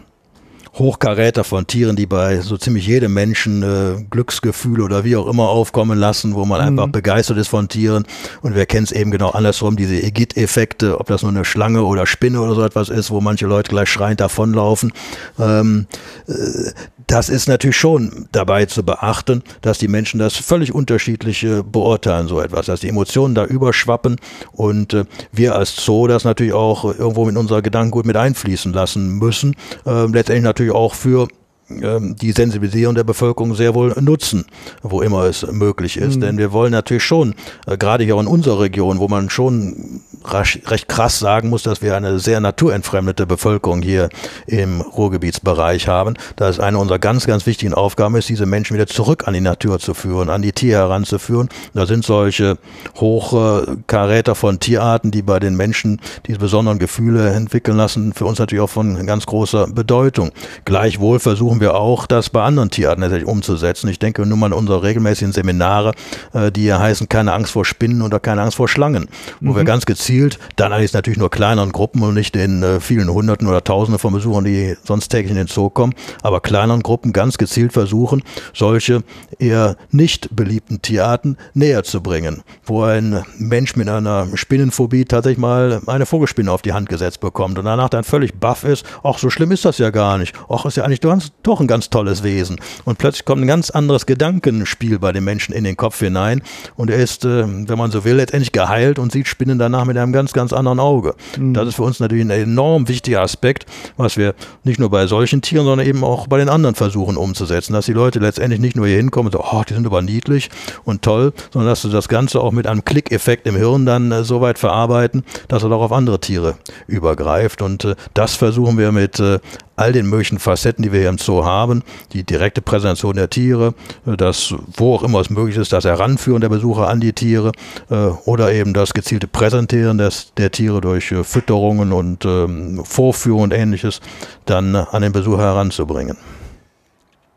Hochkaräter von Tieren, die bei so ziemlich jedem Menschen äh, Glücksgefühle oder wie auch immer aufkommen lassen, wo man mhm. einfach begeistert ist von Tieren. Und wer kennt es eben genau andersrum, diese Egit-Effekte, ob das nur eine Schlange oder Spinne oder so etwas ist, wo manche Leute gleich schreiend davonlaufen. Ähm, äh, das ist natürlich schon dabei zu beachten, dass die Menschen das völlig unterschiedlich äh, beurteilen, so etwas, dass die Emotionen da überschwappen und äh, wir als Zoo das natürlich auch irgendwo mit unserer Gedanken gut mit einfließen lassen müssen. Äh, letztendlich natürlich auch für die Sensibilisierung der Bevölkerung sehr wohl nutzen, wo immer es möglich ist. Mhm. Denn wir wollen natürlich schon, äh, gerade hier in unserer Region, wo man schon rasch, recht krass sagen muss, dass wir eine sehr naturentfremdete Bevölkerung hier im Ruhrgebietsbereich haben, dass eine unserer ganz, ganz wichtigen Aufgaben ist, diese Menschen wieder zurück an die Natur zu führen, an die Tiere heranzuführen. Da sind solche Hochkaräter von Tierarten, die bei den Menschen diese besonderen Gefühle entwickeln lassen, für uns natürlich auch von ganz großer Bedeutung. Gleichwohl versuchen wir auch, das bei anderen Tierarten tatsächlich umzusetzen. Ich denke nur mal an unsere regelmäßigen Seminare, äh, die ja heißen keine Angst vor Spinnen oder keine Angst vor Schlangen, wo mhm. wir ganz gezielt, dann allerdings natürlich nur kleineren Gruppen und nicht den äh, vielen Hunderten oder Tausenden von Besuchern, die sonst täglich in den Zoo kommen, aber kleineren Gruppen ganz gezielt versuchen, solche eher nicht beliebten Tierarten näher zu bringen, wo ein Mensch mit einer Spinnenphobie tatsächlich mal eine Vogelspinne auf die Hand gesetzt bekommt und danach dann völlig baff ist, ach, so schlimm ist das ja gar nicht, ach, ist ja eigentlich ganz, doch ein ganz tolles Wesen. Und plötzlich kommt ein ganz anderes Gedankenspiel bei dem Menschen in den Kopf hinein und er ist, äh, wenn man so will, letztendlich geheilt und sieht Spinnen danach mit einem ganz, ganz anderen Auge. Mhm. Das ist für uns natürlich ein enorm wichtiger Aspekt, was wir nicht nur bei solchen Tieren, sondern eben auch bei den anderen versuchen umzusetzen, dass die Leute letztendlich nicht nur hier hinkommen und so, oh, die sind aber niedlich und toll, sondern dass sie das Ganze auch mit einem Klickeffekt im Hirn dann äh, so weit verarbeiten, dass er auch auf andere Tiere übergreift. Und äh, das versuchen wir mit äh, all den möglichen Facetten, die wir hier im Zoo haben, die direkte Präsentation der Tiere, äh, das, wo auch immer es möglich ist, das Heranführen der Besucher an die Tiere äh, oder eben das gezielte Präsentieren des, der Tiere durch äh, Fütterungen und ähm, Vorführungen und ähnliches dann an den Besucher heranzubringen.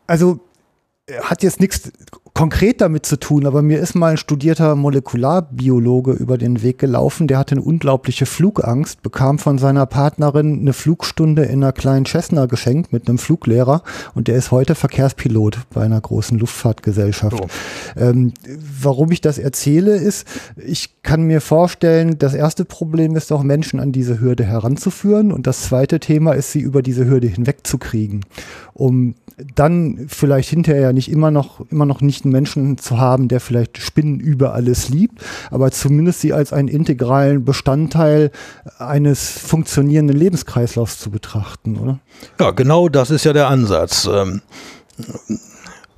Also hat jetzt nichts konkret damit zu tun, aber mir ist mal ein studierter Molekularbiologe über den Weg gelaufen, der hatte eine unglaubliche Flugangst, bekam von seiner Partnerin eine Flugstunde in einer kleinen Cessna geschenkt mit einem Fluglehrer und der ist heute Verkehrspilot bei einer großen Luftfahrtgesellschaft. Oh. Ähm, warum ich das erzähle, ist, ich kann mir vorstellen, das erste Problem ist auch Menschen an diese Hürde heranzuführen und das zweite Thema ist, sie über diese Hürde hinwegzukriegen, um dann vielleicht hinterher nicht immer noch, immer noch nicht einen Menschen zu haben, der vielleicht Spinnen über alles liebt, aber zumindest sie als einen integralen Bestandteil eines funktionierenden Lebenskreislaufs zu betrachten, oder? Ja, genau das ist ja der Ansatz. Ähm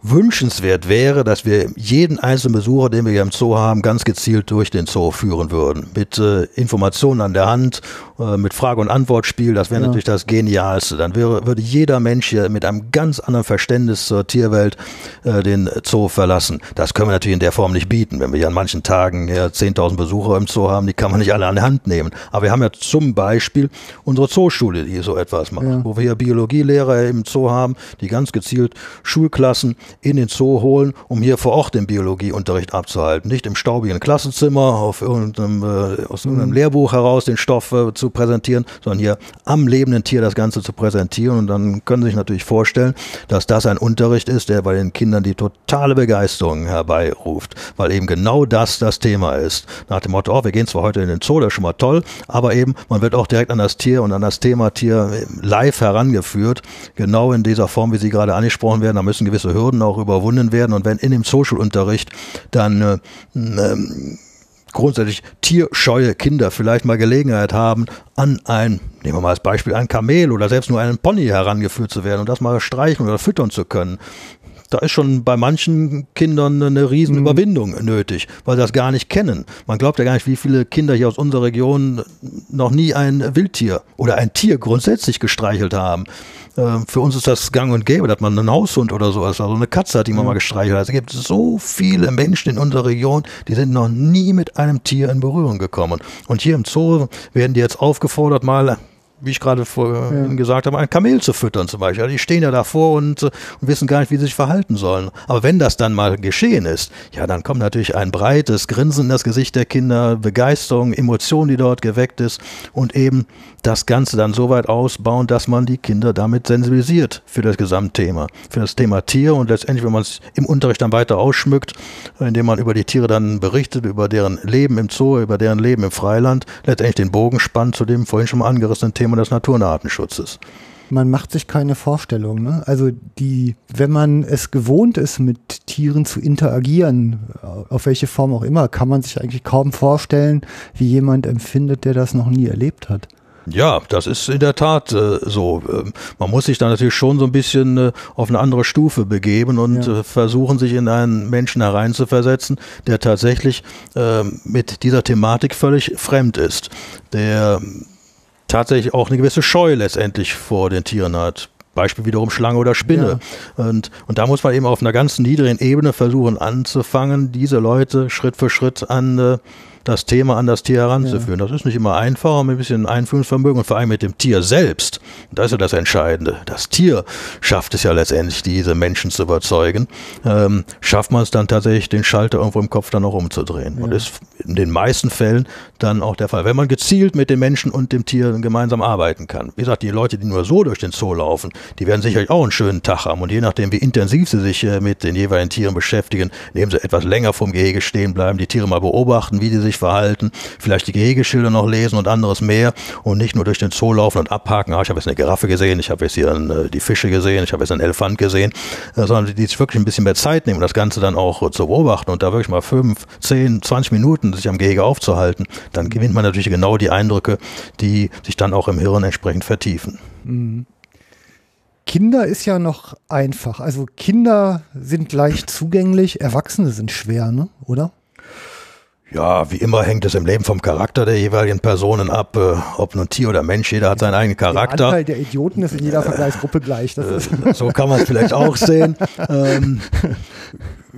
wünschenswert wäre, dass wir jeden einzelnen Besucher, den wir hier im Zoo haben, ganz gezielt durch den Zoo führen würden. Mit äh, Informationen an der Hand, äh, mit Frage- und Antwortspiel, das wäre ja. natürlich das Genialste. Dann wäre, würde jeder Mensch hier mit einem ganz anderen Verständnis zur Tierwelt äh, den Zoo verlassen. Das können wir natürlich in der Form nicht bieten. Wenn wir hier an manchen Tagen ja, 10.000 Besucher im Zoo haben, die kann man nicht alle an der Hand nehmen. Aber wir haben ja zum Beispiel unsere Zooschule, die so etwas macht, ja. wo wir hier Biologielehrer im Zoo haben, die ganz gezielt Schulklassen in den Zoo holen, um hier vor Ort den Biologieunterricht abzuhalten. Nicht im staubigen Klassenzimmer auf irgendeinem, äh, aus irgendeinem mhm. Lehrbuch heraus den Stoff äh, zu präsentieren, sondern hier am lebenden Tier das Ganze zu präsentieren. Und dann können Sie sich natürlich vorstellen, dass das ein Unterricht ist, der bei den Kindern die totale Begeisterung herbeiruft, weil eben genau das das Thema ist. Nach dem Motto, oh, wir gehen zwar heute in den Zoo, das ist schon mal toll, aber eben man wird auch direkt an das Tier und an das Thema Tier live herangeführt, genau in dieser Form, wie Sie gerade angesprochen werden. Da müssen gewisse Hürden auch überwunden werden. Und wenn in dem Social-Unterricht dann äh, äh, grundsätzlich tierscheue Kinder vielleicht mal Gelegenheit haben, an ein, nehmen wir mal als Beispiel, ein Kamel oder selbst nur einen Pony herangeführt zu werden und das mal streichen oder füttern zu können. Da ist schon bei manchen Kindern eine Riesenüberwindung mhm. nötig, weil sie das gar nicht kennen. Man glaubt ja gar nicht, wie viele Kinder hier aus unserer Region noch nie ein Wildtier oder ein Tier grundsätzlich gestreichelt haben. Ähm, für uns ist das gang und gäbe, dass man einen Haushund oder sowas, also eine Katze hat, die man mal gestreichelt hat. Es gibt so viele Menschen in unserer Region, die sind noch nie mit einem Tier in Berührung gekommen. Und hier im Zoo werden die jetzt aufgefordert, mal wie ich gerade vorhin ja. gesagt habe, ein Kamel zu füttern zum Beispiel. Also die stehen ja davor und, und wissen gar nicht, wie sie sich verhalten sollen. Aber wenn das dann mal geschehen ist, ja, dann kommt natürlich ein breites Grinsen in das Gesicht der Kinder, Begeisterung, Emotion, die dort geweckt ist und eben das Ganze dann so weit ausbauen, dass man die Kinder damit sensibilisiert für das Gesamtthema, für das Thema Tier und letztendlich, wenn man es im Unterricht dann weiter ausschmückt, indem man über die Tiere dann berichtet, über deren Leben im Zoo, über deren Leben im Freiland, letztendlich den Bogen spannt zu dem vorhin schon mal angerissenen Thema des Naturartenschutzes man macht sich keine Vorstellung. Ne? Also die, wenn man es gewohnt ist, mit Tieren zu interagieren, auf welche Form auch immer, kann man sich eigentlich kaum vorstellen, wie jemand empfindet, der das noch nie erlebt hat. Ja, das ist in der Tat äh, so. Ähm, man muss sich da natürlich schon so ein bisschen äh, auf eine andere Stufe begeben und ja. äh, versuchen, sich in einen Menschen hereinzuversetzen, der tatsächlich ähm, mit dieser Thematik völlig fremd ist, der tatsächlich auch eine gewisse Scheu letztendlich vor den Tieren hat. Beispiel wiederum Schlange oder Spinne. Ja. Und, und da muss man eben auf einer ganz niedrigen Ebene versuchen anzufangen, diese Leute Schritt für Schritt an äh, das Thema an das Tier heranzuführen. Ja. Das ist nicht immer einfach, mit ein bisschen Einfühlungsvermögen und vor allem mit dem Tier selbst. Das ist ja das Entscheidende. Das Tier schafft es ja letztendlich, diese Menschen zu überzeugen. Ähm, schafft man es dann tatsächlich, den Schalter irgendwo im Kopf dann auch umzudrehen. Ja. Und ist in den meisten Fällen dann auch der Fall. Wenn man gezielt mit den Menschen und dem Tier gemeinsam arbeiten kann. Wie gesagt, die Leute, die nur so durch den Zoo laufen, die werden sicherlich auch einen schönen Tag haben. Und je nachdem, wie intensiv sie sich äh, mit den jeweiligen Tieren beschäftigen, nehmen sie etwas länger vom Gehege stehen bleiben, die Tiere mal beobachten, wie die sich verhalten, vielleicht die Gehegeschilder noch lesen und anderes mehr und nicht nur durch den Zoo laufen und abhaken. Ah, ich habe jetzt eine Giraffe gesehen, ich habe jetzt hier äh, die Fische gesehen, ich habe jetzt einen Elefant gesehen, äh, sondern die sich wirklich ein bisschen mehr Zeit nehmen, das Ganze dann auch zu beobachten und da wirklich mal fünf, zehn, zwanzig Minuten sich am Gehege aufzuhalten, dann gewinnt man natürlich genau die Eindrücke, die sich dann auch im Hirn entsprechend vertiefen. Mhm. Kinder ist ja noch einfach. Also Kinder sind leicht zugänglich, Erwachsene sind schwer, ne? oder? Ja, wie immer hängt es im Leben vom Charakter der jeweiligen Personen ab, äh, ob nun Tier oder Mensch, jeder hat seinen eigenen Charakter. Der Anteil der Idioten ist in jeder Vergleichsgruppe gleich. Äh, so kann man es vielleicht auch sehen. ähm,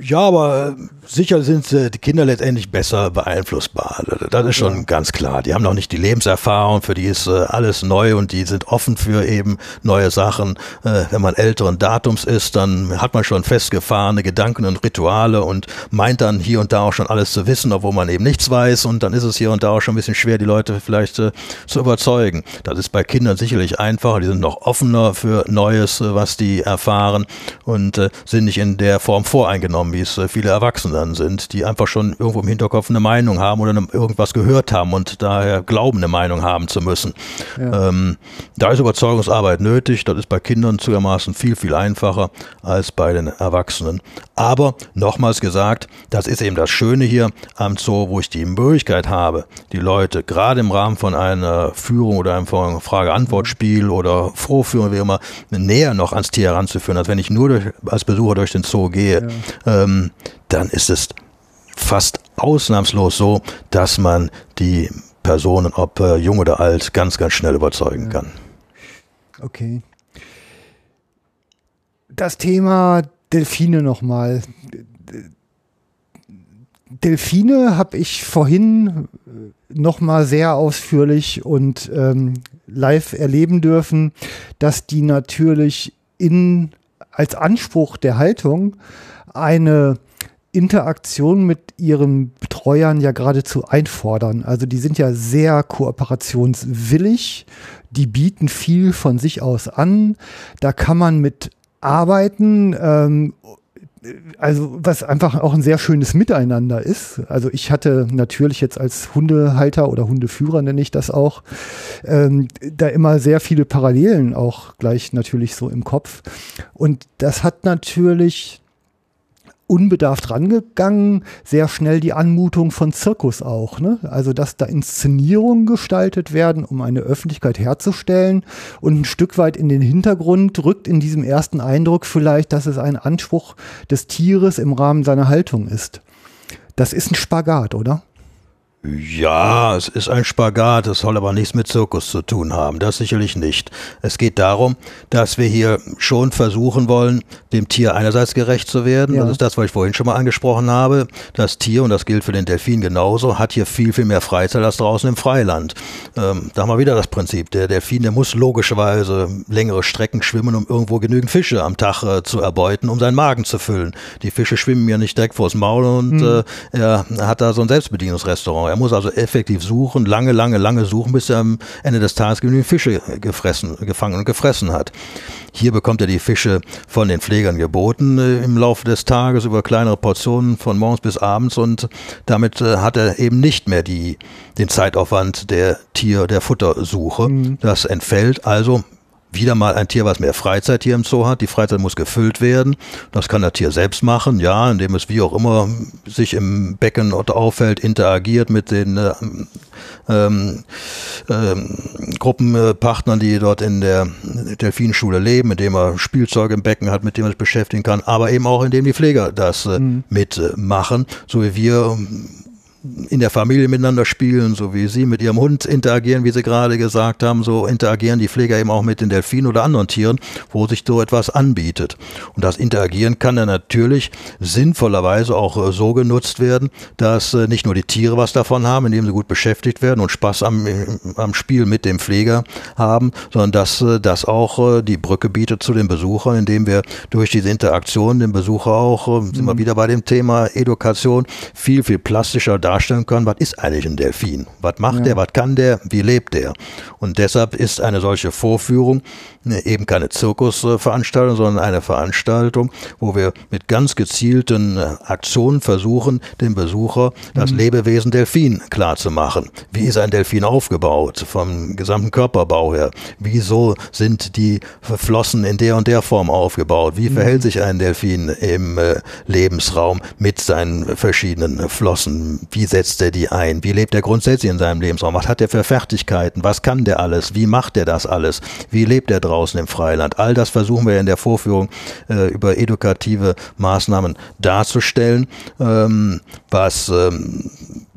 ja, aber sicher sind die Kinder letztendlich besser beeinflussbar. Das ist schon ja. ganz klar. Die haben noch nicht die Lebenserfahrung, für die ist äh, alles neu und die sind offen für eben neue Sachen. Äh, wenn man älteren Datums ist, dann hat man schon festgefahrene Gedanken und Rituale und meint dann hier und da auch schon alles zu wissen, obwohl man eben nichts weiß und dann ist es hier und da auch schon ein bisschen schwer, die Leute vielleicht äh, zu überzeugen. Das ist bei Kindern sicherlich einfacher. Die sind noch offener für Neues, was die erfahren und sind nicht in der Form voreingenommen, wie es viele Erwachsene dann sind, die einfach schon irgendwo im Hinterkopf eine Meinung haben oder irgendwas gehört haben und daher glauben, eine Meinung haben zu müssen. Ja. Ähm, da ist Überzeugungsarbeit nötig. Das ist bei Kindern zugegebenermaßen viel, viel einfacher als bei den Erwachsenen. Aber nochmals gesagt, das ist eben das Schöne hier am Zoo, wo ich die Möglichkeit habe, die Leute gerade im Rahmen von einer Führung oder einem Frage-Antwort-Spiel oder Vorführung, wie immer, näher noch ans Tier heranzuführen, als wenn ich nur durch, als Besucher durch den Zoo gehe. Ja. Ähm, dann ist es fast ausnahmslos so, dass man die Personen, ob äh, jung oder alt, ganz, ganz schnell überzeugen ja. kann. Okay. Das Thema Delfine nochmal. Delfine habe ich vorhin nochmal sehr ausführlich und ähm, live erleben dürfen, dass die natürlich in, als Anspruch der Haltung eine Interaktion mit ihren Betreuern ja geradezu einfordern. Also die sind ja sehr kooperationswillig, die bieten viel von sich aus an, da kann man mit arbeiten. Ähm, also was einfach auch ein sehr schönes Miteinander ist. Also ich hatte natürlich jetzt als Hundehalter oder Hundeführer nenne ich das auch, ähm, da immer sehr viele Parallelen auch gleich natürlich so im Kopf. Und das hat natürlich unbedarft rangegangen, sehr schnell die Anmutung von Zirkus auch. Ne? Also, dass da Inszenierungen gestaltet werden, um eine Öffentlichkeit herzustellen und ein Stück weit in den Hintergrund rückt in diesem ersten Eindruck vielleicht, dass es ein Anspruch des Tieres im Rahmen seiner Haltung ist. Das ist ein Spagat, oder? Ja, es ist ein Spagat, es soll aber nichts mit Zirkus zu tun haben, das sicherlich nicht. Es geht darum, dass wir hier schon versuchen wollen, dem Tier einerseits gerecht zu werden, ja. das ist das, was ich vorhin schon mal angesprochen habe. Das Tier, und das gilt für den Delfin genauso, hat hier viel, viel mehr Freizeit als draußen im Freiland. Ähm, da haben wir wieder das Prinzip, der Delfin, der muss logischerweise längere Strecken schwimmen, um irgendwo genügend Fische am Tag äh, zu erbeuten, um seinen Magen zu füllen. Die Fische schwimmen ja nicht direkt vors Maul und hm. äh, er hat da so ein Selbstbedienungsrestaurant. Er muss also effektiv suchen, lange, lange, lange suchen, bis er am Ende des Tages genügend Fische gefressen, gefangen und gefressen hat. Hier bekommt er die Fische von den Pflegern geboten äh, im Laufe des Tages über kleinere Portionen von morgens bis abends und damit äh, hat er eben nicht mehr die, den Zeitaufwand der Tier, der Futtersuche. Mhm. Das entfällt also wieder mal ein Tier, was mehr Freizeit hier im Zoo hat. Die Freizeit muss gefüllt werden. Das kann das Tier selbst machen, ja, indem es wie auch immer sich im Becken auffällt, interagiert mit den äh, ähm, ähm, Gruppenpartnern, die dort in der Delfinschule leben, indem er Spielzeug im Becken hat, mit dem er sich beschäftigen kann, aber eben auch indem die Pfleger das äh, mhm. mitmachen, so wie wir in der Familie miteinander spielen, so wie Sie mit Ihrem Hund interagieren, wie Sie gerade gesagt haben, so interagieren die Pfleger eben auch mit den Delfinen oder anderen Tieren, wo sich so etwas anbietet. Und das Interagieren kann dann natürlich sinnvollerweise auch äh, so genutzt werden, dass äh, nicht nur die Tiere was davon haben, indem sie gut beschäftigt werden und Spaß am, äh, am Spiel mit dem Pfleger haben, sondern dass das auch die Brücke bietet zu den Besuchern, indem wir durch diese Interaktion den Besucher auch, sind wir mhm. wieder bei dem Thema Education, viel, viel plastischer darstellen darstellen können, was ist eigentlich ein Delfin? Was macht ja. der, was kann der, wie lebt der? Und deshalb ist eine solche Vorführung ne, eben keine Zirkusveranstaltung, sondern eine Veranstaltung, wo wir mit ganz gezielten äh, Aktionen versuchen, dem Besucher das mhm. Lebewesen Delfin klarzumachen. Wie ist ein Delfin aufgebaut, vom gesamten Körperbau her? Wieso sind die Flossen in der und der Form aufgebaut? Wie mhm. verhält sich ein Delfin im äh, Lebensraum mit seinen verschiedenen Flossen? Wie setzt er die ein? Wie lebt er grundsätzlich in seinem Lebensraum? Was hat er für Fertigkeiten? Was kann der alles? Wie macht er das alles? Wie lebt er draußen im Freiland? All das versuchen wir in der Vorführung äh, über edukative Maßnahmen darzustellen, ähm, was, ähm,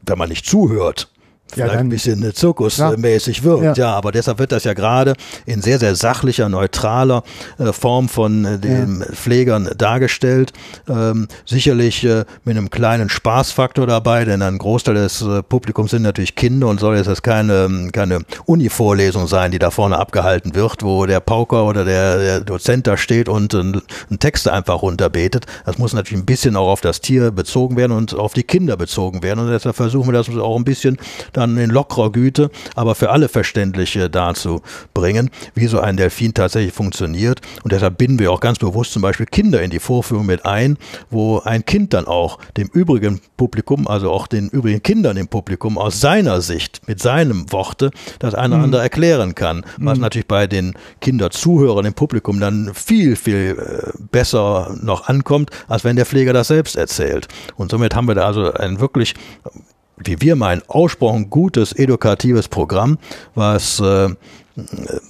wenn man nicht zuhört, vielleicht ja, ein bisschen äh, zirkusmäßig ja. wirkt. Ja. ja. aber deshalb wird das ja gerade in sehr, sehr sachlicher, neutraler äh, Form von äh, den Pflegern dargestellt. Ähm, sicherlich äh, mit einem kleinen Spaßfaktor dabei, denn ein Großteil des Publikums sind natürlich Kinder und soll jetzt keine, ähm, keine Uni-Vorlesung sein, die da vorne abgehalten wird, wo der Pauker oder der, der Dozent da steht und einen Text einfach runterbetet. Das muss natürlich ein bisschen auch auf das Tier bezogen werden und auf die Kinder bezogen werden. Und deshalb versuchen wir das auch ein bisschen dann in lockerer Güte, aber für alle verständlich dazu bringen, wie so ein Delfin tatsächlich funktioniert. Und deshalb binden wir auch ganz bewusst zum Beispiel Kinder in die Vorführung mit ein, wo ein Kind dann auch dem übrigen Publikum, also auch den übrigen Kindern im Publikum aus seiner Sicht, mit seinem Worte, das eine oder mhm. andere erklären kann. Was mhm. natürlich bei den Kinderzuhörern im Publikum dann viel, viel äh, besser noch ankommt, als wenn der Pfleger das selbst erzählt. Und somit haben wir da also ein wirklich wie wir meinen, ausgesprochen gutes edukatives Programm, was äh,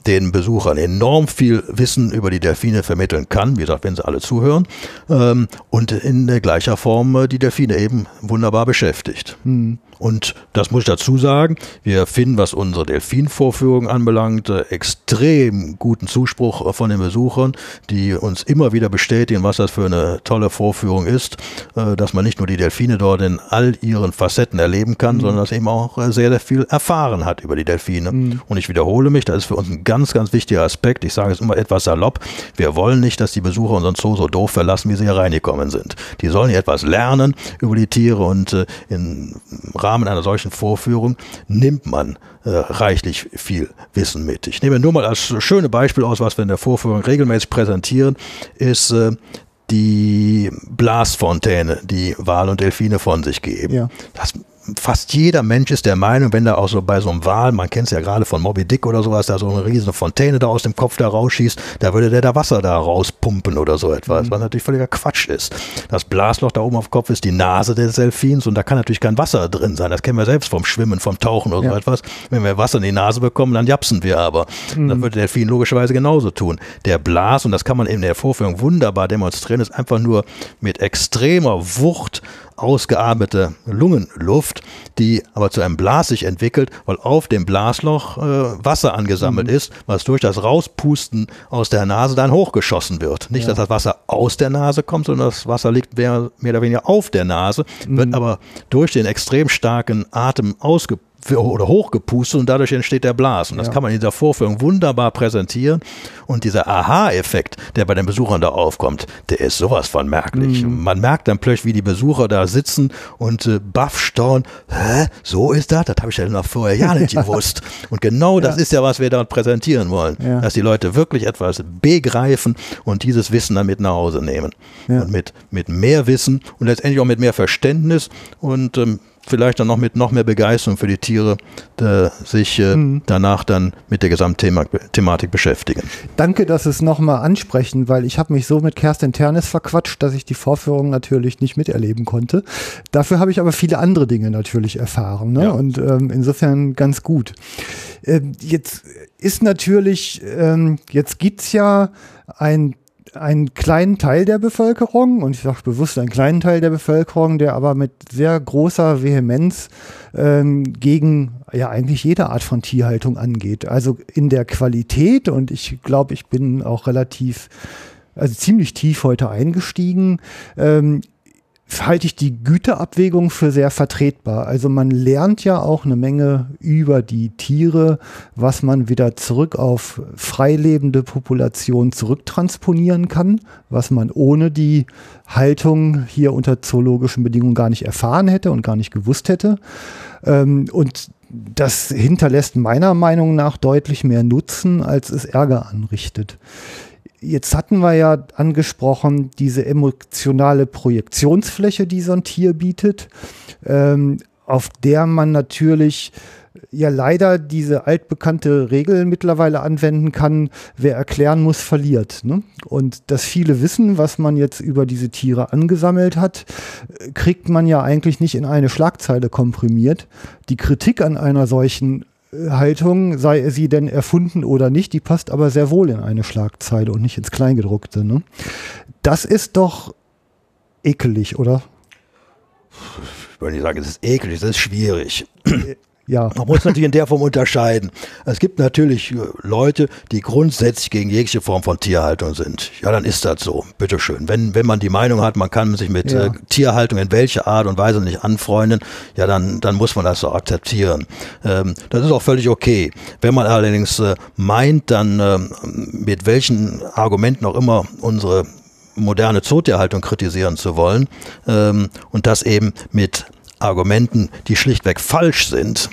den Besuchern enorm viel Wissen über die Delfine vermitteln kann, wie gesagt, wenn sie alle zuhören, ähm, und in gleicher Form äh, die Delfine eben wunderbar beschäftigt. Mhm. Und das muss ich dazu sagen, wir finden, was unsere Delfinvorführung anbelangt, äh, extrem guten Zuspruch äh, von den Besuchern, die uns immer wieder bestätigen, was das für eine tolle Vorführung ist, äh, dass man nicht nur die Delfine dort in all ihren Facetten erleben kann, mhm. sondern dass eben auch sehr, sehr viel erfahren hat über die Delfine. Mhm. Und ich wiederhole mich, das ist für uns ein ganz, ganz wichtiger Aspekt. Ich sage es immer etwas salopp. Wir wollen nicht, dass die Besucher unseren Zoo so doof verlassen, wie sie hier reingekommen sind. Die sollen hier etwas lernen über die Tiere und im Rahmen einer solchen Vorführung nimmt man äh, reichlich viel Wissen mit. Ich nehme nur mal als schöne Beispiel aus, was wir in der Vorführung regelmäßig präsentieren, ist äh, die Blasfontäne, die Wal und Delfine von sich geben. Ja. Das fast jeder Mensch ist der Meinung, wenn da auch so bei so einem Wal, man kennt es ja gerade von Moby Dick oder sowas, da so eine riesige Fontäne da aus dem Kopf da rausschießt, da würde der da Wasser da rauspumpen oder so etwas, mhm. was natürlich völliger Quatsch ist. Das Blasloch da oben auf dem Kopf ist die Nase des Delfins und da kann natürlich kein Wasser drin sein. Das kennen wir selbst vom Schwimmen, vom Tauchen oder ja. so etwas. Wenn wir Wasser in die Nase bekommen, dann japsen wir aber. Mhm. Das würde der Delfin logischerweise genauso tun. Der Blas, und das kann man in der Vorführung wunderbar demonstrieren, ist einfach nur mit extremer Wucht ausgeatmete Lungenluft, die aber zu einem Blas sich entwickelt, weil auf dem Blasloch äh, Wasser angesammelt mhm. ist, was durch das Rauspusten aus der Nase dann hochgeschossen wird. Nicht, ja. dass das Wasser aus der Nase kommt, sondern das Wasser liegt mehr, mehr oder weniger auf der Nase, mhm. wird aber durch den extrem starken Atem ausgepustet oder hochgepustet und dadurch entsteht der Blas. Und das ja. kann man in dieser Vorführung wunderbar präsentieren. Und dieser Aha-Effekt, der bei den Besuchern da aufkommt, der ist sowas von merklich. Mhm. Man merkt dann plötzlich, wie die Besucher da sitzen und äh, baff staunen. Hä? So ist das? Das habe ich ja noch vorher ja nicht gewusst. Und genau das ist ja, was wir dort präsentieren wollen. Ja. Dass die Leute wirklich etwas begreifen und dieses Wissen dann mit nach Hause nehmen. Und mit, mit mehr Wissen und letztendlich auch mit mehr Verständnis und ähm, vielleicht dann noch mit noch mehr Begeisterung für die Tiere äh, sich äh, mhm. danach dann mit der Gesamtthematik beschäftigen. Danke, dass Sie es nochmal ansprechen, weil ich habe mich so mit Kerstin Ternes verquatscht, dass ich die Vorführung natürlich nicht miterleben konnte. Dafür habe ich aber viele andere Dinge natürlich erfahren ne? ja. und ähm, insofern ganz gut. Ähm, jetzt ist natürlich, ähm, jetzt gibt's ja ein einen kleinen Teil der Bevölkerung, und ich sage bewusst einen kleinen Teil der Bevölkerung, der aber mit sehr großer Vehemenz ähm, gegen ja eigentlich jede Art von Tierhaltung angeht. Also in der Qualität, und ich glaube, ich bin auch relativ, also ziemlich tief heute eingestiegen, ähm, halte ich die Güterabwägung für sehr vertretbar. Also man lernt ja auch eine Menge über die Tiere, was man wieder zurück auf freilebende Populationen zurücktransponieren kann, was man ohne die Haltung hier unter zoologischen Bedingungen gar nicht erfahren hätte und gar nicht gewusst hätte. Ähm, und das hinterlässt meiner Meinung nach deutlich mehr Nutzen, als es Ärger anrichtet. Jetzt hatten wir ja angesprochen, diese emotionale Projektionsfläche, die so ein Tier bietet, ähm, auf der man natürlich ja leider diese altbekannte Regel mittlerweile anwenden kann, wer erklären muss, verliert. Ne? Und das viele wissen, was man jetzt über diese Tiere angesammelt hat, kriegt man ja eigentlich nicht in eine Schlagzeile komprimiert. Die Kritik an einer solchen Haltung, sei sie denn erfunden oder nicht, die passt aber sehr wohl in eine Schlagzeile und nicht ins Kleingedruckte. Ne? Das ist doch ekelig, oder? Ich würde nicht sagen, es ist ekelig, das ist schwierig. Ja. Man muss natürlich in der Form unterscheiden. Es gibt natürlich äh, Leute, die grundsätzlich gegen jegliche Form von Tierhaltung sind. Ja, dann ist das so. Bitteschön. Wenn, wenn man die Meinung hat, man kann sich mit ja. äh, Tierhaltung in welcher Art und Weise nicht anfreunden, ja, dann, dann muss man das so akzeptieren. Ähm, das ist auch völlig okay. Wenn man allerdings äh, meint, dann äh, mit welchen Argumenten auch immer unsere moderne Zootierhaltung kritisieren zu wollen ähm, und das eben mit Argumenten, die schlichtweg falsch sind,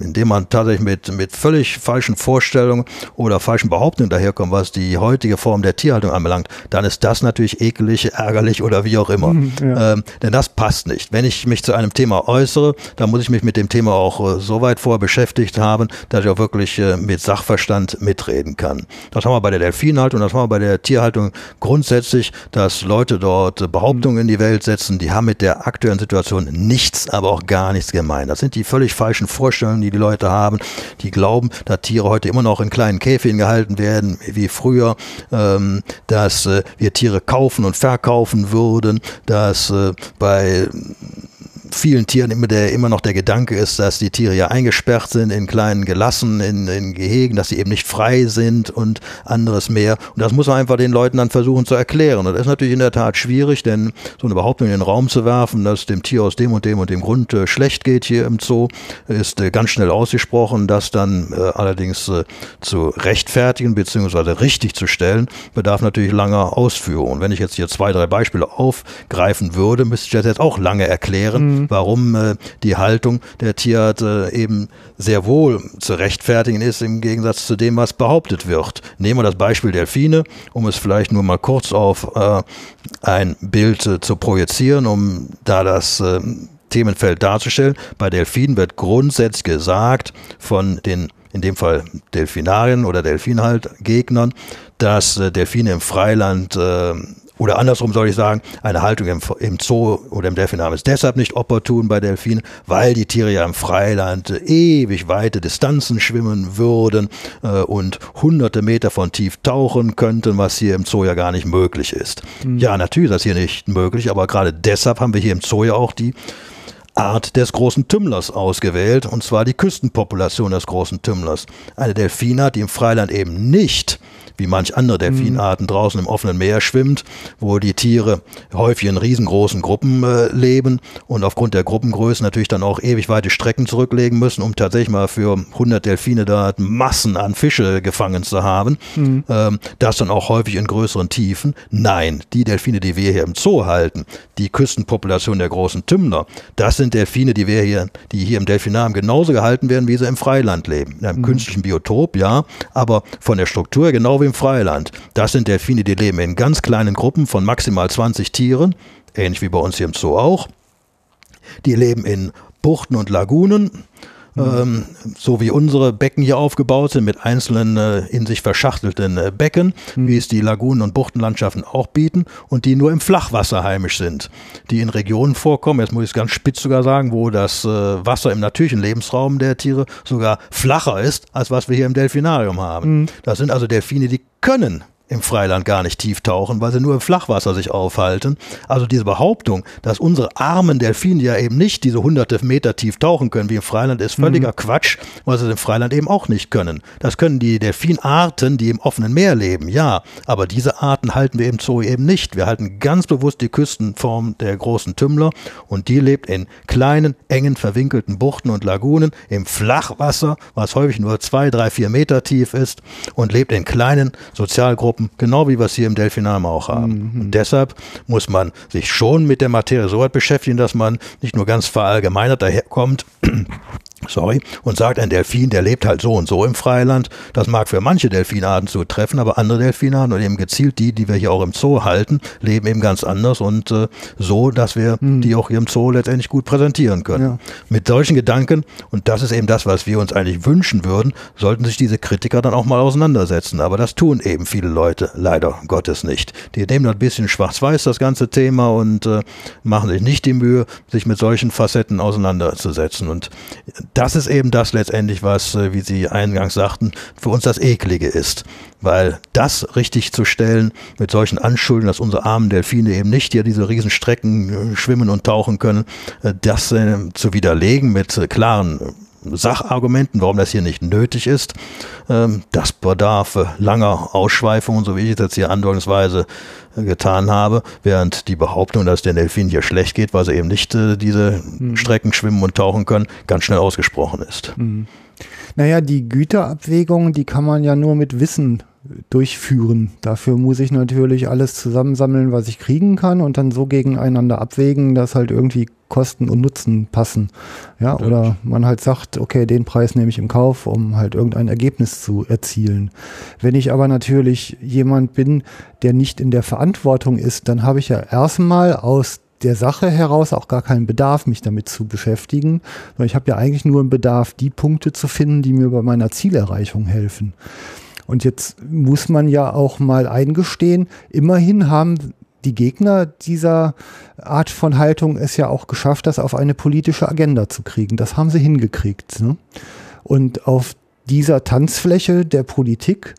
indem man tatsächlich mit, mit völlig falschen Vorstellungen oder falschen Behauptungen daherkommt, was die heutige Form der Tierhaltung anbelangt, dann ist das natürlich ekelig, ärgerlich oder wie auch immer. Ja. Ähm, denn das passt nicht. Wenn ich mich zu einem Thema äußere, dann muss ich mich mit dem Thema auch äh, so weit vor beschäftigt haben, dass ich auch wirklich äh, mit Sachverstand mitreden kann. Das haben wir bei der Delfinhaltung, das haben wir bei der Tierhaltung grundsätzlich, dass Leute dort Behauptungen in die Welt setzen, die haben mit der aktuellen Situation nichts, aber auch gar nichts gemein. Das sind die völlig falschen Vorstellungen, die die Leute haben, die glauben, dass Tiere heute immer noch in kleinen Käfigen gehalten werden, wie früher, ähm, dass äh, wir Tiere kaufen und verkaufen würden, dass äh, bei vielen Tieren immer, der, immer noch der Gedanke ist, dass die Tiere ja eingesperrt sind in kleinen Gelassen, in, in Gehegen, dass sie eben nicht frei sind und anderes mehr. Und das muss man einfach den Leuten dann versuchen zu erklären. Und das ist natürlich in der Tat schwierig, denn so eine Behauptung in den Raum zu werfen, dass dem Tier aus dem und dem und dem Grund äh, schlecht geht hier im Zoo, ist äh, ganz schnell ausgesprochen. Das dann äh, allerdings äh, zu rechtfertigen bzw. richtig zu stellen, bedarf natürlich langer Ausführung. Und wenn ich jetzt hier zwei, drei Beispiele aufgreifen würde, müsste ich das jetzt auch lange erklären. Mhm warum äh, die Haltung der Tierart äh, eben sehr wohl zu rechtfertigen ist im Gegensatz zu dem, was behauptet wird. Nehmen wir das Beispiel Delfine, um es vielleicht nur mal kurz auf äh, ein Bild äh, zu projizieren, um da das äh, Themenfeld darzustellen. Bei Delfinen wird grundsätzlich gesagt von den in dem Fall Delfinarien oder Delfinhaltgegnern, dass äh, Delfine im Freiland oder andersrum soll ich sagen, eine Haltung im, im Zoo oder im Delfinarium ist deshalb nicht opportun bei Delfinen, weil die Tiere ja im Freiland ewig weite Distanzen schwimmen würden äh, und hunderte Meter von tief tauchen könnten, was hier im Zoo ja gar nicht möglich ist. Mhm. Ja, natürlich ist das hier nicht möglich, aber gerade deshalb haben wir hier im Zoo ja auch die Art des großen Tümmlers ausgewählt, und zwar die Küstenpopulation des großen Tümmlers. Eine Delfinart, die im Freiland eben nicht wie manch andere Delfinarten draußen im offenen Meer schwimmt, wo die Tiere häufig in riesengroßen Gruppen äh, leben und aufgrund der Gruppengröße natürlich dann auch ewig weite Strecken zurücklegen müssen, um tatsächlich mal für 100 Delfine da Massen an Fische gefangen zu haben. Mhm. Ähm, das dann auch häufig in größeren Tiefen. Nein, die Delfine, die wir hier im Zoo halten, die Küstenpopulation der großen Tümmler, das sind Delfine, die wir hier, die hier im Delfinarium genauso gehalten werden, wie sie im Freiland leben. In einem mhm. künstlichen Biotop, ja, aber von der Struktur genau wie wie im Freiland. Das sind Delfine, die leben in ganz kleinen Gruppen von maximal 20 Tieren, ähnlich wie bei uns hier im Zoo auch. Die leben in Buchten und Lagunen ähm, so wie unsere Becken hier aufgebaut sind, mit einzelnen äh, in sich verschachtelten äh, Becken, mhm. wie es die Lagunen- und Buchtenlandschaften auch bieten und die nur im Flachwasser heimisch sind, die in Regionen vorkommen, jetzt muss ich es ganz spitz sogar sagen, wo das äh, Wasser im natürlichen Lebensraum der Tiere sogar flacher ist, als was wir hier im Delfinarium haben. Mhm. Das sind also Delfine, die können im Freiland gar nicht tief tauchen, weil sie nur im Flachwasser sich aufhalten. Also diese Behauptung, dass unsere armen Delfine ja eben nicht diese hunderte Meter tief tauchen können wie im Freiland, ist völliger mhm. Quatsch, weil sie im Freiland eben auch nicht können. Das können die Delfinarten, die im offenen Meer leben, ja, aber diese Arten halten wir im Zoo eben nicht. Wir halten ganz bewusst die Küstenform der großen Tümmler und die lebt in kleinen, engen, verwinkelten Buchten und Lagunen im Flachwasser, was häufig nur zwei, drei, vier Meter tief ist und lebt in kleinen Sozialgruppen Gruppen, genau wie wir es hier im Delfinarium auch haben. Mhm. Und deshalb muss man sich schon mit der Materie so weit beschäftigen, dass man nicht nur ganz verallgemeinert daherkommt, sorry, und sagt, ein Delfin, der lebt halt so und so im Freiland. Das mag für manche Delfinarten zutreffen, aber andere Delfinarten und eben gezielt die, die wir hier auch im Zoo halten, leben eben ganz anders und äh, so, dass wir mhm. die auch hier im Zoo letztendlich gut präsentieren können. Ja. Mit solchen Gedanken, und das ist eben das, was wir uns eigentlich wünschen würden, sollten sich diese Kritiker dann auch mal auseinandersetzen. Aber das tun eben viele Leute leider Gottes nicht. Die nehmen ein bisschen schwarz-weiß das ganze Thema und äh, machen sich nicht die Mühe, sich mit solchen Facetten auseinanderzusetzen. Und das ist eben das letztendlich, was, äh, wie Sie eingangs sagten, für uns das Eklige ist. Weil das richtig zu stellen mit solchen Anschuldigungen, dass unsere armen Delfine eben nicht hier diese Riesenstrecken äh, schwimmen und tauchen können, äh, das zu widerlegen mit klaren Sachargumenten, warum das hier nicht nötig ist. Ähm, das bedarf langer Ausschweifungen, so wie ich es jetzt hier andeutungsweise getan habe, während die Behauptung, dass der Delfin hier schlecht geht, weil sie eben nicht äh, diese mhm. Strecken schwimmen und tauchen können, ganz schnell ausgesprochen ist. Mhm. Naja, die Güterabwägung, die kann man ja nur mit Wissen durchführen. Dafür muss ich natürlich alles zusammensammeln, was ich kriegen kann und dann so gegeneinander abwägen, dass halt irgendwie Kosten und Nutzen passen. Ja, oder man halt sagt, okay, den Preis nehme ich im Kauf, um halt irgendein Ergebnis zu erzielen. Wenn ich aber natürlich jemand bin, der nicht in der Verantwortung ist, dann habe ich ja erstmal aus der Sache heraus auch gar keinen Bedarf, mich damit zu beschäftigen. Ich habe ja eigentlich nur einen Bedarf, die Punkte zu finden, die mir bei meiner Zielerreichung helfen. Und jetzt muss man ja auch mal eingestehen, immerhin haben die Gegner dieser Art von Haltung es ja auch geschafft, das auf eine politische Agenda zu kriegen. Das haben sie hingekriegt. Ne? Und auf dieser Tanzfläche der Politik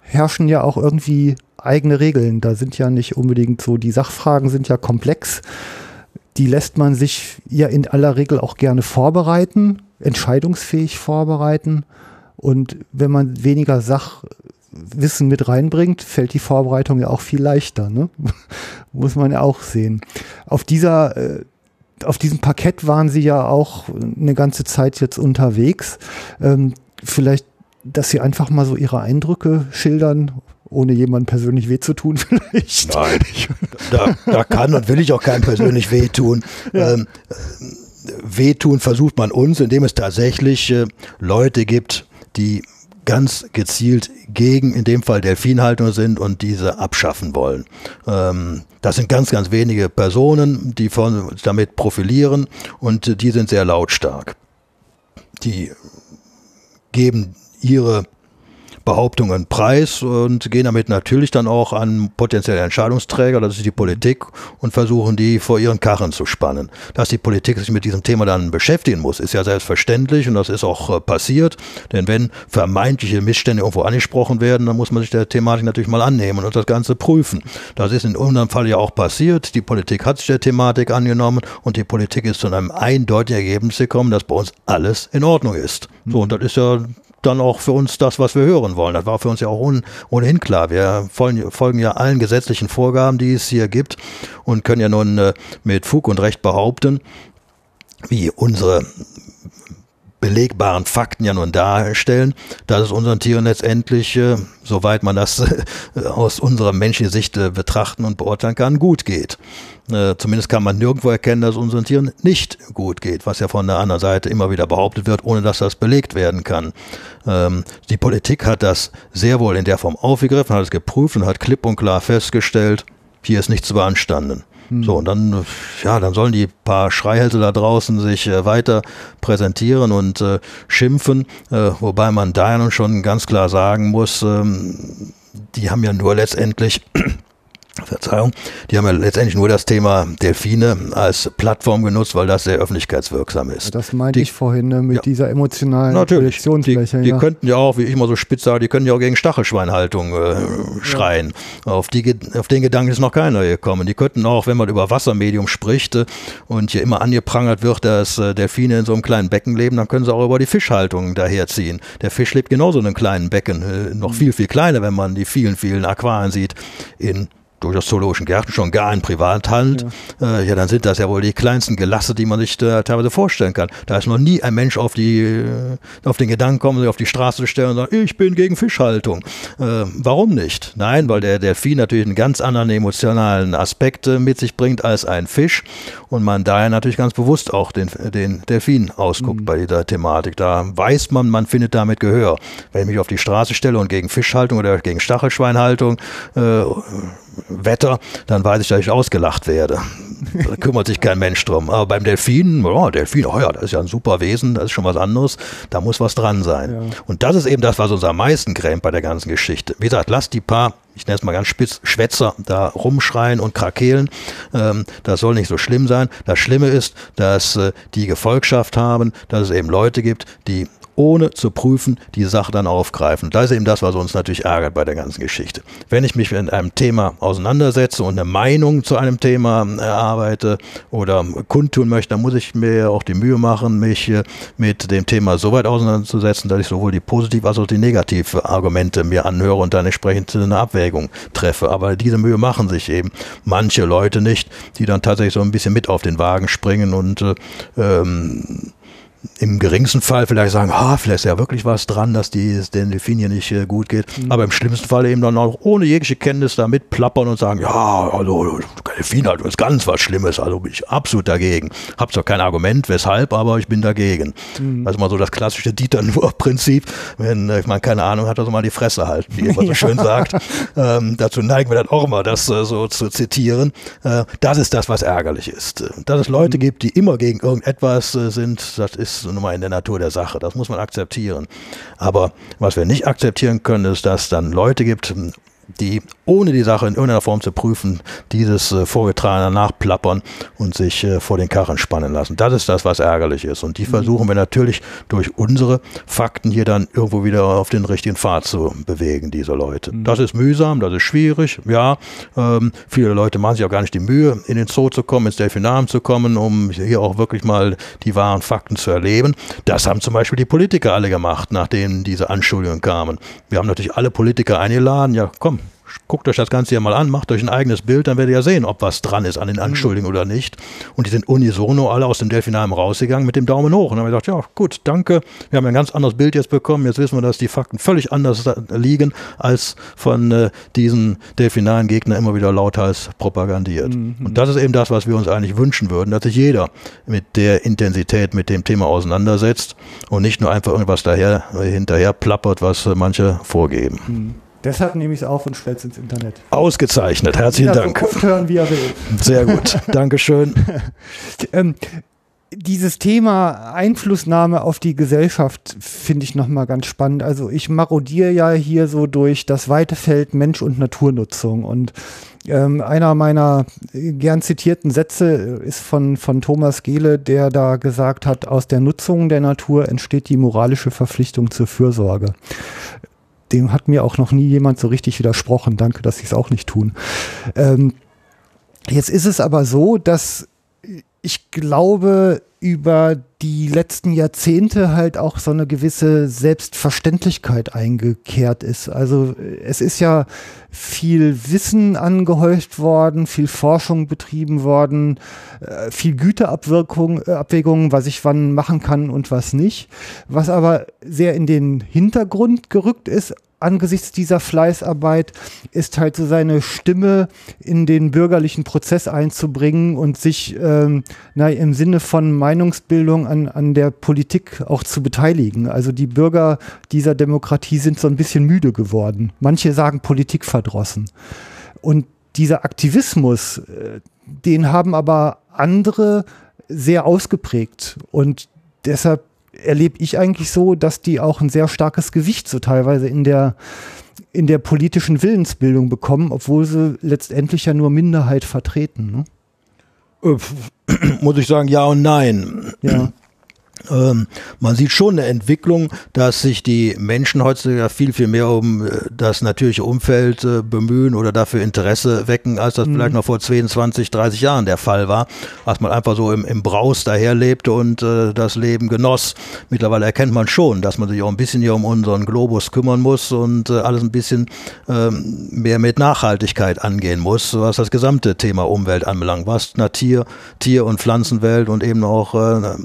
herrschen ja auch irgendwie eigene Regeln. Da sind ja nicht unbedingt so, die Sachfragen sind ja komplex. Die lässt man sich ja in aller Regel auch gerne vorbereiten, entscheidungsfähig vorbereiten. Und wenn man weniger Sachwissen mit reinbringt, fällt die Vorbereitung ja auch viel leichter. Ne? Muss man ja auch sehen. Auf dieser äh, auf diesem Parkett waren sie ja auch eine ganze Zeit jetzt unterwegs. Ähm, vielleicht, dass sie einfach mal so ihre Eindrücke schildern, ohne jemandem persönlich weh zu tun vielleicht. Nein, da, da kann und will ich auch keinem persönlich wehtun. Ja. Ähm, wehtun versucht man uns, indem es tatsächlich äh, Leute gibt, die ganz gezielt gegen, in dem Fall Delfinhaltung sind und diese abschaffen wollen. Ähm, das sind ganz, ganz wenige Personen, die von, damit profilieren und die sind sehr lautstark. Die geben ihre Behauptungen preis und gehen damit natürlich dann auch an potenzielle Entscheidungsträger, das ist die Politik, und versuchen die vor ihren Karren zu spannen. Dass die Politik sich mit diesem Thema dann beschäftigen muss, ist ja selbstverständlich und das ist auch äh, passiert. Denn wenn vermeintliche Missstände irgendwo angesprochen werden, dann muss man sich der Thematik natürlich mal annehmen und das Ganze prüfen. Das ist in unserem Fall ja auch passiert. Die Politik hat sich der Thematik angenommen und die Politik ist zu einem eindeutigen Ergebnis gekommen, dass bei uns alles in Ordnung ist. So, und das ist ja dann auch für uns das, was wir hören wollen. Das war für uns ja auch ohne, ohnehin klar. Wir folgen, folgen, ja allen gesetzlichen Vorgaben, die es hier gibt und können ja nun äh, mit Fug und Recht behaupten, wie unsere belegbaren Fakten ja nun darstellen, dass es unseren Tieren letztendlich, äh, soweit man das äh, aus unserer menschlichen Sicht äh, betrachten und beurteilen kann, gut geht. Äh, zumindest kann man nirgendwo erkennen, dass es unseren Tieren nicht gut geht, was ja von der anderen Seite immer wieder behauptet wird, ohne dass das belegt werden kann. Ähm, die Politik hat das sehr wohl in der Form aufgegriffen, hat es geprüft und hat klipp und klar festgestellt, hier ist nichts beanstanden. Hm. So, und dann, ja, dann sollen die paar Schreihälse da draußen sich äh, weiter präsentieren und äh, schimpfen, äh, wobei man da nun schon ganz klar sagen muss, ähm, die haben ja nur letztendlich Verzeihung, die haben ja letztendlich nur das Thema Delfine als Plattform genutzt, weil das sehr öffentlichkeitswirksam ist. Das meinte die, ich vorhin ne, mit ja, dieser emotionalen natürlich, Projektionsfläche. Die, die ja. könnten ja auch, wie ich immer so spitz sage, die können ja auch gegen Stachelschweinhaltung äh, schreien. Ja. Auf, die, auf den Gedanken ist noch keiner gekommen. Die könnten auch, wenn man über Wassermedium spricht äh, und hier immer angeprangert wird, dass äh, Delfine in so einem kleinen Becken leben, dann können sie auch über die Fischhaltung daherziehen. Der Fisch lebt genauso in einem kleinen Becken, äh, noch mhm. viel, viel kleiner, wenn man die vielen, vielen Aquarien sieht in durchaus zoologischen Gärten, schon gar in Privathand, ja. Äh, ja, dann sind das ja wohl die kleinsten Gelasse, die man sich da teilweise vorstellen kann. Da ist noch nie ein Mensch auf die, äh, auf den Gedanken gekommen, sich auf die Straße zu stellen und sagen, ich bin gegen Fischhaltung. Äh, warum nicht? Nein, weil der Delfin natürlich einen ganz anderen emotionalen Aspekt äh, mit sich bringt als ein Fisch und man daher natürlich ganz bewusst auch den, den Delfin ausguckt mhm. bei dieser Thematik. Da weiß man, man findet damit Gehör. Wenn ich mich auf die Straße stelle und gegen Fischhaltung oder gegen Stachelschweinhaltung äh, Wetter, dann weiß ich, dass ich ausgelacht werde. Da kümmert sich kein Mensch drum. Aber beim Delfin, oh, Delfin, oh ja, das ist ja ein super Wesen, das ist schon was anderes. Da muss was dran sein. Ja. Und das ist eben das, was uns am meisten grämt bei der ganzen Geschichte. Wie gesagt, lasst die paar ich nenne es mal ganz spitz, Schwätzer da rumschreien und krakehlen. Ähm, das soll nicht so schlimm sein. Das Schlimme ist, dass äh, die Gefolgschaft haben, dass es eben Leute gibt, die ohne zu prüfen, die Sache dann aufgreifen. Das ist eben das, was uns natürlich ärgert bei der ganzen Geschichte. Wenn ich mich mit einem Thema auseinandersetze und eine Meinung zu einem Thema erarbeite oder kundtun möchte, dann muss ich mir auch die Mühe machen, mich mit dem Thema so weit auseinanderzusetzen, dass ich sowohl die positiv als auch die negative Argumente mir anhöre und dann entsprechend eine Abwägung treffe. Aber diese Mühe machen sich eben manche Leute nicht, die dann tatsächlich so ein bisschen mit auf den Wagen springen und äh, ähm, im geringsten Fall vielleicht sagen, ah, vielleicht ist ja wirklich was dran, dass die, den Delfin hier nicht äh, gut geht. Mhm. Aber im schlimmsten Fall eben dann auch ohne jegliche Kenntnis da mitplappern und sagen, ja, also Delfin hat uns ganz was Schlimmes, also bin ich absolut dagegen. Hab zwar kein Argument, weshalb, aber ich bin dagegen. Mhm. Also mal so das klassische Dieter Nuhr-Prinzip, wenn äh, man keine Ahnung hat, also mal die Fresse halten, wie immer so schön sagt. Ähm, dazu neigen wir dann auch immer, das äh, so zu zitieren. Äh, das ist das, was ärgerlich ist. Dass es Leute mhm. gibt, die immer gegen irgendetwas äh, sind, das ist nun mal in der Natur der Sache. Das muss man akzeptieren. Aber was wir nicht akzeptieren können, ist, dass es dann Leute gibt, die ohne die Sache in irgendeiner Form zu prüfen, dieses äh, Vorgetragene nachplappern und sich äh, vor den Karren spannen lassen. Das ist das, was ärgerlich ist. Und die mhm. versuchen wir natürlich durch unsere Fakten hier dann irgendwo wieder auf den richtigen Pfad zu bewegen, diese Leute. Mhm. Das ist mühsam, das ist schwierig, ja. Ähm, viele Leute machen sich auch gar nicht die Mühe, in den Zoo zu kommen, ins Delfinarium zu kommen, um hier auch wirklich mal die wahren Fakten zu erleben. Das haben zum Beispiel die Politiker alle gemacht, nachdem diese Anschuldigungen kamen. Wir haben natürlich alle Politiker eingeladen, ja komm, guckt euch das Ganze ja mal an, macht euch ein eigenes Bild, dann werdet ihr ja sehen, ob was dran ist an den Anschuldigungen oder nicht. Und die sind unisono alle aus dem Delfinarium rausgegangen mit dem Daumen hoch. Und dann haben wir gesagt, ja gut, danke, wir haben ein ganz anderes Bild jetzt bekommen, jetzt wissen wir, dass die Fakten völlig anders liegen, als von äh, diesen delfinaren Gegnern immer wieder lauthals propagandiert. Mhm. Und das ist eben das, was wir uns eigentlich wünschen würden, dass sich jeder mit der Intensität mit dem Thema auseinandersetzt und nicht nur einfach irgendwas daher, hinterher plappert, was äh, manche vorgeben. Mhm. Deshalb nehme ich es auf und stelle es ins Internet. Ausgezeichnet, herzlichen ja, Dank. So hören, wie er will. Sehr gut, Dankeschön. ähm, dieses Thema Einflussnahme auf die Gesellschaft finde ich nochmal ganz spannend. Also ich marodiere ja hier so durch das weite Feld Mensch- und Naturnutzung und ähm, einer meiner gern zitierten Sätze ist von, von Thomas Gehle, der da gesagt hat, aus der Nutzung der Natur entsteht die moralische Verpflichtung zur Fürsorge dem hat mir auch noch nie jemand so richtig widersprochen. Danke, dass sie es auch nicht tun. Ähm, jetzt ist es aber so, dass ich glaube, über die letzten Jahrzehnte halt auch so eine gewisse Selbstverständlichkeit eingekehrt ist. Also es ist ja viel Wissen angehäuft worden, viel Forschung betrieben worden, äh, viel Güterabwirkung, äh, Abwägungen, was ich wann machen kann und was nicht. Was aber sehr in den Hintergrund gerückt ist, angesichts dieser Fleißarbeit ist halt so seine Stimme in den bürgerlichen Prozess einzubringen und sich ähm, na, im Sinne von Meinungsbildung an, an der Politik auch zu beteiligen. Also die Bürger dieser Demokratie sind so ein bisschen müde geworden. Manche sagen Politik verdrossen. Und dieser Aktivismus, äh, den haben aber andere sehr ausgeprägt. Und deshalb erlebe ich eigentlich so, dass die auch ein sehr starkes Gewicht so teilweise in der, in der politischen Willensbildung bekommen, obwohl sie letztendlich ja nur Minderheit vertreten. Ne? Äh, muss ich sagen, ja und nein. Ja. Ähm, man sieht schon eine Entwicklung, dass sich die Menschen heutzutage viel, viel mehr um äh, das natürliche Umfeld äh, bemühen oder dafür Interesse wecken, als das mhm. vielleicht noch vor 22, 30 Jahren der Fall war, als man einfach so im, im Braus daherlebte und äh, das Leben genoss. Mittlerweile erkennt man schon, dass man sich auch ein bisschen hier um unseren Globus kümmern muss und äh, alles ein bisschen ähm, mehr mit Nachhaltigkeit angehen muss, was das gesamte Thema Umwelt anbelangt, was Natur, Tier- und Pflanzenwelt und eben auch äh,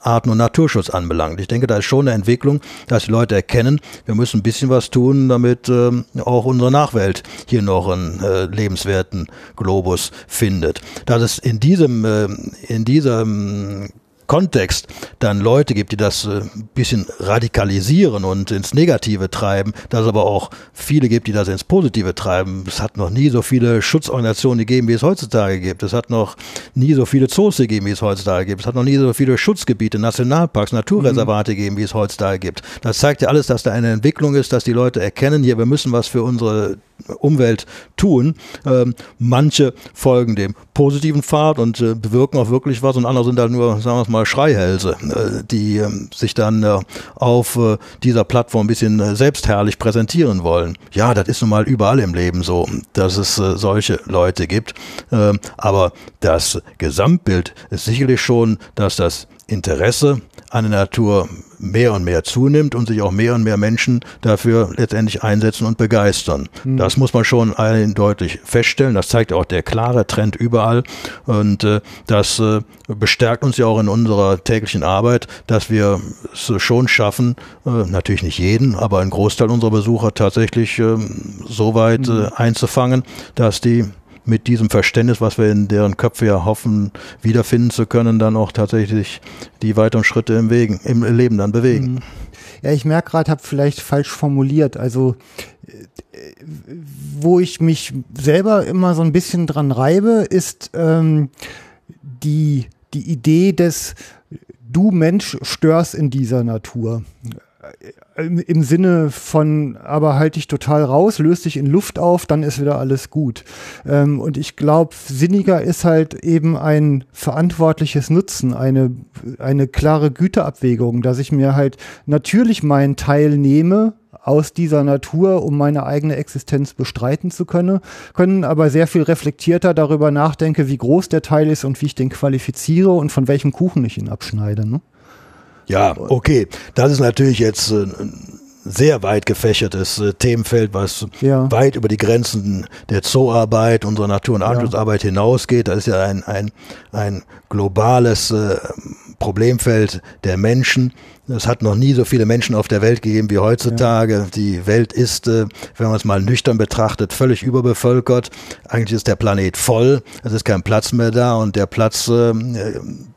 Arten- und Naturschutz anbelangt. Ich denke, da ist schon eine Entwicklung, dass die Leute erkennen, wir müssen ein bisschen was tun, damit ähm, auch unsere Nachwelt hier noch einen äh, lebenswerten Globus findet. Dass es in diesem, äh, in diesem Kontext dann Leute gibt, die das ein äh, bisschen radikalisieren und ins Negative treiben, dass es aber auch viele gibt, die das ins Positive treiben. Es hat noch nie so viele Schutzorganisationen gegeben, wie es heutzutage gibt. Es hat noch nie so viele Zoos gegeben, wie es heutzutage gibt. Es hat noch nie so viele Schutzgebiete, Nationalparks, Naturreservate mhm. gegeben, wie es heutzutage gibt. Das zeigt ja alles, dass da eine Entwicklung ist, dass die Leute erkennen, hier, wir müssen was für unsere Umwelt tun. Ähm, manche folgen dem positiven Pfad und äh, bewirken auch wirklich was und andere sind halt nur, sagen wir es mal, Schreihälse, äh, die äh, sich dann äh, auf äh, dieser Plattform ein bisschen äh, selbstherrlich präsentieren wollen. Ja, das ist nun mal überall im Leben so, dass es solche Leute gibt. Ähm, aber das Gesamtbild ist sicherlich schon, dass das Interesse an der Natur mehr und mehr zunimmt und sich auch mehr und mehr Menschen dafür letztendlich einsetzen und begeistern. Mhm. Das muss man schon eindeutig feststellen. Das zeigt auch der klare Trend überall. Und äh, das äh, bestärkt uns ja auch in unserer täglichen Arbeit, dass wir es schon schaffen, äh, natürlich nicht jeden, aber einen Großteil unserer Besucher tatsächlich ähm, so weit mhm. einzufangen, dass die mit diesem Verständnis, was wir in deren Köpfe ja hoffen, wiederfinden zu können, dann auch tatsächlich die weiteren Schritte im, Wegen, im Leben dann bewegen. Mhm. Ja, ich merke gerade, habe vielleicht falsch formuliert. Also wo ich mich selber immer so ein bisschen dran reibe, ist ähm, die, die Idee des du Mensch störst in dieser Natur im, Sinne von, aber halt dich total raus, löst dich in Luft auf, dann ist wieder alles gut. Ähm, und ich glaube, sinniger ist halt eben ein verantwortliches Nutzen, eine, eine klare Güterabwägung, dass ich mir halt natürlich meinen Teil nehme, aus dieser Natur, um meine eigene Existenz bestreiten zu können, können aber sehr viel reflektierter darüber nachdenke, wie groß der Teil ist und wie ich den qualifiziere und von welchem Kuchen ich ihn abschneide. Ne? Ja, okay. Das ist natürlich jetzt äh, ein sehr weit gefächertes äh, Themenfeld, was ja. weit über die Grenzen der Zooarbeit, unserer Natur- und Artenschutzarbeit ja. hinausgeht. Das ist ja ein, ein, ein globales äh, Problemfeld der Menschen. Es hat noch nie so viele Menschen auf der Welt gegeben wie heutzutage. Ja. Die Welt ist, äh, wenn man es mal nüchtern betrachtet, völlig überbevölkert. Eigentlich ist der Planet voll. Es ist kein Platz mehr da und der Platz, äh,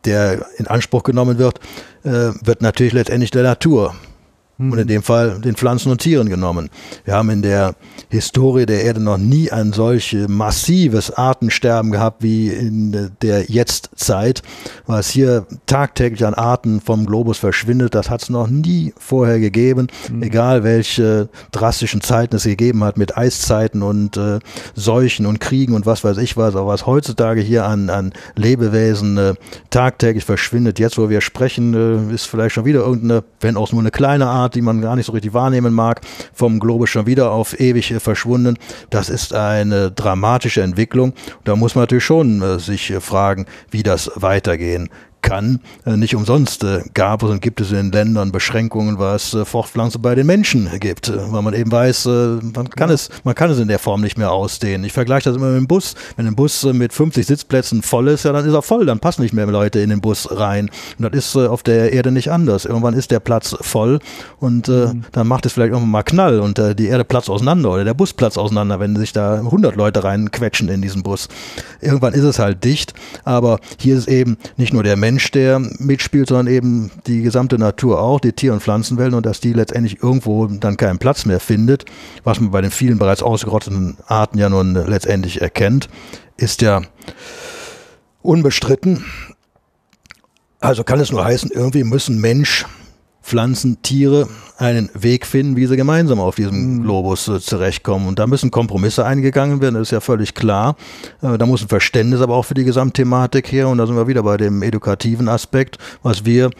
der in Anspruch genommen wird, äh, wird natürlich letztendlich der Natur und in dem Fall den Pflanzen und Tieren genommen. Wir haben in der Historie der Erde noch nie ein solch massives Artensterben gehabt wie in der Jetztzeit, was hier tagtäglich an Arten vom Globus verschwindet. Das hat es noch nie vorher gegeben, mhm. egal welche drastischen Zeiten es gegeben hat mit Eiszeiten und äh, Seuchen und Kriegen und was weiß ich was, aber was heutzutage hier an, an Lebewesen äh, tagtäglich verschwindet, jetzt wo wir sprechen, äh, ist vielleicht schon wieder irgendeine, wenn auch nur eine kleine Art, die man gar nicht so richtig wahrnehmen mag, vom Globus schon wieder auf ewig verschwunden. Das ist eine dramatische Entwicklung. Da muss man natürlich schon äh, sich äh, fragen, wie das weitergehen kann. Äh, nicht umsonst äh, gab es und gibt es in Ländern Beschränkungen, was äh, Fortpflanzung bei den Menschen gibt, weil man eben weiß, man kann es, man kann es in der Form nicht mehr ausdehnen. Ich vergleiche das immer mit dem Bus. Wenn ein Bus mit 50 Sitzplätzen voll ist, ja, dann ist er voll, dann passen nicht mehr Leute in den Bus rein. Und das ist auf der Erde nicht anders. Irgendwann ist der Platz voll und mhm. dann macht es vielleicht irgendwann mal Knall und die Erde platzt auseinander oder der Bus platzt auseinander, wenn sich da 100 Leute reinquetschen in diesen Bus. Irgendwann ist es halt dicht, aber hier ist eben nicht nur der Mensch, Mensch, der mitspielt, sondern eben die gesamte Natur auch, die Tier- und Pflanzenwelt und dass die letztendlich irgendwo dann keinen Platz mehr findet, was man bei den vielen bereits ausgerotteten Arten ja nun letztendlich erkennt, ist ja unbestritten. Also kann es nur heißen, irgendwie müssen Mensch, Pflanzen, Tiere einen Weg finden, wie sie gemeinsam auf diesem mhm. Globus äh, zurechtkommen. Und da müssen Kompromisse eingegangen werden, das ist ja völlig klar. Äh, da muss ein Verständnis aber auch für die Gesamtthematik her. Und da sind wir wieder bei dem edukativen Aspekt, was wir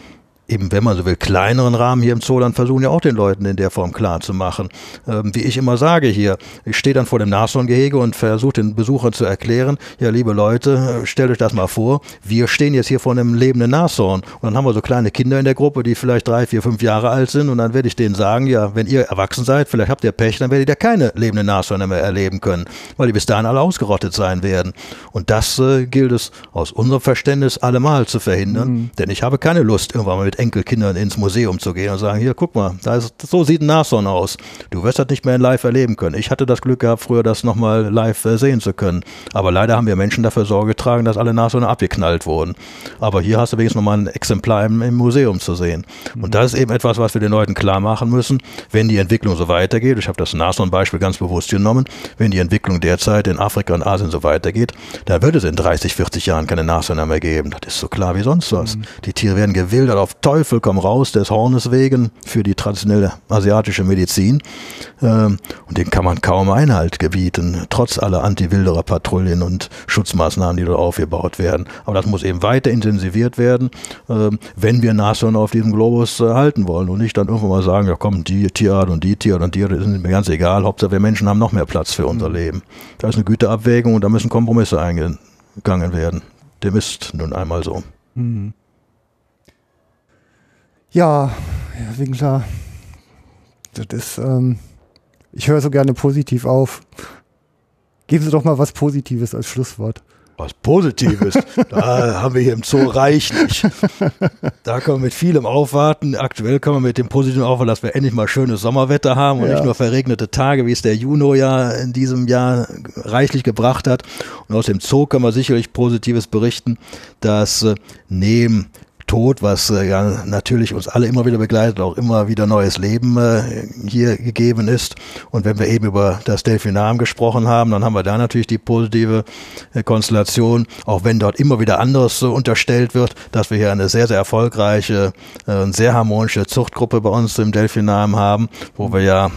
eben, wenn man so will, kleineren Rahmen hier im Zooland versuchen ja auch den Leuten in der Form klar zu machen. Ähm, wie ich immer sage hier, ich stehe dann vor dem Nashorngehege und versuche den Besuchern zu erklären, ja, liebe Leute, äh, stellt euch das mal vor, wir stehen jetzt hier vor einem lebenden Nashorn und dann haben wir so kleine Kinder in der Gruppe, die vielleicht drei, vier, fünf Jahre alt sind und dann werde ich denen sagen, ja, wenn ihr erwachsen seid, vielleicht habt ihr Pech, dann werdet ihr keine lebenden Nashörner mehr erleben können, weil die bis dahin alle ausgerottet sein werden. Und das äh, gilt es aus unserem Verständnis allemal zu verhindern, mhm. denn ich habe keine Lust, irgendwann mal mit Enkelkindern ins Museum zu gehen und sagen, hier, guck mal, da ist, so sieht ein Nashorn aus. Du wirst das nicht mehr in live erleben können. Ich hatte das Glück gehabt, früher das nochmal live äh, sehen zu können. Aber leider haben wir Menschen dafür Sorge getragen, dass alle Nashörner abgeknallt wurden. Aber hier hast du wenigstens nochmal ein Exemplar im, im Museum zu sehen. Und das ist eben etwas, was wir den Leuten klar machen müssen, wenn die Entwicklung so weitergeht. Ich habe das Nashorn-Beispiel ganz bewusst genommen. Wenn die Entwicklung derzeit in Afrika und Asien so weitergeht, dann wird es in 30, 40 Jahren keine Nashörner mehr geben. Das ist so klar wie sonst was. Mhm. Die Tiere werden gewildert auf Teufel komm raus des Hornes wegen für die traditionelle asiatische Medizin. Ähm, und den kann man kaum Einhalt gebieten, trotz aller Anti-Wilderer-Patrouillen und Schutzmaßnahmen, die dort aufgebaut werden. Aber das muss eben weiter intensiviert werden, ähm, wenn wir Nashörner auf diesem Globus äh, halten wollen und nicht dann irgendwann mal sagen, ja komm, die Tierart und die Tierart und die Tierart, sind mir ganz egal, Hauptsache wir Menschen haben noch mehr Platz für unser. Leben. Da ist eine Güterabwägung und da müssen Kompromisse eingegangen werden. Dem ist nun einmal so. Mhm. Ja, Herr Winkler, das ist, ähm, ich höre so gerne positiv auf. Geben Sie doch mal was Positives als Schlusswort. Was Positives, da haben wir hier im Zoo reichlich. Da können wir mit vielem aufwarten. Aktuell können wir mit dem Positiven aufwarten, dass wir endlich mal schönes Sommerwetter haben und ja. nicht nur verregnete Tage, wie es der Juno ja in diesem Jahr reichlich gebracht hat. Und aus dem Zoo können wir sicherlich Positives berichten, dass äh, neben Tod, was äh, ja natürlich uns alle immer wieder begleitet, auch immer wieder neues Leben äh, hier gegeben ist. Und wenn wir eben über das Delfinarium gesprochen haben, dann haben wir da natürlich die positive äh, Konstellation, auch wenn dort immer wieder anderes so unterstellt wird, dass wir hier eine sehr, sehr erfolgreiche äh, und sehr harmonische Zuchtgruppe bei uns im Delfinarium haben, wo wir ja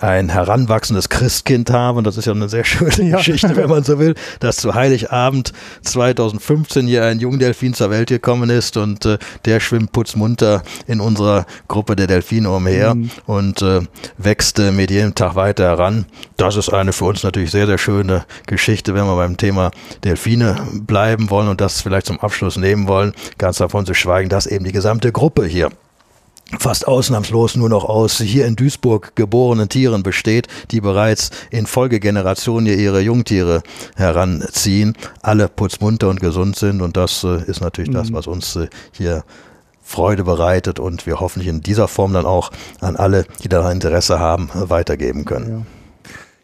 ein heranwachsendes Christkind haben. Und das ist ja eine sehr schöne ja. Geschichte, wenn man so will, dass zu Heiligabend 2015 hier ein Jungdelfin zur Welt gekommen ist und äh, der schwimmt putzmunter in unserer Gruppe der Delfine umher mhm. und äh, wächst äh, mit jedem Tag weiter heran. Das ist eine für uns natürlich sehr, sehr schöne Geschichte, wenn wir beim Thema Delfine bleiben wollen und das vielleicht zum Abschluss nehmen wollen. Ganz davon zu schweigen, dass eben die gesamte Gruppe hier fast ausnahmslos nur noch aus hier in Duisburg geborenen Tieren besteht, die bereits in Folgegenerationen ihre Jungtiere heranziehen, alle putzmunter und gesund sind und das äh, ist natürlich mhm. das, was uns äh, hier Freude bereitet und wir hoffentlich in dieser Form dann auch an alle, die daran Interesse haben, weitergeben können.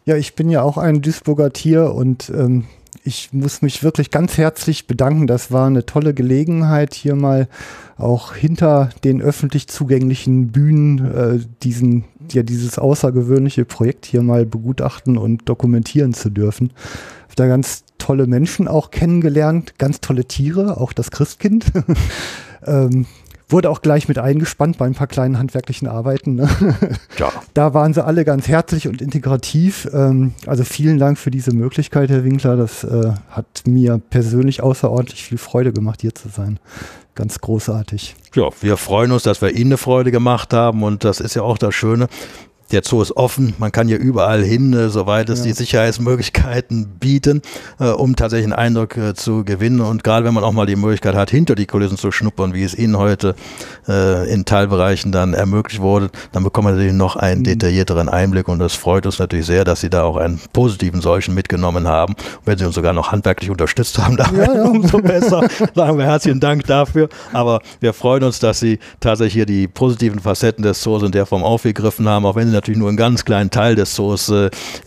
Ja, ja ich bin ja auch ein Duisburger Tier und ähm, ich muss mich wirklich ganz herzlich bedanken. Das war eine tolle Gelegenheit, hier mal auch hinter den öffentlich zugänglichen Bühnen äh, diesen, ja, dieses außergewöhnliche Projekt hier mal begutachten und dokumentieren zu dürfen. Ich da ganz tolle Menschen auch kennengelernt, ganz tolle Tiere, auch das Christkind. ähm, Wurde auch gleich mit eingespannt bei ein paar kleinen handwerklichen Arbeiten. Ne? Ja. Da waren sie alle ganz herzlich und integrativ. Ähm, also vielen Dank für diese Möglichkeit, Herr Winkler. Das äh, hat mir persönlich außerordentlich viel Freude gemacht, hier zu sein. Ganz großartig. Ja, wir freuen uns, dass wir Ihnen eine Freude gemacht haben und das ist ja auch das Schöne. Der Zoo ist offen, man kann hier überall hin, äh, soweit es ja. die Sicherheitsmöglichkeiten bieten, äh, um tatsächlich einen Eindruck äh, zu gewinnen. Und gerade wenn man auch mal die Möglichkeit hat, hinter die Kulissen zu schnuppern, wie es Ihnen heute äh, in Teilbereichen dann ermöglicht wurde, dann bekommt man natürlich noch einen mhm. detaillierteren Einblick. Und das freut uns natürlich sehr, dass Sie da auch einen positiven solchen mitgenommen haben. Und wenn Sie uns sogar noch handwerklich unterstützt haben, dann ja, ja. umso besser. Sagen wir herzlichen Dank dafür. Aber wir freuen uns, dass Sie tatsächlich hier die positiven Facetten des Zoos in der Form aufgegriffen haben, auch wenn Sie natürlich nur einen ganz kleinen Teil des Zoos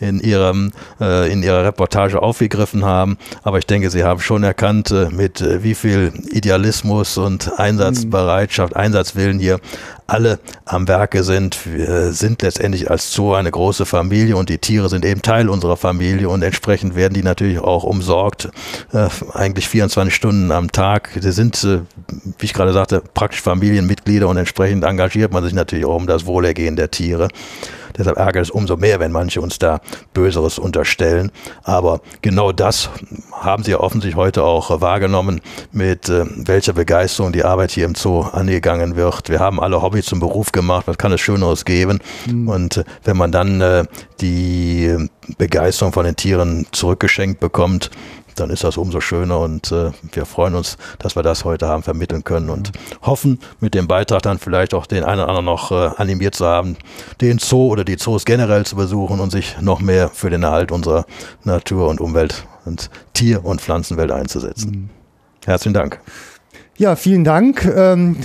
in, ihrem, äh, in ihrer Reportage aufgegriffen haben. Aber ich denke, Sie haben schon erkannt, äh, mit äh, wie viel Idealismus und Einsatzbereitschaft, Einsatzwillen hier alle am Werke sind. Wir sind letztendlich als Zoo eine große Familie und die Tiere sind eben Teil unserer Familie und entsprechend werden die natürlich auch umsorgt, äh, eigentlich 24 Stunden am Tag. Sie sind, äh, wie ich gerade sagte, praktisch Familienmitglieder und entsprechend engagiert man sich natürlich auch um das Wohlergehen der Tiere. Deshalb ärgert es umso mehr, wenn manche uns da Böseres unterstellen. Aber genau das haben Sie ja offensichtlich heute auch wahrgenommen, mit äh, welcher Begeisterung die Arbeit hier im Zoo angegangen wird. Wir haben alle Hobby zum Beruf gemacht. Was kann es Schöneres geben? Mhm. Und äh, wenn man dann äh, die Begeisterung von den Tieren zurückgeschenkt bekommt, dann ist das umso schöner und äh, wir freuen uns, dass wir das heute haben vermitteln können und hoffen, mit dem Beitrag dann vielleicht auch den einen oder anderen noch äh, animiert zu haben, den Zoo oder die Zoos generell zu besuchen und sich noch mehr für den Erhalt unserer Natur und Umwelt und Tier- und Pflanzenwelt einzusetzen. Mhm. Herzlichen Dank. Ja, vielen Dank. Ähm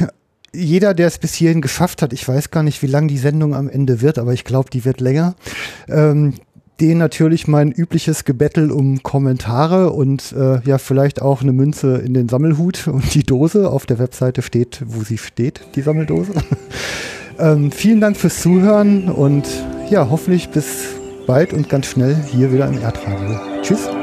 jeder, der es bis hierhin geschafft hat, ich weiß gar nicht, wie lang die Sendung am Ende wird, aber ich glaube, die wird länger, ähm, denen natürlich mein übliches Gebettel um Kommentare und äh, ja, vielleicht auch eine Münze in den Sammelhut und die Dose auf der Webseite steht, wo sie steht, die Sammeldose. ähm, vielen Dank fürs Zuhören und ja, hoffentlich bis bald und ganz schnell hier wieder im Erdradio. Tschüss.